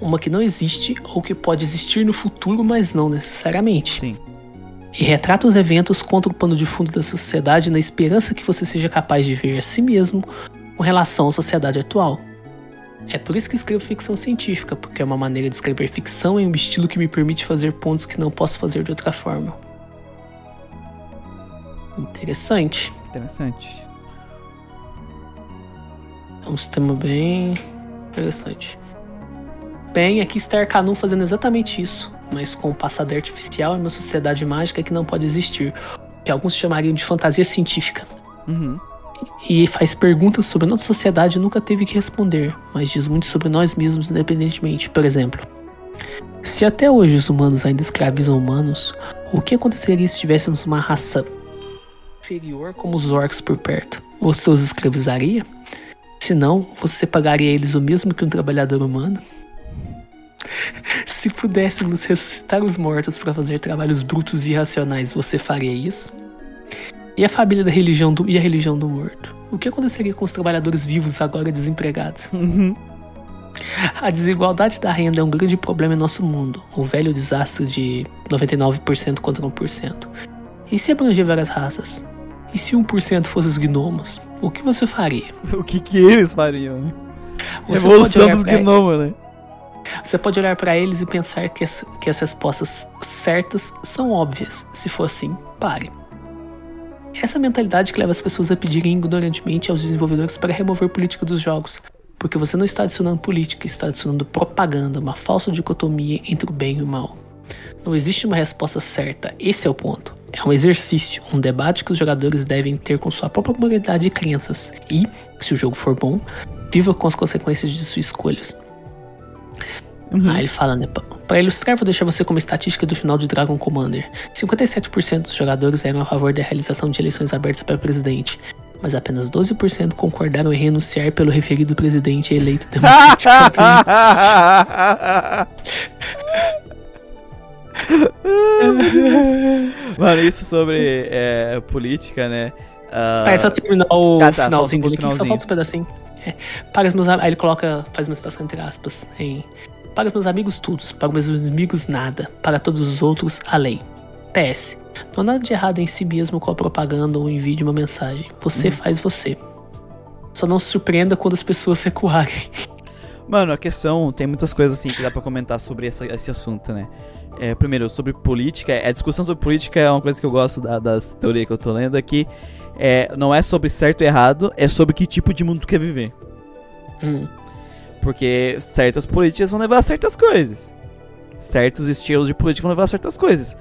uma que não existe ou que pode existir no futuro, mas não necessariamente Sim. e retrata os eventos contra o pano de fundo da sociedade na esperança que você seja capaz de ver a si mesmo com relação à sociedade atual. É por isso que escrevo ficção científica, porque é uma maneira de escrever ficção em um estilo que me permite fazer pontos que não posso fazer de outra forma. Interessante. Interessante. É um sistema bem interessante. Bem, aqui está Arcanum fazendo exatamente isso, mas com um passado artificial e uma sociedade mágica que não pode existir, que alguns chamariam de fantasia científica. Uhum. E faz perguntas sobre nossa sociedade e nunca teve que responder, mas diz muito sobre nós mesmos independentemente. Por exemplo, se até hoje os humanos ainda escravizam humanos, o que aconteceria se tivéssemos uma raça inferior como os orcs por perto, você os escravizaria? Se não, você pagaria eles o mesmo que um trabalhador humano? Se pudéssemos ressuscitar os mortos para fazer trabalhos brutos e irracionais, você faria isso? E a família da religião do, e a religião do morto? O que aconteceria com os trabalhadores vivos agora desempregados? Uhum. A desigualdade da renda é um grande problema em nosso mundo. O velho desastre de 99% contra 1%. E se abranger várias raças? E se 1% fosse os gnomos? O que você faria? O que que eles fariam? né? Você Revolução dos gnomos, né? Você pode olhar para eles e pensar que as, que as respostas certas são óbvias. Se for assim, pare. Essa mentalidade que leva as pessoas a pedirem ignorantemente aos desenvolvedores para remover política dos jogos. Porque você não está adicionando política, está adicionando propaganda, uma falsa dicotomia entre o bem e o mal. Não existe uma resposta certa, esse é o ponto. É um exercício, um debate que os jogadores devem ter com sua própria moralidade e crenças. E, se o jogo for bom, viva com as consequências de suas escolhas. Uhum. Aí ele fala, né? "Pa- Pra ilustrar, vou deixar você como estatística do final de Dragon Commander. 57% dos jogadores eram a favor da realização de eleições abertas para presidente, mas apenas 12% concordaram em renunciar pelo referido presidente eleito democraticamente. Mano, isso sobre é, política, né? Ah, Vai só terminar o Ah, tá, finalzinho dele aqui, só falta um pedacinho. É, para os meus Aí ele coloca, faz uma citação entre aspas, em Para os meus amigos todos, para os meus inimigos nada, para todos os outros a lei. PS. Não há nada de errado em si mesmo com a propaganda ou envio de uma mensagem. Você Hum. faz você. Só não se surpreenda quando as pessoas recuarem. Mano, a questão, tem muitas coisas assim que dá pra comentar sobre essa- esse assunto, né? É, primeiro, sobre política, a discussão sobre política é uma coisa que eu gosto da- das teorias que eu tô lendo aqui. É, não é sobre certo e errado, é sobre que tipo de mundo tu quer viver. Hum. Porque certas políticas vão levar a certas coisas. Certos estilos de política vão levar a certas coisas.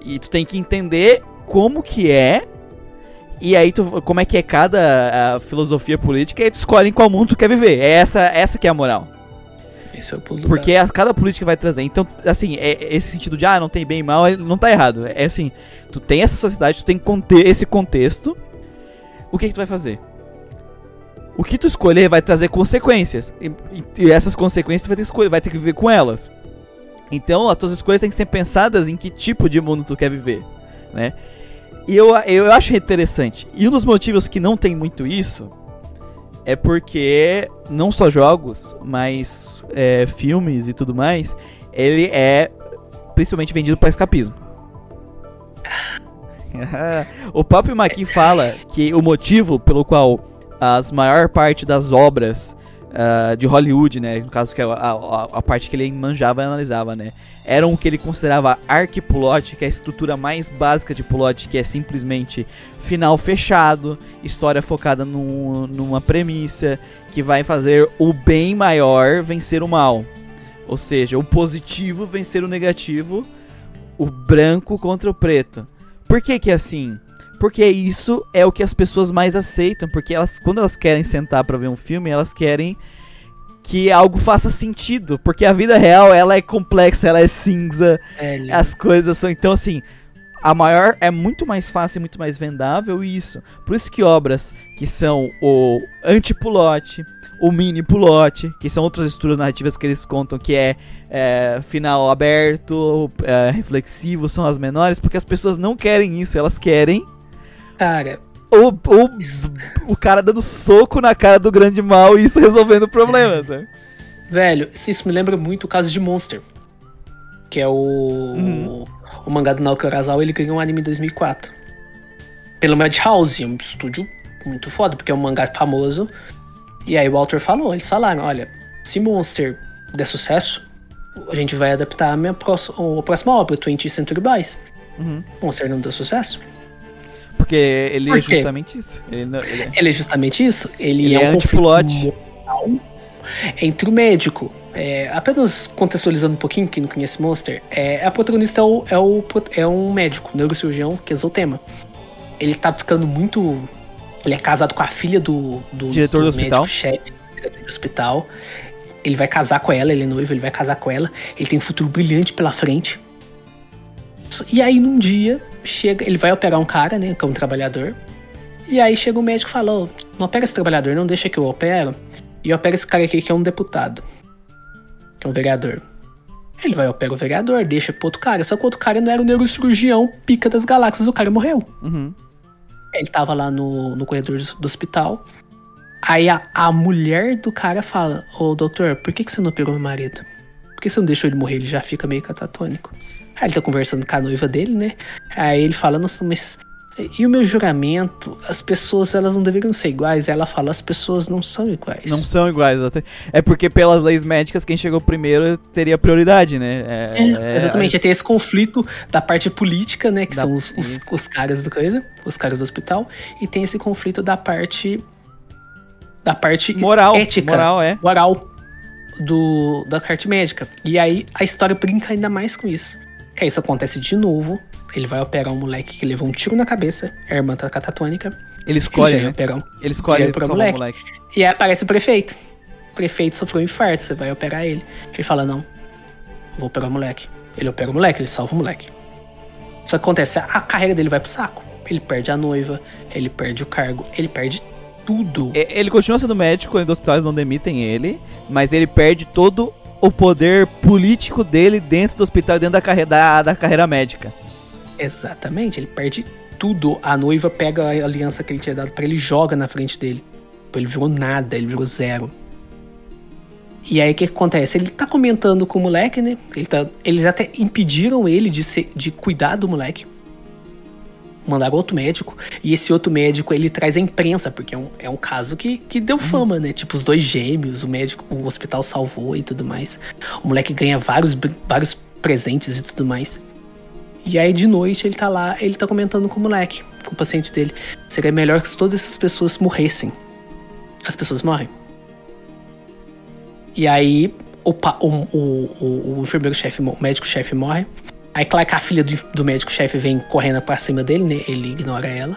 E tu tem que entender como que é. E aí tu, como é que é cada filosofia política, e aí tu escolhe em qual mundo tu quer viver. É essa, essa que é a moral. Esse é o pulo Porque a- cada política vai trazer. Então, assim, é, esse sentido de, ah, não tem bem e mal, não tá errado. É assim, tu tem essa sociedade, tu tem conter esse contexto. O que, que tu vai fazer? O que tu escolher vai trazer consequências. E, e- e essas consequências tu vai ter que escolher, vai ter que viver com elas. Então, as tuas escolhas têm que ser pensadas em que tipo de mundo tu quer viver, né? E eu, eu acho interessante. E um dos motivos que não tem muito isso é porque não só jogos, mas é, filmes e tudo mais, ele é principalmente vendido para escapismo. o próprio Maqui fala que o motivo pelo qual as maior parte das obras ah, de Hollywood, né, no caso que é a, a, a parte que ele manjava e analisava, né, eram o que ele considerava arquiplot, que é a estrutura mais básica de plot, que é simplesmente final fechado, história focada num- numa premissa que vai fazer o bem maior vencer o mal. Ou seja, o positivo vencer o negativo, o branco contra o preto. Por que que é assim? Porque isso é o que as pessoas mais aceitam, porque elas quando elas querem sentar pra ver um filme, elas querem que algo faça sentido, porque a vida real ela é complexa, ela é cinza, Velho. as coisas são. Então, assim, a maior é muito mais fácil e muito mais vendável isso. Por isso que obras que são o anti-pulote, o mini-pulote, que são outras estruturas narrativas que eles contam que é, é, final aberto, é, reflexivo, são as menores, porque as pessoas não querem isso, elas querem Cara, o, o, o cara dando soco na cara do grande mal e isso resolvendo problemas, né? velho, isso me lembra muito o caso de Monster. Que é o. Uhum. O mangá do Naoki Urasawa, ele ganhou um anime em 2004. Pelo Madhouse, um estúdio muito foda, porque é um mangá famoso. E aí o autor falou, eles falaram, olha, se Monster der sucesso, a gente vai adaptar a minha próxima, a próxima obra, 20 Century Boys. Uhum. Monster não deu sucesso. Porque ele Por é justamente isso. Ele, não- ele é- Ele é justamente isso. Ele, Ele é, é um anti-plot. entre o médico. É, apenas contextualizando um pouquinho, quem não conhece Monster, é, a protagonista é, o, é, o, é um médico, neurocirurgião, que é o tema. Ele tá ficando muito. Ele é casado com a filha do, do Diretor do hospital. chefe, diretor do hospital. Ele vai casar com ela, ele é noivo, ele vai casar com ela. Ele tem um futuro brilhante pela frente. E aí, num dia, chega, ele vai operar um cara, né, que é um trabalhador. E aí chega o médico e fala, "Ô, não opera esse trabalhador, não deixa que eu opero. E opera esse cara aqui que é um deputado. Que é um vereador. Ele vai operar o vereador, deixa pro outro cara. Só que o outro cara não era o neurocirurgião pica das galáxias, o cara morreu. Uhum. Ele tava lá no, no corredor do, do hospital. Aí a, a mulher do cara fala: Ô doutor, por que, que você não operou meu marido? Por que você não deixou ele morrer? Ele já fica meio catatônico. Aí ele tá conversando com a noiva dele, né? Aí ele fala: Nossa, mas. E o meu juramento? As pessoas elas não deveriam ser iguais. Ela fala: As pessoas não são iguais. Não são iguais. até- É porque pelas leis médicas, quem chegou primeiro teria prioridade, né? É, É, exatamente, aí tem esse conflito da parte política, né? Que Da- são os, os, os caras do coisa, os caras do hospital, e tem esse conflito da parte. Da parte Moral. ética. Moral, é. moral do, da parte médica. E aí a história brinca ainda mais com isso. Que aí isso acontece de novo. Ele vai operar um moleque que levou um tiro na cabeça, a irmã tá catatônica. Ele escolhe, ele né? operar um- Ele escolhe ia operar o moleque. E aí aparece o prefeito. O prefeito sofreu um infarto, você vai operar ele. Ele fala, não, vou operar o moleque. Ele opera o moleque, ele salva o moleque. Só que acontece, a carreira dele vai pro saco. Ele perde a noiva, ele perde o cargo, ele perde tudo. E- Ele continua sendo médico, os hospitais não demitem ele, mas ele perde todo o poder político dele dentro do hospital, dentro da carreira, da, da carreira médica. Exatamente, ele perde tudo. A noiva pega a aliança que ele tinha dado pra ele e joga na frente dele. Ele virou nada, ele virou zero. E aí o que que acontece? Ele tá comentando com o moleque, né? Ele tá, eles até impediram ele de, ser, de cuidar do moleque. Mandaram outro médico. E esse outro médico, ele traz a imprensa, porque é um, é um caso que, que deu fama, né? Tipo, os dois gêmeos, o médico, o hospital salvou e tudo mais. O moleque ganha vários, vários presentes e tudo mais. E aí de noite ele tá lá, ele tá comentando com o moleque, com o paciente dele. Seria melhor que todas essas pessoas morressem. As pessoas morrem. E aí o, o, o, o, enfermeiro-chefe, o médico-chefe morre. Aí claro que a filha do, do médico-chefe vem correndo pra cima dele, né? Ele ignora ela.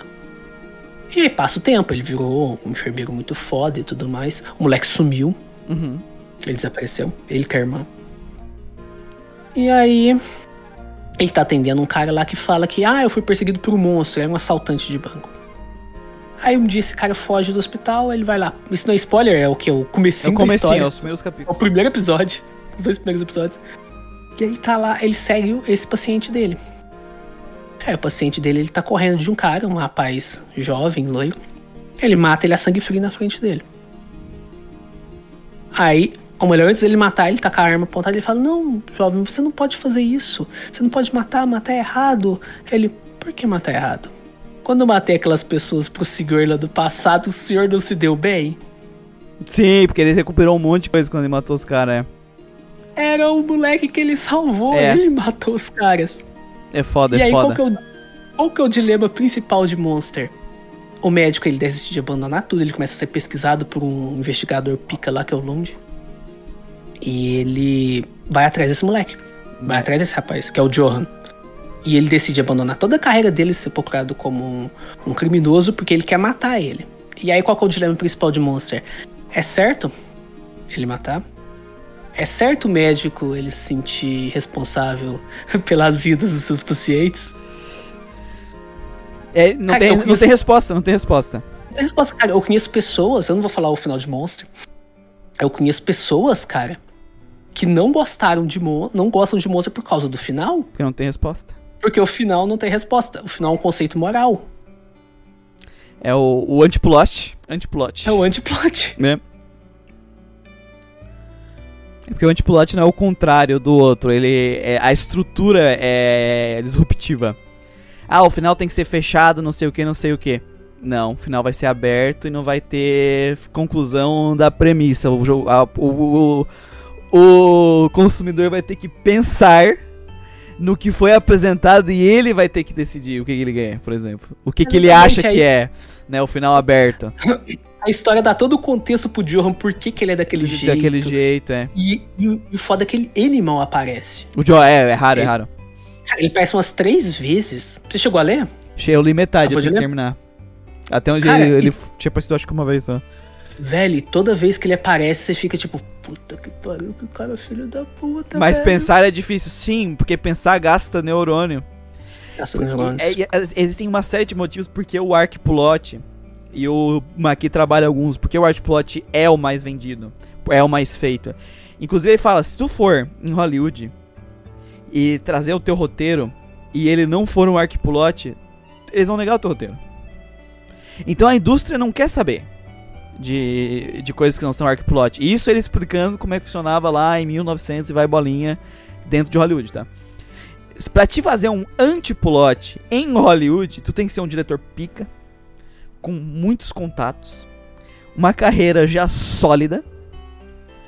E aí passa o tempo, ele virou um enfermeiro muito foda e tudo mais. O moleque sumiu. Uhum. Ele desapareceu. Ele com a irmã. E aí. Ele tá atendendo um cara lá que fala que, ah, eu fui perseguido por um monstro, era um assaltante de banco. Aí um dia esse cara foge do hospital, ele vai lá. Isso não é spoiler, é o que? O É comecinho o da comecinho, história. é os primeiros É o capítulos. primeiro episódio. Os dois primeiros episódios. E ele tá lá, ele segue esse paciente dele. É, o paciente dele, ele tá correndo de um cara, um rapaz jovem, loiro. Ele mata ele a sangue frio na frente dele. Aí, ou melhor, antes dele matar, ele tá com a arma apontada ele fala: Não, jovem, você não pode fazer isso. Você não pode matar, matar é errado. Ele, por que matar é errado? Quando eu matei aquelas pessoas pro senhor lá do passado, o senhor não se deu bem? Sim, porque ele recuperou um monte de coisa quando ele matou os caras, Era o moleque que ele salvou, É. ele matou os caras. é. É foda, e é aí, foda. qual que, é o, qual que é o dilema principal de Monster? O médico, ele decide abandonar tudo, ele começa a ser pesquisado por um investigador pica lá, que é o Lund. E ele vai atrás desse moleque. Vai atrás desse rapaz, que é o Johan. E ele decide abandonar toda a carreira dele, ser procurado como um, um criminoso, porque ele quer matar ele. E aí, qual que é o dilema principal de Monster? É certo ele matar? É certo o médico ele se sentir responsável pelas vidas dos seus pacientes? É, não, Cara, tem, eu não conheço- tem resposta, não tem resposta. Não tem resposta, cara. Eu conheço pessoas, eu não vou falar o final de Monster. Eu conheço pessoas, cara, que não gostaram de Mon não gostam de Monster por causa do final, Porque não tem resposta. porque o final não tem resposta. O final é um conceito moral. É o, o antiplot. Antiplot. É o antiplot. né? Porque o antiplot não é o contrário do outro, ele é, a estrutura é disruptiva. Ah, o final tem que ser fechado, não sei o que, não sei o que. Não, o final vai ser aberto e não vai ter conclusão da premissa. O, jogo, a- o, o, o consumidor vai ter que pensar no que foi apresentado e ele vai ter que decidir o que, que ele ganha, por exemplo. O que, que ele acha que é, né, o final aberto. A história dá todo o contexto pro Johan, por que, que ele é daquele jeito. Daquele jeito, é. E, e, o- e foda é que ele, ele mal aparece. O Joe, é, é raro, é Ele- raro. Cara, ele aparece umas três vezes. Você chegou a ler? Cheio, eu li metade, eu tenho que terminar. Até onde Cara, ele, ele tinha aparecido, acho que uma vez só. Velho, e toda vez que ele aparece, você fica tipo, puta que pariu, que cara filho da puta. Mas velho. pensar é difícil, sim, porque pensar gasta neurônio. Nossa, E- neurônios. é- ex- existem uma série de motivos porque o Arcplot E o Maki trabalha alguns, porque o art plot é o mais vendido, é o mais feito. Inclusive ele fala, se tu for em Hollywood e trazer o teu roteiro e ele não for um art eles vão negar o teu roteiro. Então a indústria não quer saber de, de coisas que não são arc plot. Isso ele explicando como é que funcionava lá em 1900 e vai bolinha dentro de Hollywood, tá? Pra te fazer um anti-plot em Hollywood, tu tem que ser um diretor pica, com muitos contatos, uma carreira já sólida,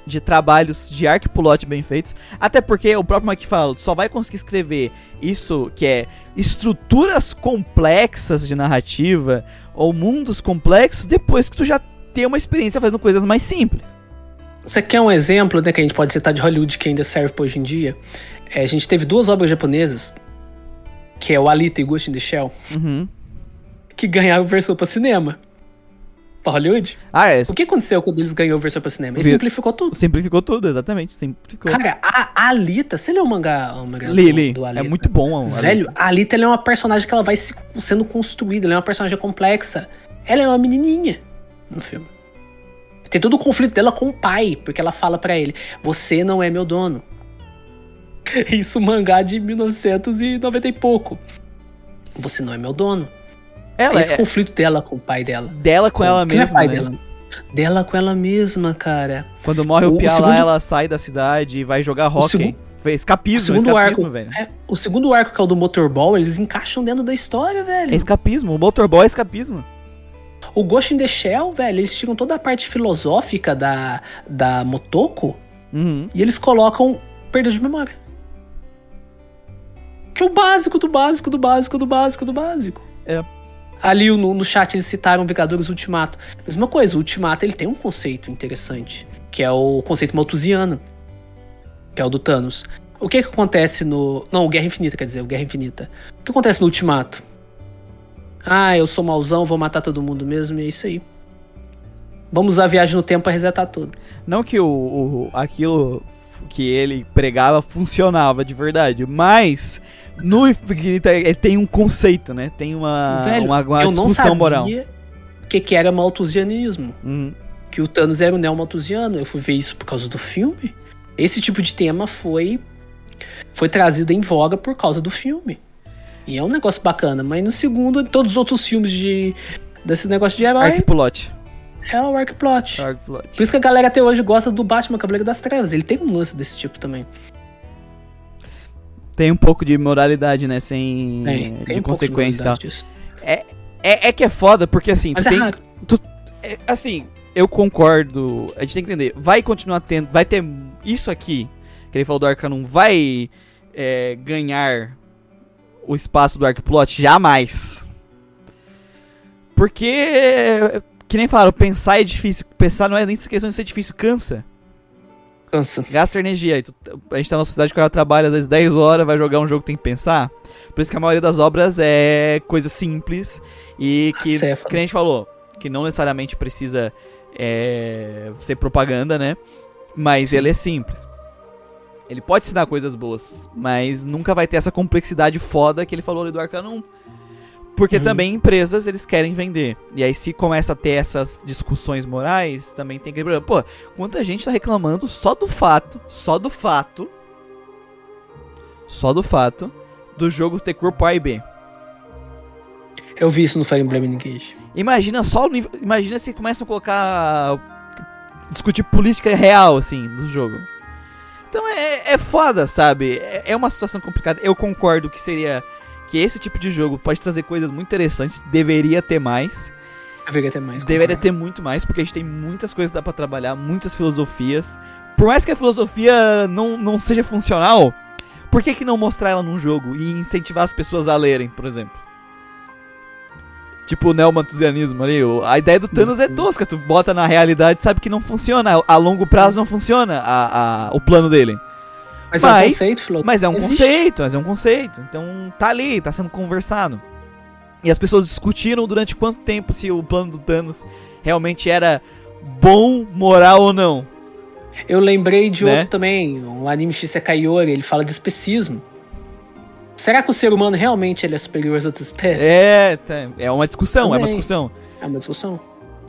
de trabalhos de arc plot bem feitos. Até porque o próprio Mike fala, tu só vai conseguir escrever isso que é estruturas complexas de narrativa ou mundos complexos depois que tu já tem uma experiência fazendo coisas mais simples. Você quer um exemplo, né, que a gente pode citar de Hollywood que ainda serve hoje em dia? É, a gente teve duas obras japonesas, que é o Alita e Ghost in the Shell, Uhum. Que ganharam versão para cinema. Pra Hollywood. Ah, é. O que aconteceu quando eles ganhou versão pra cinema? Ele simplificou tudo. Simplificou tudo, exatamente. Simplificou. Cara, a, Alita, você leu o mangá, o mangá Li, do- li. do É Alita? muito bom. a Velho, a Alita é uma personagem que ela vai se- sendo construída, ela é uma personagem complexa. Ela é uma menininha no filme. Tem todo o conflito dela com o pai, porque ela fala pra ele: Você não é meu dono. Isso, mangá de 1990 e pouco. Você não é meu dono. Ela Esse é conflito dela com o pai dela. dela com ela Quem é mesma, pai né? dela? Dela com ela mesma, cara. Quando morre o, O- Pia lá, segundo- ela sai da cidade e vai jogar hockey. segu- Fez escapismo, o segundo escapismo, arco, velho. é, o segundo arco, que é o do Motorball, eles encaixam dentro da história, velho. É escapismo. O motorball é escapismo. O Ghost in the Shell, velho, eles tiram toda a parte filosófica da, da Motoko Uhum. e eles colocam perda de memória. Que é o básico do básico do básico do básico do básico. É. Ali no, no chat eles citaram Vingadores Ultimato. Mesma coisa, o Ultimato ele tem um conceito interessante, que é o conceito malthusiano, que é o do Thanos. O que que acontece no... Não, Guerra Infinita, quer dizer, o Guerra Infinita. O que acontece no Ultimato? Ah, eu sou mauzão, vou matar todo mundo mesmo, e é isso aí. Vamos usar a viagem no tempo pra resetar tudo. Não que o, o- aquilo que ele pregava funcionava de verdade, mas no Infinita ele tem um conceito, né? Tem uma, Velho, uma, uma eu não discussão sabia moral. o que, que era malthusianismo. Uhum. Que o Thanos era o neo-malthusiano. Eu fui ver isso por causa do filme. Esse tipo de tema foi, foi trazido em voga por causa do filme. E é um negócio bacana. Mas no segundo, em todos os outros filmes de desses negócios de herói, Arquipulote. é o arc plot. Arquipulote. Por isso que a galera até hoje gosta do Batman Cavaleiro das Trevas. Ele tem um lance desse tipo também. Tem um pouco de moralidade, né? Sem. Tem, tem de um consequência e tal. disso. É, é que é foda, porque assim, Mas tu é tem. raro. é, assim, eu concordo. A gente tem que entender. Vai continuar tendo. Vai ter isso aqui. Que ele falou do Arcanum. Vai é, ganhar o espaço do Arcplot? Jamais. Porque. Que nem falaram, pensar é difícil. Pensar não é nem questão de ser difícil, cansa. Cansa. Gasta energia. Tu- a gente tá numa sociedade que o cara trabalha às vezes 10 horas, vai jogar um jogo que tem que pensar. Por isso que a maioria das obras é coisa simples e que, Acéfalo. que a gente falou, que não necessariamente precisa é, ser propaganda, né? Mas ele é simples. Ele pode ensinar coisas boas, mas nunca vai ter essa complexidade foda que ele falou ali do Arcanum. Porque Uhum. também empresas eles querem vender. E aí se começa a ter essas discussões morais, também tem que Pô, quanta gente tá reclamando só do fato, só do fato, só do fato do jogo ter corpo A e B. Eu vi isso no Fire Emblem Engage. Imagina só o nível, imagina se começam a colocar discutir política real assim do jogo. Então é, é foda, sabe? É, é uma situação complicada. Eu concordo que seria que esse tipo de jogo pode trazer coisas muito interessantes, deveria ter mais. Deveria ter mais. Deveria ter muito mais, porque a gente tem muitas coisas que dá pra trabalhar, muitas filosofias. Por mais que a filosofia não, não seja funcional, por que, que não mostrar ela num jogo e incentivar as pessoas a lerem, por exemplo? Tipo o neomantusianismo ali. A ideia do Thanos é tosca. Tu bota na realidade sabe que não funciona. A longo prazo não funciona a, a- o plano dele. Mas, é um Mas- conceito, filósofo. Mas é um Existe. conceito, mas é um conceito. Então tá ali, tá sendo conversado. E as pessoas discutiram durante quanto tempo se o plano do Thanos realmente era bom, moral ou não. Eu lembrei de Né? outro também, o anime Shisekai Yori, ele fala de especismo. Será que o ser humano realmente ele é superior às outras espécies? É, tá, é uma discussão, é uma Também. discussão. É uma discussão.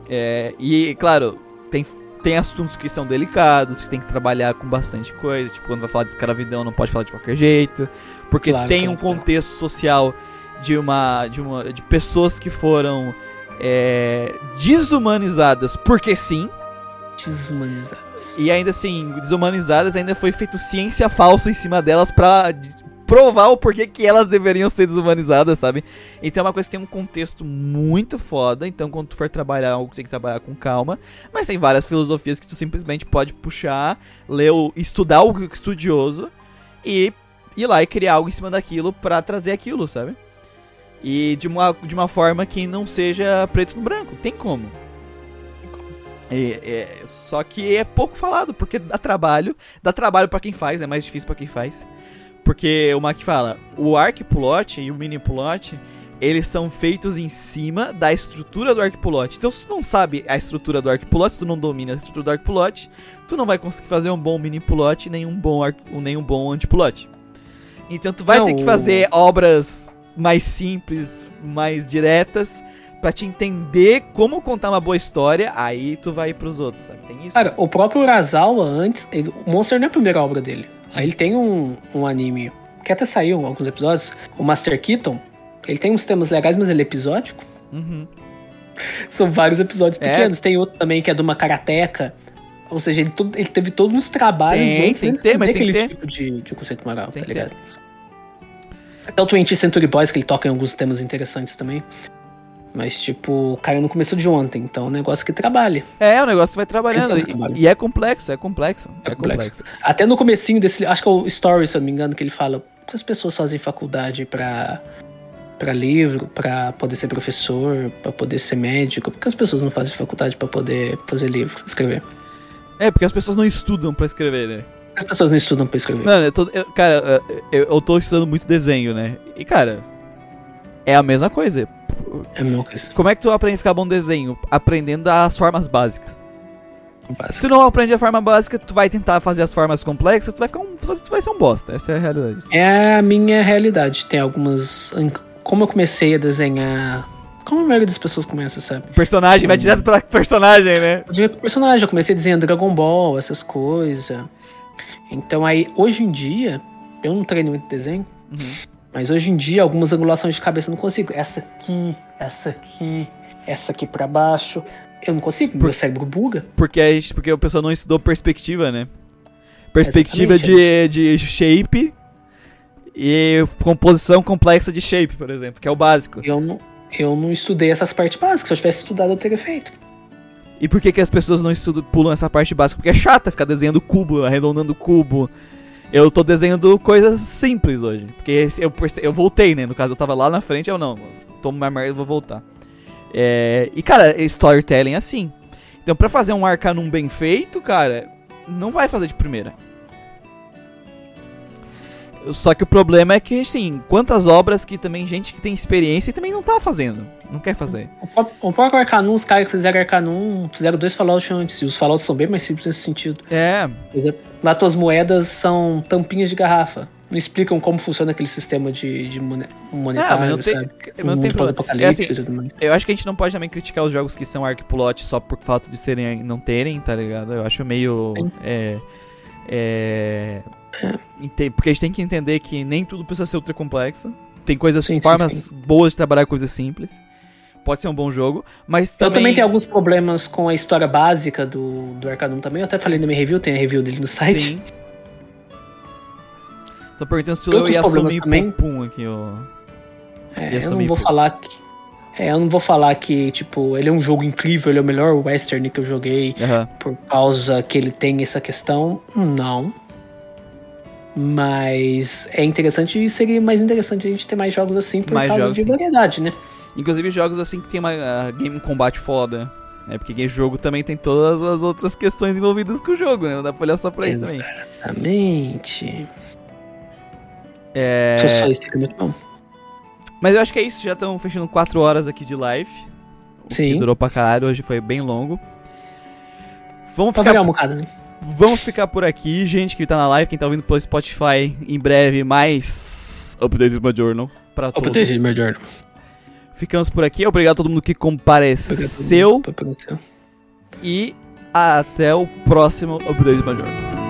É, e, claro, tem, tem assuntos que são delicados, que tem que trabalhar com bastante coisa. Tipo, quando vai falar de escravidão, não pode falar de qualquer jeito. Porque Claro, tem um contexto social de uma. de, uma, de pessoas que foram é, desumanizadas porque sim. Desumanizadas. E ainda assim, desumanizadas, ainda foi feito ciência falsa em cima delas pra provar o porquê que elas deveriam ser desumanizadas, sabe? Então é uma coisa que tem um contexto muito foda. Então, quando tu for trabalhar algo, tu tem que trabalhar com calma. Mas tem várias filosofias que tu simplesmente pode puxar, ler, o, estudar algo estudioso e ir lá e criar algo em cima daquilo pra trazer aquilo, sabe? E de uma, de uma forma que não seja preto no branco. Tem como. É, é, só que é pouco falado, porque dá trabalho. Dá trabalho pra quem faz, é mais difícil pra quem faz. Porque o Mac fala, o arc plot e o mini plot, eles são feitos em cima da estrutura do arc plot. Então, se tu não sabe a estrutura do arc plot, se tu não domina a estrutura do arc plot, tu não vai conseguir fazer um bom mini plot nem um bom arc, nem um bom anti-plot. Então, tu vai Não, ter que fazer obras mais simples, mais diretas, pra te entender como contar uma boa história, aí tu vai pros outros, sabe? Tem isso. Cara, o próprio Urasawa antes. ele- o Monster não é a primeira obra dele. Aí ele tem um, um anime que até saiu alguns episódios, o Master Keaton. Ele tem uns temas legais, mas ele é episódico. Uhum. São vários episódios É. pequenos. Tem outro também que é de uma karateca. Ou seja, ele, todo- ele teve todos uns trabalhos Tem, antes tem que ter, mas tem que aquele ter. tipo de, de conceito moral, Tem tá que ligado? Até o 20 Century Boys, que ele toca em alguns temas interessantes também. Mas, tipo, caiu no começo de ontem, então é um negócio que trabalha. É, o negócio vai trabalhando. Então, e-. E, é complexo, é complexo. É, É complexo. complexo. Até no comecinho desse, acho que é o Story, se eu não me engano, que ele fala que as pessoas fazem faculdade pra, pra livro, pra poder ser professor, pra poder ser médico. Por que as pessoas não fazem faculdade pra poder fazer livro, escrever? É, porque as pessoas não estudam pra escrever, né? As pessoas não estudam pra escrever. Mano, eu tô, eu- cara, eu, eu tô estudando muito desenho, né? E, cara, é a mesma coisa. É coisa. Como é que tu aprende a ficar bom desenho? Aprendendo as formas básicas. Se básico. tu não aprende a forma básica, tu vai tentar fazer as formas complexas, tu vai ficar um, tu vai ser um bosta. Essa é a realidade. É a minha realidade. Tem algumas. Como eu comecei a desenhar. Como a maioria das pessoas começa, sabe? Personagem, vai direto pra personagem, né? Diria pro personagem, eu comecei desenhando Dragon Ball, essas coisas. Então aí, hoje em dia, eu não treino muito desenho, Uhum. Mas hoje em dia, algumas angulações de cabeça eu não consigo. Essa aqui, essa aqui, essa aqui pra baixo. Eu não consigo, meu cérebro buga. Porque, a gente- porque o pessoal não estudou perspectiva, né? Perspectiva de, Exatamente. de shape e composição complexa de shape, por exemplo, que é o básico. Eu não, eu não estudei essas partes básicas. Se eu tivesse estudado, eu teria feito. E por que, que as pessoas não estudam, pulam essa parte básica? Porque é chata ficar desenhando cubo, arredondando cubo. Eu tô desenhando coisas simples hoje. Porque eu, eu voltei, né? No caso, eu tava lá na frente, eu não. Tomo uma merda e vou voltar. É, e, cara, storytelling é assim. Então, pra fazer um arcanum bem feito, cara, não vai fazer de primeira. Só que o problema é que, assim, quantas obras que também gente que tem experiência e também não tá fazendo. Não quer fazer. O pró- O próprio Arcanum, os caras que fizeram Arcanum, fizeram dois Fallout antes. E os Fallouts são bem mais simples nesse sentido. É, Por exemplo, lá tuas moedas são tampinhas de garrafa. Não explicam como funciona aquele sistema de, de mone- monetário, Ah, mas não tem, sabe? não tem problema. É assim, eu acho que a gente não pode também criticar os jogos que são arcplot só por fato de serem não terem, tá ligado? Eu acho meio. Sim. É. É. Porque a gente tem que entender que nem tudo precisa ser ultra complexo. Tem coisas, Sim, sim, formas sim. boas de trabalhar coisas simples. Pode ser um bom jogo, mas Eu também. também tenho alguns problemas com a história básica do, do Arcanum também. Eu até falei na minha review, tem a review dele no site. Sim. Tô perguntando se eu ia assumir também. pum aqui, ó. É, eu não vou por- falar que. É, eu não vou falar que, tipo, ele é um jogo incrível, ele é o melhor western que eu joguei Aham. por causa que ele tem essa questão. Não. Mas é interessante e seria mais interessante a gente ter mais jogos assim por Mais causa jogos, de sim. variedade, né? Inclusive jogos assim que tem uma ah, game combate foda. É porque jogo também tem todas as outras questões envolvidas com o jogo, né? Não dá pra olhar só pra isso também. Exatamente. É... Só só isso seria muito bom. Mas eu acho que é isso, já estão fechando 4 horas aqui de live. O que Sim. durou pra caralho, hoje foi bem longo. Vamos Pra ficar, variar um bocado, né? Vamos ficar por aqui, gente que tá na live, quem tá ouvindo pelo Spotify, em breve mais Updated My Journal pra todos. proteger meu Jordan. ficamos por aqui. Obrigado a todo mundo que compareceu. Obrigado, E até o próximo Update Major.